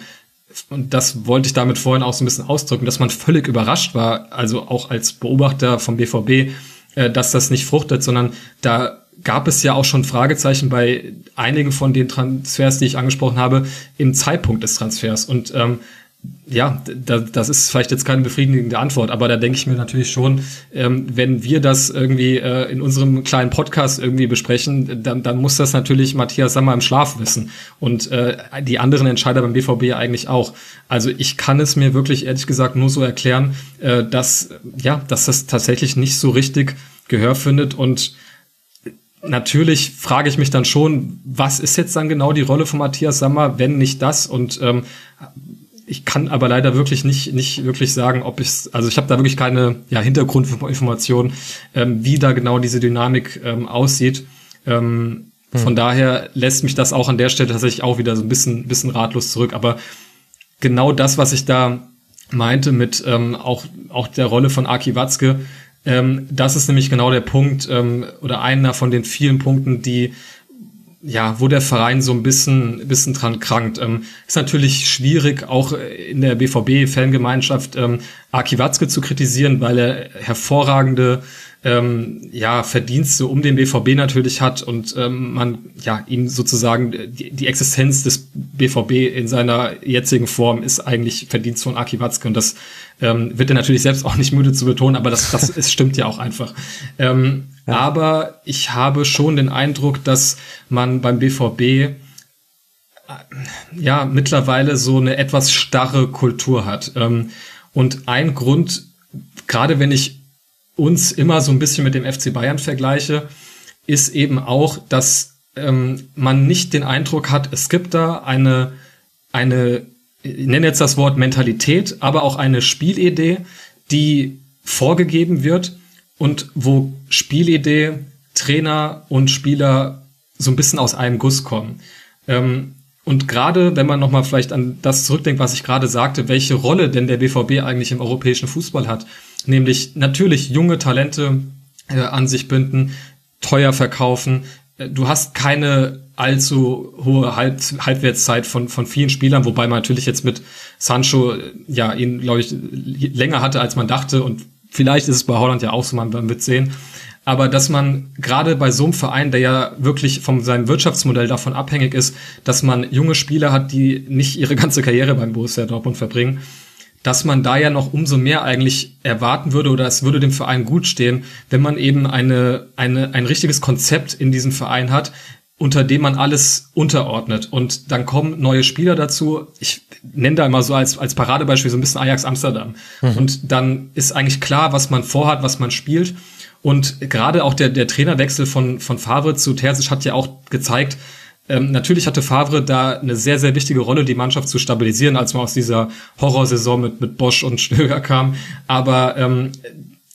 und das wollte ich damit vorhin auch so ein bisschen ausdrücken, dass man völlig überrascht war, also auch als Beobachter vom BVB, äh, dass das nicht fruchtet, sondern da gab es ja auch schon Fragezeichen bei einigen von den Transfers, die ich angesprochen habe, im Zeitpunkt des Transfers. Und ähm, ja, da, das ist vielleicht jetzt keine befriedigende Antwort, aber da denke ich mir natürlich schon, ähm, wenn wir das irgendwie äh, in unserem kleinen Podcast irgendwie besprechen, dann, dann muss das natürlich Matthias Sammer im Schlaf wissen und äh, die anderen Entscheider beim BVB eigentlich auch. Also ich kann es mir wirklich ehrlich gesagt nur so erklären, äh, dass ja, dass das tatsächlich nicht so richtig Gehör findet und natürlich frage ich mich dann schon, was ist jetzt dann genau die Rolle von Matthias Sammer, wenn nicht das und ähm, ich kann aber leider wirklich nicht, nicht wirklich sagen, ob ich also ich habe da wirklich keine ja, Hintergrundinformation, ähm, wie da genau diese Dynamik ähm, aussieht. Ähm, hm. Von daher lässt mich das auch an der Stelle tatsächlich auch wieder so ein bisschen, bisschen ratlos zurück. Aber genau das, was ich da meinte mit ähm, auch, auch der Rolle von Aki Watzke, ähm, das ist nämlich genau der Punkt ähm, oder einer von den vielen Punkten, die ja, wo der Verein so ein bisschen, bisschen dran krankt. Ähm, ist natürlich schwierig, auch in der BVB-Fangemeinschaft ähm, Aki Watzke zu kritisieren, weil er hervorragende ähm, ja, Verdienste um den BVB natürlich hat und ähm, man ja ihm sozusagen die, die Existenz des BVB in seiner jetzigen Form ist eigentlich Verdienst von Aki Watzke und das ähm, wird er natürlich selbst auch nicht müde zu betonen, aber das, das es stimmt ja auch einfach. Ähm, Aber ich habe schon den Eindruck, dass man beim BVB äh, ja mittlerweile so eine etwas starre Kultur hat. Ähm, und ein Grund, gerade wenn ich uns immer so ein bisschen mit dem FC Bayern vergleiche, ist eben auch, dass ähm, man nicht den Eindruck hat, es gibt da eine, eine, ich nenne jetzt das Wort Mentalität, aber auch eine Spielidee, die vorgegeben wird und wo Spielidee, Trainer und Spieler so ein bisschen aus einem Guss kommen. Ähm, und gerade, wenn man nochmal vielleicht an das zurückdenkt, was ich gerade sagte, welche Rolle denn der BVB eigentlich im europäischen Fußball hat, nämlich natürlich junge Talente äh, an sich binden, teuer verkaufen. Äh, du hast keine allzu hohe Halb Halbwertszeit von, von vielen Spielern, wobei man natürlich jetzt mit Sancho äh, ja ihn, glaube ich, länger hatte, als man dachte. Und vielleicht ist es bei Holland ja auch so, man wird sehen. Aber dass man gerade bei so einem Verein, der ja wirklich von seinem Wirtschaftsmodell davon abhängig ist, dass man junge Spieler hat, die nicht ihre ganze Karriere beim Borussia Dortmund verbringen, dass man da ja noch umso mehr eigentlich erwarten würde oder es würde dem Verein gut stehen, wenn man eben eine, eine, ein richtiges Konzept in diesem Verein hat, unter dem man alles unterordnet. Und dann kommen neue Spieler dazu. Ich nenne da immer so als, als Paradebeispiel so ein bisschen Ajax Amsterdam. Mhm. Und dann ist eigentlich klar, was man vorhat, was man spielt. Und gerade auch der, der Trainerwechsel von, von Favre zu Terzic hat ja auch gezeigt, ähm, natürlich hatte Favre da eine sehr, sehr wichtige Rolle, die Mannschaft zu stabilisieren, als man aus dieser Horrorsaison mit, mit Bosch und Stöger kam. Aber ähm,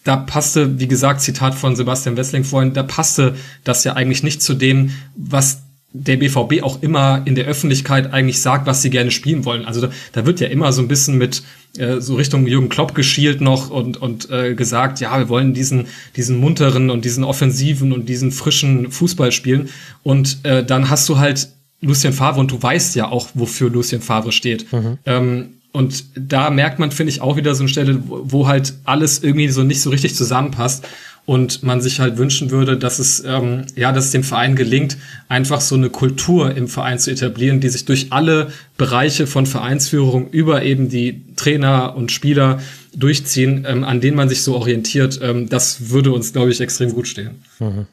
da passte, wie gesagt, Zitat von Sebastian Wessling vorhin, da passte das ja eigentlich nicht zu dem, was der BVB auch immer in der Öffentlichkeit eigentlich sagt, was sie gerne spielen wollen. Also da, da wird ja immer so ein bisschen mit äh, so Richtung Jürgen Klopp geschielt noch und, und äh, gesagt, ja, wir wollen diesen, diesen munteren und diesen offensiven und diesen frischen Fußball spielen. Und äh, dann hast du halt Lucien Favre und du weißt ja auch, wofür Lucien Favre steht. Mhm. Ähm, und da merkt man, finde ich, auch wieder so eine Stelle, wo, halt alles irgendwie so nicht so richtig zusammenpasst und man sich halt wünschen würde, dass es ähm, ja, dass es dem Verein gelingt, einfach so eine Kultur im Verein zu etablieren, die sich durch alle Bereiche von Vereinsführung über eben die Trainer und Spieler durchziehen, ähm, an denen man sich so orientiert. Ähm, das würde uns, glaube ich, extrem gut stehen. Mhm.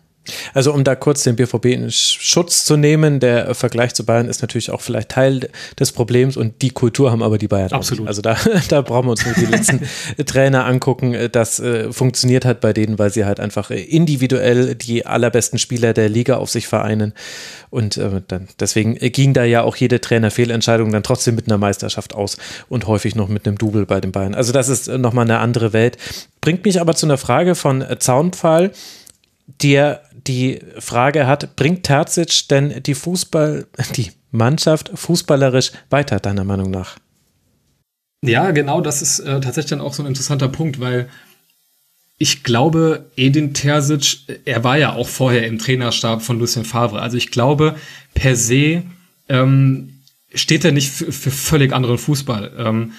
Also um da kurz den BVB in Schutz zu nehmen, der Vergleich zu Bayern ist natürlich auch vielleicht Teil des Problems und die Kultur haben aber die Bayern. Absolut. Also da, da brauchen wir uns nur die letzten Trainer angucken. Das äh, funktioniert halt bei denen, weil sie halt einfach individuell die allerbesten Spieler der Liga auf sich vereinen. Und äh, dann, deswegen ging da ja auch jede Trainerfehlentscheidung dann trotzdem mit einer Meisterschaft aus und häufig noch mit einem Double bei den Bayern. Also das ist nochmal eine andere Welt. Bringt mich aber zu einer Frage von Zaunpfahl der die Frage hat, bringt Terzic denn die Fußball, die Mannschaft fußballerisch weiter, deiner Meinung nach? Ja, genau, das ist äh, tatsächlich dann auch so ein interessanter Punkt, weil ich glaube, Edin Terzic, er war ja auch vorher im Trainerstab von Lucien Favre. Also ich glaube, per se ähm, steht er nicht für, für völlig anderen Fußball. Ähm,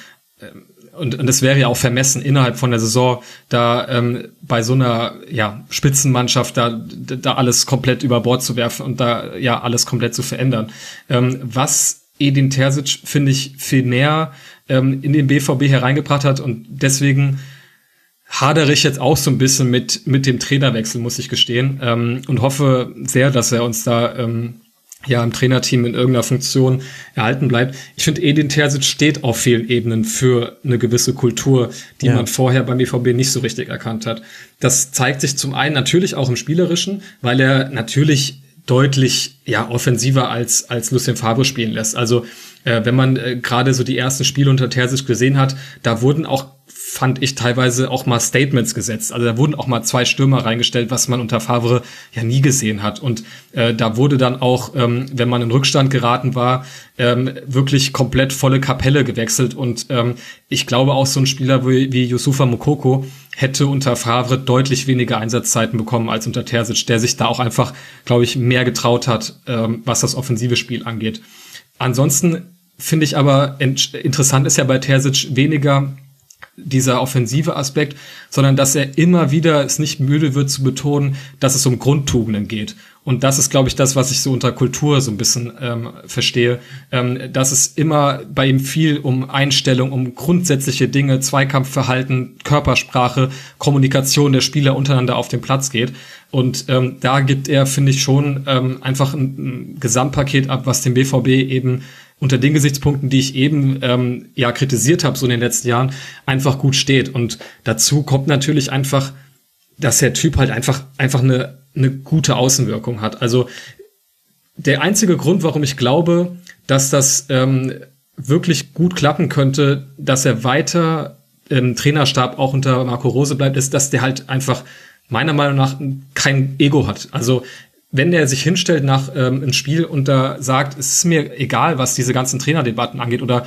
und, und das wäre ja auch vermessen innerhalb von der Saison, da ähm, bei so einer ja, Spitzenmannschaft da, da alles komplett über Bord zu werfen und da ja alles komplett zu verändern. Ähm, was Edin Terzic, finde ich, viel mehr ähm, in den BVB hereingebracht hat und deswegen hadere ich jetzt auch so ein bisschen mit, mit dem Trainerwechsel, muss ich gestehen, ähm, und hoffe sehr, dass er uns da ähm, ja im Trainerteam in irgendeiner Funktion erhalten bleibt. Ich finde, Edin Terzic steht auf vielen Ebenen für eine gewisse Kultur, die ja. man vorher beim BVB nicht so richtig erkannt hat. Das zeigt sich zum einen natürlich auch im Spielerischen, weil er natürlich deutlich ja offensiver als als Lucien Favre spielen lässt. Also äh, wenn man äh, gerade so die ersten Spiele unter Terzic gesehen hat, da wurden auch fand ich teilweise auch mal Statements gesetzt. Also da wurden auch mal zwei Stürmer reingestellt, was man unter Favre ja nie gesehen hat. Und äh, da wurde dann auch, ähm, wenn man in Rückstand geraten war, ähm, wirklich komplett volle Kapelle gewechselt. Und ähm, ich glaube auch so ein Spieler wie, wie Yusufa Mokoko hätte unter Favre deutlich weniger Einsatzzeiten bekommen als unter Terzic, der sich da auch einfach, glaube ich, mehr getraut hat, ähm, was das offensive Spiel angeht. Ansonsten finde ich aber interessant ist ja bei Terzic weniger dieser offensive Aspekt, sondern dass er immer wieder es nicht müde wird zu betonen, dass es um Grundtugenden geht. Und das ist, glaube ich, das, was ich so unter Kultur so ein bisschen ähm, verstehe, ähm, dass es immer bei ihm viel um Einstellung, um grundsätzliche Dinge, Zweikampfverhalten, Körpersprache, Kommunikation der Spieler untereinander auf dem Platz geht. Und ähm, da gibt er, finde ich, schon ähm, einfach ein, ein Gesamtpaket ab, was dem BVB eben unter den Gesichtspunkten, die ich eben ähm, ja kritisiert habe, so in den letzten Jahren, einfach gut steht. Und dazu kommt natürlich einfach, dass der Typ halt einfach, einfach eine, eine gute Außenwirkung hat. Also der einzige Grund, warum ich glaube, dass das ähm, wirklich gut klappen könnte, dass er weiter im Trainerstab auch unter Marco Rose bleibt, ist, dass der halt einfach meiner Meinung nach kein Ego hat. Also wenn der sich hinstellt nach ähm, einem Spiel und da sagt, es ist mir egal, was diese ganzen Trainerdebatten angeht oder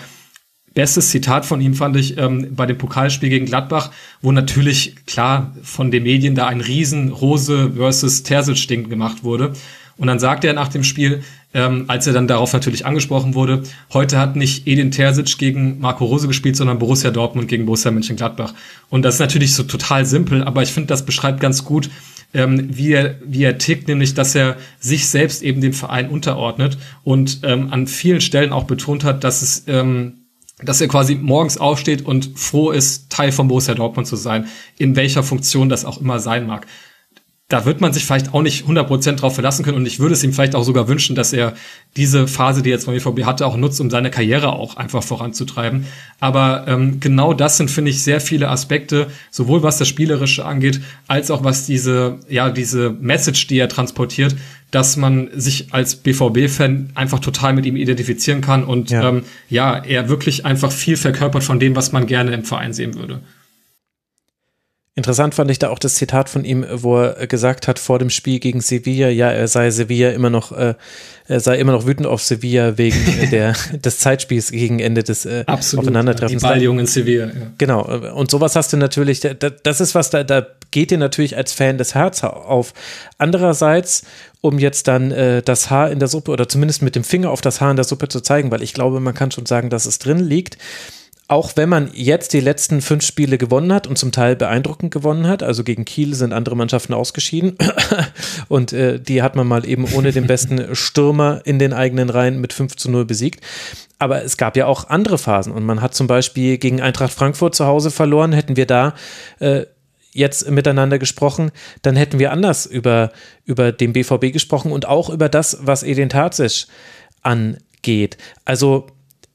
bestes Zitat von ihm fand ich ähm, bei dem Pokalspiel gegen Gladbach, wo natürlich klar von den Medien da ein riesen Rose versus Terzic-Ding gemacht wurde. Und dann sagt er nach dem Spiel, ähm, als er dann darauf natürlich angesprochen wurde, heute hat nicht Edin Terzic gegen Marco Rose gespielt, sondern Borussia Dortmund gegen Borussia Mönchengladbach. Und das ist natürlich so total simpel, aber ich finde, das beschreibt ganz gut, ähm, wie, er, wie er tickt, nämlich dass er sich selbst eben dem Verein unterordnet und ähm, an vielen Stellen auch betont hat, dass es ähm, dass er quasi morgens aufsteht und froh ist, Teil von Borussia Dortmund zu sein, in welcher Funktion das auch immer sein mag da wird man sich vielleicht auch nicht 100% drauf verlassen können und ich würde es ihm vielleicht auch sogar wünschen, dass er diese Phase, die er jetzt vom BVB hatte, auch nutzt, um seine Karriere auch einfach voranzutreiben. Aber ähm, genau das sind, finde ich, sehr viele Aspekte, sowohl was das Spielerische angeht, als auch was diese, ja, diese Message, die er transportiert, dass man sich als BVB-Fan einfach total mit ihm identifizieren kann und ja. Ähm, ja, er wirklich einfach viel verkörpert von dem, was man gerne im Verein sehen würde. Interessant fand ich da auch das Zitat von ihm, wo er gesagt hat vor dem Spiel gegen Sevilla, ja, er sei Sevilla immer noch, äh, er sei immer noch wütend auf Sevilla wegen der, des Zeitspiels gegen Ende des äh, Absolut, Aufeinandertreffens. Die Balljungen Sevilla. Ja. Genau. Und sowas hast du natürlich, das ist was, da, da geht dir natürlich als Fan das Herz auf. Andererseits, um jetzt dann äh, das Haar in der Suppe oder zumindest mit dem Finger auf das Haar in der Suppe zu zeigen, weil ich glaube, man kann schon sagen, dass es drin liegt auch wenn man jetzt die letzten fünf Spiele gewonnen hat und zum Teil beeindruckend gewonnen hat, also gegen Kiel sind andere Mannschaften ausgeschieden und äh, die hat man mal eben ohne den besten Stürmer in den eigenen Reihen mit 5 zu 0 besiegt. Aber es gab ja auch andere Phasen und man hat zum Beispiel gegen Eintracht Frankfurt zu Hause verloren, hätten wir da äh, jetzt miteinander gesprochen, dann hätten wir anders über, über den BVB gesprochen und auch über das, was Edin Tarzic angeht. Also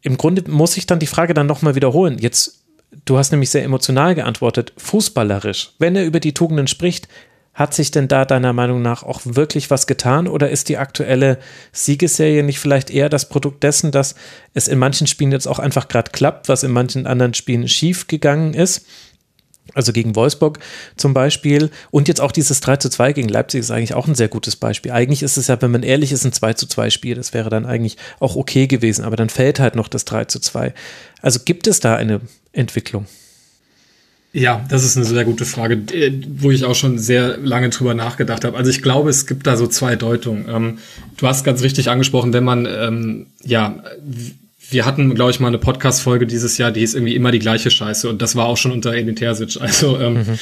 im Grunde muss ich dann die Frage dann nochmal wiederholen. Jetzt, du hast nämlich sehr emotional geantwortet, fußballerisch. Wenn er über die Tugenden spricht, hat sich denn da deiner Meinung nach auch wirklich was getan oder ist die aktuelle Siegesserie nicht vielleicht eher das Produkt dessen, dass es in manchen Spielen jetzt auch einfach gerade klappt, was in manchen anderen Spielen schief gegangen ist? Also gegen Wolfsburg zum Beispiel. Und jetzt auch dieses 3 zu 2 gegen Leipzig ist eigentlich auch ein sehr gutes Beispiel. Eigentlich ist es ja, wenn man ehrlich ist, ein 2 zu 2 Spiel. Das wäre dann eigentlich auch okay gewesen. Aber dann fällt halt noch das 3 zu 2. Also gibt es da eine Entwicklung? Ja, das ist eine sehr gute Frage, äh, wo ich auch schon sehr lange drüber nachgedacht habe. Also ich glaube, es gibt da so zwei Deutungen. Ähm, du hast ganz richtig angesprochen, wenn man ähm, ja wir hatten, glaube ich, mal eine Podcast-Folge dieses Jahr, die ist irgendwie immer die gleiche Scheiße und das war auch schon unter Edin Terzic. Also ähm, mhm.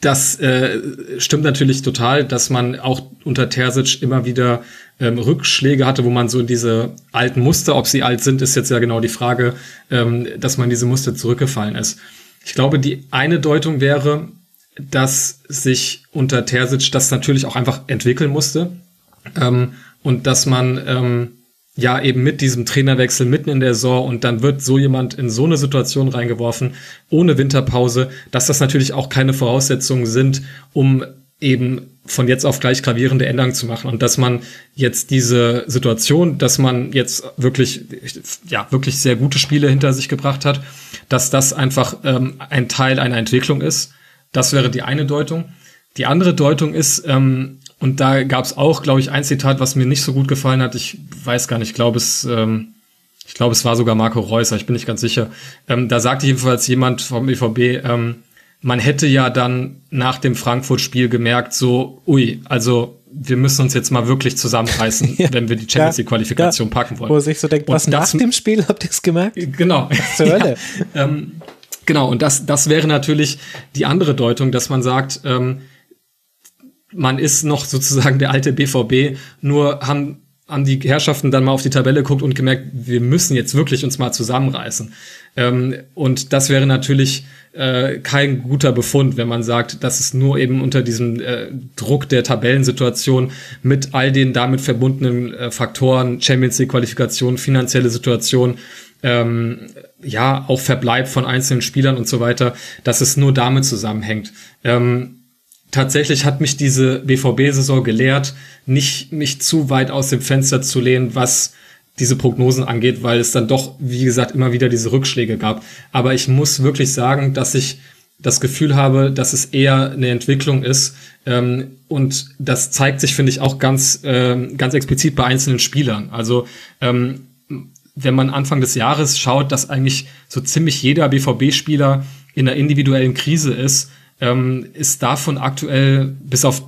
das äh, stimmt natürlich total, dass man auch unter Terzic immer wieder ähm, Rückschläge hatte, wo man so in diese alten Muster, ob sie alt sind, ist jetzt ja genau die Frage, ähm, dass man diese Muster zurückgefallen ist. Ich glaube, die eine Deutung wäre, dass sich unter Terzic das natürlich auch einfach entwickeln musste ähm, und dass man ähm, ja eben mit diesem Trainerwechsel mitten in der Saison und dann wird so jemand in so eine Situation reingeworfen, ohne Winterpause, dass das natürlich auch keine Voraussetzungen sind, um eben von jetzt auf gleich gravierende Änderungen zu machen und dass man jetzt diese Situation, dass man jetzt wirklich, ja, wirklich sehr gute Spiele hinter sich gebracht hat, dass das einfach ähm, ein Teil einer Entwicklung ist. Das wäre die eine Deutung. Die andere Deutung ist, ähm, und da gab es auch, glaube ich, ein Zitat, was mir nicht so gut gefallen hat. Ich weiß gar nicht, ich glaube es, ähm, ich glaube es war sogar Marco Reusser, ich bin nicht ganz sicher. Ähm, da sagte jedenfalls jemand vom BVB, ähm, man hätte ja dann nach dem Frankfurt-Spiel gemerkt, so, ui, also wir müssen uns jetzt mal wirklich zusammenreißen, ja, wenn wir die Champions League-Qualifikation ja, packen wollen. Wo sich so denkt, was nach dem Spiel habt ihr es gemerkt? Genau. Zur Hölle. Ja, ähm, genau, und das, das wäre natürlich die andere Deutung, dass man sagt, ähm, man ist noch sozusagen der alte BVB, nur haben haben die Herrschaften dann mal auf die Tabelle geguckt und gemerkt, wir müssen jetzt wirklich uns mal zusammenreißen. Ähm, und das wäre natürlich äh, kein guter Befund, wenn man sagt, dass es nur eben unter diesem äh, Druck der Tabellensituation mit all den damit verbundenen äh, Faktoren, Champions League Qualifikation, finanzielle Situation, ähm, ja, auch Verbleib von einzelnen Spielern und so weiter, dass es nur damit zusammenhängt. Ähm, tatsächlich hat mich diese BVB-Saison gelehrt, nicht mich zu weit aus dem Fenster zu lehnen, was diese Prognosen angeht, weil es dann doch, wie gesagt, immer wieder diese Rückschläge gab. Aber ich muss wirklich sagen, dass ich das Gefühl habe, dass es eher eine Entwicklung ist. Ähm, und das zeigt sich, finde ich, auch ganz, ähm, ganz explizit bei einzelnen Spielern. Also ähm, wenn man Anfang des Jahres schaut, dass eigentlich so ziemlich jeder BVB-Spieler in einer individuellen Krise ist, ähm, ist davon aktuell bis auf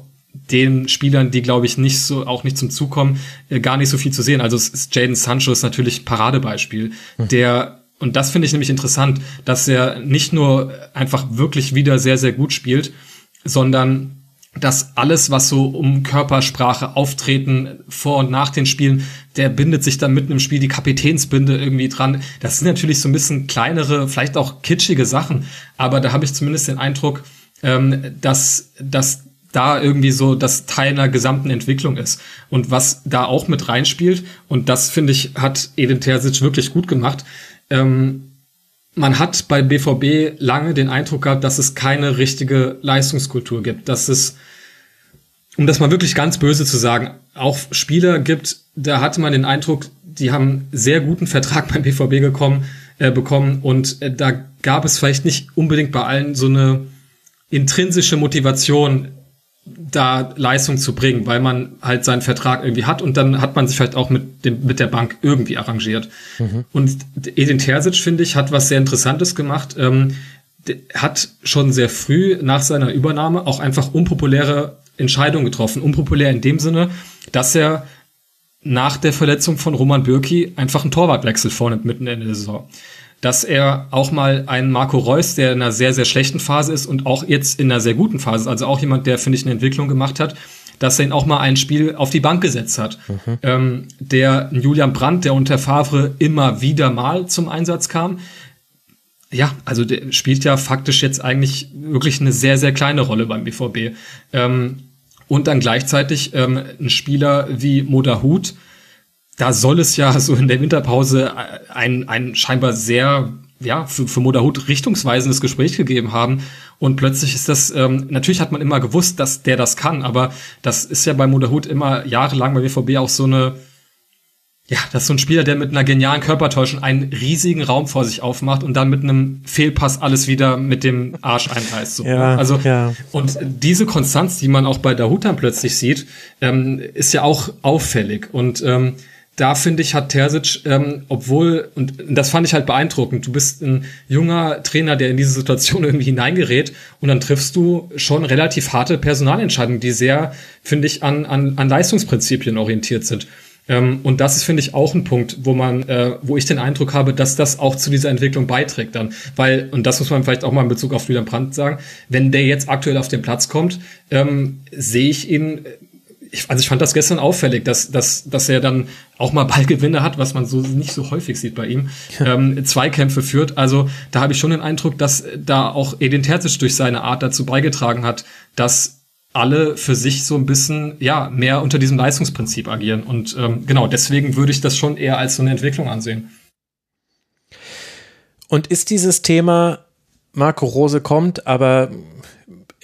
den Spielern, die glaube ich nicht so auch nicht zum Zug kommen, äh, gar nicht so viel zu sehen. Also Jaden Sancho ist natürlich Paradebeispiel, mhm. der und das finde ich nämlich interessant, dass er nicht nur einfach wirklich wieder sehr sehr gut spielt, sondern dass alles, was so um Körpersprache, Auftreten vor und nach den Spielen, der bindet sich dann mitten im Spiel die Kapitänsbinde irgendwie dran. Das sind natürlich so ein bisschen kleinere, vielleicht auch kitschige Sachen, aber da habe ich zumindest den Eindruck, ähm, dass, dass da irgendwie so das Teil einer gesamten Entwicklung ist. Und was da auch mit reinspielt, und das finde ich, hat Edin Terzic wirklich gut gemacht, ähm, man hat bei BVB lange den Eindruck gehabt, dass es keine richtige Leistungskultur gibt, dass es um das mal wirklich ganz böse zu sagen, auch Spieler gibt, da hatte man den Eindruck, die haben sehr guten Vertrag beim BVB gekommen, äh, bekommen und äh, da gab es vielleicht nicht unbedingt bei allen so eine intrinsische Motivation, da Leistung zu bringen, weil man halt seinen Vertrag irgendwie hat und dann hat man sich vielleicht auch mit dem mit der Bank irgendwie arrangiert. Mhm. Und Edin Terzic finde ich hat was sehr Interessantes gemacht. Ähm, hat schon sehr früh nach seiner Übernahme auch einfach unpopuläre Entscheidungen getroffen. Unpopulär in dem Sinne, dass er nach der Verletzung von Roman Bürki einfach einen Torwartwechsel vornimmt mitten in der Saison. Dass er auch mal einen Marco Reus, der in einer sehr, sehr schlechten Phase ist und auch jetzt in einer sehr guten Phase ist, also auch jemand, der, finde ich, eine Entwicklung gemacht hat, dass er ihn auch mal ein Spiel auf die Bank gesetzt hat. Mhm. Ähm, der Julian Brandt, der unter Favre immer wieder mal zum Einsatz kam, ja, also der spielt ja faktisch jetzt eigentlich wirklich eine sehr, sehr kleine Rolle beim BVB. Ähm, und dann gleichzeitig ähm, ein Spieler wie Modahut, da soll es ja so in der Winterpause ein, ein scheinbar sehr, ja, für, für Modahut richtungsweisendes Gespräch gegeben haben. Und plötzlich ist das, ähm, natürlich hat man immer gewusst, dass der das kann, aber das ist ja bei Modahut immer jahrelang bei BVB auch so eine, ja, das ist so ein Spieler, der mit einer genialen Körpertäuschung einen riesigen Raum vor sich aufmacht und dann mit einem Fehlpass alles wieder mit dem Arsch einreißt. So. Ja, also ja. und diese Konstanz, die man auch bei Dahutan plötzlich sieht, ähm, ist ja auch auffällig und ähm, da finde ich, hat Terzic, ähm, obwohl, und das fand ich halt beeindruckend, du bist ein junger Trainer, der in diese Situation irgendwie hineingerät und dann triffst du schon relativ harte Personalentscheidungen, die sehr, finde ich, an, an, an Leistungsprinzipien orientiert sind. Ähm, und das ist, finde ich, auch ein Punkt, wo man, äh, wo ich den Eindruck habe, dass das auch zu dieser Entwicklung beiträgt dann. Weil, und das muss man vielleicht auch mal in Bezug auf Julian Brandt sagen, wenn der jetzt aktuell auf den Platz kommt, ähm, sehe ich ihn, ich, also ich fand das gestern auffällig, dass, dass, dass er dann auch mal Ballgewinne hat, was man so nicht so häufig sieht bei ihm, ähm, Zweikämpfe führt. Also da habe ich schon den Eindruck, dass da auch Edin Terzic durch seine Art dazu beigetragen hat, dass alle für sich so ein bisschen ja mehr unter diesem Leistungsprinzip agieren. Und ähm, genau, deswegen würde ich das schon eher als so eine Entwicklung ansehen. Und ist dieses Thema, Marco Rose kommt, aber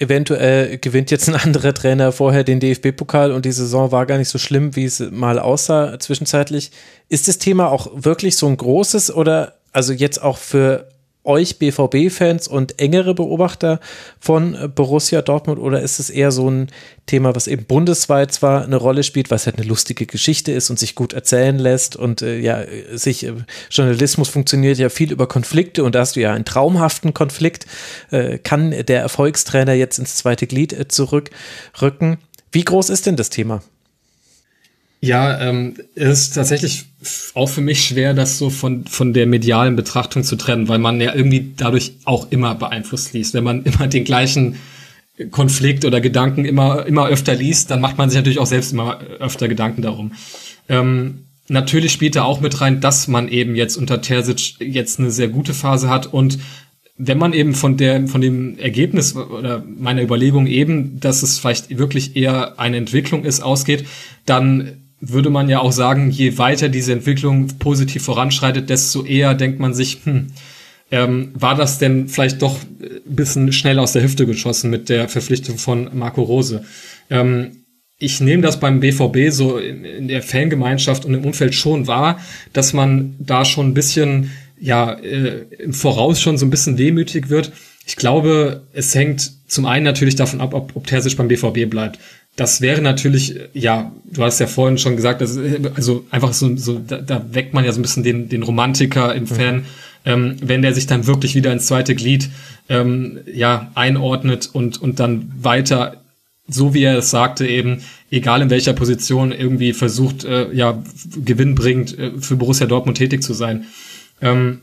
eventuell gewinnt jetzt ein anderer Trainer vorher den DFB-Pokal und die Saison war gar nicht so schlimm, wie es mal aussah zwischenzeitlich. Ist das Thema auch wirklich so ein großes oder also jetzt auch für euch BVB-Fans und engere Beobachter von Borussia Dortmund oder ist es eher so ein Thema, was eben bundesweit zwar eine Rolle spielt, was halt eine lustige Geschichte ist und sich gut erzählen lässt und äh, ja, sich äh, Journalismus funktioniert ja viel über Konflikte und da hast du ja einen traumhaften Konflikt. Äh, kann der Erfolgstrainer jetzt ins zweite Glied äh, zurückrücken? Wie groß ist denn das Thema? Ja, ähm, ist tatsächlich auch für mich schwer, das so von, von der medialen Betrachtung zu trennen, weil man ja irgendwie dadurch auch immer beeinflusst liest. Wenn man immer den gleichen Konflikt oder Gedanken immer, immer öfter liest, dann macht man sich natürlich auch selbst immer öfter Gedanken darum. Ähm, natürlich spielt da auch mit rein, dass man eben jetzt unter Terzic jetzt eine sehr gute Phase hat und wenn man eben von der, von dem Ergebnis oder meiner Überlegung eben, dass es vielleicht wirklich eher eine Entwicklung ist, ausgeht, dann würde man ja auch sagen, je weiter diese Entwicklung positiv voranschreitet, desto eher denkt man sich, hm, ähm, war das denn vielleicht doch ein bisschen schnell aus der Hüfte geschossen mit der Verpflichtung von Marco Rose? Ähm, ich nehme das beim BVB so in, der Fangemeinschaft und im Umfeld schon wahr, dass man da schon ein bisschen, ja, äh, im Voraus schon so ein bisschen wehmütig wird. Ich glaube, es hängt zum einen natürlich davon ab, ob, ob Terzic beim BVB bleibt das wäre natürlich, ja, du hast ja vorhin schon gesagt, das, also einfach so, so da, da weckt man ja so ein bisschen den, den Romantiker im Fan, mhm. ähm, wenn der sich dann wirklich wieder ins zweite Glied ähm, ja einordnet und und dann weiter, so wie er es sagte eben, egal in welcher Position irgendwie versucht, äh, ja gewinnbringend äh, für Borussia Dortmund tätig zu sein. Ähm,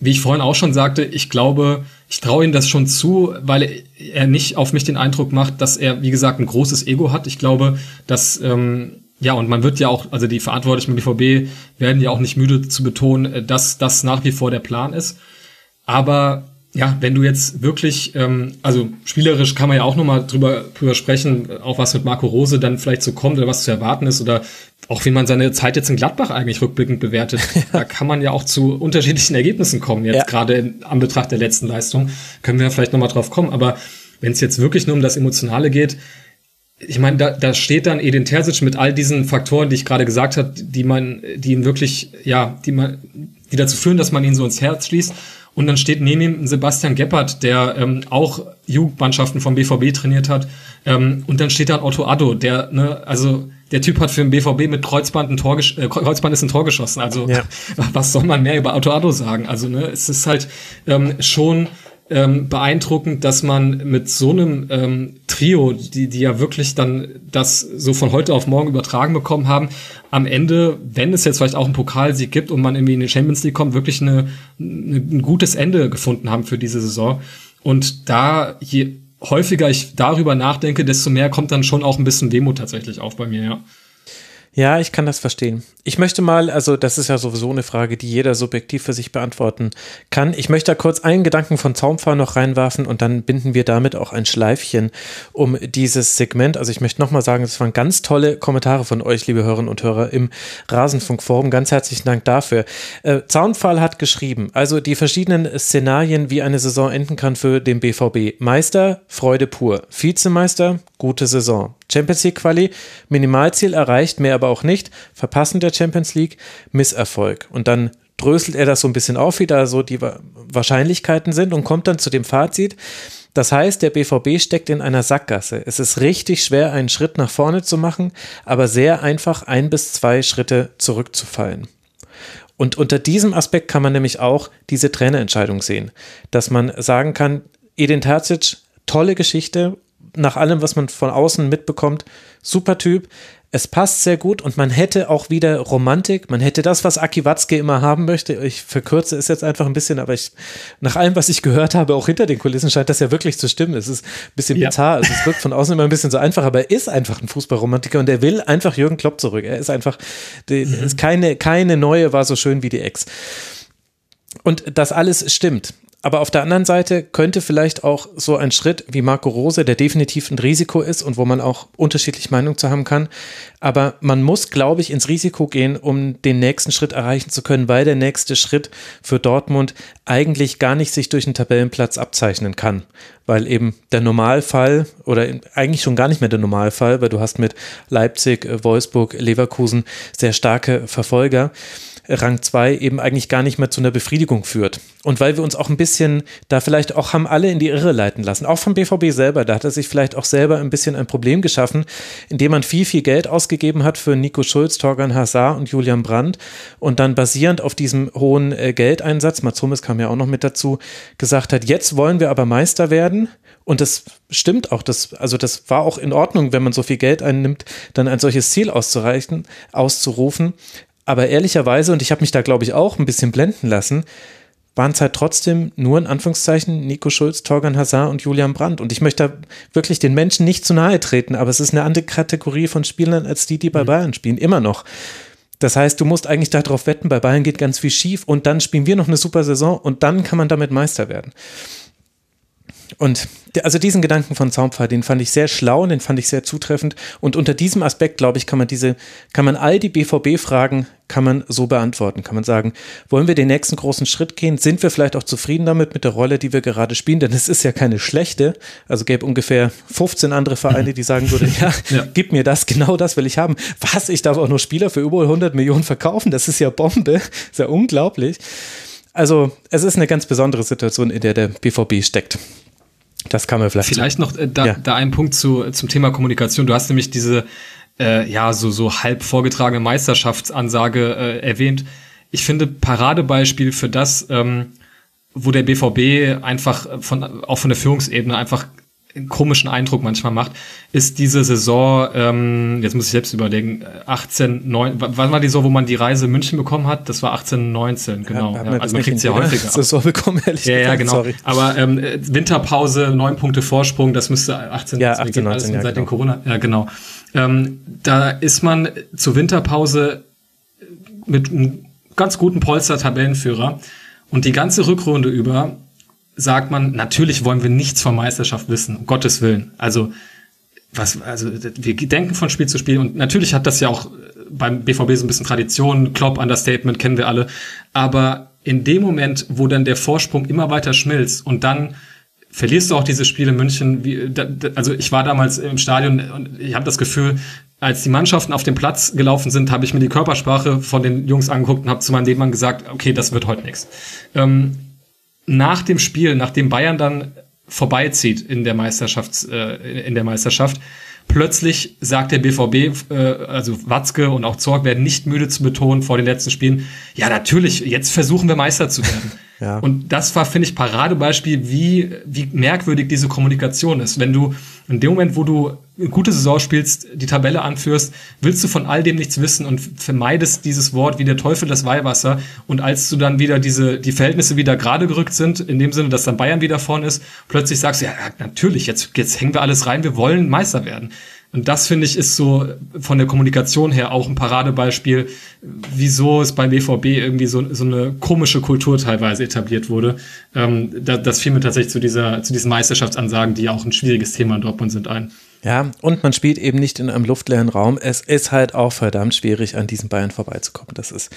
wie ich vorhin auch schon sagte, ich glaube, ich traue ihm das schon zu, weil er nicht auf mich den Eindruck macht, dass er, wie gesagt, ein großes Ego hat. Ich glaube, dass, ähm, ja, und man wird ja auch, also die Verantwortlichen beim BVB werden ja auch nicht müde zu betonen, dass das nach wie vor der Plan ist. Aber ja, wenn du jetzt wirklich, ähm, also spielerisch kann man ja auch nochmal drüber, drüber sprechen, auch was mit Marco Rose dann vielleicht so kommt oder was zu erwarten ist oder auch wie man seine Zeit jetzt in Gladbach eigentlich rückblickend bewertet. da kann man ja auch zu unterschiedlichen Ergebnissen kommen, jetzt ja. gerade in Anbetracht der letzten Leistung. Können wir vielleicht nochmal drauf kommen. Aber wenn es jetzt wirklich nur um das Emotionale geht, ich meine, da, da steht dann Edin Terzic mit all diesen Faktoren, die ich gerade gesagt habe, die man, die ihn wirklich, ja, die man, die dazu führen, dass man ihn so ins Herz schließt. Und dann steht neben ihm Sebastian Geppert, der ähm, auch Jugendmannschaften vom BVB trainiert hat. Ähm, und dann steht da Otto Addo, der, ne, also der Typ hat für den BVB mit Kreuzband ein Tor, äh, Kreuzband ist ein Tor geschossen. Also ja. was soll man mehr über Otto Addo sagen? Also ne, es ist halt ähm, schon ähm, beeindruckend, dass man mit so einem ähm, Trio, die, die ja wirklich dann das so von heute auf morgen übertragen bekommen haben, am Ende, wenn es jetzt vielleicht auch einen Pokalsieg gibt und man irgendwie in die Champions League kommt, wirklich eine, eine, ein gutes Ende gefunden haben für diese Saison. Und da, je häufiger ich darüber nachdenke, desto mehr kommt dann schon auch ein bisschen Wehmut tatsächlich auf bei mir, ja. Ja, ich kann das verstehen. Ich möchte mal, also das ist ja sowieso eine Frage, die jeder subjektiv für sich beantworten kann. Ich möchte da kurz einen Gedanken von Zaumfahr noch reinwerfen und dann binden wir damit auch ein Schleifchen um dieses Segment. Also ich möchte nochmal sagen, es waren ganz tolle Kommentare von euch, liebe Hörerinnen und Hörer, im Rasenfunkforum. Ganz herzlichen Dank dafür. Äh, Zaunfall hat geschrieben, also die verschiedenen Szenarien, wie eine Saison enden kann für den BVB. Meister, Freude pur. Vizemeister, gute Saison. Champions League Quali, Minimalziel erreicht, mehr aber auch nicht. Verpassen der Champions League, Misserfolg. Und dann dröselt er das so ein bisschen auf, wie da so die Wahrscheinlichkeiten sind und kommt dann zu dem Fazit. Das heißt, der BVB steckt in einer Sackgasse. Es ist richtig schwer, einen Schritt nach vorne zu machen, aber sehr einfach, ein bis zwei Schritte zurückzufallen. Und unter diesem Aspekt kann man nämlich auch diese Trainerentscheidung sehen, dass man sagen kann, Edin Terzic, tolle Geschichte, nach allem, was man von außen mitbekommt, super Typ. Es passt sehr gut und man hätte auch wieder Romantik. Man hätte das, was Aki Watzke immer haben möchte. Ich verkürze es jetzt einfach ein bisschen, aber ich, nach allem, was ich gehört habe, auch hinter den Kulissen scheint das ja wirklich zu stimmen. Es ist ein bisschen ja. bizarr. Also es wirkt von außen immer ein bisschen so einfach, aber er ist einfach ein Fußballromantiker und er will einfach Jürgen Klopp zurück. Er ist einfach, die, mhm. ist keine, keine neue war so schön wie die Ex. Und das alles stimmt. Aber auf der anderen Seite könnte vielleicht auch so ein Schritt wie Marco Rose, der definitiv ein Risiko ist und wo man auch unterschiedlich Meinung zu haben kann. Aber man muss, glaube ich, ins Risiko gehen, um den nächsten Schritt erreichen zu können, weil der nächste Schritt für Dortmund eigentlich gar nicht sich durch einen Tabellenplatz abzeichnen kann. Weil eben der Normalfall oder eigentlich schon gar nicht mehr der Normalfall, weil du hast mit Leipzig, Wolfsburg, Leverkusen sehr starke Verfolger. Rang 2 eben eigentlich gar nicht mehr zu einer Befriedigung führt. Und weil wir uns auch ein bisschen da vielleicht auch haben alle in die Irre leiten lassen, auch vom BVB selber, da hat er sich vielleicht auch selber ein bisschen ein Problem geschaffen, indem man viel, viel Geld ausgegeben hat für Nico Schulz, Torgan Hazard und Julian Brandt und dann basierend auf diesem hohen äh, Geldeinsatz, Mats Hummels kam ja auch noch mit dazu, gesagt hat, jetzt wollen wir aber Meister werden. Und das stimmt auch, das, also das war auch in Ordnung, wenn man so viel Geld einnimmt, dann ein solches Ziel auszureichen, auszurufen. Aber ehrlicherweise, und ich habe mich da, glaube ich, auch ein bisschen blenden lassen, waren es halt trotzdem nur in Anführungszeichen Nico Schulz, Torgan Hazard und Julian Brandt. Und ich möchte da wirklich den Menschen nicht zu nahe treten, aber es ist eine andere Kategorie von Spielern als die, die bei mhm. Bayern spielen, immer noch. Das heißt, du musst eigentlich darauf wetten, bei Bayern geht ganz viel schief und dann spielen wir noch eine super Saison und dann kann man damit Meister werden. Und also diesen Gedanken von Zaunpfahl, den fand ich sehr schlau und den fand ich sehr zutreffend. Und unter diesem Aspekt, glaube ich, kann man diese, kann man all die BVB-Fragen, kann man so beantworten. Kann man sagen, wollen wir den nächsten großen Schritt gehen? Sind wir vielleicht auch zufrieden damit, mit der Rolle, die wir gerade spielen? Denn es ist ja keine schlechte. Also gäbe ungefähr 15 andere Vereine, die sagen würden, ja, ja, gib mir das, genau das will ich haben. Was? Ich darf auch nur Spieler für über 100 Millionen verkaufen? Das ist ja Bombe. ist ja unglaublich. Also, es ist eine ganz besondere Situation, in der der BVB steckt. Das kann man vielleicht. Vielleicht noch äh, da, ja. da ein Punkt zu, zum Thema Kommunikation. Du hast nämlich diese äh, ja so so halb vorgetragene Meisterschaftsansage äh, erwähnt. Ich finde Paradebeispiel für das, ähm, wo der BVB einfach von auch von der Führungsebene einfach komischen Eindruck manchmal macht, ist diese Saison, ähm, jetzt muss ich selbst überlegen, 18, 9, wann war die Saison, wo man die Reise München bekommen hat? Das war 18, 19, genau. Ja, ja, also man kriegt ja häufiger. Saison bekommen, ehrlich ja, ja, genau. Sorry. Aber ähm, Winterpause, neun Punkte Vorsprung, das müsste 18, ja, 18 19, ja, seit genau. den Corona, ja genau. Ähm, da ist man zur Winterpause mit einem ganz guten Polster Tabellenführer und die ganze Rückrunde über sagt man, natürlich wollen wir nichts von Meisterschaft wissen, um Gottes Willen. Also, was, also, wir denken von Spiel zu Spiel und natürlich hat das ja auch beim BVB so ein bisschen Tradition, Klopp, Understatement, kennen wir alle. Aber in dem Moment, wo dann der Vorsprung immer weiter schmilzt und dann verlierst du auch diese Spiele in München. Wie, da, also ich war damals im Stadion und ich habe das Gefühl, als die Mannschaften auf den Platz gelaufen sind, habe ich mir die Körpersprache von den Jungs angeguckt und habe zu meinem Nebenmann gesagt, okay, das wird heute nichts. Ähm, nach dem Spiel, nachdem Bayern dann vorbeizieht in der Meisterschaft, äh, in der Meisterschaft, plötzlich sagt der BVB, äh, also Watzke und auch Zorg werden nicht müde zu betonen vor den letzten Spielen, ja natürlich, jetzt versuchen wir Meister zu werden. Ja. Und das war, finde ich, Paradebeispiel, wie, wie merkwürdig diese Kommunikation ist. Wenn du in dem Moment, wo du eine gute Saison spielst, die Tabelle anführst, willst du von all dem nichts wissen und vermeidest dieses Wort wie der Teufel das Weihwasser. Und als du dann wieder diese, die Verhältnisse wieder gerade gerückt sind, in dem Sinne, dass dann Bayern wieder vorn ist, plötzlich sagst du, ja, natürlich, jetzt, jetzt hängen wir alles rein, wir wollen Meister werden. Und das finde ich ist so von der Kommunikation her auch ein Paradebeispiel, wieso es beim BVB irgendwie so, so eine komische Kultur teilweise etabliert wurde. Ähm, das, das fiel mir tatsächlich zu dieser, zu diesen Meisterschaftsansagen, die ja auch ein schwieriges Thema in Dortmund sind, ein. Ja, und man spielt eben nicht in einem luftleeren Raum. Es ist halt auch verdammt schwierig, an diesen Bayern vorbeizukommen. Das ist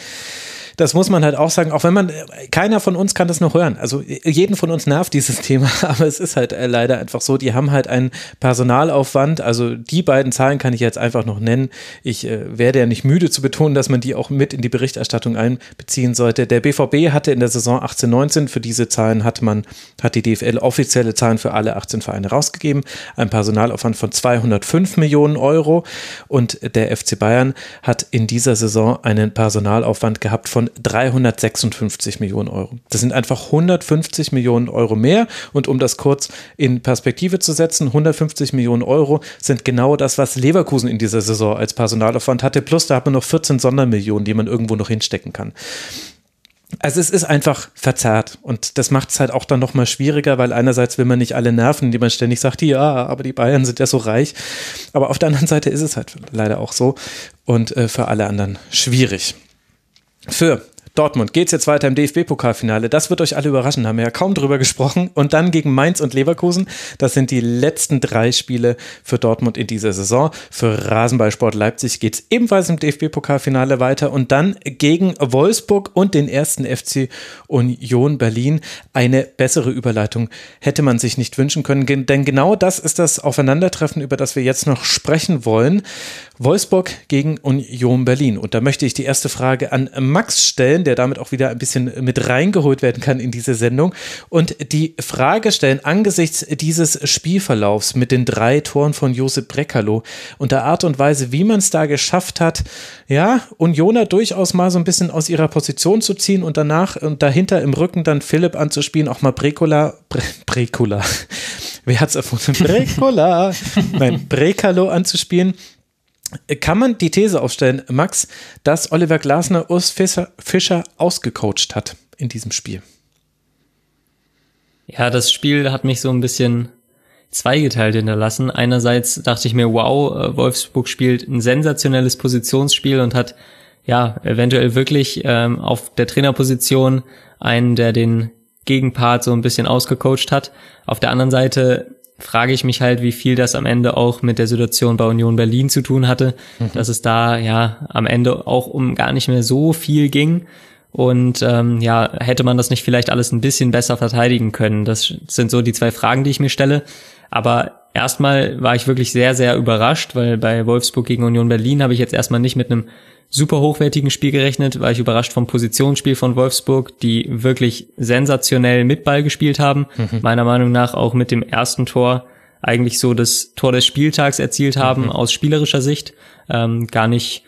das muss man halt auch sagen, auch wenn man, keiner von uns kann das noch hören. Also jeden von uns nervt dieses Thema, aber es ist halt äh, leider einfach so, die haben halt einen Personalaufwand. Also die beiden Zahlen kann ich jetzt einfach noch nennen. Ich äh, werde ja nicht müde zu betonen, dass man die auch mit in die Berichterstattung einbeziehen sollte. Der BVB hatte in der Saison 18-19, für diese Zahlen hat man, hat die DFL offizielle Zahlen für alle 18 Vereine rausgegeben. Ein Personalaufwand von 205 Millionen Euro und der FC Bayern hat in dieser Saison einen Personalaufwand gehabt von 356 Millionen Euro. Das sind einfach 150 Millionen Euro mehr. Und um das kurz in Perspektive zu setzen, 150 Millionen Euro sind genau das, was Leverkusen in dieser Saison als Personalaufwand hatte. Plus da hat man noch 14 Sondermillionen, die man irgendwo noch hinstecken kann. Also es ist einfach verzerrt und das macht es halt auch dann nochmal schwieriger, weil einerseits will man nicht alle nerven, indem man ständig sagt, ja, aber die Bayern sind ja so reich. Aber auf der anderen Seite ist es halt leider auch so und äh, für alle anderen schwierig. Für Dortmund geht es jetzt weiter im DFB-Pokalfinale. Das wird euch alle überraschen, haben wir ja kaum drüber gesprochen. Und dann gegen Mainz und Leverkusen. Das sind die letzten drei Spiele für Dortmund in dieser Saison. Für Rasenballsport Leipzig geht es ebenfalls im DFB-Pokalfinale weiter. Und dann gegen Wolfsburg und den ersten FC Union Berlin. Eine bessere Überleitung hätte man sich nicht wünschen können. Denn genau das ist das Aufeinandertreffen, über das wir jetzt noch sprechen wollen. Wolfsburg gegen Union Berlin. Und da möchte ich die erste Frage an Max stellen, der damit auch wieder ein bisschen mit reingeholt werden kann in diese Sendung. Und die Frage stellen angesichts dieses Spielverlaufs mit den drei Toren von Josep Brekalo und der Art und Weise, wie man es da geschafft hat, ja, Unioner durchaus mal so ein bisschen aus ihrer Position zu ziehen und danach und dahinter im Rücken dann Philipp anzuspielen, auch mal Brekola, Bre, Brekola, wer hat's erfunden? Brekola, nein, Brekalo anzuspielen kann man die These aufstellen, Max, dass Oliver Glasner Urs Fischer, Fischer ausgecoacht hat in diesem Spiel? Ja, das Spiel hat mich so ein bisschen zweigeteilt hinterlassen. Einerseits dachte ich mir, wow, äh, Wolfsburg spielt ein sensationelles Positionsspiel und hat ja eventuell wirklich ähm, auf der Trainerposition einen, der den Gegenpart so ein bisschen ausgecoacht hat. Auf der anderen Seite frage ich mich halt, wie viel das am Ende auch mit der Situation bei Union Berlin zu tun hatte, mhm. dass es da ja am Ende auch um gar nicht mehr so viel ging. Und ähm, ja, hätte man das nicht vielleicht alles ein bisschen besser verteidigen können? Das sind so die zwei Fragen, die ich mir stelle. Aber erstmal war ich wirklich sehr, sehr überrascht, weil bei Wolfsburg gegen Union Berlin habe ich jetzt erstmal nicht mit einem super hochwertigen Spiel gerechnet, war ich überrascht vom Positionsspiel von Wolfsburg, die wirklich sensationell mit Ball gespielt haben. Mhm. Meiner Meinung nach auch mit dem ersten Tor eigentlich so das Tor des Spieltags erzielt haben mhm. aus spielerischer Sicht. Ähm, gar nicht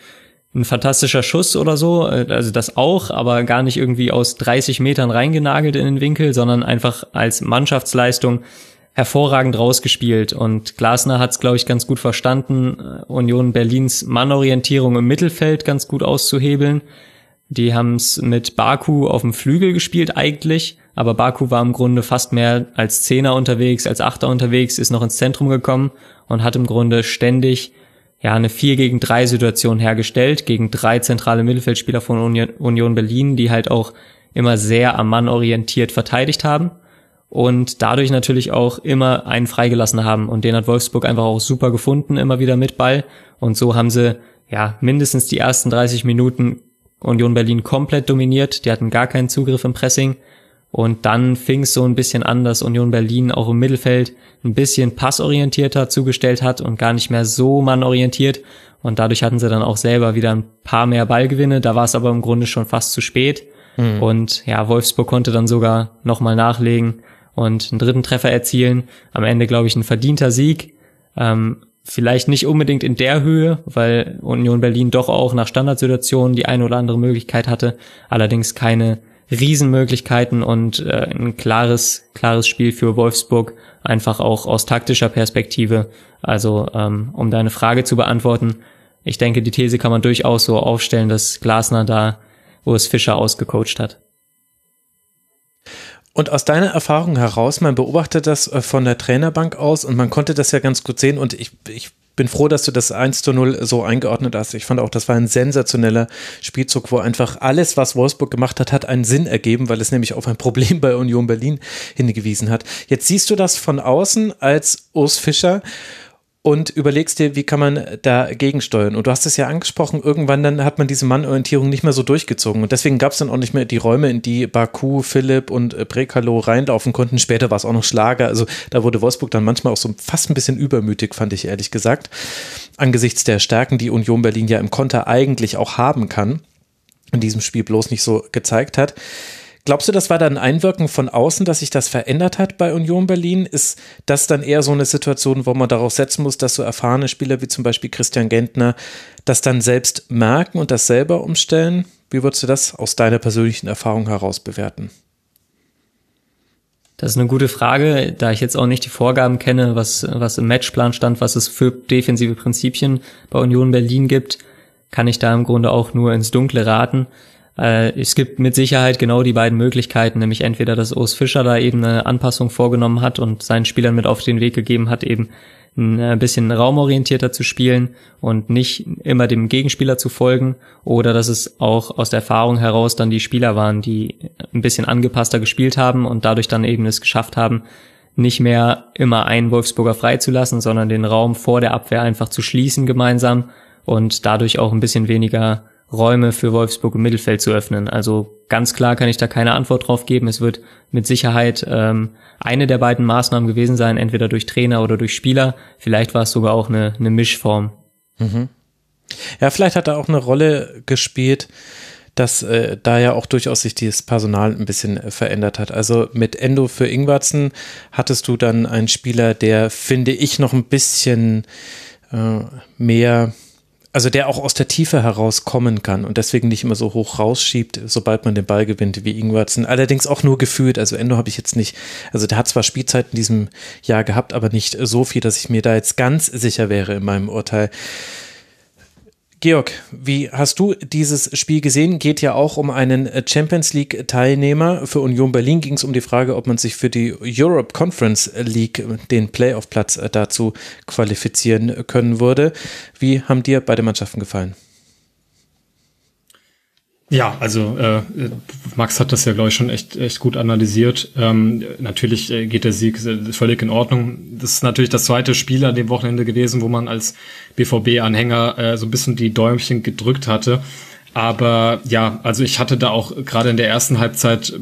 ein fantastischer Schuss oder so, äh, also das auch, aber gar nicht irgendwie aus 30 Metern reingenagelt in den Winkel, sondern einfach als Mannschaftsleistung hervorragend rausgespielt und Glasner hat es, glaube ich, ganz gut verstanden, äh, Union Berlins Mannorientierung im Mittelfeld ganz gut auszuhebeln. Die haben es mit Baku auf dem Flügel gespielt eigentlich, aber Baku war im Grunde fast mehr als Zehner unterwegs, als Achter unterwegs, ist noch ins Zentrum gekommen und hat im Grunde ständig ja eine 4 gegen 3 Situation hergestellt gegen drei zentrale Mittelfeldspieler von Union Berlin, die halt auch immer sehr am Mann orientiert verteidigt haben und dadurch natürlich auch immer einen freigelassen haben. Und den hat Wolfsburg einfach auch super gefunden, immer wieder mit Ball. Und so haben sie ja mindestens die ersten 30 Minuten Union Berlin komplett dominiert. Die hatten gar keinen Zugriff im Pressing. Und dann fing es so ein bisschen an, dass Union Berlin auch im Mittelfeld ein bisschen passorientierter zugestellt hat und gar nicht mehr so mannorientiert. Und dadurch hatten sie dann auch selber wieder ein paar mehr Ballgewinne. Da war es aber im Grunde schon fast zu spät. Mhm. Und ja, Wolfsburg konnte dann sogar nochmal nachlegen und einen dritten Treffer erzielen. Am Ende, glaube ich, ein verdienter Sieg. Ähm, vielleicht nicht unbedingt in der Höhe, weil Union Berlin doch auch nach Standardsituationen die eine oder andere Möglichkeit hatte. Allerdings keine Riesenmöglichkeiten und äh, ein klares, klares Spiel für Wolfsburg, einfach auch aus taktischer Perspektive. Also ähm, um deine Frage zu beantworten, ich denke, die These kann man durchaus so aufstellen, dass Glasner da Urs Fischer ausgecoacht hat. Und aus deiner Erfahrung heraus, man beobachtet das äh, von der Trainerbank aus und man konnte das ja ganz gut sehen und ich, ich bin froh, dass du das 1 zu 0 so eingeordnet hast. Ich fand auch, das war ein sensationeller Spielzug, wo einfach alles, was Wolfsburg gemacht hat, hat einen Sinn ergeben, weil es nämlich auf ein Problem bei Union Berlin hingewiesen hat. Jetzt siehst du das von außen als Urs Fischer und überlegst dir, wie kann man dagegen steuern. Und du hast es ja angesprochen, irgendwann dann hat man diese Mannorientierung nicht mehr so durchgezogen. Und deswegen gab es dann auch nicht mehr die Räume, in die Baku, Philipp und äh, Brekalo reinlaufen konnten. Später war es auch noch Schlager. Also da wurde Wolfsburg dann manchmal auch so fast ein bisschen übermütig, fand ich ehrlich gesagt. Angesichts der Stärken, die Union Berlin ja im Konter eigentlich auch haben kann. In diesem Spiel bloß nicht so gezeigt hat. Glaubst du, das war dann ein Einwirken von außen, dass sich das verändert hat bei Union Berlin? Ist das dann eher so eine Situation, wo man darauf setzen muss, dass so erfahrene Spieler wie zum Beispiel Christian Gentner das dann selbst merken und das selber umstellen? Wie würdest du das aus deiner persönlichen Erfahrung heraus bewerten? Das ist eine gute Frage, da ich jetzt auch nicht die Vorgaben kenne, was, was im Matchplan stand, was es für defensive Prinzipien bei Union Berlin gibt, kann ich da im Grunde auch nur ins Dunkle raten. Äh, es gibt mit Sicherheit genau die beiden Möglichkeiten, nämlich entweder, dass Urs Fischer da eben eine Anpassung vorgenommen hat und seinen Spielern mit auf den Weg gegeben hat, eben ein äh, bisschen raumorientierter zu spielen und nicht immer dem Gegenspieler zu folgen oder dass es auch aus der Erfahrung heraus dann die Spieler waren, die ein bisschen angepasster gespielt haben und dadurch dann eben es geschafft haben, nicht mehr immer einen Wolfsburger freizulassen, sondern den Raum vor der Abwehr einfach zu schließen gemeinsam und dadurch auch ein bisschen weniger Räume für Wolfsburg im Mittelfeld zu öffnen. Also ganz klar kann ich da keine Antwort drauf geben. Es wird mit Sicherheit ähm, eine der beiden Maßnahmen gewesen sein, entweder durch Trainer oder durch Spieler. Vielleicht war es sogar auch eine, eine Mischform. Mhm. Ja, vielleicht hat er auch eine Rolle gespielt, dass äh, da ja auch durchaus sich dieses Personal ein bisschen äh, verändert hat. Also mit Endo für Ingwarzen hattest du dann einen Spieler, der, finde ich, noch ein bisschen äh, mehr also der auch aus der Tiefe herauskommen kann und deswegen nicht immer so hoch rausschiebt, sobald man den Ball gewinnt wie Ingwertsen. Allerdings auch nur gefühlt. Also Endo habe ich jetzt nicht, also der hat zwar Spielzeit in diesem Jahr gehabt, aber nicht so viel, dass ich mir da jetzt ganz sicher wäre in meinem Urteil. Georg, wie hast du dieses Spiel gesehen? Geht ja auch um einen Champions League Teilnehmer. Für Union Berlin ging es um die Frage, ob man sich für die Europe Conference League, den Playoff-Platz dazu qualifizieren können würde. Wie haben dir beide Mannschaften gefallen? Ja, also äh, Max hat das ja, glaube ich, schon echt, echt gut analysiert. Ähm, natürlich äh, geht der Sieg völlig in Ordnung. Das ist natürlich das zweite Spiel an dem Wochenende gewesen, wo man als BVB-Anhänger äh, so ein bisschen die Däumchen gedrückt hatte. Aber ja, also ich hatte da auch gerade in der ersten Halbzeit,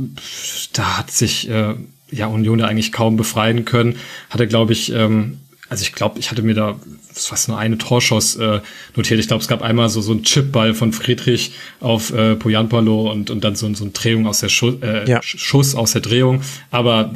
da hat sich äh, ja Union ja eigentlich kaum befreien können. Hatte, glaube ich, ähm, also ich glaube, ich hatte mir da fast nur eine Torschuss äh, notiert. Ich glaube, es gab einmal so so ein Chipball von Friedrich auf äh, Poyanpalo und und dann so, so eine Drehung aus der Schuss, äh, ja. Schuss aus der Drehung. Aber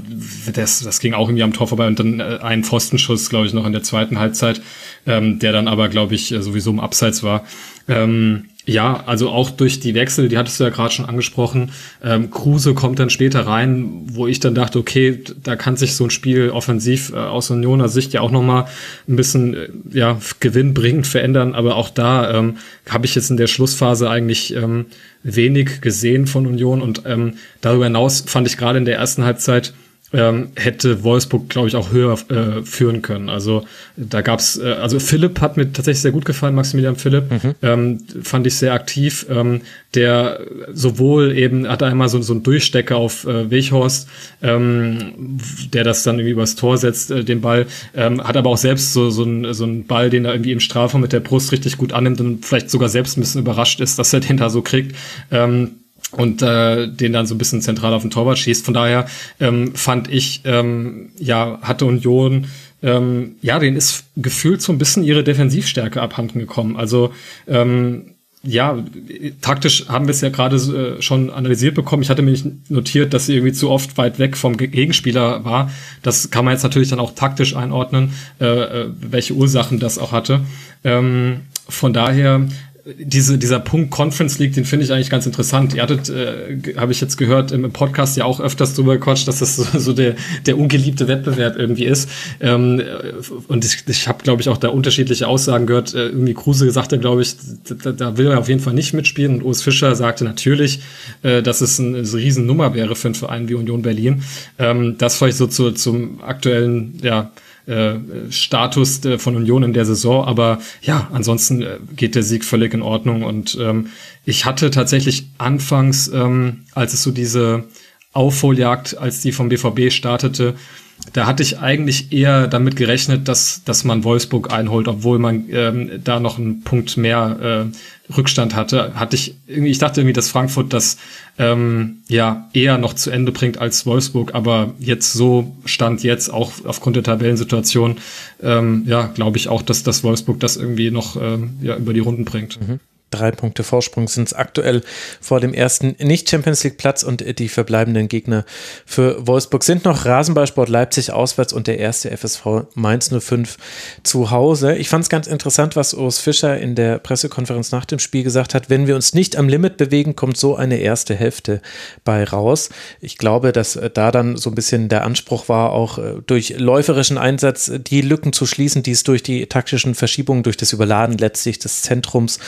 das das ging auch irgendwie am Tor vorbei und dann äh, ein Pfostenschuss, glaube ich, noch in der zweiten Halbzeit, ähm, der dann aber, glaube ich, äh, sowieso im Abseits war. Ähm, ja, also auch durch die Wechsel, die hattest du ja gerade schon angesprochen. Ähm, Kruse kommt dann später rein, wo ich dann dachte, okay, da kann sich so ein Spiel offensiv äh, aus Unioner Sicht ja auch nochmal ein bisschen äh, ja, gewinnbringend verändern. Aber auch da ähm, habe ich jetzt in der Schlussphase eigentlich ähm, wenig gesehen von Union. Und ähm, darüber hinaus fand ich gerade in der ersten Halbzeit ähm, hätte Wolfsburg, glaube ich, auch höher äh, führen können. Also da gab's, äh, also Philipp hat mir tatsächlich sehr gut gefallen, Maximilian Philipp, mhm. ähm, fand ich sehr aktiv. Ähm, der sowohl eben hat einmal so, so einen Durchstecker auf äh, Weghorst, ähm, der das dann irgendwie übers Tor setzt, äh, den Ball, ähm, hat aber auch selbst so, so, ein, so einen Ball, den er irgendwie im Strafraum mit der Brust richtig gut annimmt und vielleicht sogar selbst ein bisschen überrascht ist, dass er den da so kriegt. Ähm, und äh, den dann so ein bisschen zentral auf den Torwart schießt. Von daher ähm, fand ich, ähm, ja, hatte Union ähm, ja, denen ist gefühlt so ein bisschen ihre Defensivstärke abhanden gekommen. Also ähm, ja, taktisch haben wir es ja gerade äh, schon analysiert bekommen. Ich hatte mir nicht notiert, dass sie irgendwie zu oft weit weg vom Gegenspieler war. Das kann man jetzt natürlich dann auch taktisch einordnen, äh, äh welche Ursachen das auch hatte. Ähm, von daher diese, dieser Punkt Conference League, den finde ich eigentlich ganz interessant. Ihr hattet, äh, habe ich jetzt gehört, im Podcast ja auch öfters drüber gequatscht, dass das so, so der, der ungeliebte Wettbewerb irgendwie ist. Ähm, und ich, ich habe, glaube ich, auch da unterschiedliche Aussagen gehört. Äh, irgendwie Kruse gesagt, glaube ich, da, da will er auf jeden Fall nicht mitspielen. Und Urs Fischer sagte natürlich, äh, dass es eine, eine Riesennummer wäre für einen Verein wie Union Berlin. Ähm, das vielleicht so zu, zum aktuellen, ja, äh, Status von Union in der Saison. Aber ja, ansonsten äh, geht der Sieg völlig in Ordnung. Und ähm, ich hatte tatsächlich anfangs, ähm, als es so diese Aufholjagd, als die vom BVB startete, da hatte ich eigentlich eher damit gerechnet, dass, dass man Wolfsburg einholt, obwohl man ähm, da noch einen Punkt mehr äh, Rückstand hatte. Hatte ich irgendwie, ich dachte irgendwie, dass Frankfurt das ähm, ja eher noch zu Ende bringt als Wolfsburg, aber jetzt so stand jetzt auch aufgrund der Tabellensituation, ähm, ja, glaube ich auch, dass das Wolfsburg das irgendwie noch ähm, ja, über die Runden bringt. Mhm drei Punkte Vorsprung sind es aktuell vor dem ersten Nicht-Champions League-Platz und die verbleibenden Gegner für Wolfsburg sind noch Rasenballsport Leipzig auswärts und der erste FSV Mainz 05 zu Hause. Ich fand es ganz interessant, was Urs Fischer in der Pressekonferenz nach dem Spiel gesagt hat. Wenn wir uns nicht am Limit bewegen, kommt so eine erste Hälfte bei raus. Ich glaube, dass äh, da dann so ein bisschen der Anspruch war, auch äh, durch läuferischen Einsatz die Lücken zu schließen, die es durch die taktischen Verschiebungen, durch das Überladen letztlich des Zentrums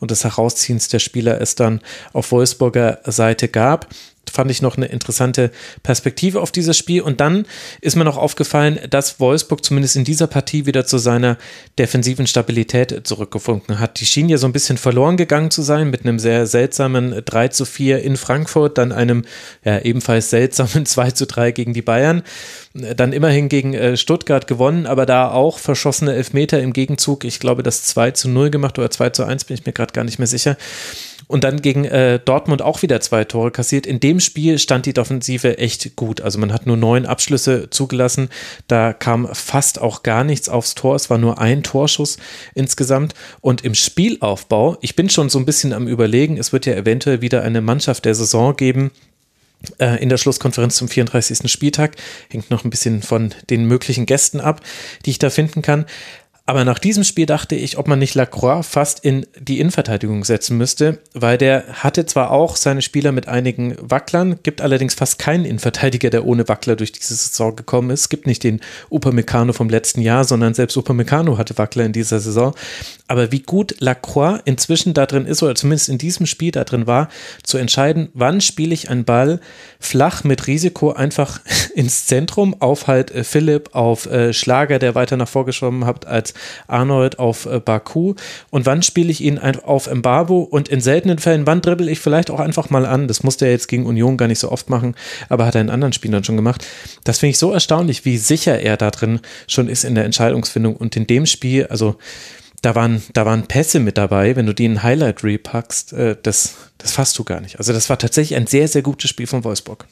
und des Herausziehens der Spieler es dann auf Wolfsburger Seite gab fand ich noch eine interessante Perspektive auf dieses Spiel. Und dann ist mir noch aufgefallen, dass Wolfsburg zumindest in dieser Partie wieder zu seiner defensiven Stabilität zurückgefunden hat. Die schien ja so ein bisschen verloren gegangen zu sein mit einem sehr seltsamen 3 zu 4 in Frankfurt, dann einem ja, ebenfalls seltsamen 2 zu 3 gegen die Bayern. Dann immerhin gegen äh, Stuttgart gewonnen, aber da auch verschossene Elfmeter im Gegenzug. Ich glaube, das 2 zu 0 gemacht oder 2 zu 1, bin ich mir gerade gar nicht mehr sicher und dann gegen äh, Dortmund auch wieder zwei Tore kassiert. In dem Spiel stand die Defensive echt gut. Also man hat nur neun Abschlüsse zugelassen. Da kam fast auch gar nichts aufs Tor. Es war nur ein Torschuss insgesamt. Und im Spielaufbau, ich bin schon so ein bisschen am Überlegen, es wird ja eventuell wieder eine Mannschaft der Saison geben, in der Schlusskonferenz zum 34. Spieltag. Hängt noch ein bisschen von den möglichen Gästen ab, die ich da finden kann. Aber nach diesem Spiel dachte ich, ob man nicht Lacroix fast in die Innenverteidigung setzen müsste, weil der hatte zwar auch seine Spieler mit einigen Wacklern, gibt allerdings fast keinen Innenverteidiger, der ohne Wackler durch diese Saison gekommen ist. Es gibt nicht den Upamecano vom letzten Jahr, sondern selbst Upamecano hatte Wackler in dieser Saison. Aber wie gut Lacroix inzwischen da drin ist, oder zumindest in diesem Spiel da drin war, zu entscheiden, wann spiele ich einen Ball flach mit Risiko einfach ins Zentrum auf halt äh, Philipp, auf äh, Schlager, der weiter nach vorgeschoben hat, als Arnold auf äh, Baku und wann spiele ich ihn auf Mbabu und in seltenen Fällen, wann dribbel ich vielleicht auch einfach mal an. Das musste er jetzt gegen Union gar nicht so oft machen, aber hat er in anderen Spielen schon gemacht. Das finde ich so erstaunlich, wie sicher er da drin schon ist in der Entscheidungsfindung und in dem Spiel, also da waren, da waren Pässe mit dabei, wenn du die in Highlight repackst, äh, das, das fasst du gar nicht. Also das war tatsächlich ein sehr, sehr gutes Spiel von Wolfsburg.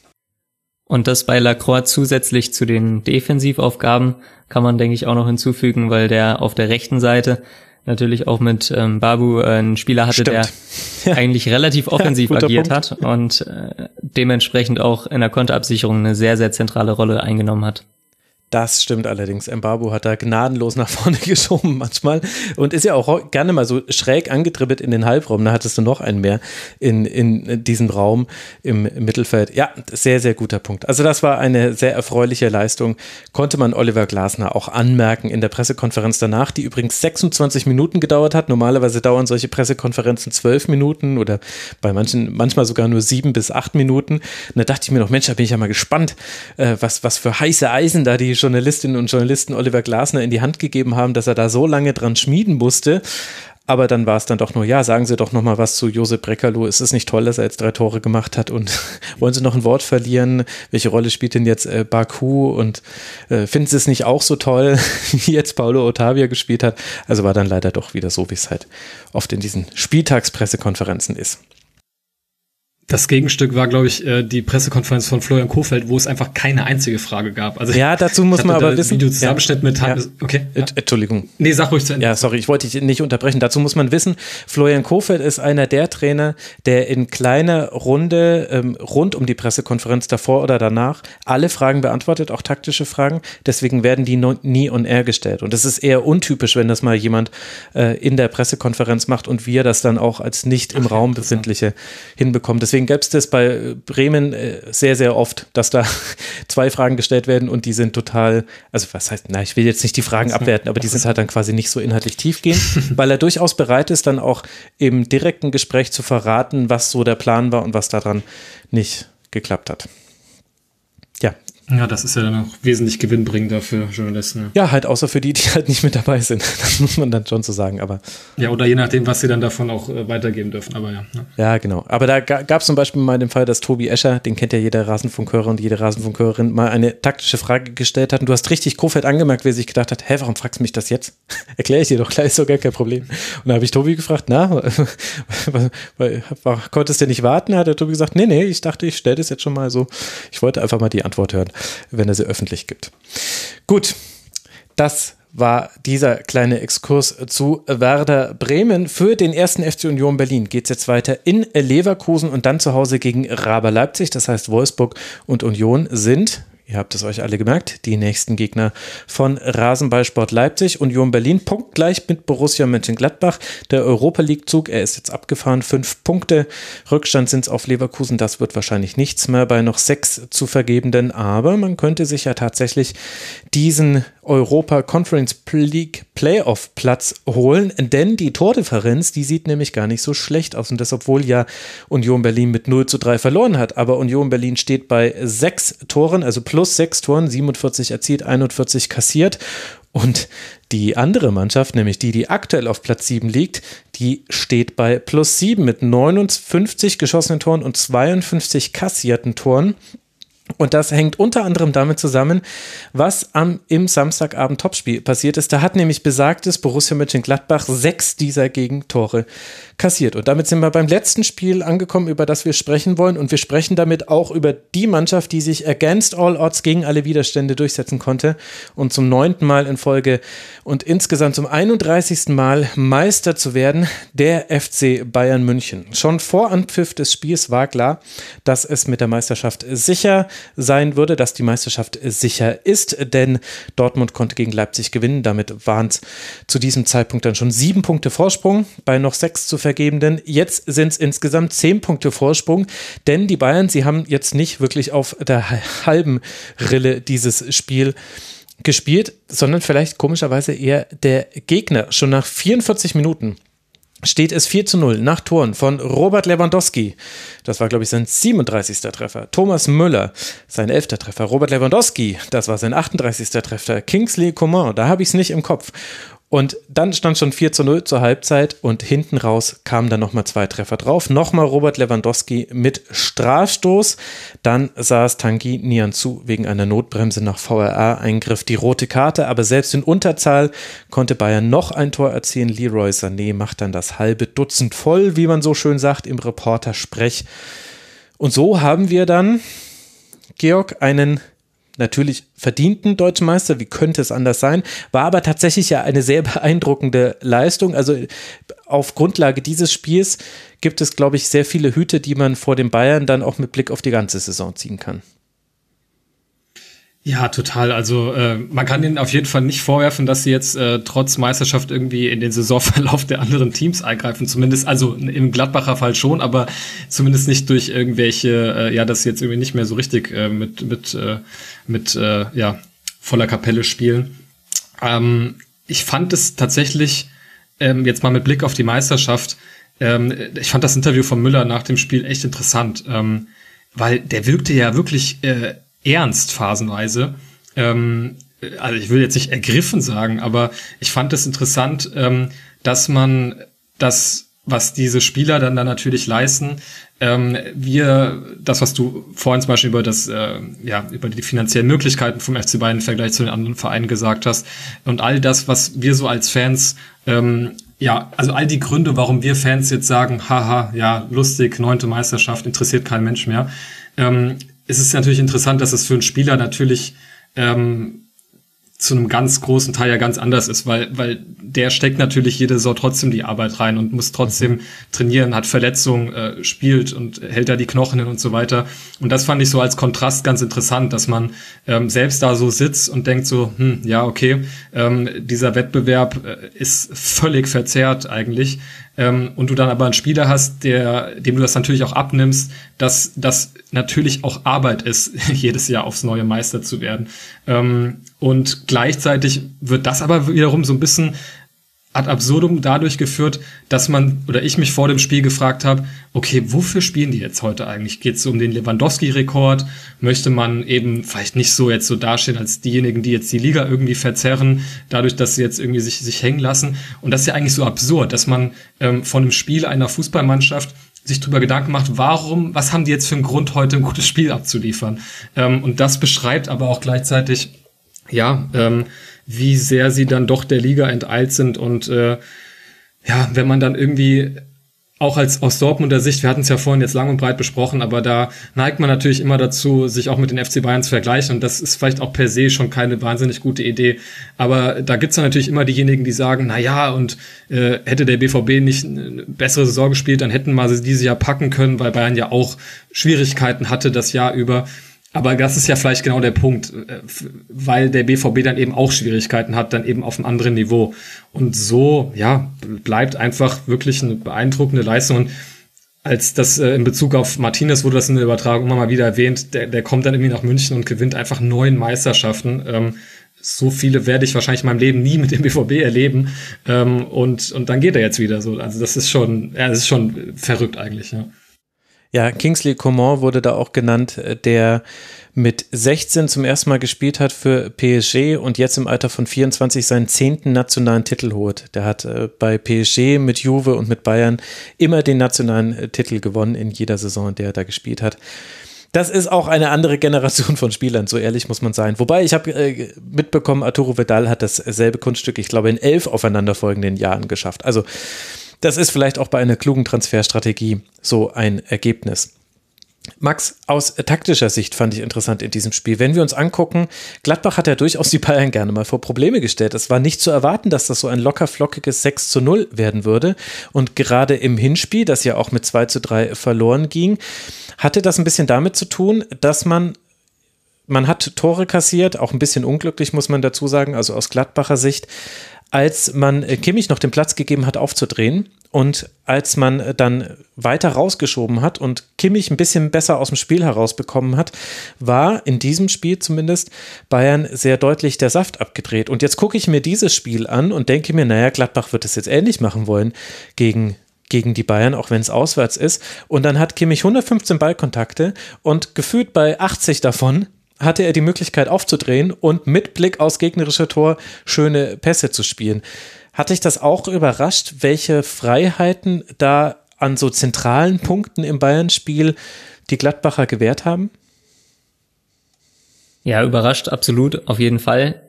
Und das bei Lacroix zusätzlich zu den Defensivaufgaben kann man, denke ich, auch noch hinzufügen, weil der auf der rechten Seite natürlich auch mit ähm, Babu äh, einen Spieler hatte, Stimmt. der eigentlich relativ offensiv ja, agiert Punkt. hat und äh, dementsprechend auch in der Konterabsicherung eine sehr, sehr zentrale Rolle eingenommen hat. Das stimmt allerdings. Mbabu hat da gnadenlos nach vorne geschoben manchmal und ist ja auch gerne mal so schräg angetribbelt in den Halbraum. Da hattest du noch einen mehr in, in diesem Raum im, Mittelfeld. Ja, sehr, sehr guter Punkt. Also das war eine sehr erfreuliche Leistung. Konnte man Oliver Glasner auch anmerken in der Pressekonferenz danach, die übrigens 26 Minuten gedauert hat. Normalerweise dauern solche Pressekonferenzen zwölf Minuten oder bei manchen manchmal sogar nur sieben bis acht Minuten. Und da dachte ich mir noch, Mensch, da bin ich ja mal gespannt, äh, was, was für heiße Eisen da die Journalistinnen und Journalisten Oliver Glasner in die Hand gegeben haben, dass er da so lange dran schmieden musste. Aber dann war es dann doch nur, ja, sagen Sie doch noch mal was zu Josep Breckerloh. Ist es nicht toll, dass er jetzt drei Tore gemacht hat? Und wollen Sie noch ein Wort verlieren? Welche Rolle spielt denn jetzt äh, Baku? Und äh, finden Sie es nicht auch so toll, wie jetzt Paulo Ottavia gespielt hat? Also war dann leider doch wieder so, wie es halt oft in diesen Spieltagspressekonferenzen ist Das Gegenstück war, glaube ich, äh, die Pressekonferenz von Florian Kofeld, wo es einfach keine einzige Frage gab. Also ja, dazu muss man aber wissen. Videozusammenschnitt ja. mit ja. Okay. Ja. Entschuldigung. Nee, sag ruhig zu Ende. Ja, sorry, ich wollte dich nicht unterbrechen. Dazu muss man wissen, Florian Kofeld ist einer der Trainer, der in kleiner Runde ähm, rund um die Pressekonferenz davor oder danach alle Fragen beantwortet, auch taktische Fragen. Deswegen werden die nie on air gestellt. Und das ist eher untypisch, wenn das mal jemand äh, in der Pressekonferenz macht und wir das dann auch als nicht im Ach, Raum befindliche hinbekommen. Deswegen deswegen gäbe es das bei Bremen äh, sehr, sehr oft, dass da zwei Fragen gestellt werden und die sind total, also was heißt, na, ich will jetzt nicht die Fragen abwerten, aber die sind halt dann quasi nicht so inhaltlich tiefgehend, weil er durchaus bereit ist, dann auch im direkten Gespräch zu verraten, was so der Plan war und was daran nicht geklappt hat. Ja, das ist ja dann auch wesentlich gewinnbringender für Journalisten. Ja. ja, halt außer für die, die halt nicht mit dabei sind. Das muss man dann schon so sagen. Aber ja, oder je nachdem, was sie dann davon auch äh, weitergeben dürfen. Aber ja. Ne? Ja, genau. Aber da gab es zum Beispiel mal den Fall, dass Tobi Escher, den kennt ja jeder Rasenfunkhörer und jede Rasenfunkhörerin, mal eine taktische Frage gestellt hat. Und du hast richtig Kofeld angemerkt, wie er sich gedacht hat: Hä, warum fragst du mich das jetzt? Erkläre ich dir doch gleich, ist doch gar kein Problem. Und da habe ich Tobi gefragt: Na, konntest du nicht warten? Hat der Tobi gesagt: Nee, nee, ich dachte, ich stelle das jetzt schon mal so. Ich wollte einfach mal die Antwort hören wenn er sie öffentlich gibt. Gut, das war dieser kleine Exkurs zu Werder Bremen. Für den ersten FC Union Berlin geht es jetzt weiter in Leverkusen und dann zu Hause gegen Raber Leipzig. Das heißt, Wolfsburg und Union sind Ihr habt es euch alle gemerkt, die nächsten Gegner von Rasenballsport Leipzig, Union Berlin, punktgleich mit Borussia Mönchengladbach. Der Europa League-Zug, er ist jetzt abgefahren, fünf Punkte. Rückstand sind es auf Leverkusen, das wird wahrscheinlich nichts mehr bei noch sechs zu vergebenden, aber man könnte sich ja tatsächlich diesen Europa Conference League Playoff Platz holen, denn die Tordifferenz, die sieht nämlich gar nicht so schlecht aus. Und das, obwohl ja Union Berlin mit 0 zu 3 verloren hat, aber Union Berlin steht bei sechs Toren, also plus sechs Toren, 47 erzielt, 41 kassiert. Und die andere Mannschaft, nämlich die, die aktuell auf Platz 7 liegt, die steht bei plus 7 mit 59 geschossenen Toren und 52 kassierten Toren. Und das hängt unter anderem damit zusammen, was am, im Samstagabend Topspiel passiert ist. Da hat nämlich besagtes Borussia Mönchengladbach sechs dieser Gegentore kassiert. Und damit sind wir beim letzten Spiel angekommen, über das wir sprechen wollen. Und wir sprechen damit auch über die Mannschaft, die sich against all odds gegen alle Widerstände durchsetzen konnte und zum neunten Mal in Folge und insgesamt zum 31. Mal Meister zu werden, der FC Bayern München. Schon vor Anpfiff des Spiels war klar, dass es mit der Meisterschaft sicher sein würde, dass die Meisterschaft sicher ist, denn Dortmund konnte gegen Leipzig gewinnen. Damit waren es zu diesem Zeitpunkt dann schon sieben Punkte Vorsprung bei noch sechs zu vergebenden. Jetzt sind es insgesamt zehn Punkte Vorsprung, denn die Bayern, sie haben jetzt nicht wirklich auf der halben Rille dieses Spiel gespielt, sondern vielleicht komischerweise eher der Gegner. Schon nach 44 Minuten steht es 4 zu 0 nach Toren von Robert Lewandowski. Das war, glaube ich, sein 37. Treffer. Thomas Müller, sein 11. Treffer. Robert Lewandowski, das war sein 38. Treffer. Kingsley Coman, da habe ich es nicht im Kopf. Und dann stand schon 4 zu 0 zur Halbzeit und hinten raus kamen dann nochmal zwei Treffer drauf. Nochmal Robert Lewandowski mit Strafstoß. Dann saß Tanguy Nianzu wegen einer Notbremse nach VRA-Eingriff die rote Karte. Aber selbst in Unterzahl konnte Bayern noch ein Tor erzielen. Leroy Sané macht dann das halbe Dutzend voll, wie man so schön sagt im Reporter-Sprech. Und so haben wir dann, Georg, einen natürlich verdienten Deutschen Meister, wie könnte es anders sein, war aber tatsächlich ja eine sehr beeindruckende Leistung. Also auf Grundlage dieses Spiels gibt es, glaube ich, sehr viele Hüte, die man vor den Bayern dann auch mit Blick auf die ganze Saison ziehen kann. Ja, total. Also äh, man kann ihnen auf jeden Fall nicht vorwerfen, dass sie jetzt äh, trotz Meisterschaft irgendwie in den Saisonverlauf der anderen Teams eingreifen. Zumindest, also im Gladbacher Fall schon, aber zumindest nicht durch irgendwelche, äh, ja, dass sie jetzt irgendwie nicht mehr so richtig äh, mit mit äh, mit äh, ja voller Kapelle spielen. Ähm, ich fand es tatsächlich ähm, jetzt mal mit Blick auf die Meisterschaft. Ähm, ich fand das Interview von Müller nach dem Spiel echt interessant, ähm, weil der wirkte ja wirklich äh, ernst phasenweise. Ähm, also ich will jetzt nicht ergriffen sagen, aber ich fand es interessant, ähm, dass man das, was diese Spieler dann, dann natürlich leisten, ähm, wir, das, was du vorhin zum Beispiel über das, äh, ja, über die finanziellen Möglichkeiten vom FC Bayern im Vergleich zu den anderen Vereinen gesagt hast und all das, was wir so als Fans ähm, ja, also all die Gründe, warum wir Fans jetzt sagen, haha, ja, lustig, neunte Meisterschaft, interessiert kein Mensch mehr. Ähm, es ist natürlich interessant, dass es für einen Spieler natürlich ähm, zu einem ganz großen Teil ja ganz anders ist, weil, weil der steckt natürlich jede Saison trotzdem die Arbeit rein und muss trotzdem mhm. trainieren, hat Verletzungen, äh, spielt und hält da die Knochen hin und so weiter. Und das fand ich so als Kontrast ganz interessant, dass man ähm, selbst da so sitzt und denkt so, hm, ja, okay, ähm, dieser Wettbewerb äh, ist völlig verzerrt eigentlich ähm, und du dann aber einen Spieler hast, der, dem du das natürlich auch abnimmst, dass das natürlich auch Arbeit ist, jedes Jahr aufs neue Meister zu werden. Ähm, und gleichzeitig wird das aber wiederum so ein bisschen ad absurdum dadurch geführt, dass man oder ich mich vor dem Spiel gefragt habe, okay, wofür spielen die jetzt heute eigentlich? Geht es um den Lewandowski-Rekord? Möchte man eben vielleicht nicht so jetzt so dastehen als diejenigen, die jetzt die Liga irgendwie verzerren, dadurch, dass sie jetzt irgendwie sich, sich hängen lassen? Und das ist ja eigentlich so absurd, dass man ähm, von einem Spiel einer Fußballmannschaft sich darüber Gedanken macht, warum, was haben die jetzt für einen Grund, heute ein gutes Spiel abzuliefern? Ähm, und das beschreibt aber auch gleichzeitig, ja, ähm, wie sehr sie dann doch der Liga enteilt sind und äh, ja, wenn man dann irgendwie auch als aus Dortmunder Sicht, wir hatten es ja vorhin jetzt lang und breit besprochen, aber da neigt man natürlich immer dazu, sich auch mit den FC Bayern zu vergleichen und das ist vielleicht auch per se schon keine wahnsinnig gute Idee. Aber da gibt's dann natürlich immer diejenigen, die sagen, na ja, und äh, hätte der BVB nicht eine bessere Saison gespielt, dann hätten wir sie dieses Jahr packen können, weil Bayern ja auch Schwierigkeiten hatte das Jahr über. Aber das ist ja vielleicht genau der Punkt, äh, weil der BVB dann eben auch Schwierigkeiten hat, dann eben auf einem anderen Niveau. Und so, ja, bleibt einfach wirklich eine beeindruckende Leistung. Und als das äh, in Bezug auf Martinez wurde das in der Übertragung immer mal wieder erwähnt, der, der kommt dann irgendwie nach München und gewinnt einfach neun Meisterschaften. Ähm, so viele werde ich wahrscheinlich in meinem Leben nie mit dem BVB erleben. Ähm, und, und dann geht er jetzt wieder so. Also das ist schon, ja, das ist schon verrückt eigentlich, ja. Ja, Kingsley Coman wurde da auch genannt, äh, der mit 16 zum ersten Mal gespielt hat für PSG und jetzt im Alter von 24 seinen zehnten nationalen Titel holt. Der hat äh, bei PSG mit Juve und mit Bayern immer den nationalen äh, Titel gewonnen in jeder Saison, in der er da gespielt hat. Das ist auch eine andere Generation von Spielern, so ehrlich muss man sein. Wobei ich habe äh, mitbekommen, Arturo Vidal hat dasselbe Kunststück, ich glaube, in elf aufeinanderfolgenden Jahren geschafft. Also das ist vielleicht auch bei einer klugen Transferstrategie so ein Ergebnis. Max, aus taktischer Sicht fand ich interessant in diesem Spiel. Wenn wir uns angucken, Gladbach hat ja durchaus die Bayern gerne mal vor Probleme gestellt. Es war nicht zu erwarten, dass das so ein locker flockiges 6 zu 0 werden würde. Und gerade im Hinspiel, das ja auch mit 2 zu 3 verloren ging, hatte das ein bisschen damit zu tun, dass man man hat Tore kassiert, auch ein bisschen unglücklich, muss man dazu sagen, also aus Gladbacher Sicht als man äh, Kimmich noch den Platz gegeben hat, aufzudrehen und als man äh, dann weiter rausgeschoben hat und Kimmich ein bisschen besser aus dem Spiel herausbekommen hat, war in diesem Spiel zumindest Bayern sehr deutlich der Saft abgedreht. Und jetzt gucke ich mir dieses Spiel an und denke mir, naja, Gladbach wird es jetzt ähnlich machen wollen gegen gegen die Bayern, auch wenn es auswärts ist. Und dann hat Kimmich 115 Ballkontakte und gefühlt bei 80 davon hatte er die Möglichkeit aufzudrehen und mit Blick aus gegnerischer Tor schöne Pässe zu spielen. Hatte ich das auch überrascht, welche Freiheiten da an so zentralen Punkten im Bayern-Spiel die Gladbacher gewährt haben? Ja, überrascht, absolut, auf jeden Fall.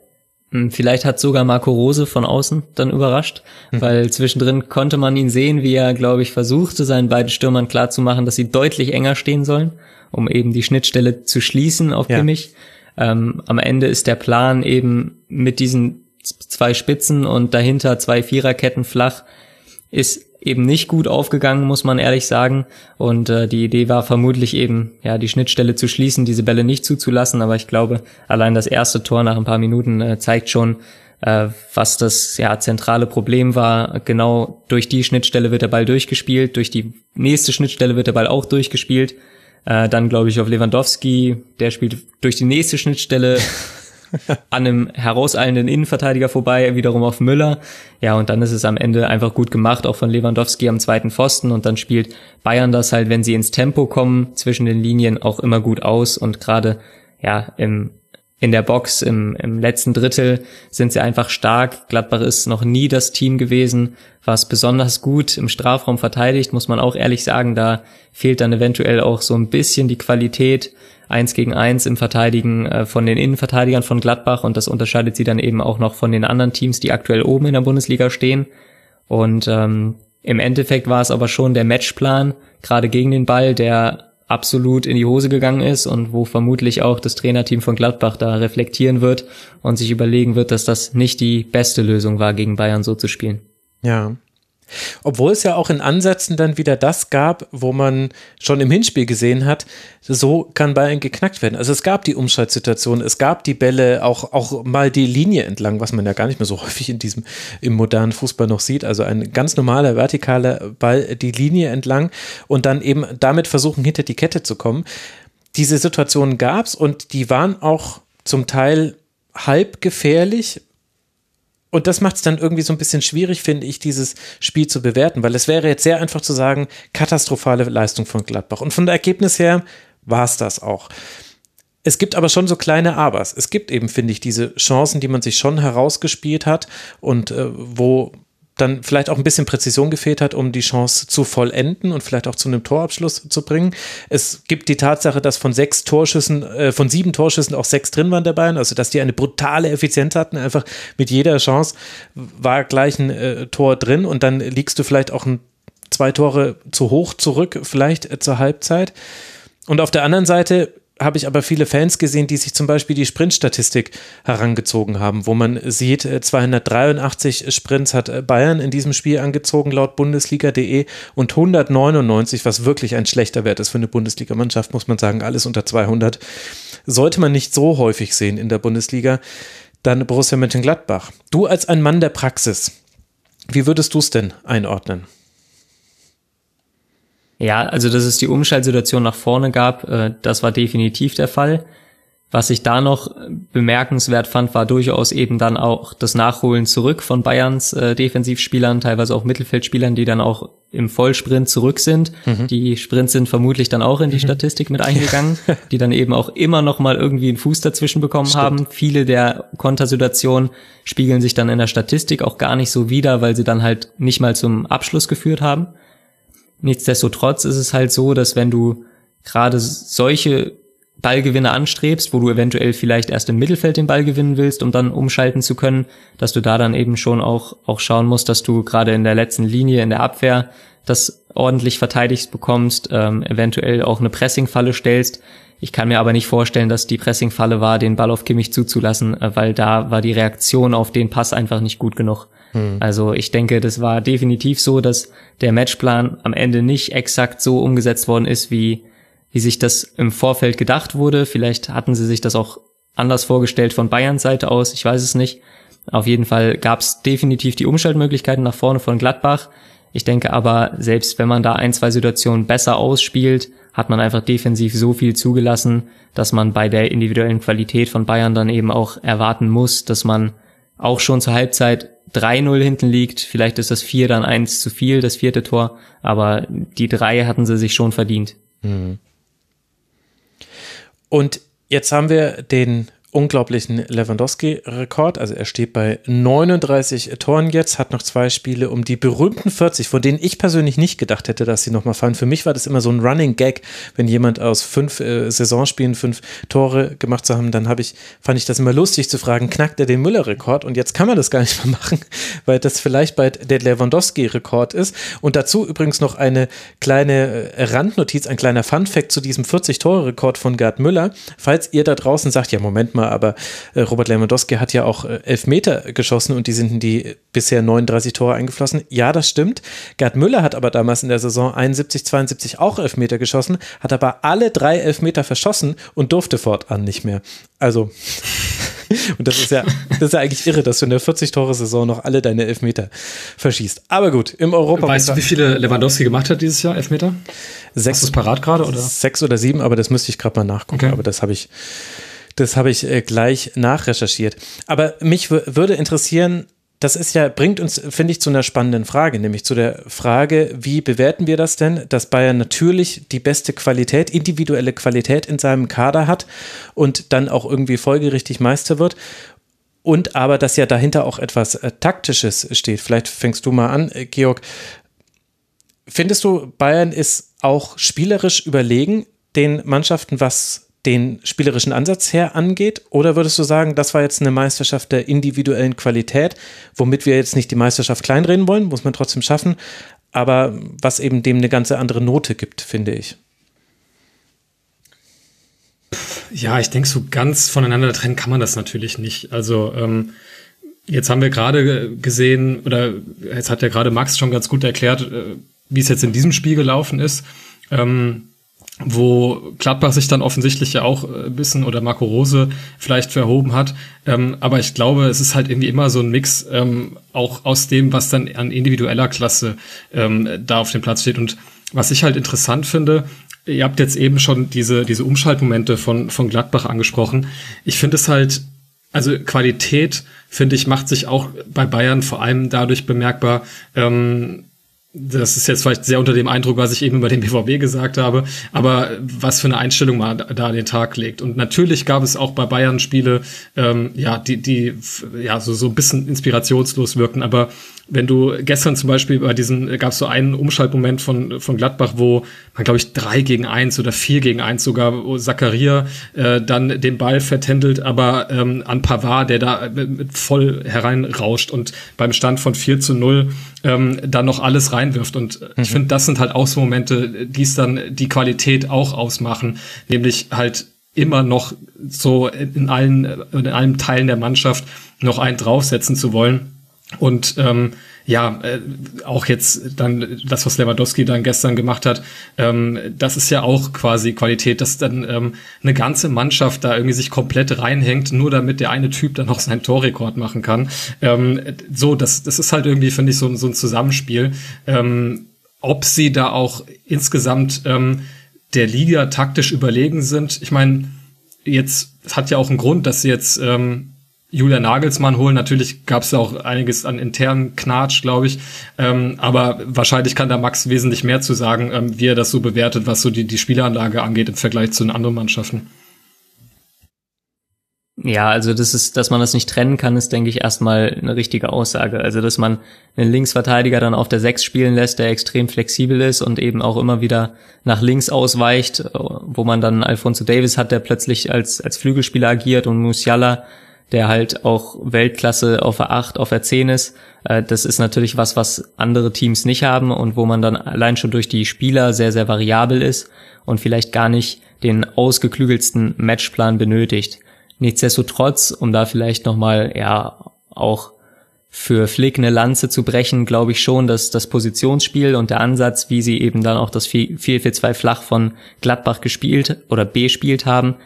Hm, vielleicht hat sogar Marco Rose von außen dann überrascht, mhm. weil zwischendrin konnte man ihn sehen, wie er, glaube ich, versuchte, seinen beiden Stürmern klarzumachen, dass sie deutlich enger stehen sollen um eben die Schnittstelle zu schließen auf ja. Kimmich. Ähm, am Ende ist der Plan eben mit diesen zwei Spitzen und dahinter zwei Viererketten flach, ist eben nicht gut aufgegangen, muss man ehrlich sagen. Und äh, die Idee war vermutlich eben, ja, die Schnittstelle zu schließen, diese Bälle nicht zuzulassen. Aber ich glaube, allein das erste Tor nach ein paar Minuten äh, zeigt schon, äh, was das ja zentrale Problem war. Genau durch die Schnittstelle wird der Ball durchgespielt, durch die nächste Schnittstelle wird der Ball auch durchgespielt. Äh, dann glaube ich auf Lewandowski, der spielt durch die nächste Schnittstelle an einem herauseilenden Innenverteidiger vorbei, wiederum auf Müller. Ja, und dann ist es am Ende einfach gut gemacht, auch von Lewandowski am zweiten Pfosten. Und dann spielt Bayern das halt, wenn sie ins Tempo kommen, zwischen den Linien auch immer gut aus. Und gerade ja im in der Box im, im letzten Drittel sind sie einfach stark. Gladbach ist noch nie das Team gewesen, was besonders gut im Strafraum verteidigt, muss man auch ehrlich sagen. Da fehlt dann eventuell auch so ein bisschen die Qualität eins gegen eins im Verteidigen äh, von den Innenverteidigern von Gladbach und das unterscheidet sie dann eben auch noch von den anderen Teams, die aktuell oben in der Bundesliga stehen. Und ähm, im Endeffekt war es aber schon der Matchplan, gerade gegen den Ball, der absolut in die Hose gegangen ist und wo vermutlich auch das Trainerteam von Gladbach da reflektieren wird und sich überlegen wird, dass das nicht die beste Lösung war, gegen Bayern so zu spielen. Ja, obwohl es ja auch in Ansätzen dann wieder das gab, wo man schon im Hinspiel gesehen hat, so kann Bayern geknackt werden. Also es gab die Umschaltsituation, es gab die Bälle, auch, auch mal die Linie entlang, was man ja gar nicht mehr so häufig in diesem, im modernen Fußball noch sieht. Also ein ganz normaler vertikaler Ball, die Linie entlang und dann eben damit versuchen, hinter die Kette zu kommen. Diese Situationen gab es und die waren auch zum Teil halb gefährlich, und das macht es dann irgendwie so ein bisschen schwierig, finde ich, dieses Spiel zu bewerten, weil es wäre jetzt sehr einfach zu sagen, katastrophale Leistung von Gladbach. Und von der Ergebnis her war es das auch. Es gibt aber schon so kleine Abers. Es gibt eben, finde ich, diese Chancen, die man sich schon herausgespielt hat und äh, wo dann vielleicht auch ein bisschen Präzision gefehlt hat, um die Chance zu vollenden und vielleicht auch zu einem Torabschluss zu bringen. Es gibt die Tatsache, dass von sechs Torschüssen, äh, von sieben Torschüssen auch sechs drin waren dabei, also dass die eine brutale Effizienz hatten, einfach mit jeder Chance war gleich ein äh, Tor drin und dann liegst du vielleicht auch ein, zwei Tore zu hoch zurück, vielleicht äh, zur Halbzeit. Und auf der anderen Seite habe ich aber viele Fans gesehen, die sich zum Beispiel die Sprintstatistik herangezogen haben, wo man sieht, 283 äh, Sprints hat äh, Bayern in diesem Spiel angezogen, laut Bundesliga.de und 199, was wirklich ein schlechter Wert ist für eine Bundesligamannschaft, muss man sagen, alles unter 200. Sollte man nicht so häufig sehen in der Bundesliga. Dann Borussia Mönchengladbach. Du als ein Mann der Praxis, wie würdest du es denn einordnen? Ja, also dass es die Umschaltsituation nach vorne gab, äh, das war definitiv der Fall. Was ich da noch bemerkenswert fand, war durchaus eben dann auch das Nachholen zurück von Bayerns äh, Defensivspielern, teilweise auch Mittelfeldspielern, die dann auch im Vollsprint zurück sind. Mhm. Die Sprints sind vermutlich dann auch in die mhm. Statistik mit eingegangen, die dann eben auch immer noch mal irgendwie einen Fuß dazwischen bekommen Stimmt. haben. Viele der Kontersituationen spiegeln sich dann in der Statistik auch gar nicht so wider, weil sie dann halt nicht mal zum Abschluss geführt haben. Nichtsdestotrotz ist es halt so, dass wenn du gerade solche Ballgewinne anstrebst, wo du eventuell vielleicht erst im Mittelfeld den Ball gewinnen willst, um dann umschalten zu können, dass du da dann eben schon auch, auch schauen musst, dass du gerade in der letzten Linie in der Abwehr das ordentlich verteidigt bekommst, ähm, eventuell auch eine Pressingfalle stellst. Ich kann mir aber nicht vorstellen, dass die Pressingfalle war, den Ball auf Kimmich zuzulassen, äh, weil da war die Reaktion auf den Pass einfach nicht gut genug. Hm. Also ich denke, das war definitiv so, dass der Matchplan am Ende nicht exakt so umgesetzt worden ist, wie, wie sich das im Vorfeld gedacht wurde. Vielleicht hatten sie sich das auch anders vorgestellt von Bayerns Seite aus, ich weiß es nicht. Auf jeden Fall gab es definitiv die Umschaltmöglichkeiten nach vorne von Gladbach. Ich denke aber, selbst wenn man da ein, zwei Situationen besser ausspielt, hat man einfach defensiv so viel zugelassen, dass man bei der individuellen Qualität von Bayern dann eben auch erwarten muss, dass man auch schon zur Halbzeit 3-0 hinten liegt. Vielleicht ist das 4 dann eins zu viel, das vierte Tor. Aber die drei hatten sie sich schon verdient. Mhm. Und jetzt haben wir den unglaublichen Lewandowski-Rekord. Also er steht bei 39 Toren jetzt, hat noch zwei Spiele um die berühmten 40, von denen ich persönlich nicht gedacht hätte, dass sie nochmal fallen. Für mich war das immer so ein Running Gag, wenn jemand aus fünf äh, Saisonspielen fünf Tore gemacht zu haben, dann habe ich, fand ich das immer lustig zu fragen, knackt er den Müller-Rekord? Und jetzt kann man das gar nicht mehr machen, weil das vielleicht bald der Lewandowski-Rekord ist. Und dazu übrigens noch eine kleine äh, Randnotiz, ein kleiner Fun-Fact zu diesem 40-Tore-Rekord von Gerd Müller. Falls ihr da draußen sagt, ja, Moment mal, Thema, aber äh, Robert Lewandowski hat ja auch äh, elf Meter geschossen und die sind in die bisher 39 Tore eingeflossen. Ja, das stimmt. Gerd Müller hat aber damals in der Saison 71, 72 auch elf Meter geschossen, hat aber alle drei Elfmeter verschossen und durfte fortan nicht mehr. Also, und das ist ja, das ist ja eigentlich irre, dass du in der 40-Tore-Saison noch alle deine Elfmeter verschießt. Aber gut, im Europa. Weißt du, wie viele Lewandowski gemacht hat dieses Jahr, Elfmeter? Sechs. Hast du es parat gerade, oder? Sechs oder sieben, aber das müsste ich gerade mal nachgucken. Okay. Aber das habe ich, das habe ich äh, gleich nachrecherchiert. Aber mich würde interessieren, das ist ja, bringt uns, finde ich, zu einer spannenden Frage, nämlich zu der Frage, wie bewerten wir das denn, dass Bayern natürlich die beste Qualität, individuelle Qualität in seinem Kader hat und dann auch irgendwie folgerichtig Meister wird. Und aber, dass ja dahinter auch etwas äh, Taktisches steht. Vielleicht fängst du mal an, äh, Georg. Findest du, Bayern ist auch spielerisch überlegen den Mannschaften, was den spielerischen Ansatz her angeht? Oder würdest du sagen, das war jetzt eine Meisterschaft der individuellen Qualität, womit wir jetzt nicht die Meisterschaft kleinreden wollen, muss man trotzdem schaffen, aber was eben dem eine ganze andere Note gibt, finde ich. Ja, ich denke, so ganz voneinander trennen kann man das natürlich nicht. Also ähm, jetzt haben wir gerade gesehen, oder jetzt hat ja gerade Max schon ganz gut erklärt, äh, wie es jetzt in diesem Spiel gelaufen ist. Ähm, wo Gladbach sich dann offensichtlich ja auch äh, ein bisschen oder Marco Rose vielleicht verhoben hat. Ähm, aber ich glaube, es ist halt irgendwie immer so ein Mix ähm, auch aus dem, was dann an individueller Klasse ähm, da auf dem Platz steht. Und was ich halt interessant finde, ihr habt jetzt eben schon diese, diese Umschaltmomente von, von Gladbach angesprochen. Ich finde es halt, also Qualität, finde ich, macht sich auch bei Bayern vor allem dadurch bemerkbar, ähm, das ist jetzt vielleicht sehr unter dem Eindruck, was ich eben über den BVB gesagt habe, aber was für eine Einstellung man da an den Tag legt. Und natürlich gab es auch bei Bayern Spiele, ähm, ja, die, die ja so, so ein bisschen inspirationslos wirkten, aber wenn du gestern zum Beispiel bei diesen, gab es so einen Umschaltmoment von, von Gladbach, wo man, glaube ich, drei gegen eins oder vier gegen eins sogar, wo Zakaria äh, dann den Ball vertändelt, aber ähm, an Pavard, der da mit voll hereinrauscht und beim Stand von 4 zu 0 ähm, dann noch alles reinwirft. Und mhm. ich finde, das sind halt auch so Momente, die es dann die Qualität auch ausmachen, nämlich halt immer noch so in allen, in allen Teilen der Mannschaft noch einen draufsetzen zu wollen. Und ähm, ja, äh, auch jetzt dann das, was Lewandowski dann gestern gemacht hat, ähm, das ist ja auch quasi Qualität, dass dann ähm, eine ganze Mannschaft da irgendwie sich komplett reinhängt, nur damit der eine Typ dann noch seinen Torrekord machen kann. Ähm, so, das, das ist halt irgendwie, finde ich, so, so ein Zusammenspiel. Ähm, ob sie da auch insgesamt ähm, der Liga taktisch überlegen sind. Ich meine, jetzt hat ja auch einen Grund, dass sie jetzt ähm, Julian Nagelsmann holen. Natürlich gab es auch einiges an internen Knatsch, glaube ich. Ähm, aber wahrscheinlich kann da Max wesentlich mehr zu sagen, ähm, wie er das so bewertet, was so die, die Spielanlage angeht im Vergleich zu den anderen Mannschaften. Ja, also das ist, dass man das nicht trennen kann, ist, denke ich, erstmal eine richtige Aussage. Also, dass man einen Linksverteidiger dann auf der Sechs spielen lässt, der extrem flexibel ist und eben auch immer wieder nach links ausweicht, wo man dann Alfonso Davis hat, der plötzlich als, als Flügelspieler agiert und Musiala, der halt auch Weltklasse auf der 8, auf der 10 ist. Äh, das ist natürlich was, was andere Teams nicht haben und wo man dann allein schon durch die Spieler sehr, sehr variabel ist und vielleicht gar nicht den ausgeklügelsten Matchplan benötigt. Nichtsdestotrotz, um da vielleicht nochmal, ja, auch für Flick eine Lanze zu brechen, glaube ich schon, dass das Positionsspiel und der Ansatz, wie sie eben dann auch das 4-4-2 flach von Gladbach gespielt oder bespielt haben,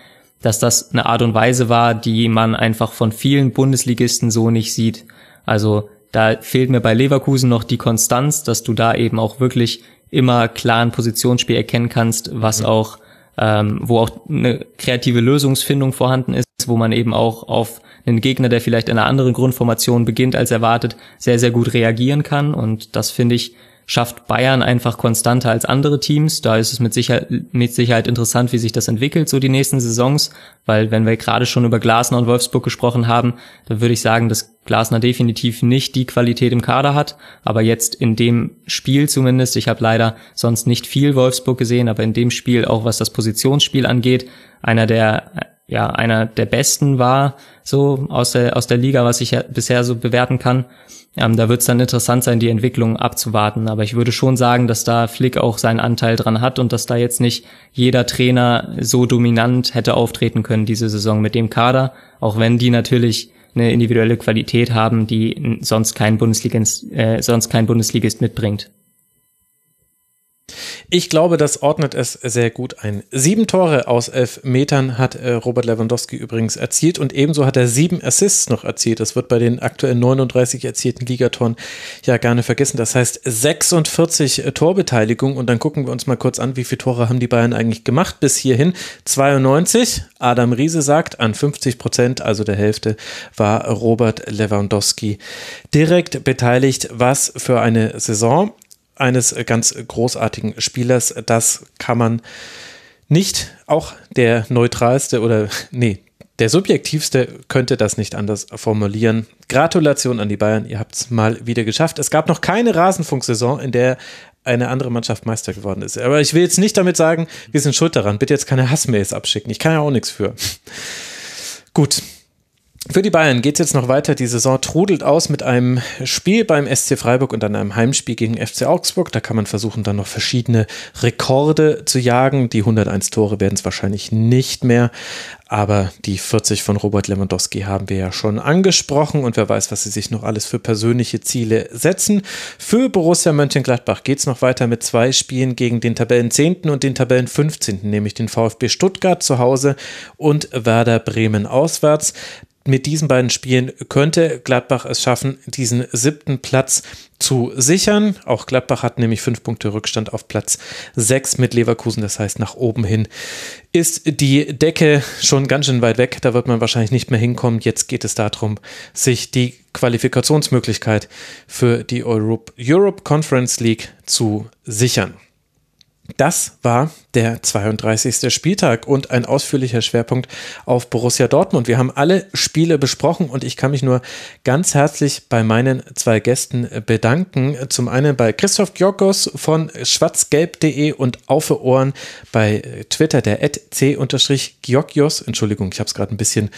dass das eine Art und Weise war, die man einfach von vielen Bundesligisten so nicht sieht. Also da fehlt mir bei Leverkusen noch die Konstanz, dass du da eben auch wirklich immer klar ein Positionsspiel erkennen kannst, was mhm. auch, ähm, wo auch eine kreative Lösungsfindung vorhanden ist, wo man eben auch auf einen Gegner, der vielleicht in einer anderen Grundformation beginnt als erwartet, sehr, sehr gut reagieren kann. Und das finde ich schafft Bayern einfach konstanter als andere Teams. Da ist es mit Sicherheit, mit Sicherheit interessant, wie sich das entwickelt, so die nächsten Saisons, weil wenn wir gerade schon über Glasner und Wolfsburg gesprochen haben, dann würde ich sagen, dass Glasner definitiv nicht die Qualität im Kader hat, aber jetzt in dem Spiel zumindest, ich habe leider sonst nicht viel Wolfsburg gesehen, aber in dem Spiel auch was das Positionsspiel angeht, einer der ja einer der besten war so aus der aus der Liga, was ich ja bisher so bewerten kann. Ähm, da wird es dann interessant sein, die Entwicklung abzuwarten. Aber ich würde schon sagen, dass da Flick auch seinen Anteil dran hat und dass da jetzt nicht jeder Trainer so dominant hätte auftreten können diese Saison mit dem Kader, auch wenn die natürlich eine individuelle Qualität haben, die sonst kein Bundesligist, äh, sonst kein Bundesligist mitbringt. Ich glaube, das ordnet es sehr gut ein. Sieben Tore aus elf Metern hat äh, Robert Lewandowski übrigens erzielt und ebenso hat er sieben Assists noch erzielt. Das wird bei den aktuell 39 erzielten Ligatoren ja nicht vergessen. Das heißt 46 äh, Torbeteiligung und dann gucken wir uns mal kurz an, wie viele Tore haben die Bayern eigentlich gemacht bis hierhin. 92. Adam Riese sagt, an 50 Prozent, also der Hälfte, war Robert Lewandowski direkt beteiligt. Was für eine Saison eines ganz großartigen Spielers. Das kann man nicht, auch der neutralste oder nee, der subjektivste könnte das nicht anders formulieren. Gratulation an die Bayern, ihr habt es mal wieder geschafft. Es gab noch keine Rasenfunksaison, in der eine andere Mannschaft Meister geworden ist. Aber ich will jetzt nicht damit sagen, wir sind schuld daran. Bitte jetzt keine Hassmails abschicken. Ich kann ja auch nichts für. Gut, für die Bayern geht es jetzt noch weiter. Die Saison trudelt aus mit einem Spiel beim SC Freiburg und dann einem Heimspiel gegen FC Augsburg. Da kann man versuchen, dann noch verschiedene Rekorde zu jagen. Die 101 Tore werden es wahrscheinlich nicht mehr. Aber die 40 von Robert Lewandowski haben wir ja schon angesprochen und wer weiß, was sie sich noch alles für persönliche Ziele setzen. Für Borussia Mönchengladbach geht es noch weiter mit zwei Spielen gegen den Tabellen 10. und den Tabellen 15., nämlich den VfB Stuttgart zu Hause und Werder Bremen auswärts mit diesen beiden Spielen könnte Gladbach es schaffen, diesen siebten Platz zu sichern. Auch Gladbach hat nämlich fünf Punkte Rückstand auf Platz sechs mit Leverkusen. Das heißt, nach oben hin ist die Decke schon ganz schön weit weg. Da wird man wahrscheinlich nicht mehr hinkommen. Jetzt geht es darum, sich die Qualifikationsmöglichkeit für die Europe, Europe Conference League zu sichern. Das war der 32. Spieltag und ein ausführlicher Schwerpunkt auf Borussia Dortmund. Wir haben alle Spiele besprochen und ich kann mich nur ganz herzlich bei meinen zwei Gästen bedanken. Zum einen bei Christoph Georgos von schwarzgelb.de und auf Ohren bei Twitter der c-georgios. Entschuldigung, ich habe es gerade ein bisschen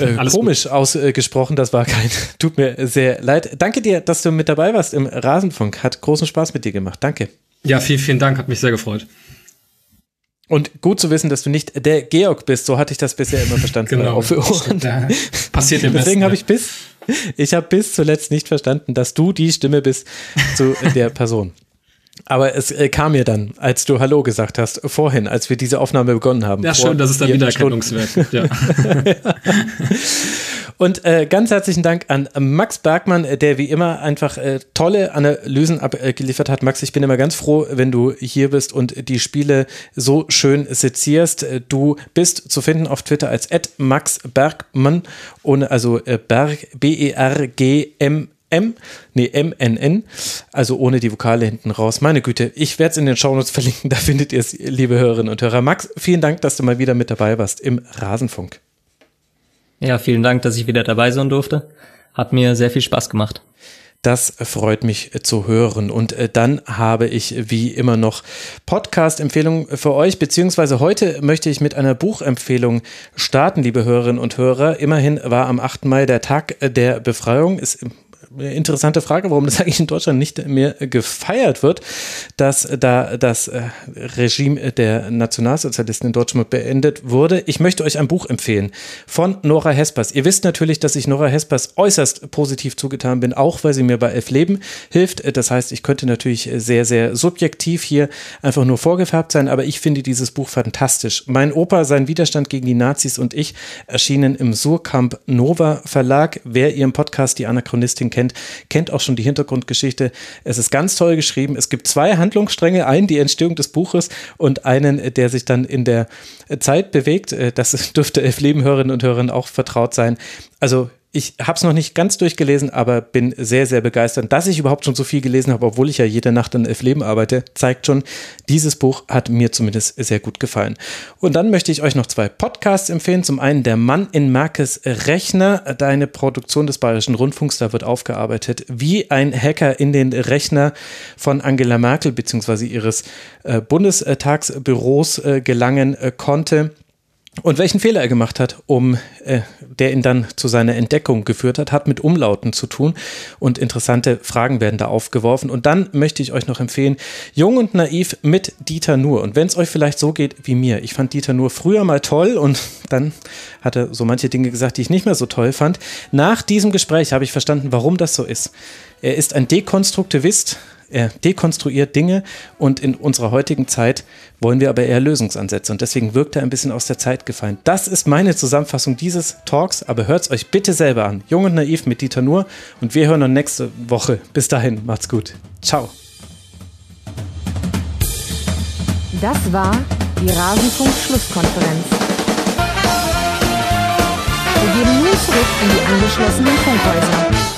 äh, komisch gut. ausgesprochen. Das war kein, tut mir sehr leid. Danke dir, dass du mit dabei warst im Rasenfunk. Hat großen Spaß mit dir gemacht. Danke. Ja, vielen, vielen Dank, hat mich sehr gefreut. Und gut zu wissen, dass du nicht der Georg bist, so hatte ich das bisher immer verstanden. genau. Auf Ohren. passiert im Deswegen habe ich bis, ich habe bis zuletzt nicht verstanden, dass du die Stimme bist zu der Person. Aber es äh, kam mir dann, als du Hallo gesagt hast, vorhin, als wir diese Aufnahme begonnen haben. Ja, schön, das ist dann Wiedererkennungswert. Ja. Und äh, ganz herzlichen Dank an Max Bergmann, der wie immer einfach äh, tolle Analysen abgeliefert hat. Max, ich bin immer ganz froh, wenn du hier bist und die Spiele so schön sezierst. Du bist zu finden auf Twitter als Max Bergmann, ohne, also äh, Berg, B-E-R-G-M M, nee, MNN, also ohne die Vokale hinten raus. Meine Güte, ich werde es in den Shownotes verlinken, da findet ihr es, liebe Hörerinnen und Hörer. Max, vielen Dank, dass du mal wieder mit dabei warst im Rasenfunk. Ja, vielen Dank, dass ich wieder dabei sein durfte. Hat mir sehr viel Spaß gemacht. Das freut mich zu hören. Und äh, dann habe ich wie immer noch Podcast-Empfehlungen für euch, beziehungsweise heute möchte ich mit einer Buchempfehlung starten, liebe Hörerinnen und Hörer. Immerhin war am 8. Mai der Tag der Befreiung. Ist interessante Frage, warum das eigentlich in Deutschland nicht mehr gefeiert wird, dass da das äh, Regime der Nationalsozialisten in Deutschland beendet wurde. Ich möchte euch ein Buch empfehlen von Nora Hespers. Ihr wisst natürlich, dass ich Nora Hespers äußerst positiv zugetan bin, auch weil sie mir bei Elf Leben hilft. Das heißt, ich könnte natürlich sehr, sehr subjektiv hier einfach nur vorgefärbt sein, aber ich finde dieses Buch fantastisch. Mein Opa, sein Widerstand gegen die Nazis und ich erschienen im Surkamp Nova Verlag. Wer ihren Podcast Die Anachronistin kennt, kennt, kennt auch schon die Hintergrundgeschichte. Es ist ganz toll geschrieben. Es gibt zwei Handlungsstränge, einen die Entstehung des Buches und einen, der sich dann in der Zeit bewegt. Äh, das dürfte elf Lebenhörerinnen und Hörern auch vertraut sein. Also ich habe es noch nicht ganz durchgelesen, aber bin sehr, sehr begeistert. Dass ich überhaupt schon so viel gelesen habe, obwohl ich ja jede Nacht an Elf Leben arbeite, zeigt schon, dieses Buch hat mir zumindest sehr gut gefallen. Und dann möchte ich euch noch zwei Podcasts empfehlen. Zum einen Der Mann in Markes Rechner, deine Produktion des Bayerischen Rundfunks. Da wird aufgearbeitet, wie ein Hacker in den Rechner von Angela Merkel bzw. ihres äh, Bundestagsbüros äh, gelangen äh, konnte und welchen Fehler er gemacht hat, um äh, der ihn dann zu seiner Entdeckung geführt hat, hat mit Umlauten zu tun und interessante Fragen werden da aufgeworfen. Und dann möchte ich euch noch empfehlen, Jung und Naiv mit Dieter Nuhr. Und wenn es euch vielleicht so geht wie mir, ich fand Dieter Nuhr früher mal toll und dann hat er so manche Dinge gesagt, die ich nicht mehr so toll fand. Nach diesem Gespräch habe ich verstanden, warum das so ist. Er ist ein Dekonstruktivist, er dekonstruiert Dinge und in unserer heutigen Zeit wollen wir aber eher Lösungsansätze und deswegen wirkt er ein bisschen aus der Zeit gefallen. Das ist meine Zusammenfassung dieses Talks, aber hört es euch bitte selber an. Jung und naiv mit Dieter Nuhr und wir hören uns nächste Woche. Bis dahin, macht's gut. Ciao. Das war die Rasenfunk-Schlusskonferenz. Wir geben nun zurück in die angeschlossenen Funkhäuser.